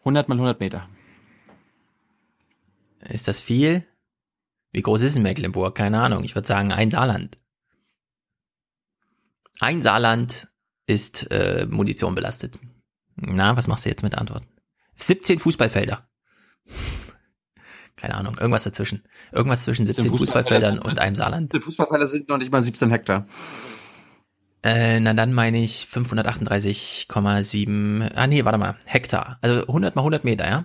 100 mal 100 Meter. Ist das viel? Wie groß ist in Mecklenburg? Keine Ahnung. Ich würde sagen ein Saarland. Ein Saarland ist äh, Munition belastet. Na, was machst du jetzt mit der Antwort? 17 Fußballfelder. Keine Ahnung, irgendwas dazwischen. Irgendwas zwischen 17 Fußballfeldern und einem Saarland. Die Fußballfelder sind noch nicht mal 17 Hektar. Äh, na dann meine ich 538,7, ah nee, warte mal, Hektar. Also 100 mal 100 Meter, ja?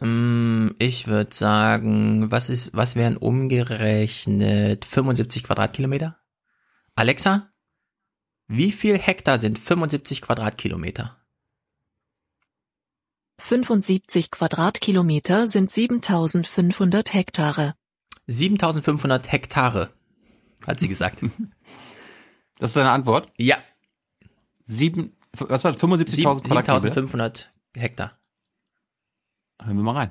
Ähm, Ich würde sagen, was ist, was wären umgerechnet 75 Quadratkilometer? Alexa, wie viel Hektar sind 75 Quadratkilometer? 75 Quadratkilometer sind 7500 Hektare. 7500 Hektare, hat sie gesagt. [LAUGHS] Das ist deine Antwort? Ja. Sieben, was war das? 75.000 Quadratkilometer? 7500 Hektar. Hören wir mal rein.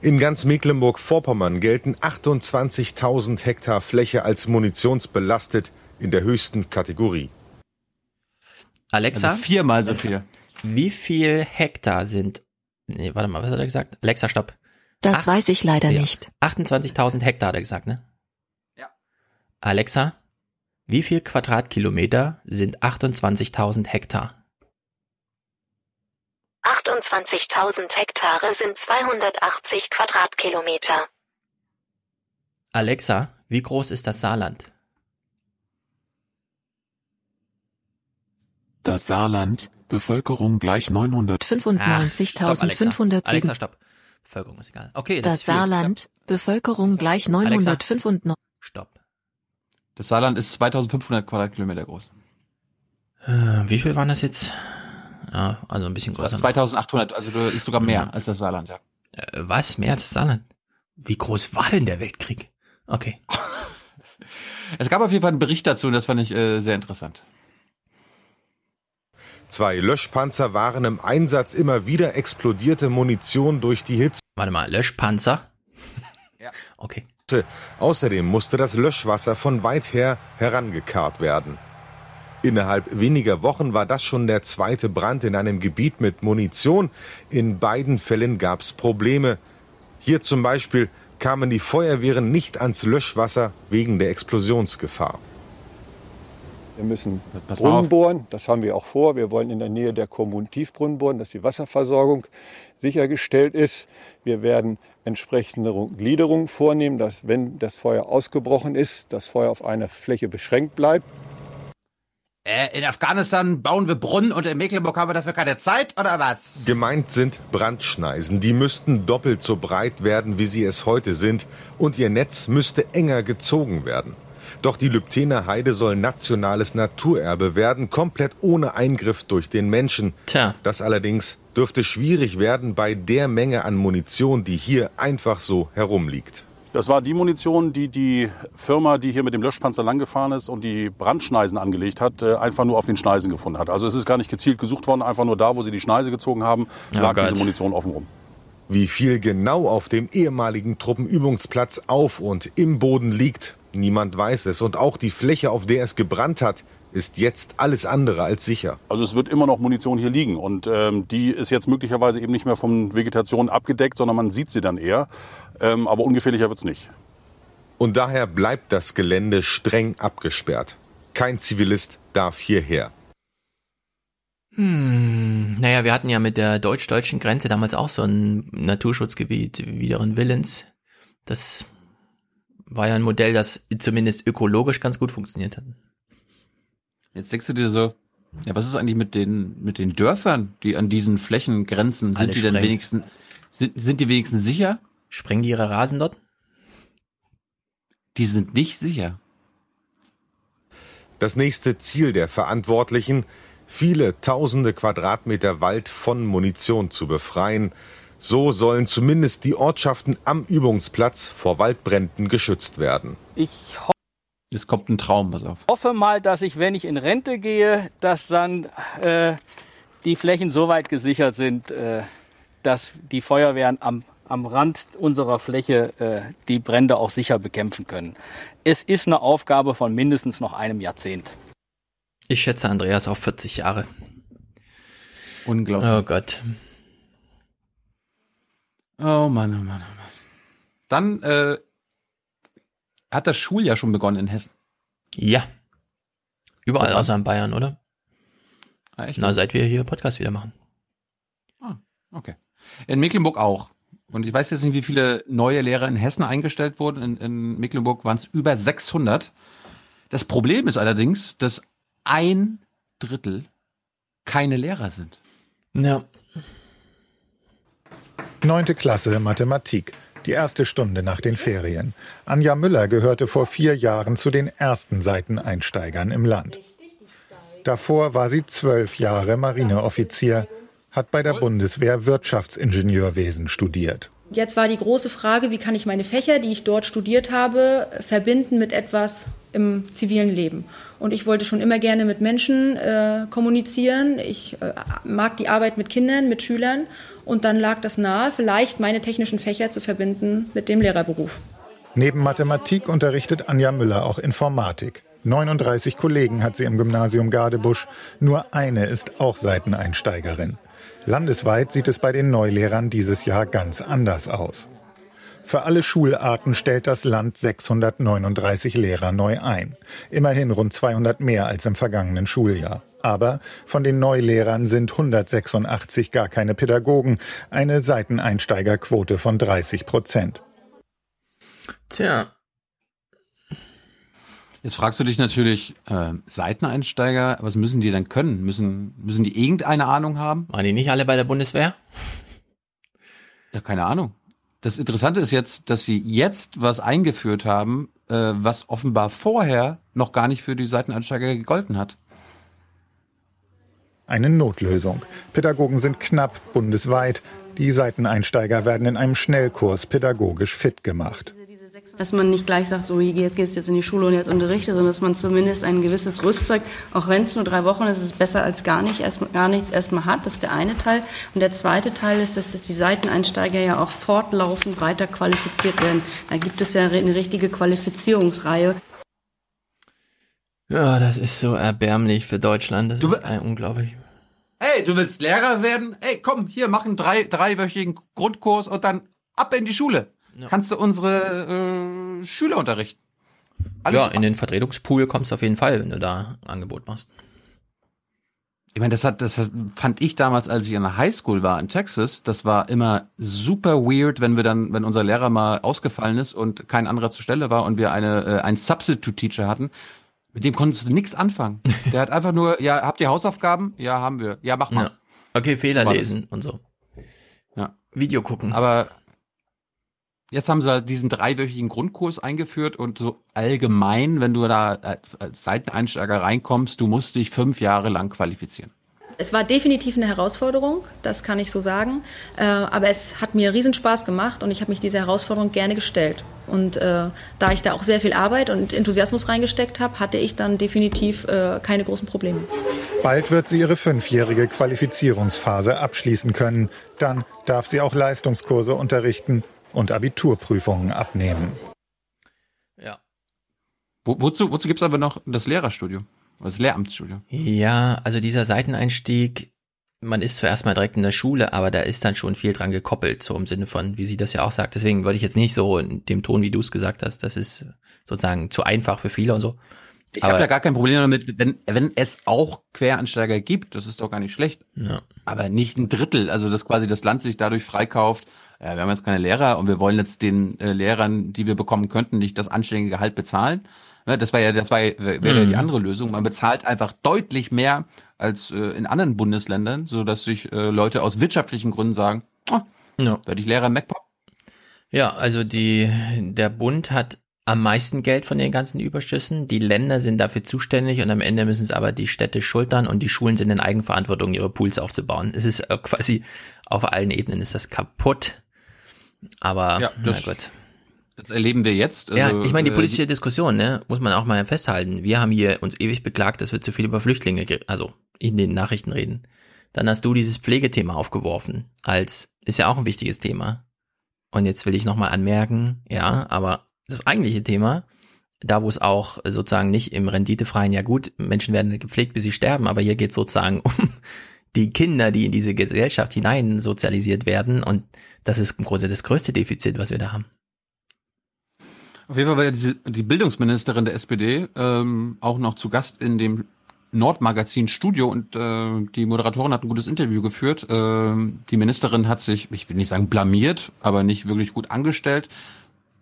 In ganz Mecklenburg-Vorpommern gelten 28.000 Hektar Fläche als munitionsbelastet in der höchsten Kategorie. Alexa? Also viermal so viel. Wie viel Hektar sind, nee, warte mal, was hat er gesagt? Alexa, stopp. Das Ach, weiß ich leider ja. nicht. 28.000 Hektar hat er gesagt, ne? Ja. Alexa, wie viel Quadratkilometer sind 28.000 Hektar? 28.000 Hektare sind 280 Quadratkilometer. Alexa, wie groß ist das Saarland? Das Saarland, Bevölkerung gleich 900. 95.507. Alexa, stopp. Bevölkerung ist egal. Okay, das, Das ist. Saarland, Bevölkerung gleich Alexa. 995. Stopp. Das Saarland ist 2500 Quadratkilometer groß. Äh, Wie viel waren das jetzt? Ja, also ein bisschen größer. 2800, also das ist sogar mehr als das Saarland, ja. Äh, Was? Mehr als das Saarland? Wie groß war denn der Weltkrieg? Okay. [LAUGHS] Es gab auf jeden Fall einen Bericht dazu und das fand ich äh, sehr interessant. Zwei Löschpanzer waren im Einsatz, immer wieder explodierte Munition durch die Hitze. Warte mal, Löschpanzer? [LAUGHS] Okay. Außerdem musste das Löschwasser von weit her herangekarrt werden. Innerhalb weniger Wochen war das schon der zweite Brand in einem Gebiet mit Munition. In beiden Fällen gab es Probleme. Hier zum Beispiel kamen die Feuerwehren nicht ans Löschwasser wegen der Explosionsgefahr. Wir müssen Pass Brunnen auf. bohren, das haben wir auch vor. Wir wollen in der Nähe der Kommunen Tiefbrunnen bohren, dass die Wasserversorgung sichergestellt ist. Wir werden entsprechende Gliederungen vornehmen, dass wenn das Feuer ausgebrochen ist, das Feuer auf einer Fläche beschränkt bleibt. Äh, in Afghanistan bauen wir Brunnen und in Mecklenburg haben wir dafür keine Zeit, oder was? Gemeint sind Brandschneisen. Die müssten doppelt so breit werden, wie sie es heute sind. Und ihr Netz müsste enger gezogen werden. Doch die Lübtener Heide soll nationales Naturerbe werden, komplett ohne Eingriff durch den Menschen. Tja. Das allerdings dürfte schwierig werden bei der Menge an Munition, die hier einfach so herumliegt. Das war die Munition, die die Firma, die hier mit dem Löschpanzer langgefahren ist und die Brandschneisen angelegt hat, äh, einfach nur auf den Schneisen gefunden hat. Also es ist gar nicht gezielt gesucht worden, einfach nur da, wo sie die Schneise gezogen haben, Oh lag Gott. diese Munition offen rum. Wie viel genau auf dem ehemaligen Truppenübungsplatz auf und im Boden liegt, niemand weiß es. Und auch die Fläche, auf der es gebrannt hat, ist jetzt alles andere als sicher. Also es wird immer noch Munition hier liegen und ähm, die ist jetzt möglicherweise eben nicht mehr von Vegetation abgedeckt, sondern man sieht sie dann eher. Ähm, aber ungefährlicher wird's nicht. Und daher bleibt das Gelände streng abgesperrt. Kein Zivilist darf hierher. Hm, naja, wir hatten ja mit der deutsch-deutschen Grenze damals auch so ein Naturschutzgebiet, wieder in Willens. Das war ja ein Modell, das zumindest ökologisch ganz gut funktioniert hat. Jetzt denkst du dir so, ja, was ist eigentlich mit den, mit den Dörfern, die an diesen Flächen grenzen? Alle Sind die denn sprengen. wenigstens, sind, sind die wenigstens sicher? Sprengen die ihre Rasen dort? Die sind nicht sicher. Das nächste Ziel der Verantwortlichen, viele tausende Quadratmeter Wald von Munition zu befreien. So sollen zumindest die Ortschaften am Übungsplatz vor Waldbränden geschützt werden. Ich ho Jetzt kommt ein Traum, pass auf. hoffe mal, dass ich, wenn ich in Rente gehe, dass dann äh, die Flächen so weit gesichert sind, äh, dass die Feuerwehren am, am Rand unserer Fläche äh, die Brände auch sicher bekämpfen können. Es ist eine Aufgabe von mindestens noch einem Jahrzehnt. Ich schätze Andreas auf 40 Jahre. Unglaublich. Oh Gott. Oh Mann, oh Mann, oh Mann. Dann äh, hat das Schuljahr schon begonnen in Hessen. Ja. Überall außer in Bayern, oder? Ah, echt? Na, seit wir hier Podcast wieder machen. Ah, okay. In Mecklenburg auch. Und ich weiß jetzt nicht, wie viele neue Lehrer in Hessen eingestellt wurden. In, in Mecklenburg waren es über 600. Das Problem ist allerdings, dass ein Drittel keine Lehrer sind. Ja. Neunte Klasse Mathematik. Die erste Stunde nach den Ferien. Anja Müller gehörte vor vier Jahren zu den ersten Seiteneinsteigern im Land. Davor war sie zwölf Jahre Marineoffizier, hat bei der Bundeswehr Wirtschaftsingenieurwesen studiert. Jetzt war die große Frage, wie kann ich meine Fächer, die ich dort studiert habe, verbinden mit etwas im zivilen Leben. Und ich wollte schon immer gerne mit Menschen äh, kommunizieren. Ich äh, mag die Arbeit mit Kindern, mit Schülern. Und dann lag das nahe, vielleicht meine technischen Fächer zu verbinden mit dem Lehrerberuf. Neben Mathematik unterrichtet Anja Müller auch Informatik. 39 Kollegen hat sie im Gymnasium Gardebusch. Nur eine ist auch Seiteneinsteigerin. Landesweit sieht es bei den Neulehrern dieses Jahr ganz anders aus. Für alle Schularten stellt das Land 639 Lehrer neu ein. Immerhin rund 200 mehr als im vergangenen Schuljahr. Aber von den Neulehrern sind 186 gar keine Pädagogen, eine Seiteneinsteigerquote von 30 Prozent. Tja, Jetzt fragst du dich natürlich, äh, Seiteneinsteiger, was müssen die denn können? Müssen, müssen die irgendeine Ahnung haben? Waren die nicht alle bei der Bundeswehr? Ja, keine Ahnung. Das Interessante ist jetzt, dass sie jetzt was eingeführt haben, äh, was offenbar vorher noch gar nicht für die Seiteneinsteiger gegolten hat. Eine Notlösung. Pädagogen sind knapp bundesweit. Die Seiteneinsteiger werden in einem Schnellkurs pädagogisch fit gemacht dass man nicht gleich sagt, so jetzt gehst du jetzt in die Schule und jetzt unterrichte, sondern dass man zumindest ein gewisses Rüstzeug, auch wenn es nur drei Wochen ist, ist es besser als gar nicht, erst, gar nichts erstmal hat. Das ist der eine Teil. Und der zweite Teil ist, dass die Seiteneinsteiger ja auch fortlaufend weiter qualifiziert werden. Da gibt es ja eine richtige Qualifizierungsreihe. Ja, das ist so erbärmlich für Deutschland. Das du, ist ein unglaublich. Hey, du willst Lehrer werden? Hey, komm, hier, mach einen drei, dreiwöchigen Grundkurs und dann ab in die Schule ja. kannst du unsere äh, Schüler unterrichten. Alles ja, super. in den Vertretungspool kommst du auf jeden Fall, wenn du da ein Angebot machst. Ich meine, das hat, das fand ich damals, als ich in der Highschool war in Texas, das war immer super weird, wenn wir dann, wenn unser Lehrer mal ausgefallen ist und kein anderer zur Stelle war und wir eine, äh, einen Substitute Teacher hatten. Mit dem konntest du nichts anfangen. Der hat einfach nur, ja, habt ihr Hausaufgaben? Ja, haben wir. Ja, mach mal. Ja. Okay, Fehler lesen und so. Ja. Video gucken. Aber Jetzt haben sie halt diesen dreiwöchigen Grundkurs eingeführt und so allgemein, wenn du da als Seiteneinsteiger reinkommst, du musst dich fünf Jahre lang qualifizieren. Es war definitiv eine Herausforderung, das kann ich so sagen. Äh, aber es hat mir Riesenspaß gemacht und ich habe mich dieser Herausforderung gerne gestellt. Und äh, da ich da auch sehr viel Arbeit und Enthusiasmus reingesteckt habe, hatte ich dann definitiv äh, keine großen Probleme. Bald wird sie ihre fünfjährige Qualifizierungsphase abschließen können. Dann darf sie auch Leistungskurse unterrichten und Abiturprüfungen abnehmen. Ja. Wo, wozu wozu gibt es aber noch das Lehrerstudium? Das Lehramtsstudium? Ja, also dieser Seiteneinstieg, man ist zuerst mal direkt in der Schule, aber da ist dann schon viel dran gekoppelt, so im Sinne von, wie sie das ja auch sagt. Deswegen würde ich jetzt nicht so in dem Ton, wie du es gesagt hast, das ist sozusagen zu einfach für viele und so. Ich habe ja gar kein Problem damit, wenn, wenn es auch Quereinsteiger gibt, das ist doch gar nicht schlecht. Ja. Aber nicht ein Drittel, also dass quasi das Land sich dadurch freikauft, äh, wir haben jetzt keine Lehrer und wir wollen jetzt den äh, Lehrern, die wir bekommen könnten, nicht das anständige Gehalt bezahlen. Ne, das war ja, das war wäre mhm. ja die mhm. andere Lösung. Man bezahlt einfach deutlich mehr als äh, in anderen Bundesländern, so dass sich äh, Leute aus wirtschaftlichen Gründen sagen, oh, ja. werde ich Lehrer im MacPop. Ja, also die, der Bund hat am meisten Geld von den ganzen Überschüssen. Die Länder sind dafür zuständig und am Ende müssen es aber die Städte schultern und die Schulen sind in Eigenverantwortung, ihre Pools aufzubauen. Es ist äh, quasi auf allen Ebenen ist das kaputt. Aber ja, das, na gut. Das erleben wir jetzt. Also, ja, ich meine, die äh, politische äh, Diskussion, ne, muss man auch mal festhalten. Wir haben hier uns ewig beklagt, dass wir zu viel über Flüchtlinge, also in den Nachrichten reden. Dann hast du dieses Pflegethema aufgeworfen, als ist ja auch ein wichtiges Thema. Und jetzt will ich nochmal anmerken, ja, aber das eigentliche Thema, da wo es auch sozusagen nicht im renditefreien, ja gut, Menschen werden gepflegt, bis sie sterben, aber hier geht es sozusagen [LAUGHS] um die Kinder, die in diese Gesellschaft hinein sozialisiert werden. Und das ist im Grunde das größte Defizit, was wir da haben. Auf jeden Fall war ja diese, die Bildungsministerin der SPD ähm, auch noch zu Gast in dem Nordmagazin Studio und äh, die Moderatorin hat ein gutes Interview geführt. Äh, die Ministerin hat sich, ich will nicht sagen blamiert, aber nicht wirklich gut angestellt.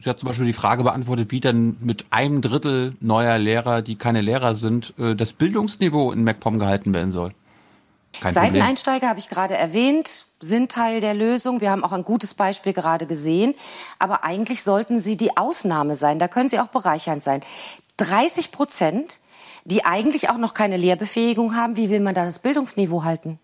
Sie hat zum Beispiel die Frage beantwortet, wie denn mit einem Drittel neuer Lehrer, die keine Lehrer sind, äh, das Bildungsniveau in MacPom gehalten werden soll. Kein Seiteneinsteiger habe ich gerade erwähnt, sind Teil der Lösung. Wir haben auch ein gutes Beispiel gerade gesehen. Aber eigentlich sollten sie die Ausnahme sein. Da können sie auch bereichernd sein. 30 Prozent, die eigentlich auch noch keine Lehrbefähigung haben, wie will man da das Bildungsniveau halten?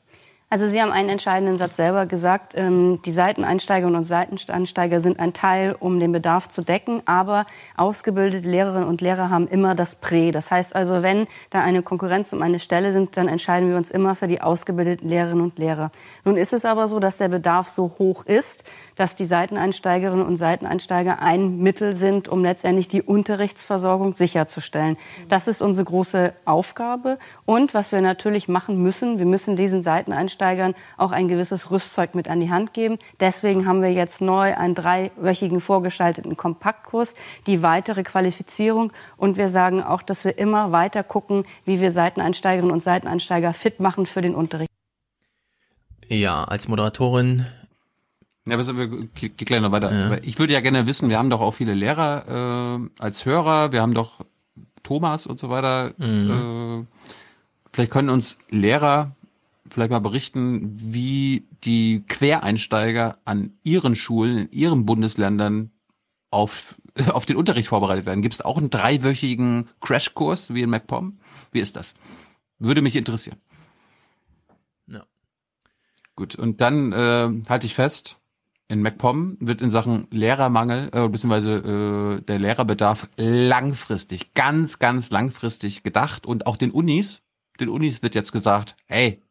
Also Sie haben einen entscheidenden Satz selber gesagt. Ähm, die Seiteneinsteigerinnen und Seiteneinsteiger sind ein Teil, um den Bedarf zu decken. Aber ausgebildete Lehrerinnen und Lehrer haben immer das Prä. Das heißt also, wenn da eine Konkurrenz um eine Stelle sind, dann entscheiden wir uns immer für die ausgebildeten Lehrerinnen und Lehrer. Nun ist es aber so, dass der Bedarf so hoch ist, dass die Seiteneinsteigerinnen und Seiteneinsteiger ein Mittel sind, um letztendlich die Unterrichtsversorgung sicherzustellen. Das ist unsere große Aufgabe. Und was wir natürlich machen müssen, wir müssen diesen Seiteneinsteigern auch ein gewisses Rüstzeug mit an die Hand geben. Deswegen haben wir jetzt neu einen dreiwöchigen vorgeschalteten Kompaktkurs, die weitere Qualifizierung. Und wir sagen auch, dass wir immer weiter gucken, wie wir Seiteneinsteigerinnen und Seiteneinsteiger fit machen für den Unterricht. Ja, als Moderatorin ja, aber wir geht gleich noch weiter. Ja. Ich würde ja gerne wissen, wir haben doch auch viele Lehrer äh, als Hörer, wir haben doch Thomas und so weiter. Mhm. Äh, vielleicht können uns Lehrer vielleicht mal berichten, wie die Quereinsteiger an ihren Schulen, in ihren Bundesländern auf, [LAUGHS] auf den Unterricht vorbereitet werden. Gibt es auch einen dreiwöchigen Crashkurs wie in MacPom? Wie ist das? Würde mich interessieren. Ja. Gut, und dann äh, halte ich fest, in MacPom wird in Sachen Lehrermangel äh, beziehungsweise äh, der Lehrerbedarf langfristig, ganz, ganz langfristig gedacht und auch den Unis, den Unis wird jetzt gesagt, hey,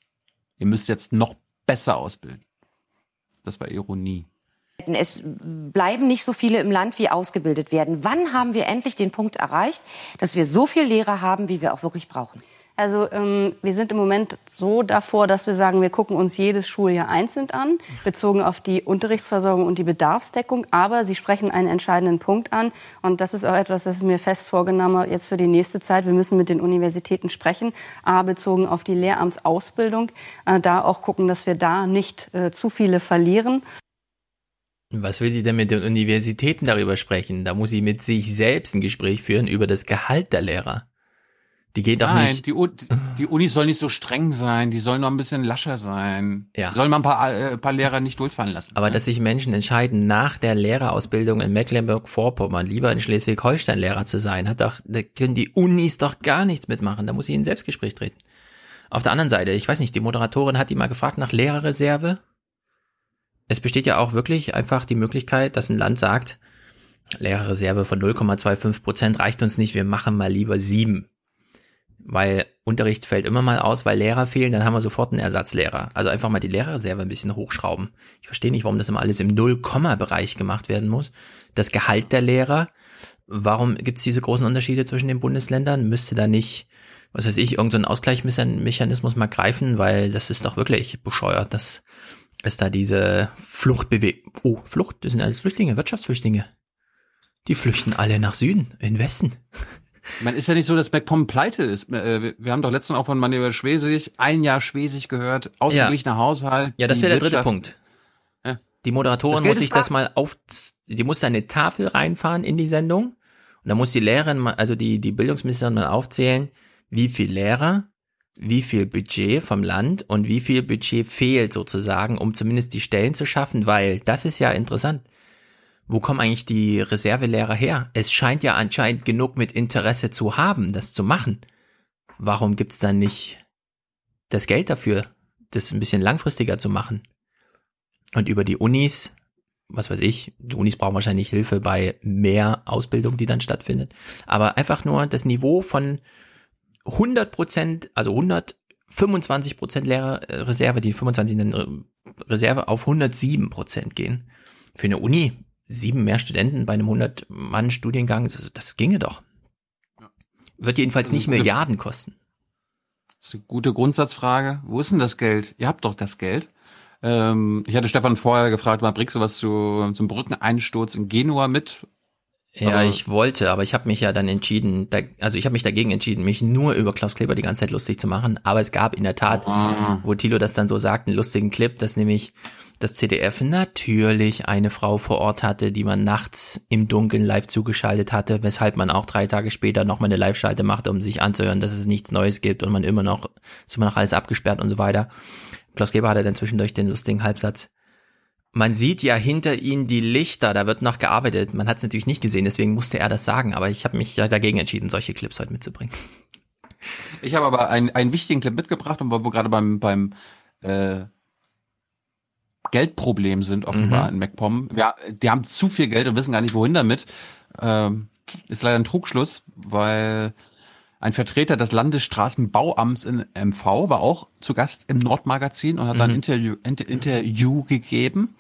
ihr müsst jetzt noch besser ausbilden. Das war Ironie. Es bleiben nicht so viele im Land, wie ausgebildet werden. Wann haben wir endlich den Punkt erreicht, dass wir so viele Lehrer haben, wie wir auch wirklich brauchen? Also ähm, wir sind im Moment so davor, dass wir sagen, wir gucken uns jedes Schuljahr einzeln an, bezogen auf die Unterrichtsversorgung und die Bedarfsdeckung. Aber Sie sprechen einen entscheidenden Punkt an und das ist auch etwas, das ist mir fest vorgenommen jetzt für die nächste Zeit. Wir müssen mit den Universitäten sprechen, a bezogen auf die Lehramtsausbildung, äh, da auch gucken, dass wir da nicht äh, zu viele verlieren. Was will sie denn mit den Universitäten darüber sprechen? Da muss sie mit sich selbst ein Gespräch führen über das Gehalt der Lehrer. Die gehen doch Nein, nicht. Die, die Unis sollen nicht so streng sein, die sollen noch ein bisschen lascher sein. Ja. Sollen mal ein paar, äh, paar Lehrer nicht durchfallen lassen. Aber ne? dass sich Menschen entscheiden, nach der Lehrerausbildung in Mecklenburg-Vorpommern lieber in Schleswig-Holstein Lehrer zu sein, hat doch, da können die Unis doch gar nichts mitmachen. Da muss ich in ein Selbstgespräch treten. Auf der anderen Seite, ich weiß nicht, die Moderatorin hat die mal gefragt nach Lehrerreserve. Es besteht ja auch wirklich einfach die Möglichkeit, dass ein Land sagt, Lehrerreserve von 0,25 Prozent reicht uns nicht, wir machen mal lieber sieben weil Unterricht fällt immer mal aus, weil Lehrer fehlen, dann haben wir sofort einen Ersatzlehrer. Also einfach mal die Lehrerreserve ein bisschen hochschrauben. Ich verstehe nicht, warum das immer alles im Null-Komma-Bereich gemacht werden muss. Das Gehalt der Lehrer, warum gibt es diese großen Unterschiede zwischen den Bundesländern? Müsste da nicht, was weiß ich, irgendein so Ausgleichsmechanismus mal greifen, weil das ist doch wirklich bescheuert, dass es da diese Fluchtbewegung, oh, Flucht, das sind alles Flüchtlinge, Wirtschaftsflüchtlinge. Die flüchten alle nach Süden, in Westen. Man ist ja nicht so, dass MacPom pleite ist. Äh, wir haben doch letztens auch von Manuel Schwesig, ein Jahr Schwesig gehört, ausgeglichener ja. Haushalt. Ja, das wäre der dritte Punkt. Ja. Die Moderatorin muss sich das mal auf, die muss da eine Tafel reinfahren in die Sendung und da muss die Lehrerin mal, also die, die Bildungsministerin mal aufzählen, wie viel Lehrer, wie viel Budget vom Land und wie viel Budget fehlt sozusagen, um zumindest die Stellen zu schaffen, weil das ist ja interessant wo kommen eigentlich die Reservelehrer her? Es scheint ja anscheinend genug mit Interesse zu haben, das zu machen. Warum gibt's dann nicht das Geld dafür, das ein bisschen langfristiger zu machen? Und über die Unis, was weiß ich, die Unis brauchen wahrscheinlich Hilfe bei mehr Ausbildung, die dann stattfindet. Aber einfach nur das Niveau von 100 Prozent, also 125 Prozent Lehrerreserve, die 25 in Reserve auf 107 Prozent gehen. Für eine Uni sieben mehr Studenten bei einem 100-Mann-Studiengang, das, das, ginge doch. Wird jedenfalls nicht Milliarden kosten. Das ist eine gute Grundsatzfrage. Wo ist denn das Geld? Ihr habt doch das Geld. Ähm, ich hatte Stefan vorher gefragt, mal bringst du was zu, zum Brückeneinsturz in Genua mit? Ja, aber ich wollte, aber ich habe mich ja dann entschieden, da, also ich habe mich dagegen entschieden, mich nur über Klaus Kleber die ganze Zeit lustig zu machen. Aber es gab in der Tat, ah. wo Thilo das dann so sagt, einen lustigen Clip, dass nämlich das CDF natürlich eine Frau vor Ort hatte, die man nachts im Dunkeln live zugeschaltet hatte, weshalb man auch drei Tage später nochmal eine Live-Schalte machte, um sich anzuhören, dass es nichts Neues gibt und man immer noch, ist immer noch alles abgesperrt und so weiter. Klaus Geber hatte dann zwischendurch den lustigen Halbsatz. Man sieht ja hinter ihnen die Lichter, da wird noch gearbeitet. Man hat es natürlich nicht gesehen, deswegen musste er das sagen, aber ich habe mich ja dagegen entschieden, solche Clips heute mitzubringen. Ich habe aber einen, einen wichtigen Clip mitgebracht und wo wir gerade beim, beim äh, Geldproblem sind offenbar Mhm. in MacPom. Ja, die haben zu viel Geld und wissen gar nicht, wohin damit. Ähm, ist leider ein Trugschluss, weil ein Vertreter des Landesstraßenbauamts in MV war auch zu Gast im Nordmagazin und hat dann ein Mhm. Interview, Inter, Interview gegeben.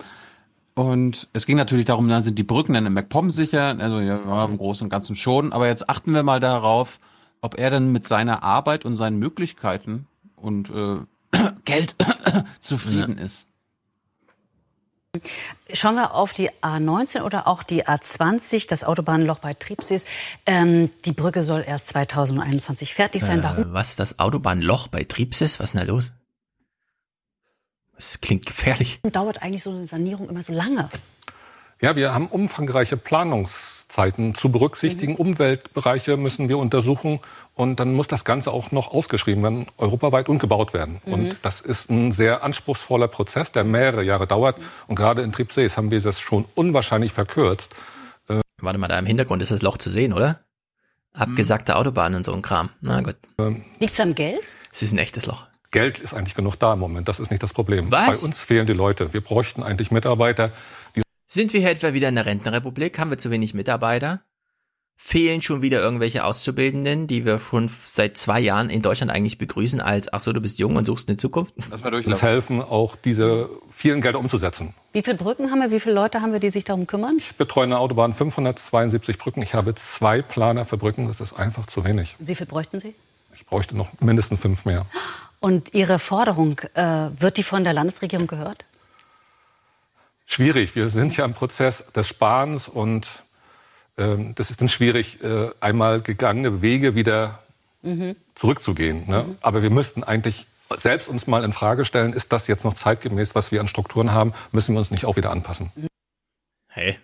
Und es ging natürlich darum, dann sind die Brücken dann im MacPom sicher, also ja, im Großen und Ganzen schon. Aber jetzt achten wir mal darauf, ob er dann mit seiner Arbeit und seinen Möglichkeiten und äh, [CLEARS THROAT] Geld [CLEARS THROAT] zufrieden ist. Schauen wir auf die A19 oder auch die A20, das Autobahnloch bei Tripsis. Ähm, die Brücke soll erst 2021 fertig sein. Äh, Warum? was, das Autobahnloch bei Tripsis? Was ist denn da los? Das klingt gefährlich. dauert eigentlich so eine Sanierung immer so lange? Ja, wir haben umfangreiche Planungszeiten zu berücksichtigen. Umweltbereiche müssen wir untersuchen und dann muss das Ganze auch noch ausgeschrieben werden, europaweit und gebaut werden. Mhm. Und das ist ein sehr anspruchsvoller Prozess, der mehrere Jahre dauert. Und gerade in Triebsees haben wir das schon unwahrscheinlich verkürzt. Warte mal, da im Hintergrund ist das Loch zu sehen, oder? Abgesackte Autobahn und so ein Kram. Na gut. Liegt's am Geld? Es ist ein echtes Loch. Geld ist eigentlich genug da im Moment. Das ist nicht das Problem. Was? Bei uns fehlen die Leute. Wir bräuchten eigentlich Mitarbeiter, die Sind wir hier etwa wieder in der Rentenrepublik? Haben wir zu wenig Mitarbeiter? Fehlen schon wieder irgendwelche Auszubildenden, die wir schon seit zwei Jahren in Deutschland eigentlich begrüßen als, ach so, du bist jung und suchst eine Zukunft? Lass mal uns helfen, auch diese vielen Gelder umzusetzen. Wie viele Brücken haben wir? Wie viele Leute haben wir, die sich darum kümmern? Ich betreue eine Autobahn 572 Brücken. Ich habe zwei Planer für Brücken. Das ist einfach zu wenig. Wie viel bräuchten Sie? Ich bräuchte noch mindestens fünf mehr. Und Ihre Forderung, äh, wird die von der Landesregierung gehört? Schwierig. Wir sind ja im Prozess des Sparens und das ist dann schwierig, äh, einmal gegangene Wege wieder Mhm. zurückzugehen. Ne? Aber wir müssten eigentlich selbst uns mal in Frage stellen, ist das jetzt noch zeitgemäß, was wir an Strukturen haben? Müssen wir uns nicht auch wieder anpassen? Hey,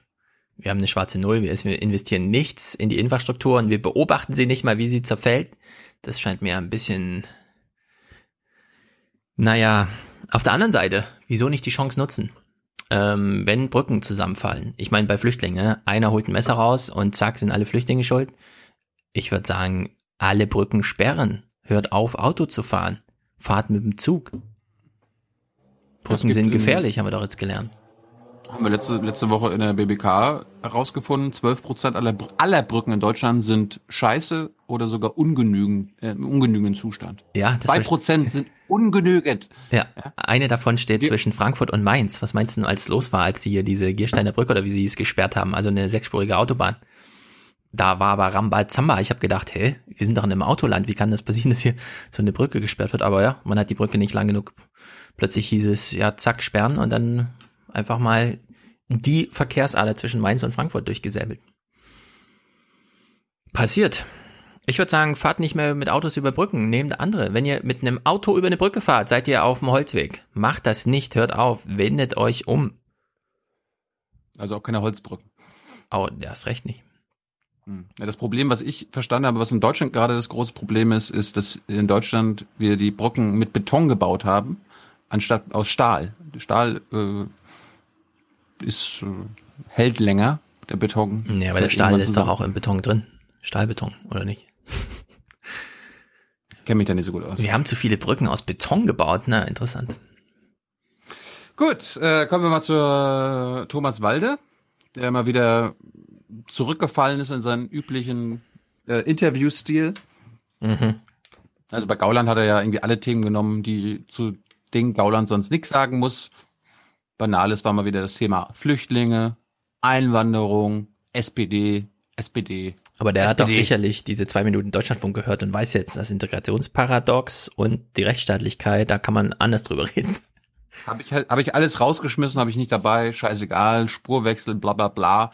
wir haben eine schwarze Null, wir investieren nichts in die Infrastruktur und wir beobachten sie nicht mal, wie sie zerfällt. Das scheint mir ein bisschen, naja, auf der anderen Seite, wieso nicht die Chance nutzen? Ähm, wenn Brücken zusammenfallen. Ich meine, bei Flüchtlingen, ne? einer holt ein Messer raus und zack, sind alle Flüchtlinge schuld. Ich würde sagen, alle Brücken sperren. Hört auf, Auto zu fahren. Fahrt mit dem Zug. Brücken sind in- gefährlich, haben wir doch jetzt gelernt. Haben wir letzte, letzte Woche in der BBK herausgefunden, 12 Prozent aller, Br- aller Brücken in Deutschland sind scheiße oder sogar ungenügend, äh, im ungenügenden Zustand. Ja, das Zwei verste- Prozent sind ungenügend. Ja, eine davon steht zwischen Frankfurt und Mainz. Was meinst du, als los war, als sie hier diese Giersteiner Brücke oder wie sie es gesperrt haben, also eine sechsspurige Autobahn? Da war aber Rambazamba. Ich habe gedacht, hä, wir sind doch in einem Autoland. Wie kann das passieren, dass hier so eine Brücke gesperrt wird? Aber ja, man hat die Brücke nicht lang genug. Plötzlich hieß es, ja, zack, sperren und dann einfach mal die Verkehrsader zwischen Mainz und Frankfurt durchgesäbelt. Passiert. Ich würde sagen, fahrt nicht mehr mit Autos über Brücken, nehmt andere. Wenn ihr mit einem Auto über eine Brücke fahrt, seid ihr auf dem Holzweg. Macht das nicht, hört auf, wendet euch um. Also auch keine Holzbrücken. Oh, ist recht nicht. Hm. Ja, das Problem, was ich verstanden habe, was in Deutschland gerade das große Problem ist, ist, dass in Deutschland wir die Brücken mit Beton gebaut haben, anstatt aus Stahl. Stahl äh, ist, äh, hält länger, der Beton. Nee, aber der Stahl ist doch auch im Beton drin. Stahlbeton, oder nicht? [LAUGHS] Ich kenne mich da nicht so gut aus. Wir haben zu viele Brücken aus Beton gebaut, na, interessant. Gut, äh, kommen wir mal zu äh, Thomas Walde, der mal wieder zurückgefallen ist in seinen üblichen äh, Interviewstil. Mhm. Also bei Gauland hat er ja irgendwie alle Themen genommen, die zu denen Gauland sonst nichts sagen muss. Banales war mal wieder das Thema Flüchtlinge, Einwanderung, SPD, SPD. Aber der hat doch SPD. sicherlich diese zwei Minuten Deutschlandfunk gehört und weiß jetzt, das Integrationsparadox und die Rechtsstaatlichkeit, da kann man anders drüber [LAUGHS] reden. Habe ich, halt- hab ich alles rausgeschmissen, habe ich nicht dabei, scheißegal, Spurwechsel, bla bla bla.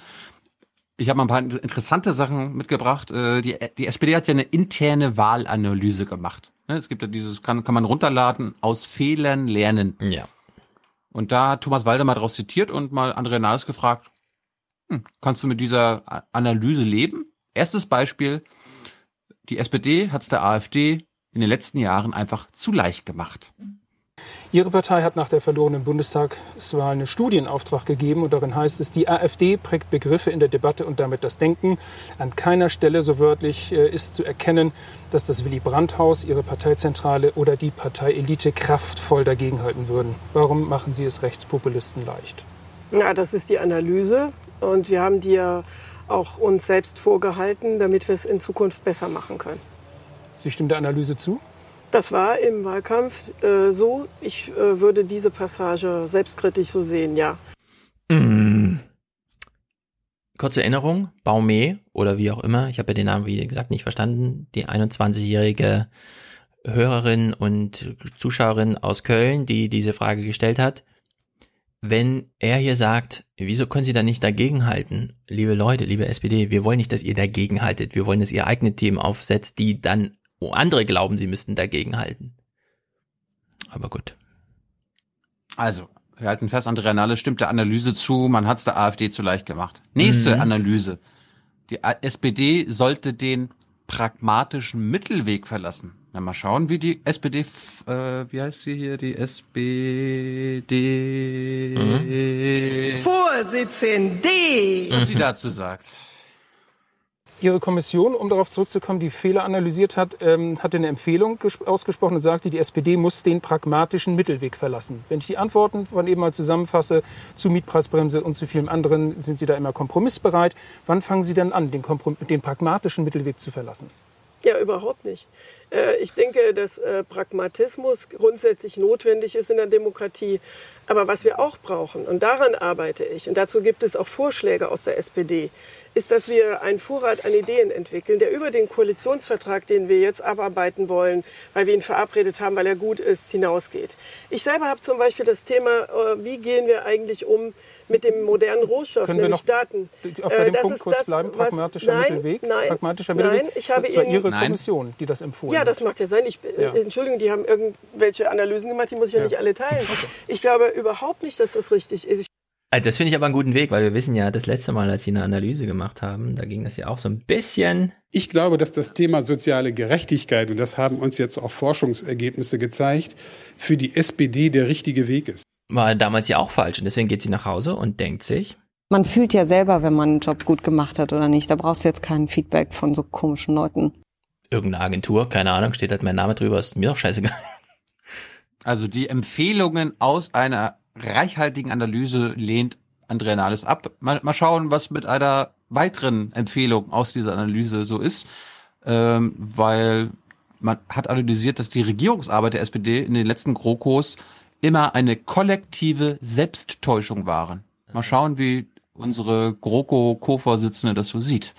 Ich habe mal ein paar interessante Sachen mitgebracht. Äh, Die, die SPD hat ja eine interne Wahlanalyse gemacht. Ne, Es gibt ja dieses, kann, kann man runterladen, aus Fehlern lernen. Ja. Und da hat Thomas Walde mal draus zitiert und mal André Nahles gefragt, hm, kannst du mit dieser Analyse leben? Erstes Beispiel, die SPD hat es der AfD in den letzten Jahren einfach zu leicht gemacht. Ihre Partei hat nach der verlorenen Bundestagswahl einen Studienauftrag gegeben und darin heißt es, die AfD prägt Begriffe in der Debatte und damit das Denken. An keiner Stelle so wörtlich äh, ist zu erkennen, dass das Willy Brandt-Haus, Ihre Parteizentrale oder die Parteielite kraftvoll dagegenhalten würden. Warum machen Sie es Rechtspopulisten leicht? Ja, das ist die Analyse und wir haben die ja auch uns selbst vorgehalten, damit wir es in Zukunft besser machen können. Sie stimmen der Analyse zu? Das war im Wahlkampf äh, so. Ich äh, würde diese Passage selbstkritisch so sehen, ja. Mm. Kurze Erinnerung, Baumé oder wie auch immer, ich habe ja den Namen wie gesagt nicht verstanden, die 21-jährige Hörerin und Zuschauerin aus Köln, die diese Frage gestellt hat. Wenn er hier sagt, wieso können Sie da nicht dagegenhalten? Liebe Leute, liebe SPD, wir wollen nicht, dass ihr dagegenhaltet. Wir wollen, dass ihr eigene Themen aufsetzt, die dann wo andere glauben, sie müssten dagegenhalten. Aber gut. Also, wir halten fest, Andrea Nalle stimmt der Analyse zu, man hat es der AfD zu leicht gemacht. Nächste mhm. Analyse. Die SPD sollte den pragmatischen Mittelweg verlassen. Na, mal schauen, wie die SPD, äh, wie heißt sie hier, die SPD mhm. Vorsitzende, was sie dazu sagt. Ihre Kommission, um darauf zurückzukommen, die Fehler analysiert hat, ähm, hatte eine Empfehlung ausgesprochen und sagte, die SPD muss den pragmatischen Mittelweg verlassen. Wenn ich die Antworten von eben mal zusammenfasse, zu Mietpreisbremse und zu vielem anderen, sind Sie da immer kompromissbereit. Wann fangen Sie denn an, den, den pragmatischen Mittelweg zu verlassen? Ja, überhaupt nicht. Äh, ich denke, dass äh, Pragmatismus grundsätzlich notwendig ist in der Demokratie. Aber was wir auch brauchen, und daran arbeite ich, und dazu gibt es auch Vorschläge aus der SPD, ist, dass wir einen Vorrat an Ideen entwickeln, der über den Koalitionsvertrag, den wir jetzt abarbeiten wollen, weil wir ihn verabredet haben, weil er gut ist, hinausgeht. Ich selber habe zum Beispiel das Thema, äh, wie gehen wir eigentlich um mit dem modernen Rohstoff, Können nämlich wir noch Daten. Auf bei dem das Punkt kurz das, bleiben, pragmatischer was, Mittelweg? Nein, pragmatischer Mittelweg? Nein, ich habe das war Ihnen, Ihre nein. Kommission, die das empfohlen Ja, das mag ja sein. Ich, Ja. Äh, Entschuldigung, die haben irgendwelche Analysen gemacht, die muss ich ja, Ja. nicht alle teilen. Ich glaube überhaupt nicht, dass das richtig ist. Ich Also das finde ich aber einen guten Weg, weil wir wissen ja, das letzte Mal, als sie eine Analyse gemacht haben, da ging das ja auch so ein bisschen. Ich glaube, dass das Thema soziale Gerechtigkeit, und das haben uns jetzt auch Forschungsergebnisse gezeigt, für die SPD der richtige Weg ist. War damals ja auch falsch und deswegen geht sie nach Hause und denkt sich, Man fühlt ja selber, wenn man einen Job gut gemacht hat oder nicht. Da brauchst du jetzt kein Feedback von so komischen Leuten. Irgendeine Agentur, keine Ahnung, steht halt mein Name drüber, ist mir doch scheißegal. [LAUGHS] Also die Empfehlungen aus einer reichhaltigen Analyse lehnt Andrea Nahles ab. Mal, mal schauen, was mit einer weiteren Empfehlung aus dieser Analyse so ist, ähm, weil man hat analysiert, dass die Regierungsarbeit der SPD in den letzten GroKos immer eine kollektive Selbsttäuschung waren. Mal schauen, wie unsere GroKo-Co-Vorsitzende das so sieht.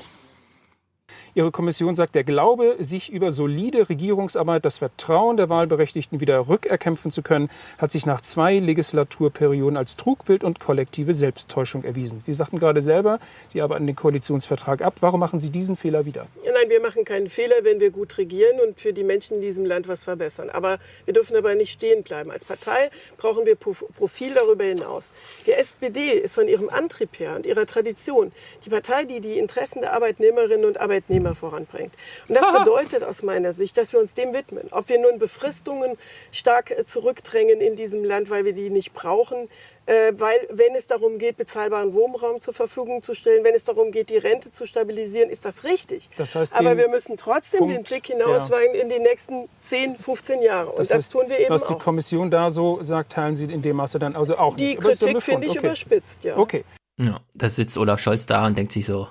Ihre Kommission sagt, der Glaube, sich über solide Regierungsarbeit das Vertrauen der Wahlberechtigten wieder rückerkämpfen zu können, hat sich nach zwei Legislaturperioden als Trugbild und kollektive Selbsttäuschung erwiesen. Sie sagten gerade selber, Sie arbeiten den Koalitionsvertrag ab. Warum machen Sie diesen Fehler wieder? Ja, nein, wir machen keinen Fehler, wenn wir gut regieren und für die Menschen in diesem Land was verbessern. Aber wir dürfen dabei nicht stehen bleiben. Als Partei brauchen wir Prof- Profil darüber hinaus. Die SPD ist von ihrem Antrieb her und ihrer Tradition die Partei, die die Interessen der Arbeitnehmerinnen und Arbeitnehmer voranbringt. Und das [LAUGHS] bedeutet aus meiner Sicht, dass wir uns dem widmen. Ob wir nun Befristungen stark äh, zurückdrängen in diesem Land, weil wir die nicht brauchen, äh, weil wenn es darum geht, bezahlbaren Wohnraum zur Verfügung zu stellen, wenn es darum geht, die Rente zu stabilisieren, ist das richtig. Das heißt, Aber wir müssen trotzdem Punkt, den Blick hinausweigen in die nächsten 10, 15 Jahre. Und das, heißt, tun wir eben was auch. die Kommission da so sagt, teilen Sie in dem Maße dann also auch Die nicht. Ein Kritik finde ich Befund. überspitzt, ja. Okay. Ja, da sitzt Olaf Scholz da und denkt sich so,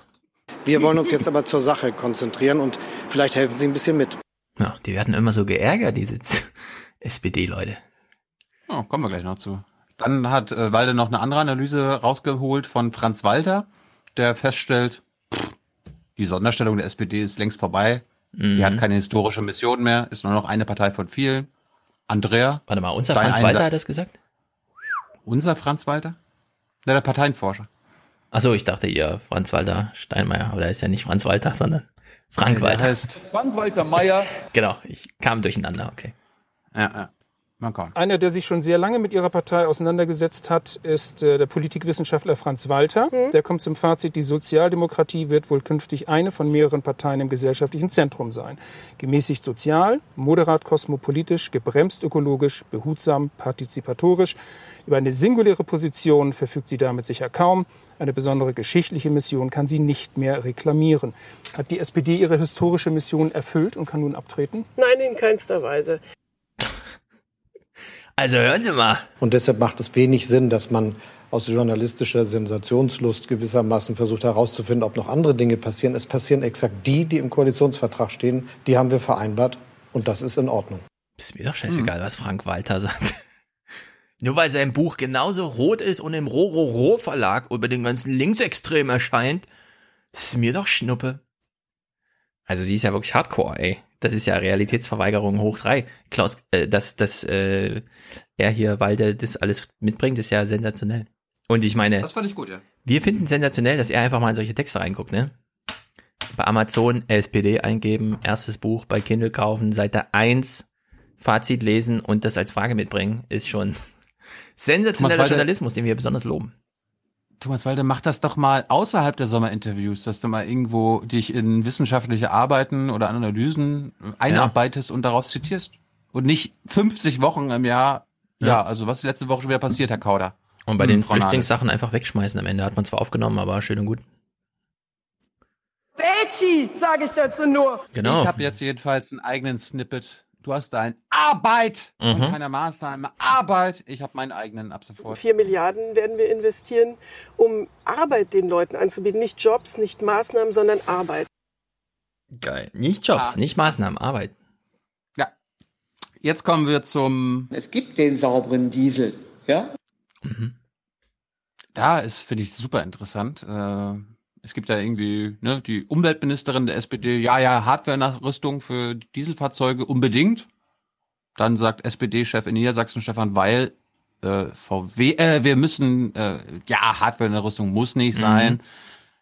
Wir wollen uns jetzt aber zur Sache konzentrieren und vielleicht helfen Sie ein bisschen mit. ja, die werden immer so geärgert, diese SPD-Leute. Oh, kommen wir gleich noch zu. Dann hat äh, Walde noch eine andere Analyse rausgeholt von Franz Walter, der feststellt, pff, die Sonderstellung der SPD ist längst vorbei. Die Mhm. hat keine historische Mission mehr, ist nur noch eine Partei von vielen. Andrea. Warte mal, unser Franz Walter Einsatz- hat das gesagt? Unser Franz Walter? Ja, der Parteienforscher. Achso, ich dachte ihr Franz Walter Steinmeier, aber der ist ja nicht Franz Walter, sondern Frank Der Walter. heißt Frank Walter Meyer. Genau, ich kam durcheinander, okay. Ja, ja. Man kann. Einer, der sich schon sehr lange mit Ihrer Partei auseinandergesetzt hat, ist äh, der Politikwissenschaftler Franz Walter. Der kommt zum Fazit, die Sozialdemokratie wird wohl künftig eine von mehreren Parteien im gesellschaftlichen Zentrum sein. Gemäßigt sozial, moderat kosmopolitisch, gebremst ökologisch, behutsam partizipatorisch. Über eine singuläre Position verfügt sie damit sicher kaum. Eine besondere geschichtliche Mission kann sie nicht mehr reklamieren. Hat die SPD ihre historische Mission erfüllt und kann nun abtreten? Nein, in keinster Weise. Also hören Sie mal. Und deshalb macht es wenig Sinn, dass man aus journalistischer Sensationslust gewissermaßen versucht herauszufinden, ob noch andere Dinge passieren. Es passieren exakt die, die im Koalitionsvertrag stehen. Die haben wir vereinbart und das ist in Ordnung. Ist mir doch scheißegal, was Frank Walter sagt. [LAUGHS] Nur weil sein Buch genauso rot ist und im Rororo Verlag über den ganzen Linksextrem erscheint, ist mir doch Schnuppe. Also sie ist ja wirklich Hardcore, ey. Das ist ja Realitätsverweigerung hoch drei. Klaus, äh, dass, dass äh, er hier Walde das alles mitbringt, ist ja sensationell. Und ich meine, Das fand ich gut, ja. wir finden sensationell, dass er einfach mal in solche Texte reinguckt, ne? Bei Amazon SPD eingeben, erstes Buch bei Kindle kaufen, Seite 1, Fazit lesen und das als Frage mitbringen, ist schon [LAUGHS] sensationeller Journalismus, den wir besonders loben. Thomas Walde, mach das doch mal außerhalb der Sommerinterviews, dass du mal irgendwo dich in wissenschaftliche Arbeiten oder Analysen einarbeitest und daraus zitierst. Und nicht 50 Wochen im Jahr. Ja, Ja. also was ist letzte Woche schon wieder passiert, Herr Kauder? Und bei Hm, den Frau. Flüchtlingssachen einfach wegschmeißen am Ende. Hat man zwar aufgenommen, aber schön und gut. Betschi, sage ich dazu nur. Genau. Ich habe jetzt jedenfalls einen eigenen Snippet. Du hast dein Arbeit und Mhm. keine Maßnahme. Arbeit. Ich habe meinen eigenen ab sofort. Vier Milliarden werden wir investieren, um Arbeit den Leuten anzubieten. Nicht Jobs, nicht Maßnahmen, sondern Arbeit. Geil. Nicht Jobs, Ah. nicht Maßnahmen, Arbeit. Ja. Jetzt kommen wir zum. Es gibt den sauberen Diesel, ja? Da ist, finde ich, super interessant. Äh, es gibt ja irgendwie ne, die Umweltministerin der SPD, ja, ja, Hardware-Nachrüstung für Dieselfahrzeuge unbedingt. Dann sagt SPD-Chef in Niedersachsen, Stefan Weil, äh, VW, äh, wir müssen, äh, ja, Hardware-Nachrüstung muss nicht Mhm. sein.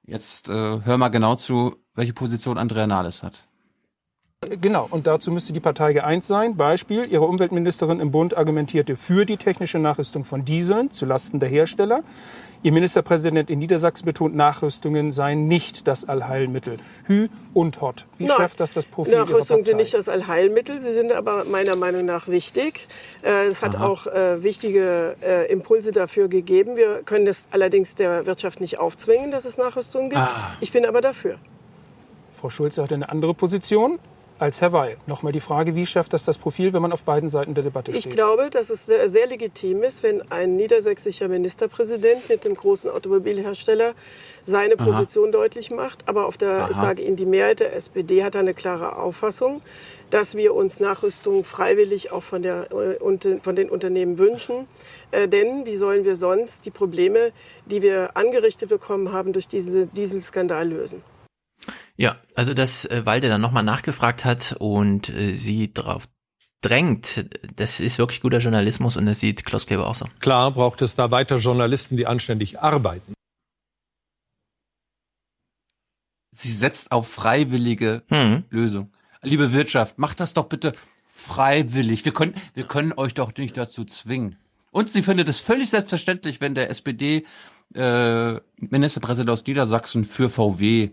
Jetzt äh, hör mal genau zu, welche Position Andrea Nahles hat. Genau, und dazu müsste die Partei geeint sein. Beispiel, ihre Umweltministerin im Bund argumentierte für die technische Nachrüstung von Dieseln zulasten der Hersteller. Ihr Ministerpräsident in Niedersachsen betont, Nachrüstungen seien nicht das Allheilmittel. Hü und Hot. Wie Nein. schafft das das Profil Ihrer Nachrüstung Partei? sind nicht das Allheilmittel, sie sind aber meiner Meinung nach wichtig. Äh, Es hat Aha. auch äh, wichtige äh, Impulse dafür gegeben. Wir können das allerdings der Wirtschaft nicht aufzwingen, dass es Nachrüstung gibt. Ah. Ich bin aber dafür. Frau Schulze hat eine andere Position als Herr Weil. Nochmal die Frage, wie schafft das das Profil, wenn man auf beiden Seiten der Debatte Ich steht? glaube, dass es sehr, sehr legitim ist, wenn ein niedersächsischer Ministerpräsident mit dem großen Automobilhersteller seine Aha. Position deutlich macht. Aber auf der, ich Aha. sage Ihnen, die Mehrheit der SPD hat eine klare Auffassung, dass wir uns Nachrüstung freiwillig auch von, der, äh, von den Unternehmen wünschen. Äh, denn wie sollen wir sonst die Probleme, die wir angerichtet bekommen haben, durch diesen Dieselskandal lösen? Ja, also dass äh, Walde dann nochmal nachgefragt hat und äh, sie drauf drängt, das ist wirklich guter Journalismus und das sieht Klaus Kleber auch so. Klar braucht es da weiter Journalisten, die anständig arbeiten. Sie setzt auf freiwillige Mhm. Lösung. Liebe Wirtschaft, macht das doch bitte freiwillig. Wir können, wir können euch doch nicht dazu zwingen. Und sie findet es völlig selbstverständlich, wenn der SPD äh, Ministerpräsident aus Niedersachsen für VW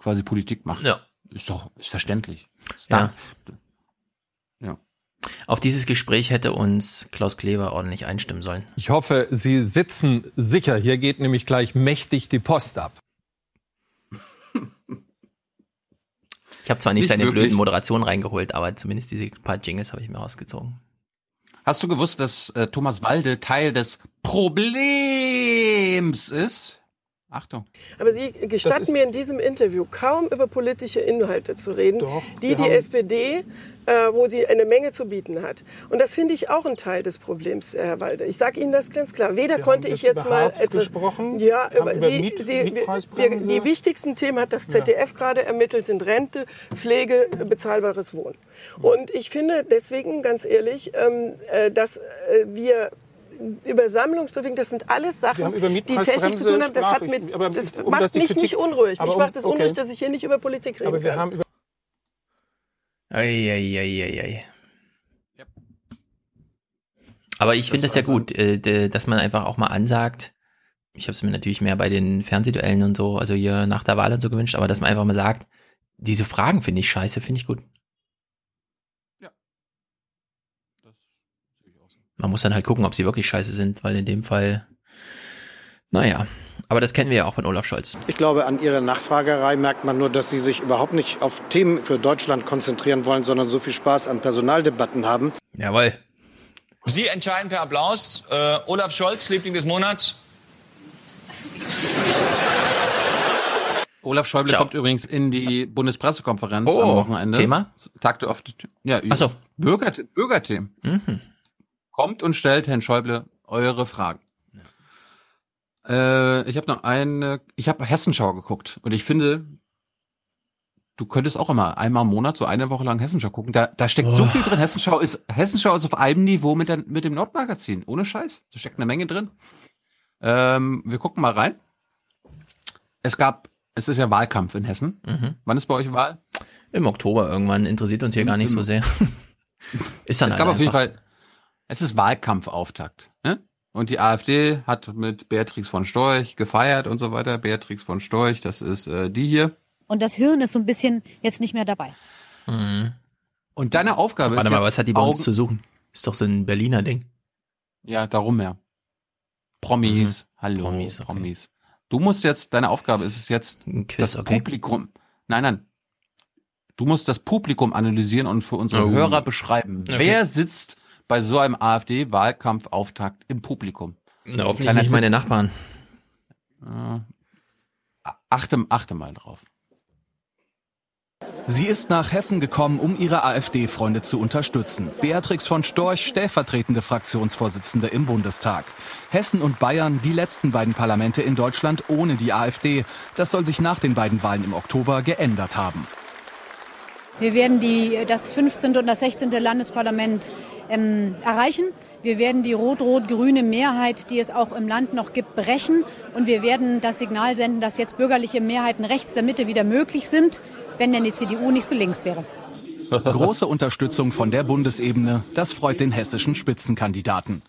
quasi Politik macht. Ja. Ist doch, ist verständlich. Ist Ja. Ja. Auf dieses Gespräch hätte uns Klaus Kleber ordentlich einstimmen sollen. Ich hoffe, Sie sitzen sicher. Hier geht nämlich gleich mächtig die Post ab. Ich habe zwar nicht, Nicht seine wirklich. blöden Moderationen reingeholt, aber zumindest diese paar Jingles habe ich mir rausgezogen. Hast du gewusst, dass äh, Thomas Walde Teil des Problems ist? Achtung. Aber Sie gestatten mir in diesem Interview kaum über politische Inhalte zu reden, die wir die haben- SPD, äh, wo sie eine Menge zu bieten hat. Und das finde ich auch ein Teil des Problems, Herr Walde. Ich sage Ihnen das ganz klar. Weder Wir konnte ich jetzt mal etwas gesprochen, Ja, über Sie, Miet- Sie, wir, die wichtigsten Themen hat das ZDF gerade ermittelt, sind Rente, Pflege, bezahlbares Wohnen. Und ich finde deswegen ganz ehrlich, ähm, äh, dass äh, wir über Sammlungsbewegung, das sind alles Sachen, die technisch Mietpreisbremse zu tun haben. Das, hat mit, aber das um macht das mich Kritik- nicht unruhig. Mich um- macht es okay. unruhig, dass ich hier nicht über Politik reden Aber wir kann. haben über Eieieiei. Aber ich finde das ja gut, äh, dass man einfach auch mal ansagt, ich habe es mir natürlich mehr bei den Fernsehduellen und so, also hier nach der Wahl und so gewünscht, aber dass man einfach mal sagt, diese Fragen finde ich scheiße, finde ich gut. Man muss dann halt gucken, ob sie wirklich scheiße sind, weil in dem Fall, naja, aber das kennen wir ja auch von Olaf Scholz. Ich glaube, an Ihrer Nachfragerei merkt man nur, dass Sie sich überhaupt nicht auf Themen für Deutschland konzentrieren wollen, sondern so viel Spaß an Personaldebatten haben. Jawohl. Sie entscheiden per Applaus. Äh, Olaf Scholz, Liebling des Monats. Olaf Schäuble kommt übrigens in die Bundespressekonferenz Oh, am Wochenende. Thema? Tag der oft, ja, Ach so. Bürger, Bürgerthemen. Mhm. Kommt und stellt Herrn Schäuble eure Fragen. Äh, ich habe noch eine, ich habe Hessenschau geguckt und ich finde, du könntest auch immer einmal im Monat so eine Woche lang Hessenschau gucken. Da, da steckt so Oh. viel drin. Hessenschau ist, Hessenschau ist auf einem Niveau mit, der, mit dem Nordmagazin. Ohne Scheiß. Da steckt eine Menge drin. Ähm, wir gucken mal rein. Es gab, es ist ja Wahlkampf in Hessen. Mhm. Wann ist bei euch Wahl? Im Oktober irgendwann interessiert uns hier gar nicht so sehr. [LAUGHS] Ist dann es gab auf jeden einfach. Fall, es ist Wahlkampfauftakt. Ne? Und die AfD hat mit Beatrix von Storch gefeiert und so weiter. Beatrix von Storch, das ist äh, die hier. Und das Hirn ist so ein bisschen jetzt nicht mehr dabei. Mhm. Und deine Aufgabe Warte ist mal, jetzt was hat die bei uns Augen- zu suchen? Ist doch so ein Berliner Ding. Ja, darum ja. Promis, Mhm. hallo, Promis, Promis, okay. Du musst jetzt, deine Aufgabe ist es jetzt, Quiz, das okay. Publikum, nein, nein, du musst das Publikum analysieren und für unsere Oh. Hörer beschreiben. Okay. Wer sitzt bei so einem AfD-Wahlkampfauftakt im Publikum? Na, hoffentlich Kleiner nicht Tipp. meine Nachbarn. Äh, achte, achte mal drauf. Sie ist nach Hessen gekommen, um ihre AfD-Freunde zu unterstützen. Beatrix von Storch, stellvertretende Fraktionsvorsitzende im Bundestag. Hessen und Bayern, die letzten beiden Parlamente in Deutschland ohne die AfD. Das soll sich nach den beiden Wahlen im Oktober geändert haben. Wir werden die, das 15. und das 16. Landesparlament ähm, erreichen. Wir werden die rot-rot-grüne Mehrheit, die es auch im Land noch gibt, brechen. Und wir werden das Signal senden, dass jetzt bürgerliche Mehrheiten rechts der Mitte wieder möglich sind, wenn denn die CDU nicht so links wäre. Große Unterstützung von der Bundesebene, das freut den hessischen Spitzenkandidaten.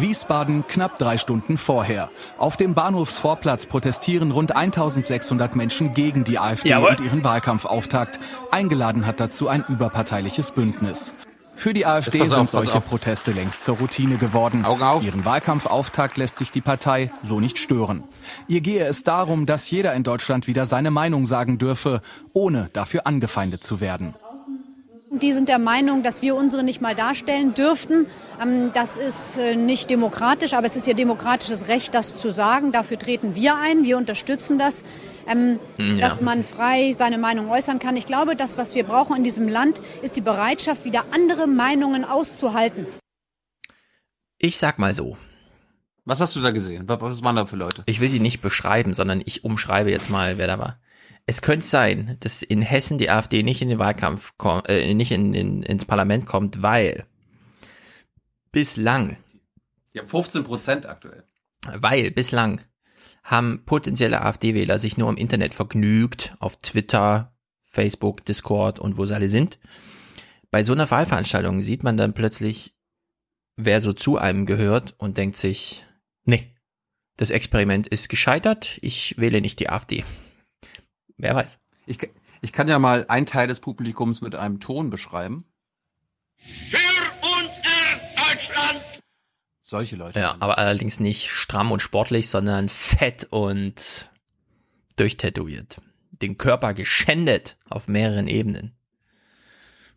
Wiesbaden knapp drei Stunden vorher. Auf dem Bahnhofsvorplatz protestieren rund 1600 Menschen gegen die AfD Jawohl. und ihren Wahlkampfauftakt. Eingeladen hat dazu ein überparteiliches Bündnis. Für die AfD auf, sind solche. Proteste längst zur Routine geworden. Ihren Wahlkampfauftakt lässt sich die Partei so nicht stören. Ihr gehe es darum, dass jeder in Deutschland wieder seine Meinung sagen dürfe, ohne dafür angefeindet zu werden. Die sind der Meinung, dass wir unsere nicht mal darstellen dürften. Ähm, Das ist äh, nicht demokratisch, aber es ist ihr demokratisches Recht, das zu sagen. Dafür treten wir ein, wir unterstützen das, ähm, Hm, ja. dass man frei seine Meinung äußern kann. Ich glaube, das, was wir brauchen in diesem Land, ist die Bereitschaft, wieder andere Meinungen auszuhalten. Ich sag mal so. Was hast du da gesehen? Was, was waren da für Leute? Ich will sie nicht beschreiben, sondern ich umschreibe jetzt mal, wer da war. Es könnte sein, dass in Hessen die AfD nicht in den Wahlkampf kommt, äh, nicht in, in, ins Parlament kommt, weil bislang, Ja, 15 Prozent aktuell. weil bislang haben potenzielle AfD-Wähler sich nur im Internet vergnügt, auf Twitter, Facebook, Discord und wo sie alle sind. Bei so einer Wahlveranstaltung sieht man dann plötzlich, wer so zu einem gehört und denkt sich, nee, das Experiment ist gescheitert, ich wähle nicht die AfD. Wer weiß. Ich, ich kann ja mal einen Teil des Publikums mit einem Ton beschreiben. Solche Leute. Ja, aber allerdings nicht stramm und sportlich, sondern fett und durchtätowiert. Den Körper geschändet auf mehreren Ebenen.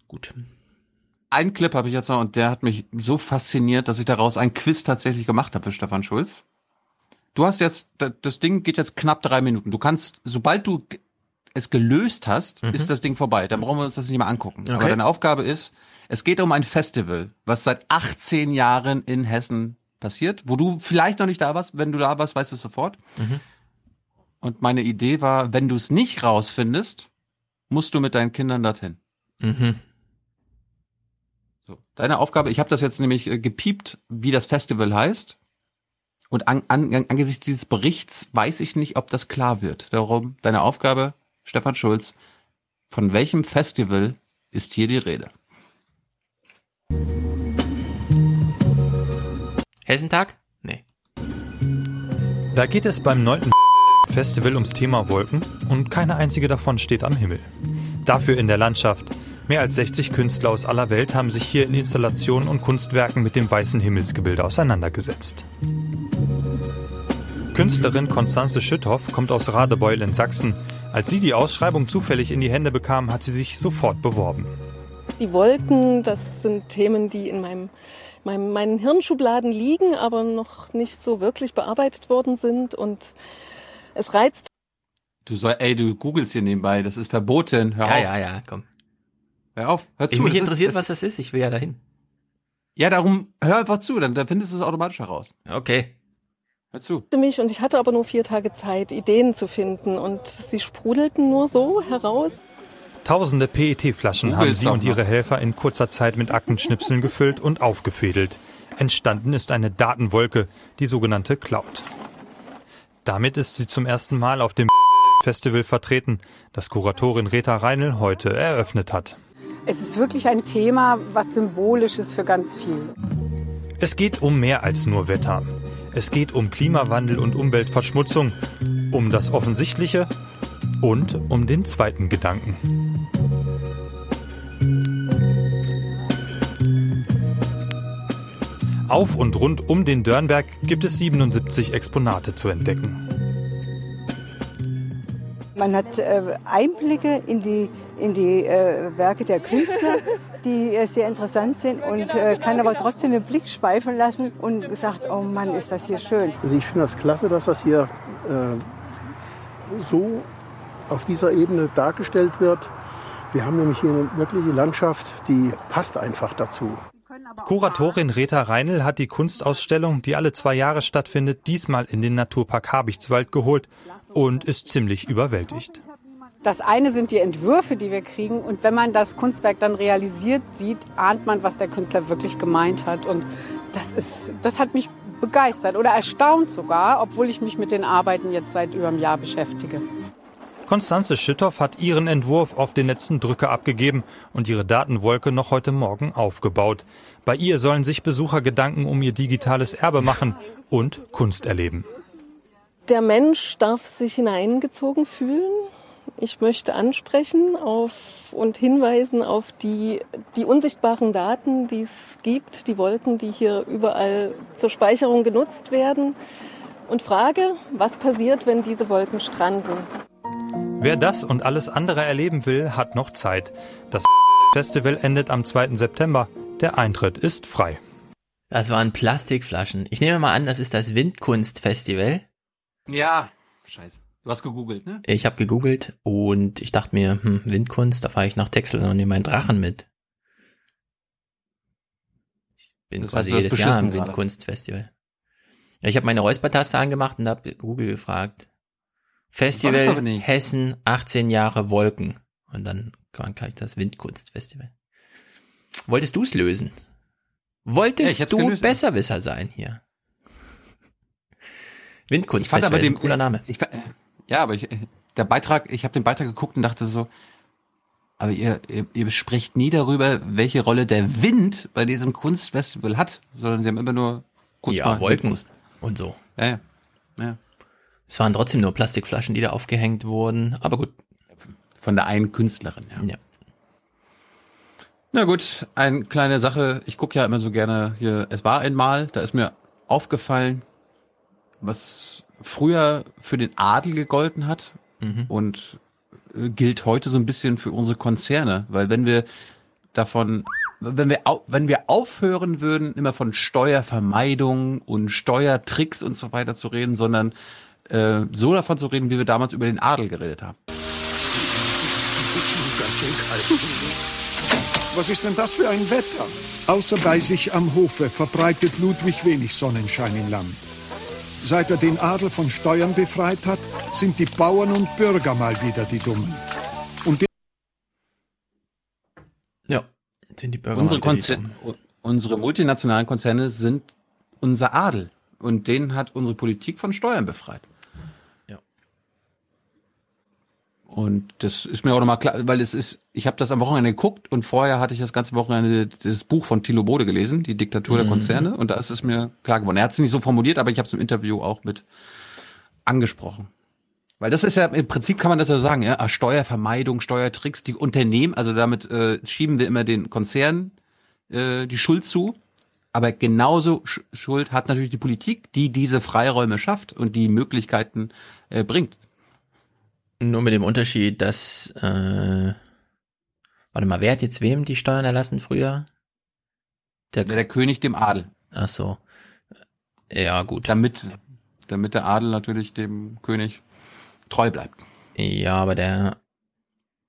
Gut. Einen Clip habe ich jetzt noch und der hat mich so fasziniert, dass ich daraus ein Quiz tatsächlich gemacht habe für Stefan Schulz. Du hast jetzt, da- das Ding geht jetzt knapp drei Minuten. Du kannst, sobald du es gelöst hast, Mhm. ist das Ding vorbei. Dann brauchen wir uns das nicht mehr angucken. Okay. Aber deine Aufgabe ist, es geht um ein Festival, was seit 18 Jahren in Hessen passiert, wo du vielleicht noch nicht da warst. Wenn du da warst, weißt du es sofort. Mhm. Und meine Idee war, wenn du es nicht rausfindest, musst du mit deinen Kindern dorthin. Mhm. So, deine Aufgabe, ich habe das jetzt nämlich äh, gepiept, wie das Festival heißt. Und an, an, angesichts dieses Berichts weiß ich nicht, ob das klar wird. Darum, deine Aufgabe, Stefan Schulz, von welchem Festival ist hier die Rede? Hessentag? Nee. Da geht es beim 9. Festival ums Thema Wolken und keine einzige davon steht am Himmel. Dafür in der Landschaft. Mehr als 60 Künstler aus aller Welt haben sich hier in Installationen und Kunstwerken mit dem weißen Himmelsgebilde auseinandergesetzt. Künstlerin Konstanze Schütthoff kommt aus Radebeul in Sachsen. Als sie die Ausschreibung zufällig in die Hände bekam, hat sie sich sofort beworben. Die Wolken, das sind Themen, die in meinem, meinem, meinen Hirnschubladen liegen, aber noch nicht so wirklich bearbeitet worden sind. Und es reizt. Du soll, ey, du googelst hier nebenbei, das ist verboten. Hör ja, auf. ja, ja, komm. Hör auf, hör zu. Ich mich interessiert, ist, was das ist. Ich will ja dahin. Ja, darum, hör einfach zu, dann, dann findest du es automatisch heraus. Okay. Hör zu. mich und ich hatte aber nur vier Tage Zeit, Ideen zu finden und sie sprudelten nur so heraus. Tausende PET-Flaschen haben sie und ihre Helfer in kurzer Zeit mit Aktenschnipseln gefüllt und aufgefädelt. Entstanden ist eine Datenwolke, die sogenannte Cloud. Damit ist sie zum ersten Mal auf dem Festival vertreten, das Kuratorin Rita Reinl heute eröffnet hat. Es ist wirklich ein Thema, was symbolisch ist für ganz viele. Es geht um mehr als nur Wetter. Es geht um Klimawandel und Umweltverschmutzung, um das Offensichtliche und um den zweiten Gedanken. Auf und rund um den Dörnberg gibt es 77 Exponate zu entdecken. Man hat äh, Einblicke in die, in die äh, Werke der Künstler, die äh, sehr interessant sind und äh, kann aber trotzdem den Blick schweifen lassen und gesagt, oh Mann, ist das hier schön. Also ich finde das klasse, dass das hier äh, so auf dieser Ebene dargestellt wird. Wir haben nämlich hier eine wirkliche Landschaft, die passt einfach dazu. Kuratorin Rita Reinl hat die Kunstausstellung, die alle zwei Jahre stattfindet, diesmal in den Naturpark Habichtswald geholt und ist ziemlich überwältigt. Das eine sind die Entwürfe, die wir kriegen. Und wenn man das Kunstwerk dann realisiert sieht, ahnt man, was der Künstler wirklich gemeint hat. Und das, ist, das hat mich begeistert oder erstaunt sogar, obwohl ich mich mit den Arbeiten jetzt seit über einem Jahr beschäftige. Konstanze Schüttoff hat ihren Entwurf auf den letzten Drücker abgegeben und ihre Datenwolke noch heute Morgen aufgebaut. Bei ihr sollen sich Besucher Gedanken um ihr digitales Erbe machen und Kunst erleben. Der Mensch darf sich hineingezogen fühlen. Ich möchte ansprechen auf und hinweisen auf die, die unsichtbaren Daten, die es gibt, die Wolken, die hier überall zur Speicherung genutzt werden. Und frage, was passiert, wenn diese Wolken stranden? Wer das und alles andere erleben will, hat noch Zeit. Das Festival endet am 2. September. Der Eintritt ist frei. Das waren Plastikflaschen. Ich nehme mal an, das ist das Windkunstfestival. Ja, scheiße. Du hast gegoogelt, ne? Ich habe gegoogelt und ich dachte mir, hm, Windkunst, da fahre ich nach Texel und nehme meinen Drachen mit. Ich bin Das quasi jedes Jahr am. Windkunstfestival. Ja, ich habe meine Räuspertaste angemacht und habe Google gefragt. Festival. Hessen, 18 Jahre Wolken. Und dann kam gleich das Windkunstfestival. Wolltest du es lösen? Ja, Wolltest hätt's du gelöst, ja. Besserwisser sein hier? Ich fand aber den ein cooler Name. Ich, ja, aber ich, der Beitrag, ich habe den Beitrag geguckt und dachte so, aber ihr, ihr, ihr sprecht nie darüber, welche Rolle der Wind bei diesem Kunstfestival hat, sondern sie haben immer nur kurz Ja, Wolken Windkunst. und so. Ja, ja. ja. Es waren trotzdem nur Plastikflaschen, die da aufgehängt wurden. Aber gut. Von der einen Künstlerin, ja. Ja. Na gut, eine kleine Sache. Ich gucke ja immer so gerne hier. Es war einmal, da ist mir aufgefallen, was früher für den Adel gegolten hat Mhm. und äh, gilt heute so ein bisschen für unsere Konzerne, weil wenn wir davon, wenn wir, wenn wir aufhören würden, immer von Steuervermeidung und Steuertricks und so weiter zu reden, sondern äh, so davon zu reden, wie wir damals über den Adel geredet haben. Was ist denn das für ein Wetter? Außer bei sich am Hofe verbreitet Ludwig wenig Sonnenschein im Land. Seit er den Adel von Steuern befreit hat, sind die Bauern und Bürger mal wieder die Dummen. Und Ja, sind die Bürger Unsere, mal wieder die unsere multinationalen Konzerne sind unser Adel und den hat unsere Politik von Steuern befreit. Ja. Und das ist mir auch nochmal klar, weil es ist, ich habe das am Wochenende geguckt und vorher hatte ich das ganze Wochenende das Buch von Thilo Bode gelesen, die Diktatur der Mhm. Konzerne, und da ist es mir klar geworden. Er hat es nicht so formuliert, aber ich habe es im Interview auch mit angesprochen. Weil das ist ja, im Prinzip kann man das ja sagen, ja, ah, Steuervermeidung, Steuertricks, die Unternehmen, also damit äh, schieben wir immer den Konzernen äh, die Schuld zu. Aber genauso Sch Schuld hat natürlich die Politik, die diese Freiräume schafft und die Möglichkeiten äh, bringt. Nur mit dem Unterschied, dass, äh, warte mal, wer hat jetzt wem die Steuern erlassen früher? Der, der König dem Adel. Ach so. Ja, gut. Damit, damit der Adel natürlich dem König treu bleibt. Ja, aber der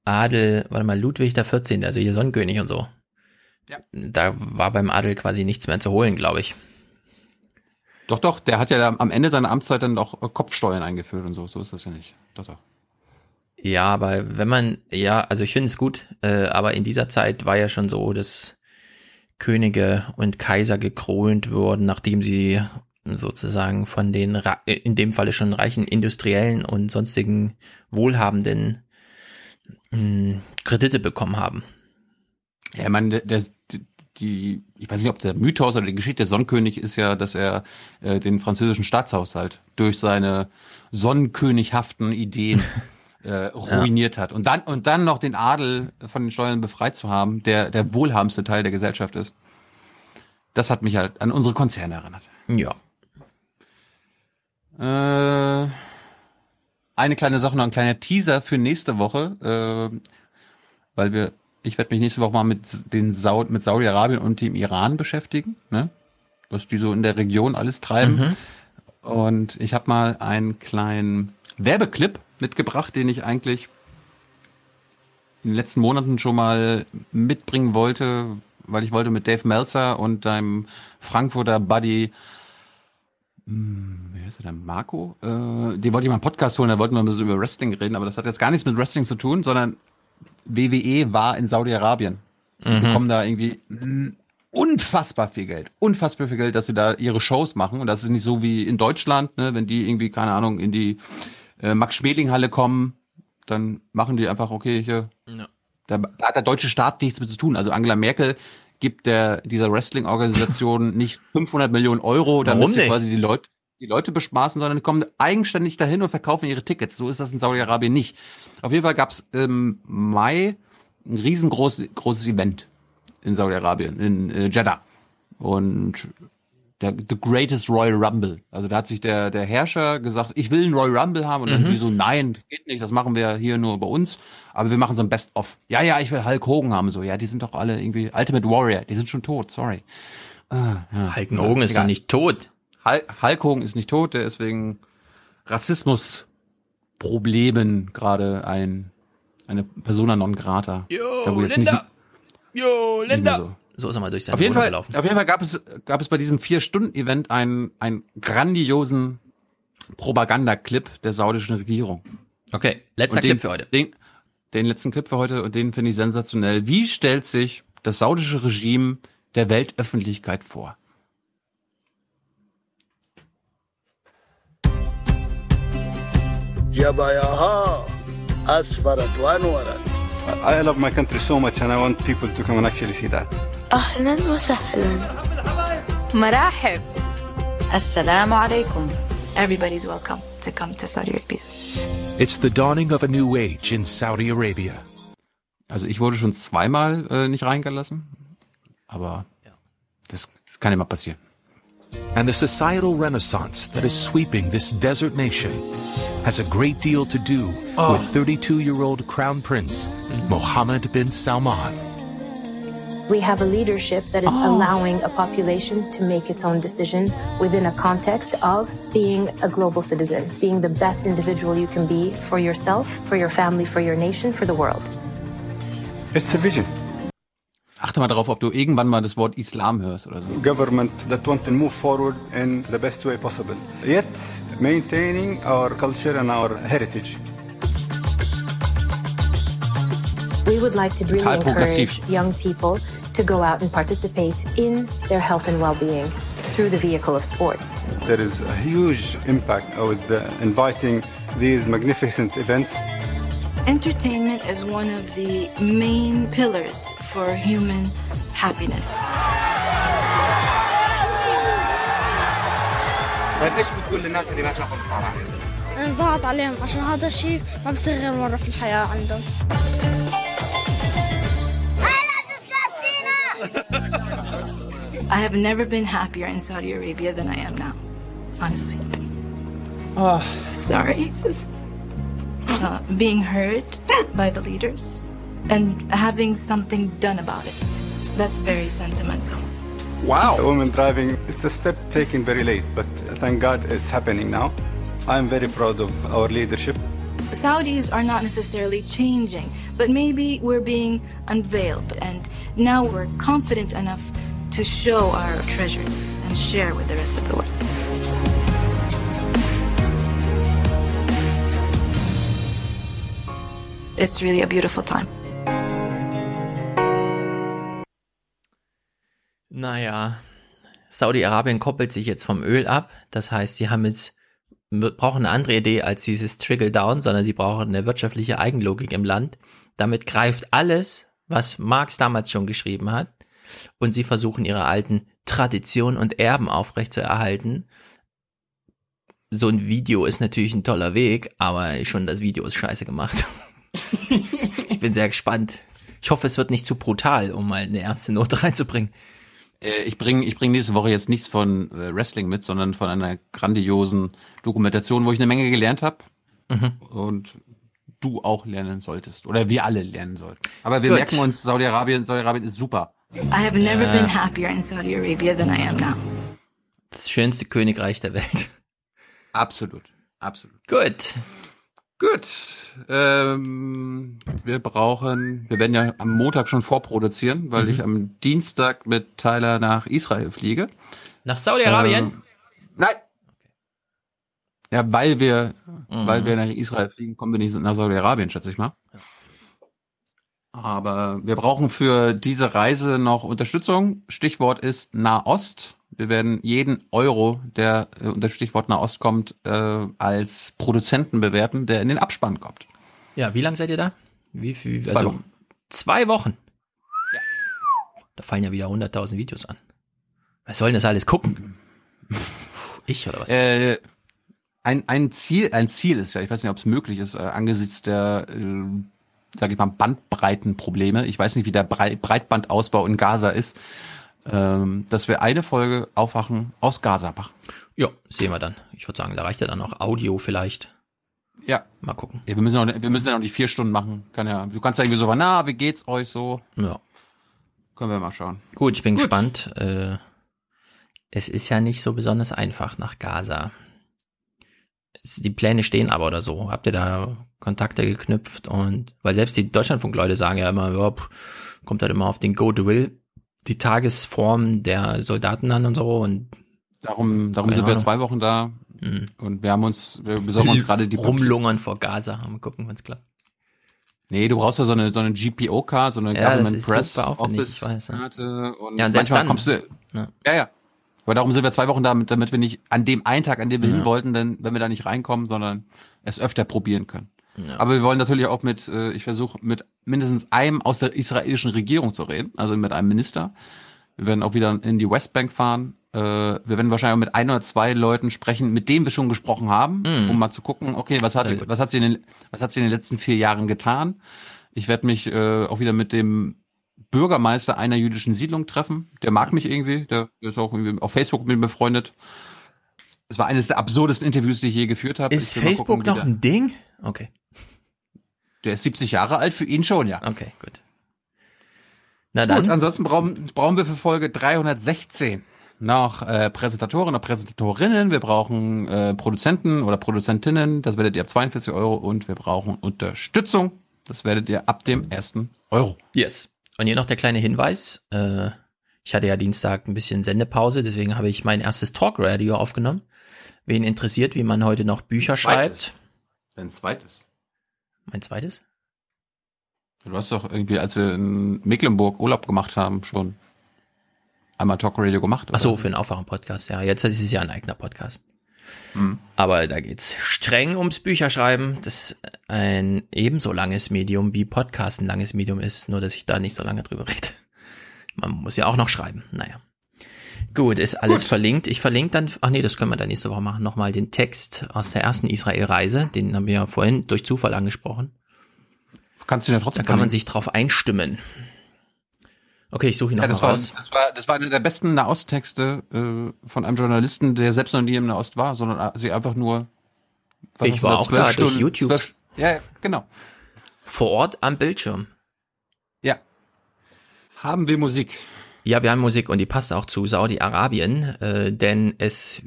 Adel, warte mal, Ludwig der 14., also hier Sonnenkönig und so. Ja. Da war beim Adel quasi nichts mehr zu holen, glaube ich. Doch, doch, der hat ja am Ende seiner Amtszeit dann auch äh, Kopfsteuern eingeführt und so. So ist das ja nicht. Doch, doch. Ja, aber wenn man, ja, also ich finde es gut, äh, aber in dieser Zeit war ja schon so, dass Könige und Kaiser gekrönt wurden, nachdem sie sozusagen von den, in dem Falle schon reichen Industriellen und sonstigen Wohlhabenden mh, Kredite bekommen haben. Ja, ich meine, der, der, die, ich weiß nicht, ob der Mythos oder die Geschichte der Sonnenkönig ist ja, dass er äh, den französischen Staatshaushalt durch seine sonnenkönighaften Ideen [LAUGHS] äh, ruiniert hat. Und dann, und dann noch den Adel von den Steuern befreit zu haben, der der wohlhabendste Teil der Gesellschaft ist. Das hat mich halt an unsere Konzerne erinnert. Ja. Äh, eine kleine Sache, noch ein kleiner Teaser für nächste Woche, äh, weil wir, ich werde mich nächste Woche mal mit den Sau mit Saudi-Arabien und dem Iran beschäftigen, ne? was die so in der Region alles treiben. Mhm. Und ich habe mal einen kleinen Werbeclip mitgebracht, den ich eigentlich in den letzten Monaten schon mal mitbringen wollte, weil ich wollte mit Dave Meltzer und deinem Frankfurter Buddy hm, wer ist der denn? Marco? Äh, den wollte ich mal einen Podcast holen, da wollten wir ein bisschen über Wrestling reden, aber das hat jetzt gar nichts mit Wrestling zu tun, sondern WWE war in Saudi-Arabien. Die Mhm. bekommen da irgendwie unfassbar viel Geld. Unfassbar viel Geld, dass sie da ihre Shows machen. Und das ist nicht so wie in Deutschland, ne, wenn die irgendwie, keine Ahnung, in die äh, Max-Schmeling-Halle kommen, dann machen die einfach, okay, hier, Ja. da, da hat der deutsche Staat nichts mit zu tun. Also Angela Merkel gibt der dieser Wrestling-Organisation [LAUGHS] nicht 500 Millionen Euro, damit Warum sie nicht? quasi die Leute die Leute bespaßen, sondern die kommen eigenständig dahin und verkaufen ihre Tickets. So ist das in Saudi-Arabien nicht. Auf jeden Fall gab es im Mai ein riesengroßes großes Event in Saudi-Arabien, in äh, Jeddah. Und der The Greatest Royal Rumble. Also da hat sich der, der Herrscher gesagt, ich will einen Royal Rumble haben. Und dann Mhm. die so, nein, das geht nicht, das machen wir hier nur bei uns. Aber wir machen so ein Best-of. Ja, ja, ich will Hulk Hogan haben. So, ja, die sind doch alle irgendwie Ultimate Warrior. Die sind schon tot, sorry. Ah, ja. Hulk Hogan ist Egal. doch nicht tot. Hul- Hulk Hogan ist nicht tot, der ist wegen Rassismusproblemen gerade ein, eine Persona non grata. Jo, Linda! Jo, nicht mehr Linda! So ist er mal durch seine auf jeden Fall, gelaufen. Auf jeden Fall gab es, gab es bei diesem Vier-Stunden-Event einen, einen grandiosen Propagandaclip der saudischen Regierung. Okay, letzter den, Clip für heute. Den, den letzten Clip für heute und den finde ich sensationell. Wie stellt sich das saudische Regime der Weltöffentlichkeit vor? I love my country so much and I want people to come and actually see that. أهلا وسهلا مرحب السلام عليكم Everybody's welcome to come to Saudi Arabia. It's the dawning of a new age in Saudi Arabia. Also ich wurde schon zweimal äh, nicht reingelassen, aber das, das kann immer passieren. And the societal renaissance that is sweeping this desert nation has a great deal to do Oh. with 32 year old Crown Prince Mohammed bin Salman. We have a leadership that is oh. allowing a population to make its own decision within a context of being a global citizen, being the best individual you can be for yourself, for your family, for your nation, for the world. It's a vision. Achte mal darauf, ob du irgendwann mal das Wort Islam hörst oder so. Government that want to move forward in the best way possible, yet maintaining our culture and our heritage. We would like to really encourage young people to go out and participate in their health and well-being through the vehicle of sports. There is a huge impact with uh, inviting these magnificent events. Entertainment is one of the main pillars for human happiness. قديش بتقول للناس اللي ما شافوا مصارعة؟ انضغط عليهم عشان هذا الشيء ما بصير غير مرة في الحياة عندهم I have never been happier in Saudi Arabia than I am now. Honestly. Ah. Sorry, just uh, being heard by the leaders and having something done about it. That's very sentimental. Wow. Women driving, it's a step taken very late, but thank God it's happening now. I'm very proud of our leadership. Saudis are not necessarily changing, but maybe we're being unveiled, and now we're confident enough to show our treasures and share with the rest of the world. It's really a beautiful time. Naja, Saudi-Arabien koppelt sich jetzt vom Öl ab. Das heißt, sie haben jetzt brauchen eine andere Idee als dieses Trickle-Down, sondern sie brauchen eine wirtschaftliche Eigenlogik im Land. Damit greift alles, was Marx damals schon geschrieben hat, und sie versuchen ihre alten Traditionen und Erben aufrechtzuerhalten. So ein Video ist natürlich ein toller Weg, aber schon das Video ist scheiße gemacht. [LAUGHS] ich bin sehr gespannt. Ich hoffe, es wird nicht zu brutal, um mal eine ernste Note reinzubringen. Äh, Ich bringe ich bring nächste Woche jetzt nichts von äh, Wrestling mit, sondern von einer grandiosen Dokumentation, wo ich eine Menge gelernt habe Mhm. und du auch lernen solltest oder wir alle lernen sollten. Aber wir Gut. merken uns, Saudi-Arabien, Saudi-Arabien ist super. I have never Ja. been happier in Saudi Arabia than I am now. Das schönste Königreich der Welt. Absolut, absolut. Gut. Gut. Ähm, wir brauchen, wir werden ja am Montag schon vorproduzieren, weil Mhm. ich am Dienstag mit Tyler nach Israel fliege. Nach Saudi-Arabien? Ähm, nein. Ja, weil wir, Mhm. weil wir nach Israel fliegen, kommen wir nicht nach Saudi-Arabien, schätze ich mal. Aber wir brauchen für diese Reise noch Unterstützung. Stichwort ist Nahost. Wir werden jeden Euro, der äh, unter Stichwort Nahost kommt, äh, als Produzenten bewerten, der in den Abspann kommt. Ja, wie lange seid ihr da? Wie viel? Zwei Wochen. Zwei Wochen? Ja. Da fallen ja wieder 100.000 Videos an. Was soll denn das alles gucken? [LAUGHS] Ich oder was? Äh, ein, ein Ziel, ein Ziel ist ja, ich weiß nicht, ob es möglich ist, äh, angesichts der, äh, sag ich mal, Bandbreitenprobleme. Ich weiß nicht, wie der Brei Breitbandausbau in Gaza ist, ähm, dass wir eine Folge Aufwachen aus Gaza machen. Ja, sehen wir dann. Ich würde sagen, da reicht ja dann noch Audio vielleicht. Ja. Mal gucken. Ja, wir müssen auch, wir müssen ja noch die vier Stunden machen. Kann ja, du kannst ja irgendwie so, na, wie geht's euch so? Ja. Können wir mal schauen. Gut, ich bin Gut. gespannt. Äh, es ist ja nicht so besonders einfach nach Gaza. Es, die Pläne stehen aber oder so. Habt ihr da Kontakte geknüpft? Und weil selbst die Deutschlandfunk-Leute sagen ja immer, ja, pff, kommt halt immer auf den Go-to-Will, die Tagesform der Soldaten an und so. Und Darum, darum sind wir zwei Wochen da. Mhm. Und wir haben uns, wir besorgen uns gerade die rumlungern vor Gaza. Mal gucken, wenn's klappt. Nee, du brauchst ja so eine, so eine GPO-Car, so eine Ja, Government Press super aufwendig, Office ich weiß, ja. Und Ja, und manchmal dann. kommst du, Ja. ja, ja. Aber darum sind wir zwei Wochen da, damit, damit wir nicht an dem einen Tag, an dem wir Ja. hin wollten, denn wenn wir da nicht reinkommen, sondern es öfter probieren können. Ja. Aber wir wollen natürlich auch mit, äh, ich versuche mit mindestens einem aus der israelischen Regierung zu reden, also mit einem Minister. Wir werden auch wieder in die Westbank fahren. Äh, wir werden wahrscheinlich auch mit ein oder zwei Leuten sprechen, mit denen wir schon gesprochen haben, Mhm. um mal zu gucken, okay, was hat, was hat sie in den, was hat sie in den letzten vier Jahren getan? Ich werde mich äh, auch wieder mit dem Bürgermeister einer jüdischen Siedlung treffen. Der mag mich irgendwie, der ist auch irgendwie auf Facebook mit mir befreundet. Es war eines der absurdesten Interviews, die ich je geführt habe. Ist Facebook gucken, noch der- ein Ding? Okay. Der ist 70 Jahre alt, für ihn schon, ja. Okay, gut. Na dann. Gut, ansonsten brauchen, brauchen wir für Folge 316 noch äh, Präsentatoren oder Präsentatorinnen. Wir brauchen äh, Produzenten oder Produzentinnen. Das werdet ihr ab 42 Euro. Und wir brauchen Unterstützung. Das werdet ihr ab dem ersten Euro. Yes. Und hier noch der kleine Hinweis. Äh, ich hatte ja Dienstag ein bisschen Sendepause, deswegen habe ich mein erstes Talkradio aufgenommen. Wen interessiert, wie man heute noch Bücher schreibt. Ein zweites. Mein zweites? Du hast doch irgendwie, als wir in Mecklenburg Urlaub gemacht haben, schon einmal Talk Radio gemacht. Ach so, für einen Aufwachen-Podcast. Ja, jetzt ist es ja ein eigener Podcast. Hm. Aber da geht's streng ums Bücherschreiben, das ein ebenso langes Medium wie Podcast ein langes Medium ist, nur dass ich da nicht so lange drüber rede. Man muss ja auch noch schreiben. Naja. Gut, ist alles Gut. verlinkt. Ich verlinke dann, ach nee, das können wir dann nächste Woche machen, nochmal den Text aus der ersten Israel-Reise, den haben wir ja vorhin durch Zufall angesprochen. Kannst du ja trotzdem Da kann man verlinken. sich drauf einstimmen. Okay, ich suche ihn noch Ja, das, mal war, raus. das, war, das war einer der besten Nahosttexte äh, von einem Journalisten, der selbst noch nie im Nahost war, sondern sie einfach nur. Ich war da, auch da durch Stunden- YouTube. zwölf- ja, ja, genau. Vor Ort am Bildschirm. Ja. Haben wir Musik? Ja, wir haben Musik und die passt auch zu Saudi-Arabien, äh, denn es,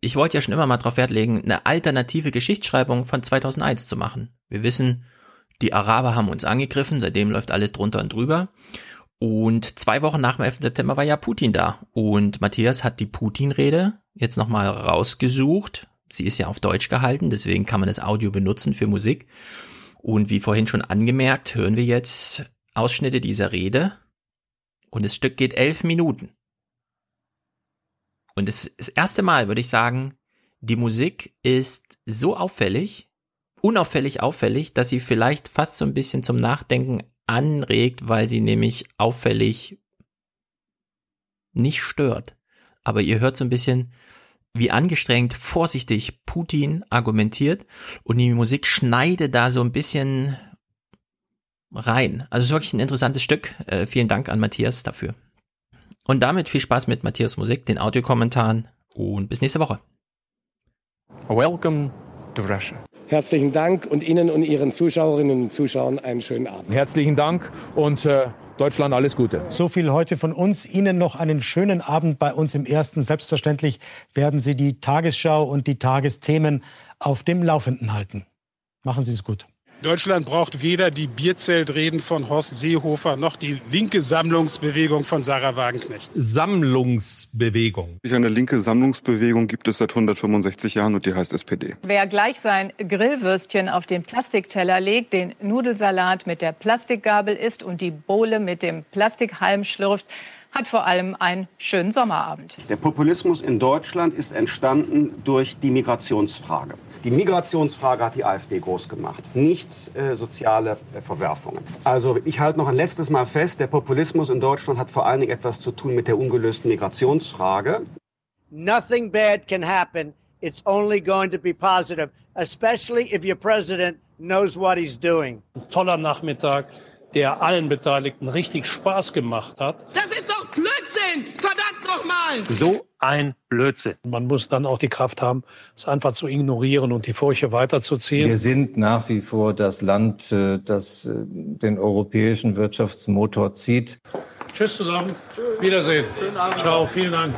ich wollte ja schon immer mal drauf Wert legen, eine alternative Geschichtsschreibung von 2001 zu machen. Wir wissen, die Araber haben uns angegriffen, seitdem läuft alles drunter und drüber. Und zwei Wochen nach dem 11. September war ja Putin da. Und Matthias hat die Putin-Rede jetzt nochmal rausgesucht. Sie ist ja auf Deutsch gehalten, deswegen kann man das Audio benutzen für Musik. Und wie vorhin schon angemerkt, hören wir jetzt Ausschnitte dieser Rede. Und das Stück geht elf Minuten. Und das, das erste Mal würde ich sagen, die Musik ist so auffällig, unauffällig auffällig, dass sie vielleicht fast so ein bisschen zum Nachdenken anregt, weil sie nämlich auffällig nicht stört. Aber ihr hört so ein bisschen, wie angestrengt, vorsichtig Putin argumentiert und die Musik schneidet da so ein bisschen rein. Also es ist wirklich ein interessantes Stück. Äh, vielen Dank an Matthias dafür. Und damit viel Spaß mit Matthias Musik, den Audiokommentaren und bis nächste Woche. Welcome to Russia. Herzlichen Dank und Ihnen und Ihren Zuschauerinnen und Zuschauern einen schönen Abend. Herzlichen Dank und äh, Deutschland alles Gute. So viel heute von uns. Ihnen noch einen schönen Abend bei uns im Ersten. Selbstverständlich werden Sie die Tagesschau und die Tagesthemen auf dem Laufenden halten. Machen Sie es gut. Deutschland braucht weder die Bierzeltreden von Horst Seehofer noch die linke Sammlungsbewegung von Sarah Wagenknecht. Sammlungsbewegung. Eine linke Sammlungsbewegung gibt es seit 165 Jahren und die heißt SPD. Wer gleich sein Grillwürstchen auf den Plastikteller legt, den Nudelsalat mit der Plastikgabel isst und die Bohle mit dem Plastikhalm schlürft, hat vor allem einen schönen Sommerabend. Der Populismus in Deutschland ist entstanden durch die Migrationsfrage. Die Migrationsfrage hat die AfD groß gemacht, nicht äh, soziale äh, Verwerfungen. Also ich halte noch ein letztes Mal fest, der Populismus in Deutschland hat vor allen Dingen etwas zu tun mit der ungelösten Migrationsfrage. Nothing bad can happen. It's only going to be positive, especially if your president knows what he's doing. Ein toller Nachmittag, der allen Beteiligten richtig Spaß gemacht hat. Das ist doch Blödsinn! Verdammt nochmal! So ein Blödsinn. Man muss dann auch die Kraft haben, es einfach zu ignorieren und die Furche weiterzuziehen. Wir sind nach wie vor das Land, äh, das äh, den europäischen Wirtschaftsmotor zieht. Tschüss zusammen. Wiedersehen. Ciao, vielen Dank.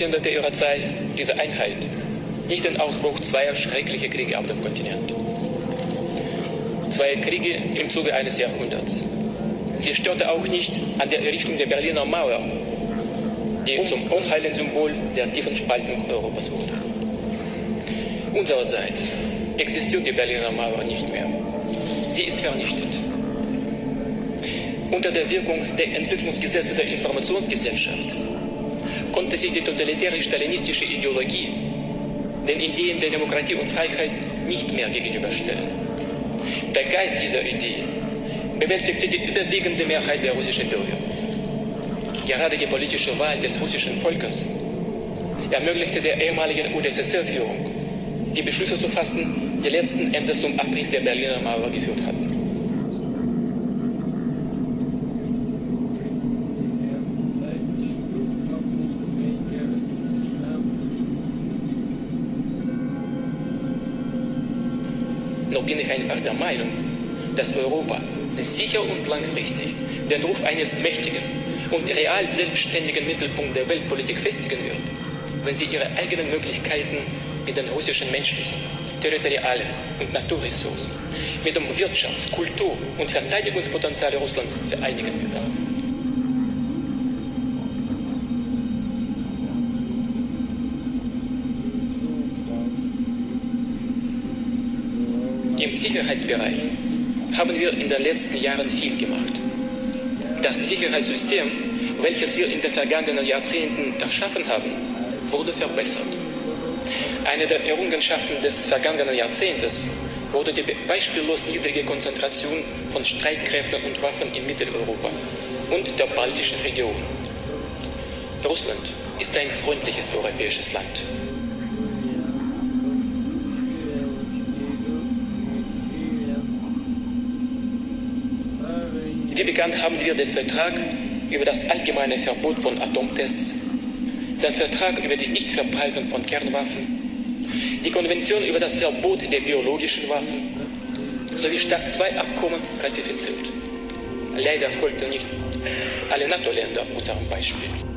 Verhinderte ihre Zeit diese Einheit nicht den Ausbruch zweier schrecklicher Kriege auf dem Kontinent. Zwei Kriege im Zuge eines Jahrhunderts. Sie störte auch nicht an der Errichtung der Berliner Mauer, die zum unheilen Symbol der tiefen Spaltung Europas wurde. Unsererseits existiert die Berliner Mauer nicht mehr. Sie ist vernichtet. Unter der Wirkung der Entwicklungsgesetze der Informationsgesellschaft konnte sich die totalitäre stalinistische Ideologie den Ideen der Demokratie und Freiheit nicht mehr gegenüberstellen. Der Geist dieser Idee bewältigte die überwiegende Mehrheit der russischen Bürger. Gerade die politische Wahl des russischen Volkes ermöglichte der ehemaligen UdSSR-Führung, die Beschlüsse zu fassen, die letzten Endes zum Abriss der Berliner Mauer geführt hatten. Einfach der Meinung, dass Europa sicher und langfristig den Ruf eines mächtigen und real selbstständigen Mittelpunkt der Weltpolitik festigen wird, wenn sie ihre eigenen Möglichkeiten mit den russischen menschlichen, territorialen und Naturressourcen, mit dem Wirtschafts-, Kultur- und Verteidigungspotenzial Russlands vereinigen wird. Sicherheitsbereich haben wir in den letzten Jahren viel gemacht. Das Sicherheitssystem, welches wir in den vergangenen Jahrzehnten erschaffen haben, wurde verbessert. Eine der Errungenschaften des vergangenen Jahrzehntes wurde die beispiellos niedrige Konzentration von Streitkräften und Waffen in Mitteleuropa und der baltischen Region. Russland ist ein freundliches europäisches Land. Bekannt haben wir den Vertrag über das allgemeine Verbot von Atomtests, den Vertrag über die Nichtverbreitung von Kernwaffen, die Konvention über das Verbot der biologischen Waffen sowie Start 2 Abkommen ratifiziert. Leider folgten nicht alle NATO-Länder unserem Beispiel.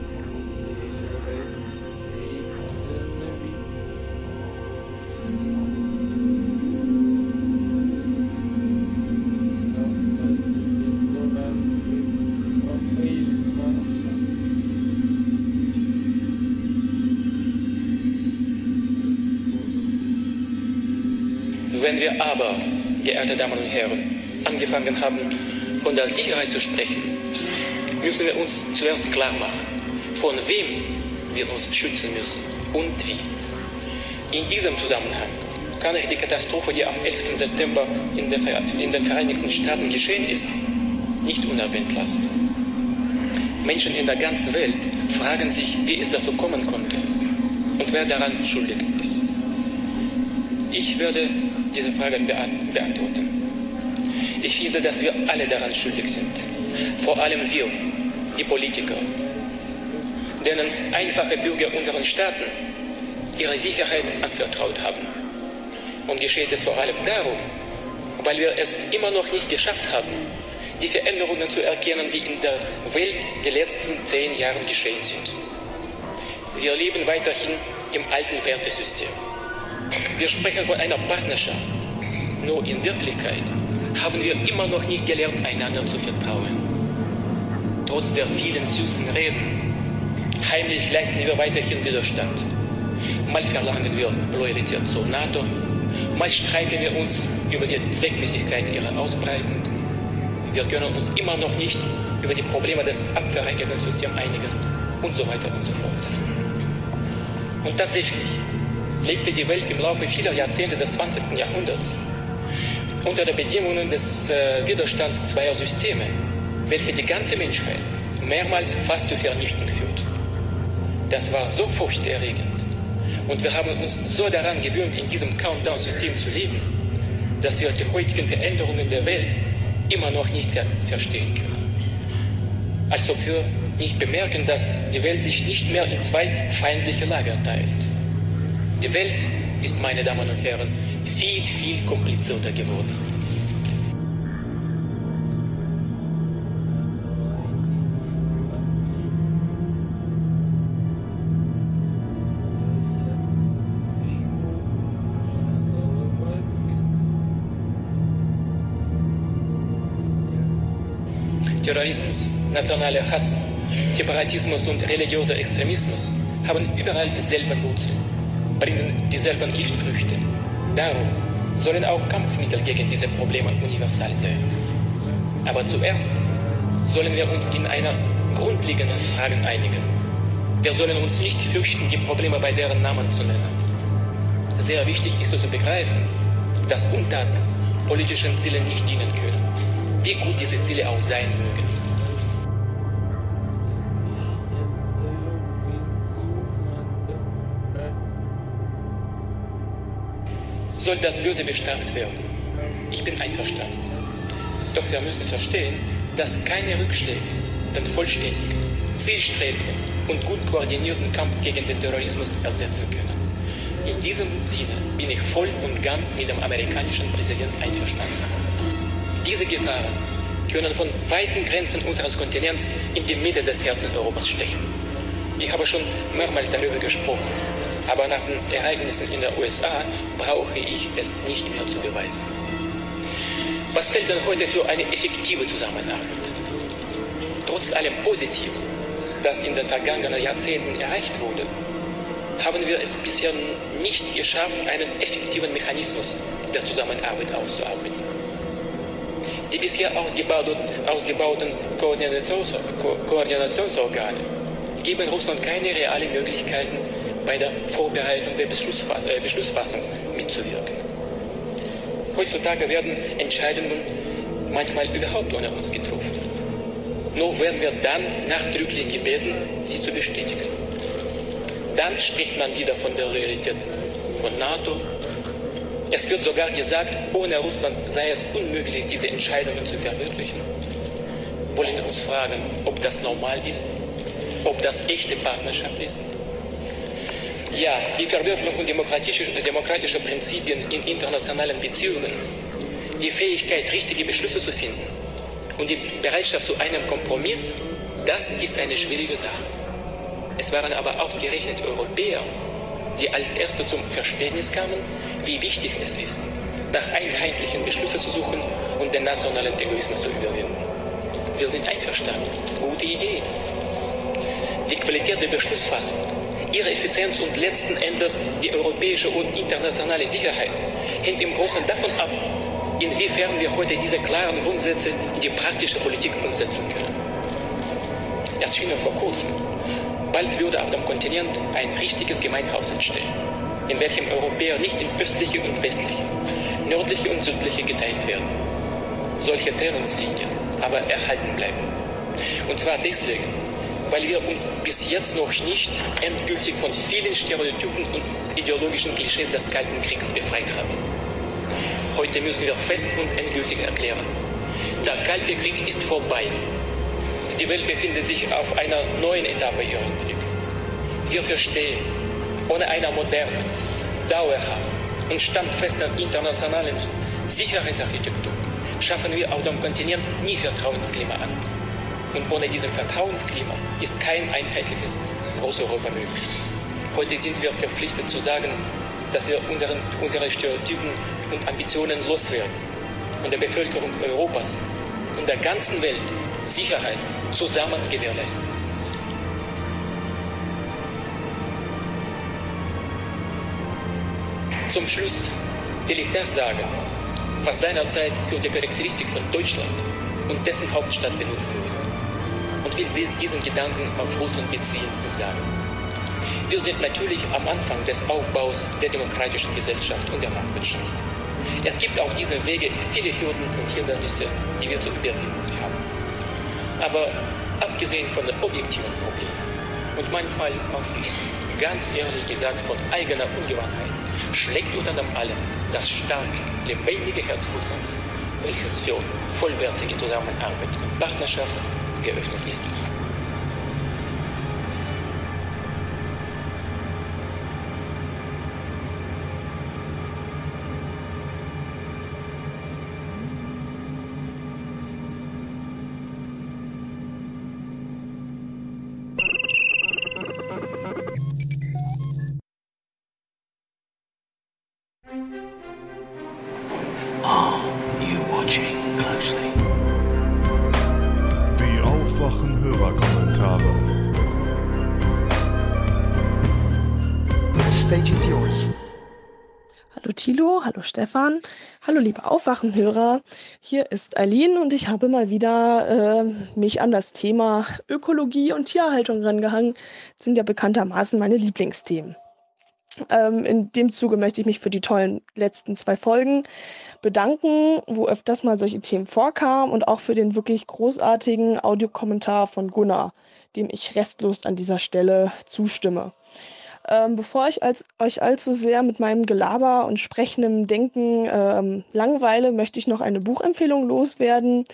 Geehrte Damen und Herren, angefangen haben, von der Sicherheit zu sprechen, müssen wir uns zuerst klar machen, von wem wir uns schützen müssen und wie. In diesem Zusammenhang kann ich die Katastrophe, die am 11. September in, in den Vereinigten Staaten geschehen ist, nicht unerwähnt lassen. Menschen in der ganzen Welt fragen sich, wie es dazu kommen konnte und wer daran schuldig ist. Ich werde diese Frage beantworten. Ich finde, dass wir alle daran schuldig sind. Vor allem wir, die Politiker, denen einfache Bürger unserer Staaten ihre Sicherheit anvertraut haben. Und geschieht es vor allem darum, weil wir es immer noch nicht geschafft haben, die Veränderungen zu erkennen, die in der Welt die letzten zehn Jahre geschehen sind. Wir leben weiterhin im alten Wertesystem. Wir sprechen von einer Partnerschaft. Nur in Wirklichkeit haben wir immer noch nicht gelernt, einander zu vertrauen. Trotz der vielen süßen Reden, heimlich leisten wir weiterhin Widerstand. Mal verlangen wir Loyalität zur NATO, mal streiten wir uns über die Zweckmäßigkeit ihrer Ausbreitung. Wir können uns immer noch nicht über die Probleme des Abwehrrakettensystems einigen und so weiter und so fort. Und tatsächlich lebte die Welt im Laufe vieler Jahrzehnte des 20. Jahrhunderts unter den Bedingungen des äh, Widerstands zweier Systeme, welche die ganze Menschheit mehrmals fast zur Vernichtung führt. Das war so furchterregend und wir haben uns so daran gewöhnt, in diesem Countdown-System zu leben, dass wir die heutigen Veränderungen der Welt immer noch nicht ver verstehen können. Als ob wir nicht bemerken, dass die Welt sich nicht mehr in zwei feindliche Lager teilt. Die Welt ist, meine Damen und Herren, viel, viel komplizierter geworden. Terrorismus, nationaler Hass, Separatismus und religiöser Extremismus haben überall dieselben Wurzeln, bringen dieselben Giftfrüchte. Darum sollen auch Kampfmittel gegen diese Probleme universal sein. Aber zuerst, sollen wir uns in einer grundlegenden Frage einigen. Wir sollen uns nicht fürchten, die Probleme bei deren Namen zu nennen. Sehr wichtig ist es zu begreifen, dass Untaten politischen Zielen nicht dienen können, wie gut diese Ziele auch sein mögen. Soll das Böse bestraft werden? Ich bin einverstanden. Doch wir müssen verstehen, dass keine Rückschläge den vollständigen, zielstrebigen und gut koordinierten Kampf gegen den Terrorismus ersetzen können. In diesem Sinne bin ich voll und ganz mit dem amerikanischen Präsidenten einverstanden. Diese Gefahren können von weiten Grenzen unseres Kontinents in die Mitte des Herzens Europas stechen. Ich habe schon mehrmals darüber gesprochen, aber nach den Ereignissen in den USA brauche ich es nicht mehr zu beweisen. Was fällt denn heute für eine effektive Zusammenarbeit? Trotz allem Positiven, das in den vergangenen Jahrzehnten erreicht wurde, haben wir es bisher nicht geschafft, einen effektiven Mechanismus der Zusammenarbeit auszuarbeiten. Die bisher ausgebauten, ausgebauten Koordinations Ko Koordinationsorgane geben Russland keine realen Möglichkeiten, bei der Vorbereitung der äh, Beschlussfassung mitzuwirken. Heutzutage werden Entscheidungen manchmal überhaupt ohne uns getroffen. Nur werden wir dann nachdrücklich gebeten, sie zu bestätigen. Dann spricht man wieder von der Loyalität von NATO. Es wird sogar gesagt, ohne Russland sei es unmöglich, diese Entscheidungen zu verwirklichen. Wollen wir uns fragen, ob das normal ist, ob das echte Partnerschaft ist? Ja, die Verwirklichung demokratischer, demokratischer Prinzipien in internationalen Beziehungen, die Fähigkeit, richtige Beschlüsse zu finden und die Bereitschaft zu einem Kompromiss, das ist eine schwierige Sache. Es waren aber auch gerechnet Europäer, die als Erste zum Verständnis kamen, wie wichtig es ist, nach einheitlichen Beschlüssen zu suchen und den nationalen Egoismus zu überwinden. Wir sind einverstanden. Gute Idee. Die Qualität der Beschlussfassung, ihre Effizienz und letzten Endes die europäische und internationale Sicherheit hängt im Großen davon ab, inwiefern wir heute diese klaren Grundsätze in die praktische Politik umsetzen können. Erschien vor kurzem. Bald würde auf dem Kontinent ein richtiges Gemeinhaus entstehen, in welchem Europäer nicht in östliche und westliche, nördliche und südliche geteilt werden. Solche Trennungslinien aber erhalten bleiben. Und zwar deswegen, weil wir uns bis jetzt noch nicht endgültig von vielen Stereotypen und ideologischen Klischees des Kalten Krieges befreit haben. Heute müssen wir fest und endgültig erklären, der Kalte Krieg ist vorbei. Die Welt befindet sich auf einer neuen Etappe ihrer Entwicklung. Wir verstehen, ohne einer modernen, dauerhaften und standfesten internationalen Sicherheitsarchitektur schaffen wir auf dem Kontinent nie Vertrauensklima an. Und ohne dieses Vertrauensklima ist kein einheitliches Großeuropa möglich. Heute sind wir verpflichtet zu sagen, dass wir unseren, unsere Stereotypen und Ambitionen loswerden und der Bevölkerung Europas und der ganzen Welt Sicherheit zusammen gewährleisten. Zum Schluss will ich das sagen, was seinerzeit für die Charakteristik von Deutschland und dessen Hauptstadt benutzt wurde. Und will diesen Gedanken auf Russland beziehen und sagen. Wir sind natürlich am Anfang des Aufbaus der demokratischen Gesellschaft und der Marktwirtschaft. Es gibt auf diesem Wege viele Hürden und Hindernisse, die wir zu überwinden haben. Aber abgesehen von den objektiven Problemen und manchmal auch ganz ehrlich gesagt von eigener Ungewandtheit, schlägt unter dem allem das starke, lebendige Herz Russlands, welches für vollwertige Zusammenarbeit und Partnerschaft geöffnet ist. Stage is yours. Hallo Thilo, hallo Stefan, hallo liebe Aufwachenhörer. Hier ist Eileen und ich habe mal wieder äh, mich an das Thema Ökologie und Tierhaltung rangehangen. Das sind ja bekanntermaßen meine Lieblingsthemen. Ähm, in dem Zuge möchte ich mich für die tollen letzten zwei Folgen bedanken, wo öfters mal solche Themen vorkamen und auch für den wirklich großartigen Audiokommentar von Gunnar, dem ich restlos an dieser Stelle zustimme. Ähm, bevor ich als, euch allzu sehr mit meinem Gelaber und sprechendem Denken ähm, langweile, möchte ich noch eine Buchempfehlung loswerden.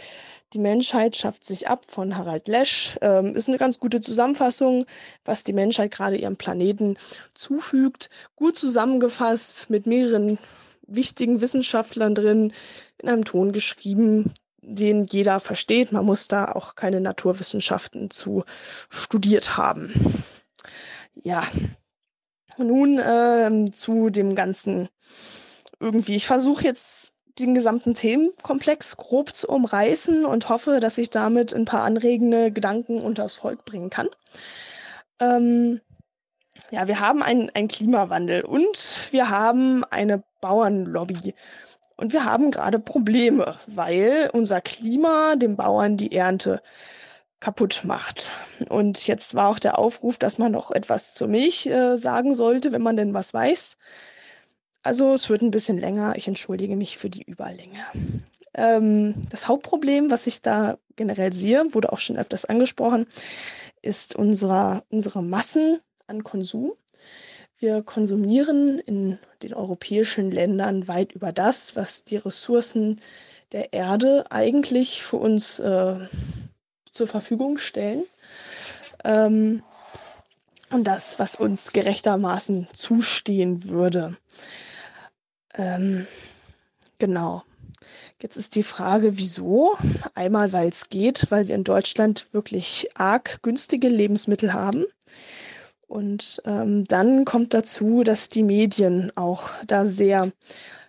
Die Menschheit schafft sich ab von Harald Lesch. Ähm, ist eine ganz gute Zusammenfassung, was die Menschheit gerade ihrem Planeten zufügt. Gut zusammengefasst mit mehreren wichtigen Wissenschaftlern drin, in einem Ton geschrieben, den jeder versteht. Man muss da auch keine Naturwissenschaften zu studiert haben. Ja, nun äh, zu dem ganzen irgendwie. Ich versuche jetzt den gesamten Themenkomplex grob zu umreißen und hoffe, dass ich damit ein paar anregende Gedanken unters Volk bringen kann. Ähm, ja, wir haben einen, Klimawandel und wir haben eine Bauernlobby. Und wir haben gerade Probleme, weil unser Klima den Bauern die Ernte kaputt macht. Und jetzt war auch der Aufruf, dass man noch etwas zur Milch äh, sagen sollte, wenn man denn was weiß. Also es wird ein bisschen länger. Ich entschuldige mich für die Überlänge. Ähm, das Hauptproblem, was ich da generell sehe, wurde auch schon öfters angesprochen, ist unsere, unsere Massen an Konsum. Wir konsumieren in den europäischen Ländern weit über das, was die Ressourcen der Erde eigentlich für uns äh, zur Verfügung stellen. Ähm, und das, was uns gerechtermaßen zustehen würde. Ähm, genau. Jetzt ist die Frage, wieso? Einmal, weil es geht, weil wir in Deutschland wirklich arg günstige Lebensmittel haben. Und ähm, dann kommt dazu, dass die Medien auch da sehr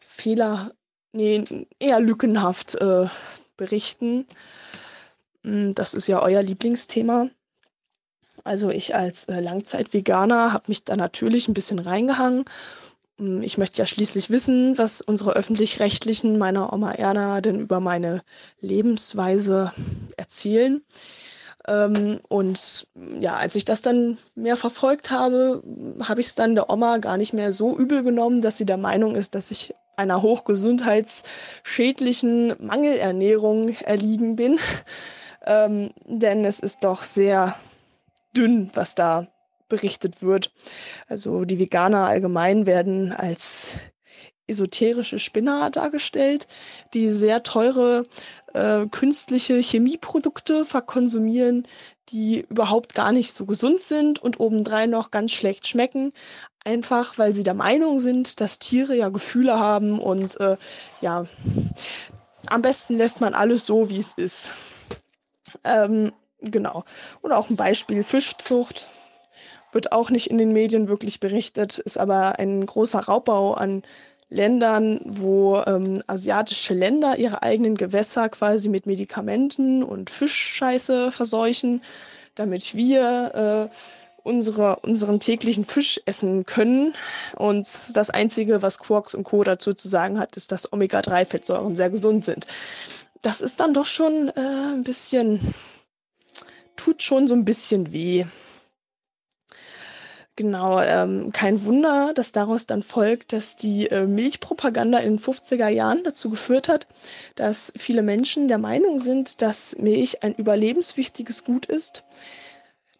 fehler, nee, eher lückenhaft äh, berichten. Hm, das ist ja euer Lieblingsthema. Also ich als äh, Langzeitveganer habe mich da natürlich ein bisschen reingehangen. Hm, ich möchte ja schließlich wissen, was unsere öffentlich-rechtlichen meiner Oma Erna denn über meine Lebensweise erzählen. Ähm, und ja, als ich das dann mehr verfolgt habe, habe ich es dann der Oma gar nicht mehr so übel genommen, dass sie der Meinung ist, dass ich einer hochgesundheitsschädlichen Mangelernährung erliegen bin ähm, denn es ist doch sehr dünn, was da berichtet wird. Also die Veganer allgemein werden als esoterische Spinner dargestellt, die sehr teure äh, künstliche Chemieprodukte verkonsumieren, die überhaupt gar nicht so gesund sind und obendrein noch ganz schlecht schmecken, einfach weil sie der Meinung sind, dass Tiere ja Gefühle haben und äh, ja, am besten lässt man alles so, wie es ist. Ähm, genau. Und auch ein Beispiel Fischzucht wird auch nicht in den Medien wirklich berichtet, ist aber ein großer Raubbau an Ländern, wo ähm, asiatische Länder ihre eigenen Gewässer quasi mit Medikamenten und Fischscheiße verseuchen, damit wir äh, unsere, unseren täglichen Fisch essen können. Und das Einzige, was Quarks und Co. dazu zu sagen hat, ist, dass Omega-3-Fettsäuren sehr gesund sind das ist dann doch schon äh, ein bisschen, tut schon so ein bisschen weh. Genau, ähm, kein Wunder, dass daraus dann folgt, dass die äh, Milchpropaganda in den 50er Jahren dazu geführt hat, dass viele Menschen der Meinung sind, dass Milch ein überlebenswichtiges Gut ist.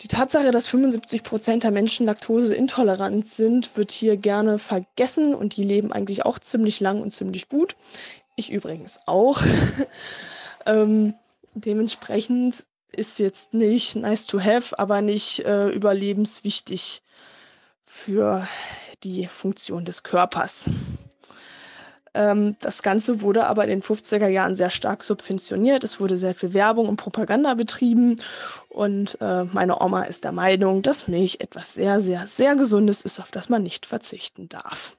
Die Tatsache, dass 75 Prozent der Menschen laktoseintolerant sind, wird hier gerne vergessen und die leben eigentlich auch ziemlich lang und ziemlich gut. Ich übrigens auch. [LAUGHS] ähm, dementsprechend ist jetzt nicht nice to have, aber nicht äh, überlebenswichtig für die Funktion des Körpers. Ähm, das Ganze wurde aber in den 50er Jahren sehr stark subventioniert. Es wurde sehr viel Werbung und Propaganda betrieben. Und äh, meine Oma ist der Meinung, dass Milch etwas sehr, sehr, sehr Gesundes ist, auf das man nicht verzichten darf.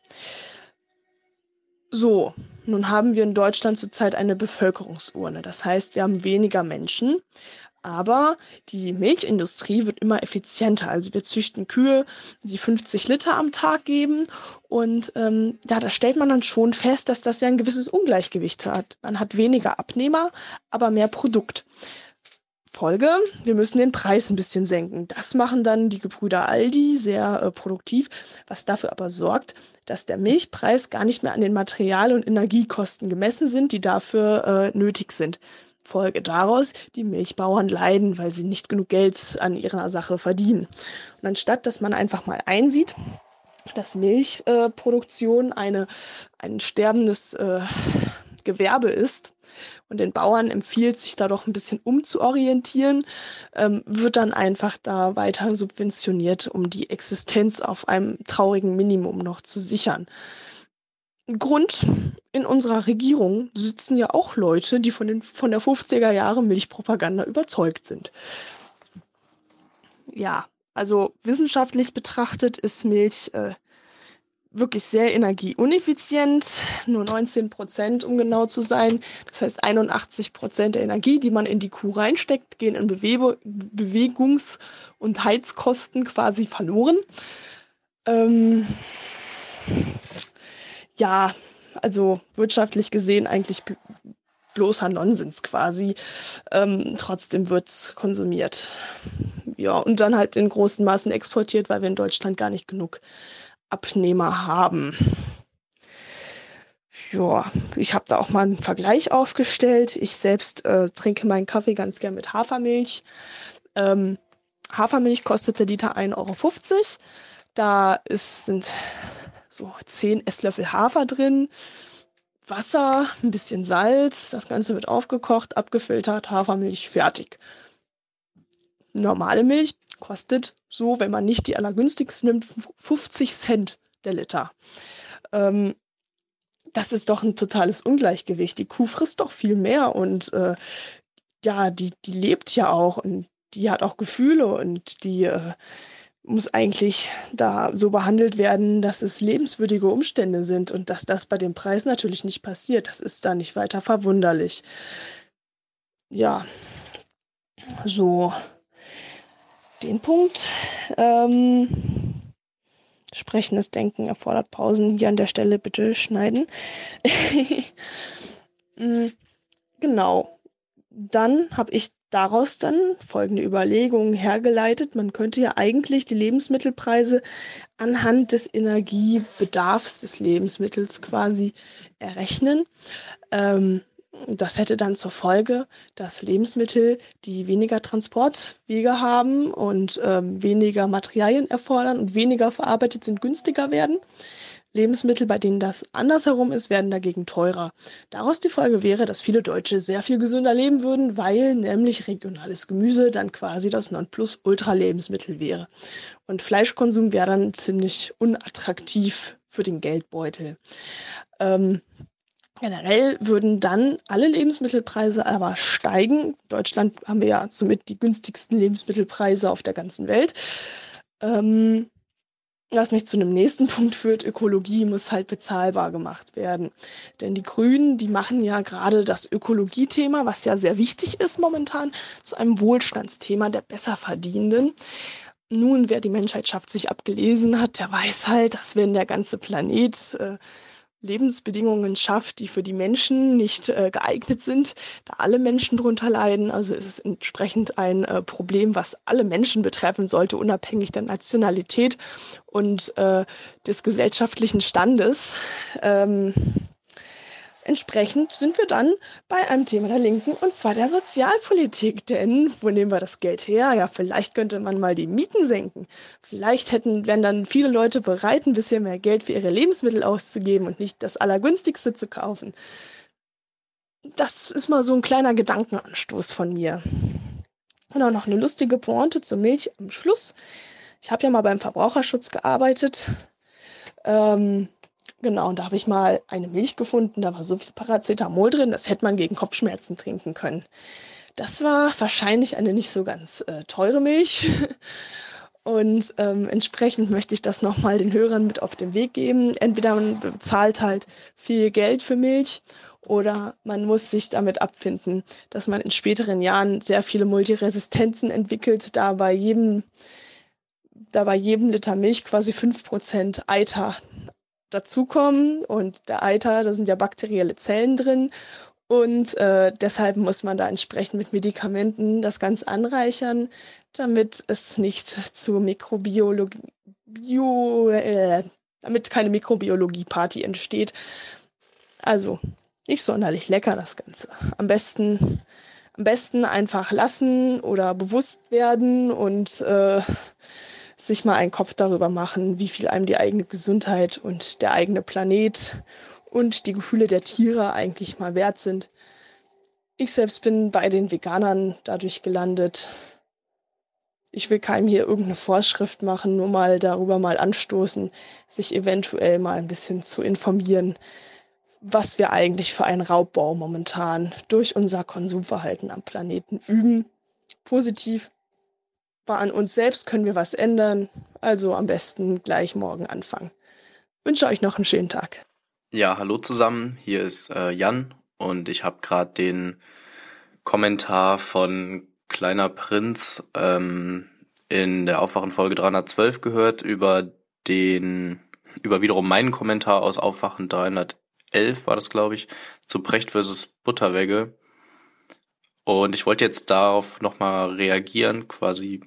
So, nun haben wir in Deutschland zurzeit eine Bevölkerungsurne. Das heißt, wir haben weniger Menschen, Aber die Milchindustrie wird immer effizienter. Also wir züchten Kühe, die 50 Liter am Tag geben. Und ähm, ja, da stellt man dann schon fest, dass das ja ein gewisses Ungleichgewicht hat. Man hat weniger Abnehmer, aber mehr Produkt. Folge, wir müssen den Preis ein bisschen senken. Das machen dann die Gebrüder Aldi sehr äh, produktiv, was dafür aber sorgt, dass der Milchpreis gar nicht mehr an den Material- und Energiekosten gemessen sind, die dafür äh, nötig sind. Folge daraus, die Milchbauern leiden, weil sie nicht genug Geld an ihrer Sache verdienen. Und anstatt, dass man einfach mal einsieht, dass Milchproduktion äh, eine, ein sterbendes äh, Gewerbe ist und den Bauern empfiehlt, sich da doch ein bisschen umzuorientieren, ähm, wird dann einfach da weiter subventioniert, um die Existenz auf einem traurigen Minimum noch zu sichern. Grund in unserer Regierung sitzen ja auch Leute, die von, den, von der 50er Jahre Milchpropaganda überzeugt sind. Ja, also wissenschaftlich betrachtet ist Milch äh, wirklich sehr energieuneffizient, nur 19 Prozent, um genau zu sein. Das heißt, 81 Prozent der Energie, die man in die Kuh reinsteckt, gehen in Bewe Bewegungs- und Heizkosten quasi verloren. Ähm, ja, also wirtschaftlich gesehen eigentlich bloßer Nonsens quasi. Ähm, trotzdem wird's konsumiert. Ja, und dann halt in großen Maßen exportiert, weil wir in Deutschland gar nicht genug Abnehmer haben. Ja, ich habe da auch mal einen Vergleich aufgestellt. Ich selbst äh, trinke meinen Kaffee ganz gern mit Hafermilch. Ähm, Hafermilch kostet der Liter 1,50 Euro. Da ist, sind so 10 Esslöffel Hafer drin, Wasser, ein bisschen Salz. Das Ganze wird aufgekocht, abgefiltert, Hafermilch fertig. Normale Milch kostet so, wenn man nicht die allergünstigsten nimmt, 50 Cent der Liter. Ähm, das ist doch ein totales Ungleichgewicht. Die Kuh frisst doch viel mehr und äh, ja, die, die lebt ja auch und die hat auch Gefühle und die äh, muss eigentlich da so behandelt werden, dass es lebenswürdige Umstände sind und dass das bei dem Preis natürlich nicht passiert. Das ist da nicht weiter verwunderlich. Ja, so den Punkt. Ähm, sprechendes Denken erfordert Pausen. Hier an der Stelle bitte schneiden. [LAUGHS] Mm, genau. Dann habe ich daraus dann folgende Überlegungen hergeleitet. Man könnte ja eigentlich die Lebensmittelpreise anhand des Energiebedarfs des Lebensmittels quasi errechnen. Ähm, das hätte dann zur Folge, dass Lebensmittel, die weniger Transportwege haben und ähm, weniger Materialien erfordern und weniger verarbeitet sind, günstiger werden. Lebensmittel, bei denen das andersherum ist, werden dagegen teurer. Daraus die Folge wäre, dass viele Deutsche sehr viel gesünder leben würden, weil nämlich regionales Gemüse dann quasi das Nonplusultra-Lebensmittel wäre. Und Fleischkonsum wäre dann ziemlich unattraktiv für den Geldbeutel. Ähm, Generell würden dann alle Lebensmittelpreise aber steigen. In Deutschland haben wir ja somit die günstigsten Lebensmittelpreise auf der ganzen Welt. Ähm, was mich zu einem nächsten [LAUGHS] Punkt führt, Ökologie muss halt bezahlbar gemacht werden. Denn die Grünen, die machen ja gerade das Ökologiethema, was ja sehr wichtig ist momentan, zu einem Wohlstandsthema der Besserverdienenden. Nun, wer die Menschheitsschaft sich abgelesen hat, der weiß halt, dass wenn der ganze Planet äh, Lebensbedingungen schafft, die für die Menschen nicht äh, geeignet sind, da alle Menschen drunter leiden. Also ist es entsprechend ein äh, Problem, was alle Menschen betreffen sollte, unabhängig der Nationalität und äh, des gesellschaftlichen Standes. Ähm, Entsprechend sind wir dann bei einem Thema der Linken und zwar der Sozialpolitik. Denn wo nehmen wir das Geld her? Ja, vielleicht könnte man mal die Mieten senken. Vielleicht hätten, wären dann viele Leute bereit, ein bisschen mehr Geld für ihre Lebensmittel auszugeben und nicht das Allergünstigste zu kaufen. Das ist mal so ein kleiner Gedankenanstoß von mir. Und auch noch eine lustige Pointe zur Milch am Schluss. Ich habe ja mal beim Verbraucherschutz gearbeitet. Ähm, Genau, und da habe ich mal eine Milch gefunden, da war so viel Paracetamol drin, das hätte man gegen Kopfschmerzen trinken können. Das war wahrscheinlich eine nicht so ganz äh, teure Milch. [LAUGHS] Und ähm, entsprechend möchte ich das nochmal den Hörern mit auf den Weg geben. Entweder man bezahlt halt viel Geld für Milch oder man muss sich damit abfinden, dass man in späteren Jahren sehr viele Multiresistenzen entwickelt, da bei jedem, da bei jedem Liter Milch quasi fünf Prozent Eiter dazukommen. Und der Eiter, da sind ja bakterielle Zellen drin. Und äh, deshalb muss man da entsprechend mit Medikamenten das Ganze anreichern, damit es nicht zu Mikrobiologie, Bio, äh, damit keine Mikrobiologie-Party entsteht. Also nicht sonderlich lecker das Ganze. Am besten, am besten einfach lassen oder bewusst werden und äh, sich mal einen Kopf darüber machen, wie viel einem die eigene Gesundheit und der eigene Planet und die Gefühle der Tiere eigentlich mal wert sind. Ich selbst bin bei den Veganern dadurch gelandet. Ich will keinem hier irgendeine Vorschrift machen, nur mal darüber mal anstoßen, sich eventuell mal ein bisschen zu informieren, was wir eigentlich für einen Raubbau momentan durch unser Konsumverhalten am Planeten üben. Positiv war an uns selbst, können wir was ändern. Also am besten gleich morgen anfangen. Wünsche euch noch einen schönen Tag. Ja, hallo zusammen, hier ist äh, Jan und ich habe gerade den Kommentar von Kleiner Prinz ähm, in der Aufwachen-Folge 312 gehört über den, über wiederum meinen Kommentar aus Aufwachen 311 war das, glaube ich, zu Precht versus Butterwegge. Und ich wollte jetzt darauf nochmal reagieren, quasi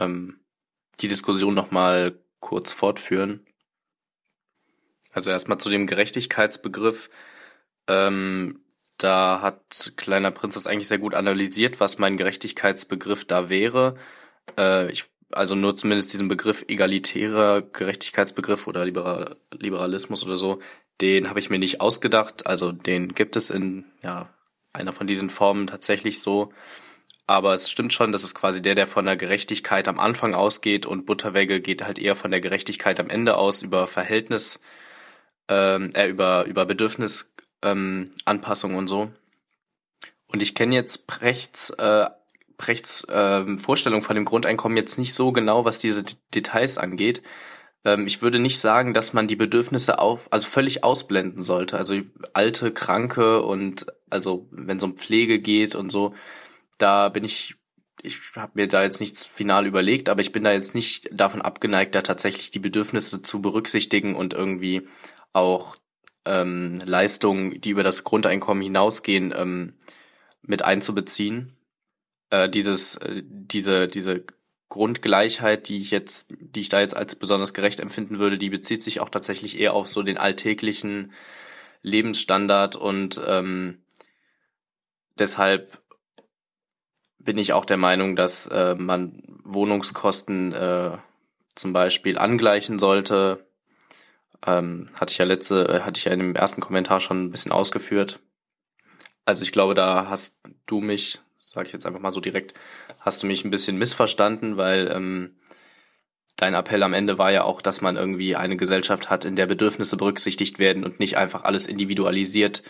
ähm, die Diskussion nochmal kurz fortführen. Also erstmal zu dem Gerechtigkeitsbegriff. Ähm, da hat Kleiner Prinz das eigentlich sehr gut analysiert, was mein Gerechtigkeitsbegriff da wäre. Äh, ich, also nur zumindest diesen Begriff egalitärer Gerechtigkeitsbegriff oder Liberal, Liberalismus oder so, den habe ich mir nicht ausgedacht. Also den gibt es in ja, einer von diesen Formen tatsächlich so. Aber es stimmt schon, das ist quasi der, der von der Gerechtigkeit am Anfang ausgeht und Butterwegge geht halt eher von der Gerechtigkeit am Ende aus über Verhältnis ähm, äh, über, über Bedürfnisanpassung ähm, und so. Und ich kenne jetzt Prechts, äh, Prechts äh, Vorstellung von dem Grundeinkommen jetzt nicht so genau, was diese D Details angeht. Ähm, ich würde nicht sagen, dass man die Bedürfnisse auf, also völlig ausblenden sollte. Also alte, Kranke und also wenn es um Pflege geht und so, da bin ich ich habe mir da jetzt nichts final überlegt, aber ich bin da jetzt nicht davon abgeneigt, da tatsächlich die Bedürfnisse zu berücksichtigen und irgendwie auch ähm, Leistungen, die über das Grundeinkommen hinausgehen, ähm, mit einzubeziehen. Äh, dieses, äh, diese, diese Grundgleichheit, die ich jetzt, die ich da jetzt als besonders gerecht empfinden würde, die bezieht sich auch tatsächlich eher auf so den alltäglichen Lebensstandard und ähm, deshalb bin ich auch der Meinung, dass äh, man Wohnungskosten äh, zum Beispiel angleichen sollte, ähm, hatte ich ja letzte, hatte ich ja in dem ersten Kommentar schon ein bisschen ausgeführt. Also ich glaube, da hast du mich, sage ich jetzt einfach mal so direkt, hast du mich ein bisschen missverstanden, weil ähm, dein Appell am Ende war ja auch, dass man irgendwie eine Gesellschaft hat, in der Bedürfnisse berücksichtigt werden und nicht einfach alles individualisiert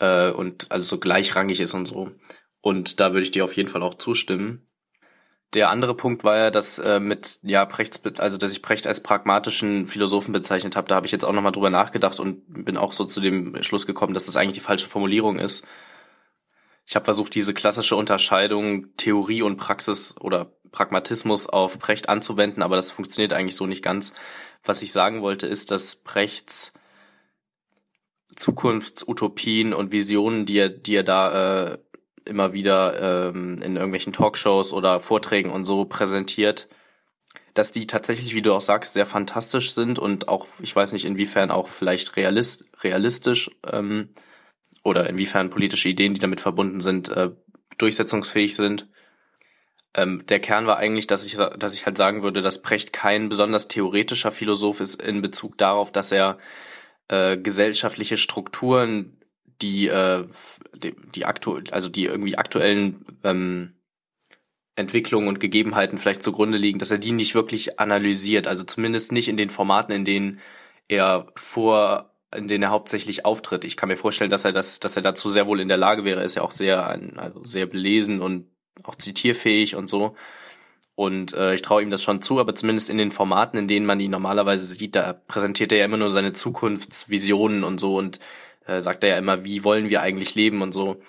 äh, und alles so gleichrangig ist und so. Und da würde ich dir auf jeden Fall auch zustimmen. Der andere Punkt war ja, dass äh, mit ja Prechts, also dass ich Precht als pragmatischen Philosophen bezeichnet habe. Da habe ich jetzt auch nochmal drüber nachgedacht und bin auch so zu dem Schluss gekommen, dass das eigentlich die falsche Formulierung ist. Ich habe versucht, diese klassische Unterscheidung Theorie und Praxis oder Pragmatismus auf Precht anzuwenden, aber das funktioniert eigentlich so nicht ganz. Was ich sagen wollte, ist, dass Prechts Zukunftsutopien und Visionen, die er, die er da äh, immer wieder ähm, in irgendwelchen Talkshows oder Vorträgen und so präsentiert, dass die tatsächlich, wie du auch sagst, sehr fantastisch sind und auch, ich weiß nicht, inwiefern auch vielleicht realist, realistisch ähm, oder inwiefern politische Ideen, die damit verbunden sind, äh, durchsetzungsfähig sind. Ähm, der Kern war eigentlich, dass ich, dass ich halt sagen würde, dass Precht kein besonders theoretischer Philosoph ist in Bezug darauf, dass er äh, gesellschaftliche Strukturen die, äh, die, die aktuell, also die irgendwie aktuellen ähm, Entwicklungen und Gegebenheiten vielleicht zugrunde liegen, dass er die nicht wirklich analysiert, also zumindest nicht in den Formaten, in denen er vor, in denen er hauptsächlich auftritt. Ich kann mir vorstellen, dass er das, dass er dazu sehr wohl in der Lage wäre. Er ist ja auch sehr, also sehr belesen und auch zitierfähig und so. Und äh, ich traue ihm das schon zu, aber zumindest in den Formaten, in denen man ihn normalerweise sieht, da präsentiert er ja immer nur seine Zukunftsvisionen und so und äh, sagt er ja immer, wie wollen wir eigentlich leben und so.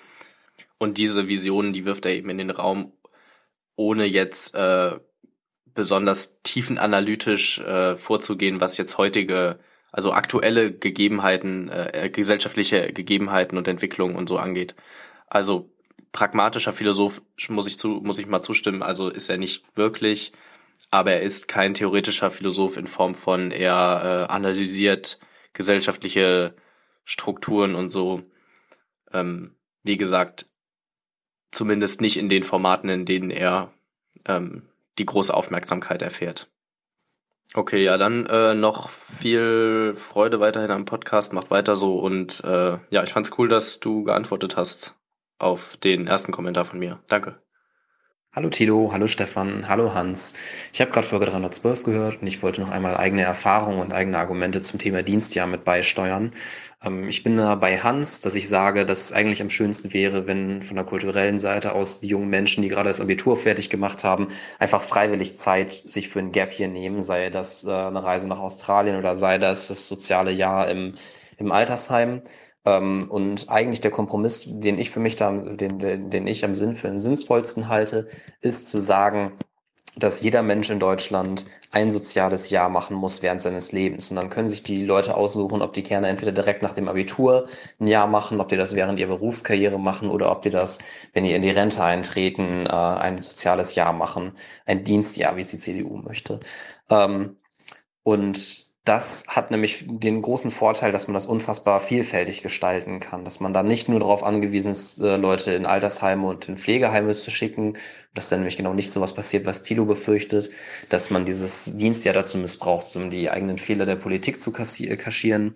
Und diese Visionen, die wirft er eben in den Raum, ohne jetzt äh, besonders tiefenanalytisch äh, vorzugehen, was jetzt heutige, also aktuelle Gegebenheiten, äh, gesellschaftliche Gegebenheiten und Entwicklungen und so angeht. Also pragmatischer Philosoph muss ich zu, muss ich mal zustimmen. Also ist er nicht wirklich, aber er ist kein theoretischer Philosoph in Form von er äh, analysiert gesellschaftliche Strukturen und so. Ähm, wie gesagt, zumindest nicht in den Formaten, in denen er ähm, die große Aufmerksamkeit erfährt. Okay, ja, dann äh, noch viel Freude weiterhin am Podcast, macht weiter so und äh, ja, ich fand's cool, dass du geantwortet hast auf den ersten Kommentar von mir. Danke. Hallo Tilo, hallo Stefan, hallo Hans. Ich habe gerade Folge 312 gehört und ich wollte noch einmal eigene Erfahrungen und eigene Argumente zum Thema Dienstjahr mit beisteuern. Ähm, ich bin da bei Hans, dass ich sage, dass es eigentlich am schönsten wäre, wenn von der kulturellen Seite aus die jungen Menschen, die gerade das Abitur fertig gemacht haben, einfach freiwillig Zeit sich für ein Gap hier nehmen, sei das äh, eine Reise nach Australien oder sei das das soziale Jahr im, im Altersheim. Ähm, und eigentlich der Kompromiss, den ich für mich da, den, den, ich am Sinn für den sinnvollsten halte, ist zu sagen, dass jeder Mensch in Deutschland ein soziales Jahr machen muss während seines Lebens. Und dann können sich die Leute aussuchen, ob die gerne entweder direkt nach dem Abitur ein Jahr machen, ob die das während ihrer Berufskarriere machen oder ob die das, wenn die in die Rente eintreten, äh, ein soziales Jahr machen, ein Dienstjahr, wie es die CDU möchte. Ähm, und das hat nämlich den großen Vorteil, dass man das unfassbar vielfältig gestalten kann, dass man da nicht nur darauf angewiesen ist, äh, Leute in Altersheime und in Pflegeheime zu schicken, dass dann nämlich genau nicht so was passiert, was Thilo befürchtet, dass man dieses Dienstjahr dazu missbraucht, um die eigenen Fehler der Politik zu kaschieren,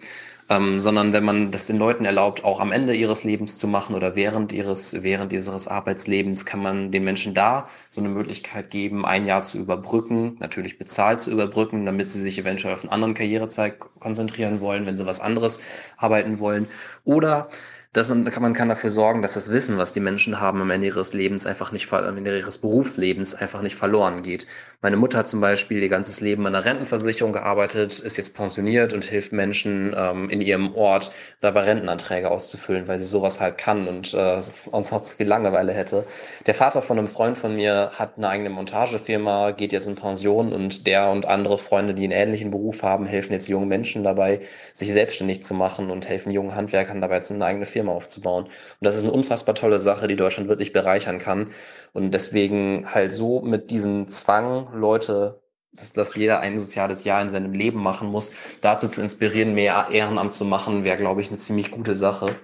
ähm, sondern wenn man das den Leuten erlaubt, auch am Ende ihres Lebens zu machen oder während ihres, während ihres Arbeitslebens, kann man den Menschen da so eine Möglichkeit geben, ein Jahr zu überbrücken, natürlich bezahlt zu überbrücken, damit sie sich eventuell auf einen anderen Karrierezeit konzentrieren wollen, wenn sie was anderes arbeiten wollen. Oder dass man, man kann dafür sorgen, dass das Wissen, was die Menschen haben am Ende ihres Lebens einfach nicht, am Ende ihres Berufslebens einfach nicht verloren geht. Meine Mutter hat zum Beispiel ihr ganzes Leben an einer Rentenversicherung gearbeitet, ist jetzt pensioniert und hilft Menschen ähm, in ihrem Ort dabei Rentenanträge auszufüllen, weil sie sowas halt kann und äh, sonst noch zu viel Langeweile hätte. Der Vater von einem Freund von mir hat eine eigene Montagefirma, geht jetzt in Pension und der und andere Freunde, die einen ähnlichen Beruf haben, helfen jetzt jungen Menschen dabei, sich selbstständig zu machen und helfen jungen Handwerkern dabei, jetzt eine eigene Firma Firma aufzubauen. Und das ist eine unfassbar tolle Sache, die Deutschland wirklich bereichern kann. Und deswegen halt so mit diesem Zwang, Leute dass, dass jeder ein soziales Jahr in seinem Leben machen muss, dazu zu inspirieren, mehr Ehrenamt zu machen, wäre, glaube ich, eine ziemlich gute Sache.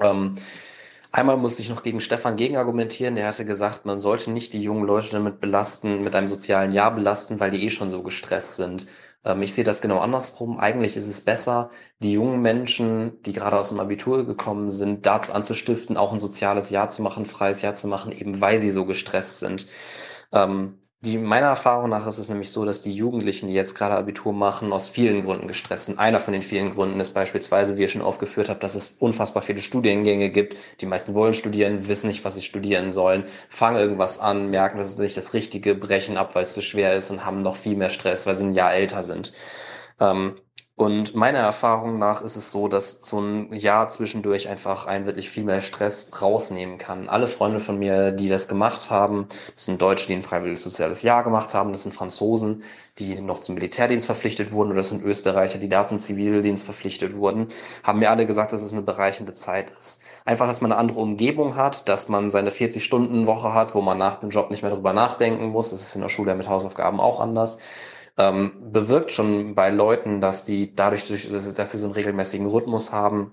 Ähm, einmal musste ich noch gegen Stefan gegenargumentieren. Der hatte gesagt, man sollte nicht die jungen Leute damit belasten, mit einem sozialen Jahr belasten, weil die eh schon so gestresst sind. Ähm, ich sehe das genau andersrum. Eigentlich ist es besser, die jungen Menschen, die gerade aus dem Abitur gekommen sind, dazu anzustiften, auch ein soziales Jahr zu machen, freies Jahr zu machen, eben weil sie so gestresst sind. Ähm, die, meiner Erfahrung nach ist es nämlich so, dass die Jugendlichen, die jetzt gerade Abitur machen, aus vielen Gründen gestresst sind. Einer von den vielen Gründen ist beispielsweise, wie ihr schon aufgeführt habt, dass es unfassbar viele Studiengänge gibt. Die meisten wollen studieren, wissen nicht, was sie studieren sollen, fangen irgendwas an, merken, dass es nicht das Richtige, brechen ab, weil es zu schwer ist und haben noch viel mehr Stress, weil sie ein Jahr älter sind. Ähm, und meiner Erfahrung nach ist es so, dass so ein Jahr zwischendurch einfach einen wirklich viel mehr Stress rausnehmen kann. Alle Freunde von mir, die das gemacht haben, das sind Deutsche, die ein freiwilliges soziales Jahr gemacht haben, das sind Franzosen, die noch zum Militärdienst verpflichtet wurden, oder das sind Österreicher, die da zum Zivildienst verpflichtet wurden, haben mir alle gesagt, dass es eine bereichende Zeit ist. Einfach, dass man eine andere Umgebung hat, dass man seine 40-Stunden-Woche hat, wo man nach dem Job nicht mehr drüber nachdenken muss. Das ist in der Schule mit Hausaufgaben auch anders ähm, bewirkt schon bei Leuten, dass die dadurch, dass sie so einen regelmäßigen Rhythmus haben,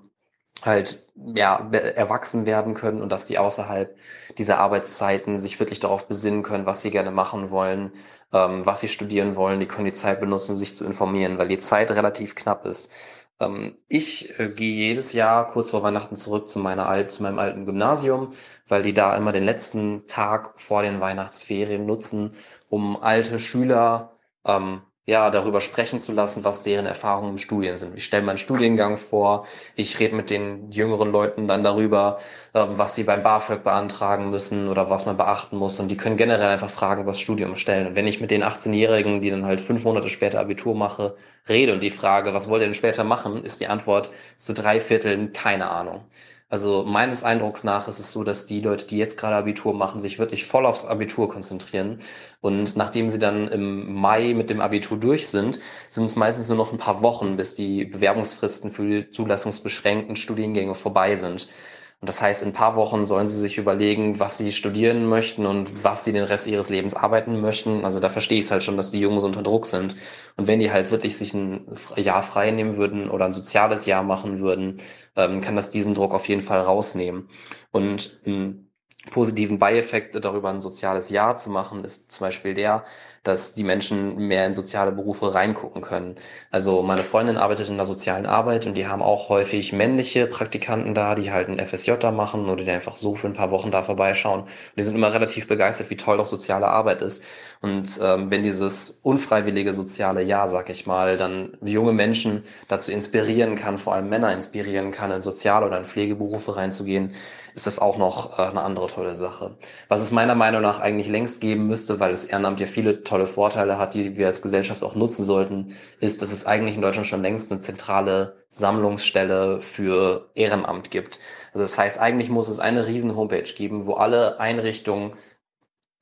halt ja erwachsen werden können und dass die außerhalb dieser Arbeitszeiten sich wirklich darauf besinnen können, was sie gerne machen wollen, ähm, was sie studieren wollen. Die können die Zeit benutzen, sich zu informieren, weil die Zeit relativ knapp ist. Ähm, ich äh, gehe jedes Jahr kurz vor Weihnachten zurück zu meiner alt, zu meinem alten Gymnasium, weil die da immer den letzten Tag vor den Weihnachtsferien nutzen, um alte Schüler ähm, ja, darüber sprechen zu lassen, was deren Erfahrungen im Studien sind. Ich stelle meinen Studiengang vor, ich rede mit den jüngeren Leuten dann darüber, ähm, was sie beim BAföG beantragen müssen oder was man beachten muss. Und die können generell einfach Fragen über das Studium stellen. Und wenn ich mit den 18-Jährigen, die dann halt fünf Monate später Abitur mache, rede und die Frage, was wollt ihr denn später machen, ist die Antwort zu drei Vierteln keine Ahnung. Also meines Eindrucks nach ist es so, dass die Leute, die jetzt gerade Abitur machen, sich wirklich voll aufs Abitur konzentrieren. Und nachdem sie dann im Mai mit dem Abitur durch sind, sind es meistens nur noch ein paar Wochen, bis die Bewerbungsfristen für die zulassungsbeschränkten Studiengänge vorbei sind. Und das heißt, in ein paar Wochen sollen sie sich überlegen, was sie studieren möchten und was sie den Rest ihres Lebens arbeiten möchten. Also da verstehe ich es halt schon, dass die Jungs unter Druck sind. Und wenn die halt wirklich sich ein Jahr frei nehmen würden oder ein soziales Jahr machen würden, ähm, kann das diesen Druck auf jeden Fall rausnehmen. Und positiven Beieffekt darüber ein soziales Jahr zu machen, ist zum Beispiel der, dass die Menschen mehr in soziale Berufe reingucken können. Also meine Freundin arbeitet in der sozialen Arbeit und die haben auch häufig männliche Praktikanten da, die halt ein FSJ da machen oder die einfach so für ein paar Wochen da vorbeischauen. Und die sind immer relativ begeistert, wie toll doch soziale Arbeit ist. Und ähm, wenn dieses unfreiwillige soziale Jahr, sag ich mal, dann junge Menschen dazu inspirieren kann, vor allem Männer inspirieren kann, in soziale oder in Pflegeberufe reinzugehen, ist das auch noch äh, eine andere tolle Sache. Was es meiner Meinung nach eigentlich längst geben müsste, weil das Ehrenamt ja viele tolle Vorteile hat, die wir als Gesellschaft auch nutzen sollten, ist, dass es eigentlich in Deutschland schon längst eine zentrale Sammlungsstelle für Ehrenamt gibt. Also das heißt, eigentlich muss es eine riesen Homepage geben, wo alle Einrichtungen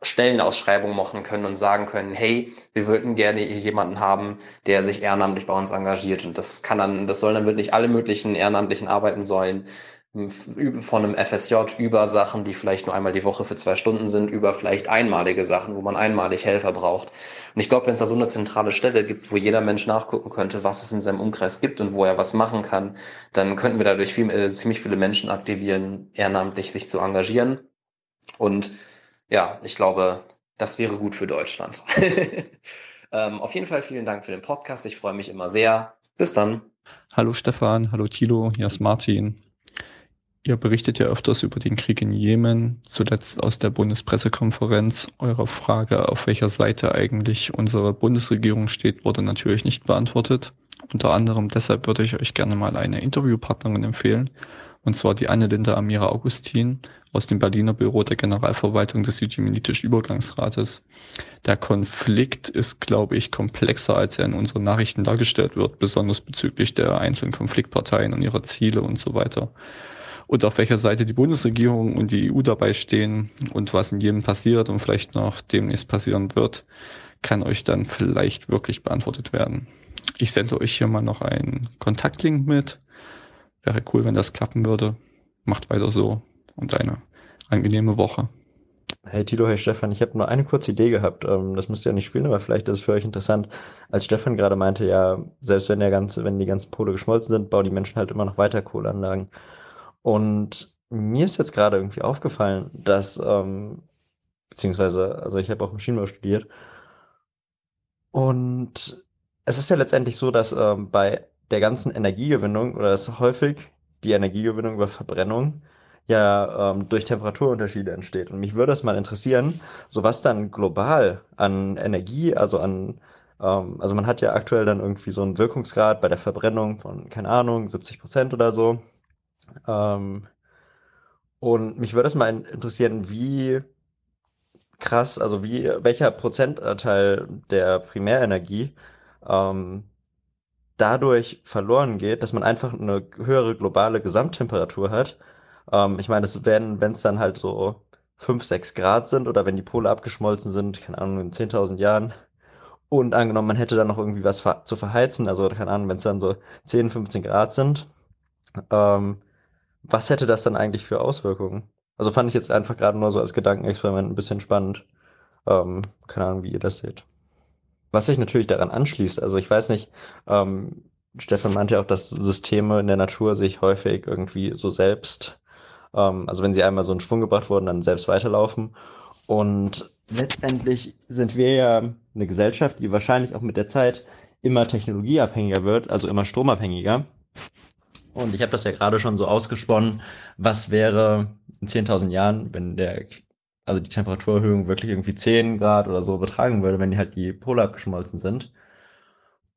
Stellenausschreibungen machen können und sagen können, hey, wir würden gerne jemanden haben, der sich ehrenamtlich bei uns engagiert. Und das kann dann, das sollen dann wirklich alle möglichen ehrenamtlichen Arbeiten sollen, von einem FSJ über Sachen, die vielleicht nur einmal die Woche für zwei Stunden sind, über vielleicht einmalige Sachen, wo man einmalig Helfer braucht. Und ich glaube, wenn es da so eine zentrale Stelle gibt, wo jeder Mensch nachgucken könnte, was es in seinem Umkreis gibt und wo er was machen kann, dann könnten wir dadurch viel, äh, ziemlich viele Menschen aktivieren, ehrenamtlich sich zu engagieren. Und ja, ich glaube, das wäre gut für Deutschland. [LAUGHS] ähm, auf jeden Fall vielen Dank für den Podcast. Ich freue mich immer sehr. Bis dann. Hallo Stefan, hallo Tilo, hier ist Martin. Ihr berichtet ja öfters über den Krieg in Jemen, zuletzt aus der Bundespressekonferenz. Eure Frage, auf welcher Seite eigentlich unsere Bundesregierung steht, wurde natürlich nicht beantwortet. Unter anderem deshalb würde ich euch gerne mal eine Interviewpartnerin empfehlen, und zwar die Anne-Linda Amira Augustin aus dem Berliner Büro der Generalverwaltung des Südjemenitischen Übergangsrates. Der Konflikt ist, glaube ich, komplexer, als er in unseren Nachrichten dargestellt wird, besonders bezüglich der einzelnen Konfliktparteien und ihrer Ziele und so weiter und auf welcher Seite die Bundesregierung und die EU dabei stehen und was in jedem passiert und vielleicht noch demnächst passieren wird, kann euch dann vielleicht wirklich beantwortet werden. Ich sende euch hier mal noch einen Kontaktlink mit. Wäre cool, wenn das klappen würde. Macht weiter so und eine angenehme Woche. Hey Tilo, hey Stefan, ich habe nur eine kurze Idee gehabt. Ähm, das müsst ihr ja nicht spielen, aber vielleicht ist es für euch interessant. Als Stefan gerade meinte, ja, selbst wenn der ganze, wenn die ganzen Pole geschmolzen sind, bauen die Menschen halt immer noch weiter Kohleanlagen. Und mir ist jetzt gerade irgendwie aufgefallen, dass, ähm, beziehungsweise, also ich habe auch Maschinenbau studiert. Und es ist ja letztendlich so, dass ähm, bei der ganzen Energiegewinnung oder dass häufig die Energiegewinnung über Verbrennung ja ähm, durch Temperaturunterschiede entsteht. Und mich würde es mal interessieren, so was dann global an Energie, also an, ähm, also man hat ja aktuell dann irgendwie so einen Wirkungsgrad bei der Verbrennung von, keine Ahnung, 70 Prozent oder so. Ähm, und mich würde es mal interessieren, wie krass, also wie, welcher Prozentanteil der Primärenergie ähm, dadurch verloren geht, dass man einfach eine höhere globale Gesamttemperatur hat. Ähm, ich meine, es werden, wenn es dann halt so 5, 6 Grad sind oder wenn die Pole abgeschmolzen sind, keine Ahnung, in 10.000 Jahren. Und angenommen, man hätte dann noch irgendwie was zu verheizen, also keine Ahnung, wenn es dann so 10, 15 Grad sind, ähm, was hätte das dann eigentlich für Auswirkungen? Also fand ich jetzt einfach gerade nur so als Gedankenexperiment ein bisschen spannend. Ähm, keine Ahnung, wie ihr das seht. Was sich natürlich daran anschließt, also ich weiß nicht, ähm, Stefan meinte ja auch, dass Systeme in der Natur sich häufig irgendwie so selbst, ähm, also wenn sie einmal so in Schwung gebracht wurden, dann selbst weiterlaufen. Und letztendlich sind wir ja eine Gesellschaft, die wahrscheinlich auch mit der Zeit immer technologieabhängiger wird, also immer stromabhängiger. Und ich habe das ja gerade schon so ausgesponnen, was wäre in 10.000 Jahren, wenn der, also die Temperaturerhöhung wirklich irgendwie 10 Grad oder so betragen würde, wenn die halt die Pole abgeschmolzen sind.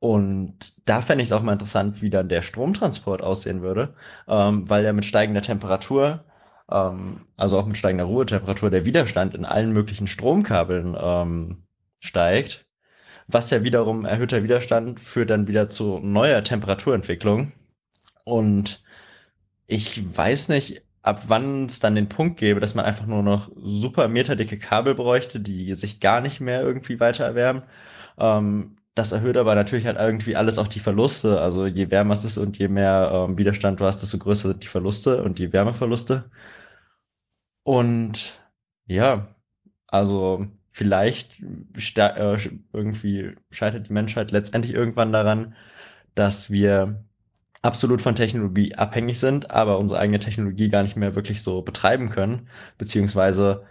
Und da fände ich es auch mal interessant, wie dann der Stromtransport aussehen würde, ähm, weil ja mit steigender Temperatur, ähm, also auch mit steigender Ruhetemperatur, der Widerstand in allen möglichen Stromkabeln ähm, steigt, was ja wiederum erhöhter Widerstand führt dann wieder zu neuer Temperaturentwicklung. Und ich weiß nicht, ab wann es dann den Punkt gäbe, dass man einfach nur noch super meterdicke Kabel bräuchte, die sich gar nicht mehr irgendwie weiter erwärmen. Ähm, das erhöht aber natürlich halt irgendwie alles auch die Verluste. Also je wärmer es ist und je mehr ähm, Widerstand du hast, desto größer sind die Verluste und die Wärmeverluste. Und ja, also vielleicht äh, irgendwie scheitert die Menschheit letztendlich irgendwann daran, dass wir absolut von Technologie abhängig sind, aber unsere eigene Technologie gar nicht mehr wirklich so betreiben können, beziehungsweise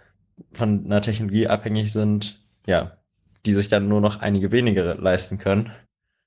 von einer Technologie abhängig sind, ja, die sich dann nur noch einige wenige leisten können.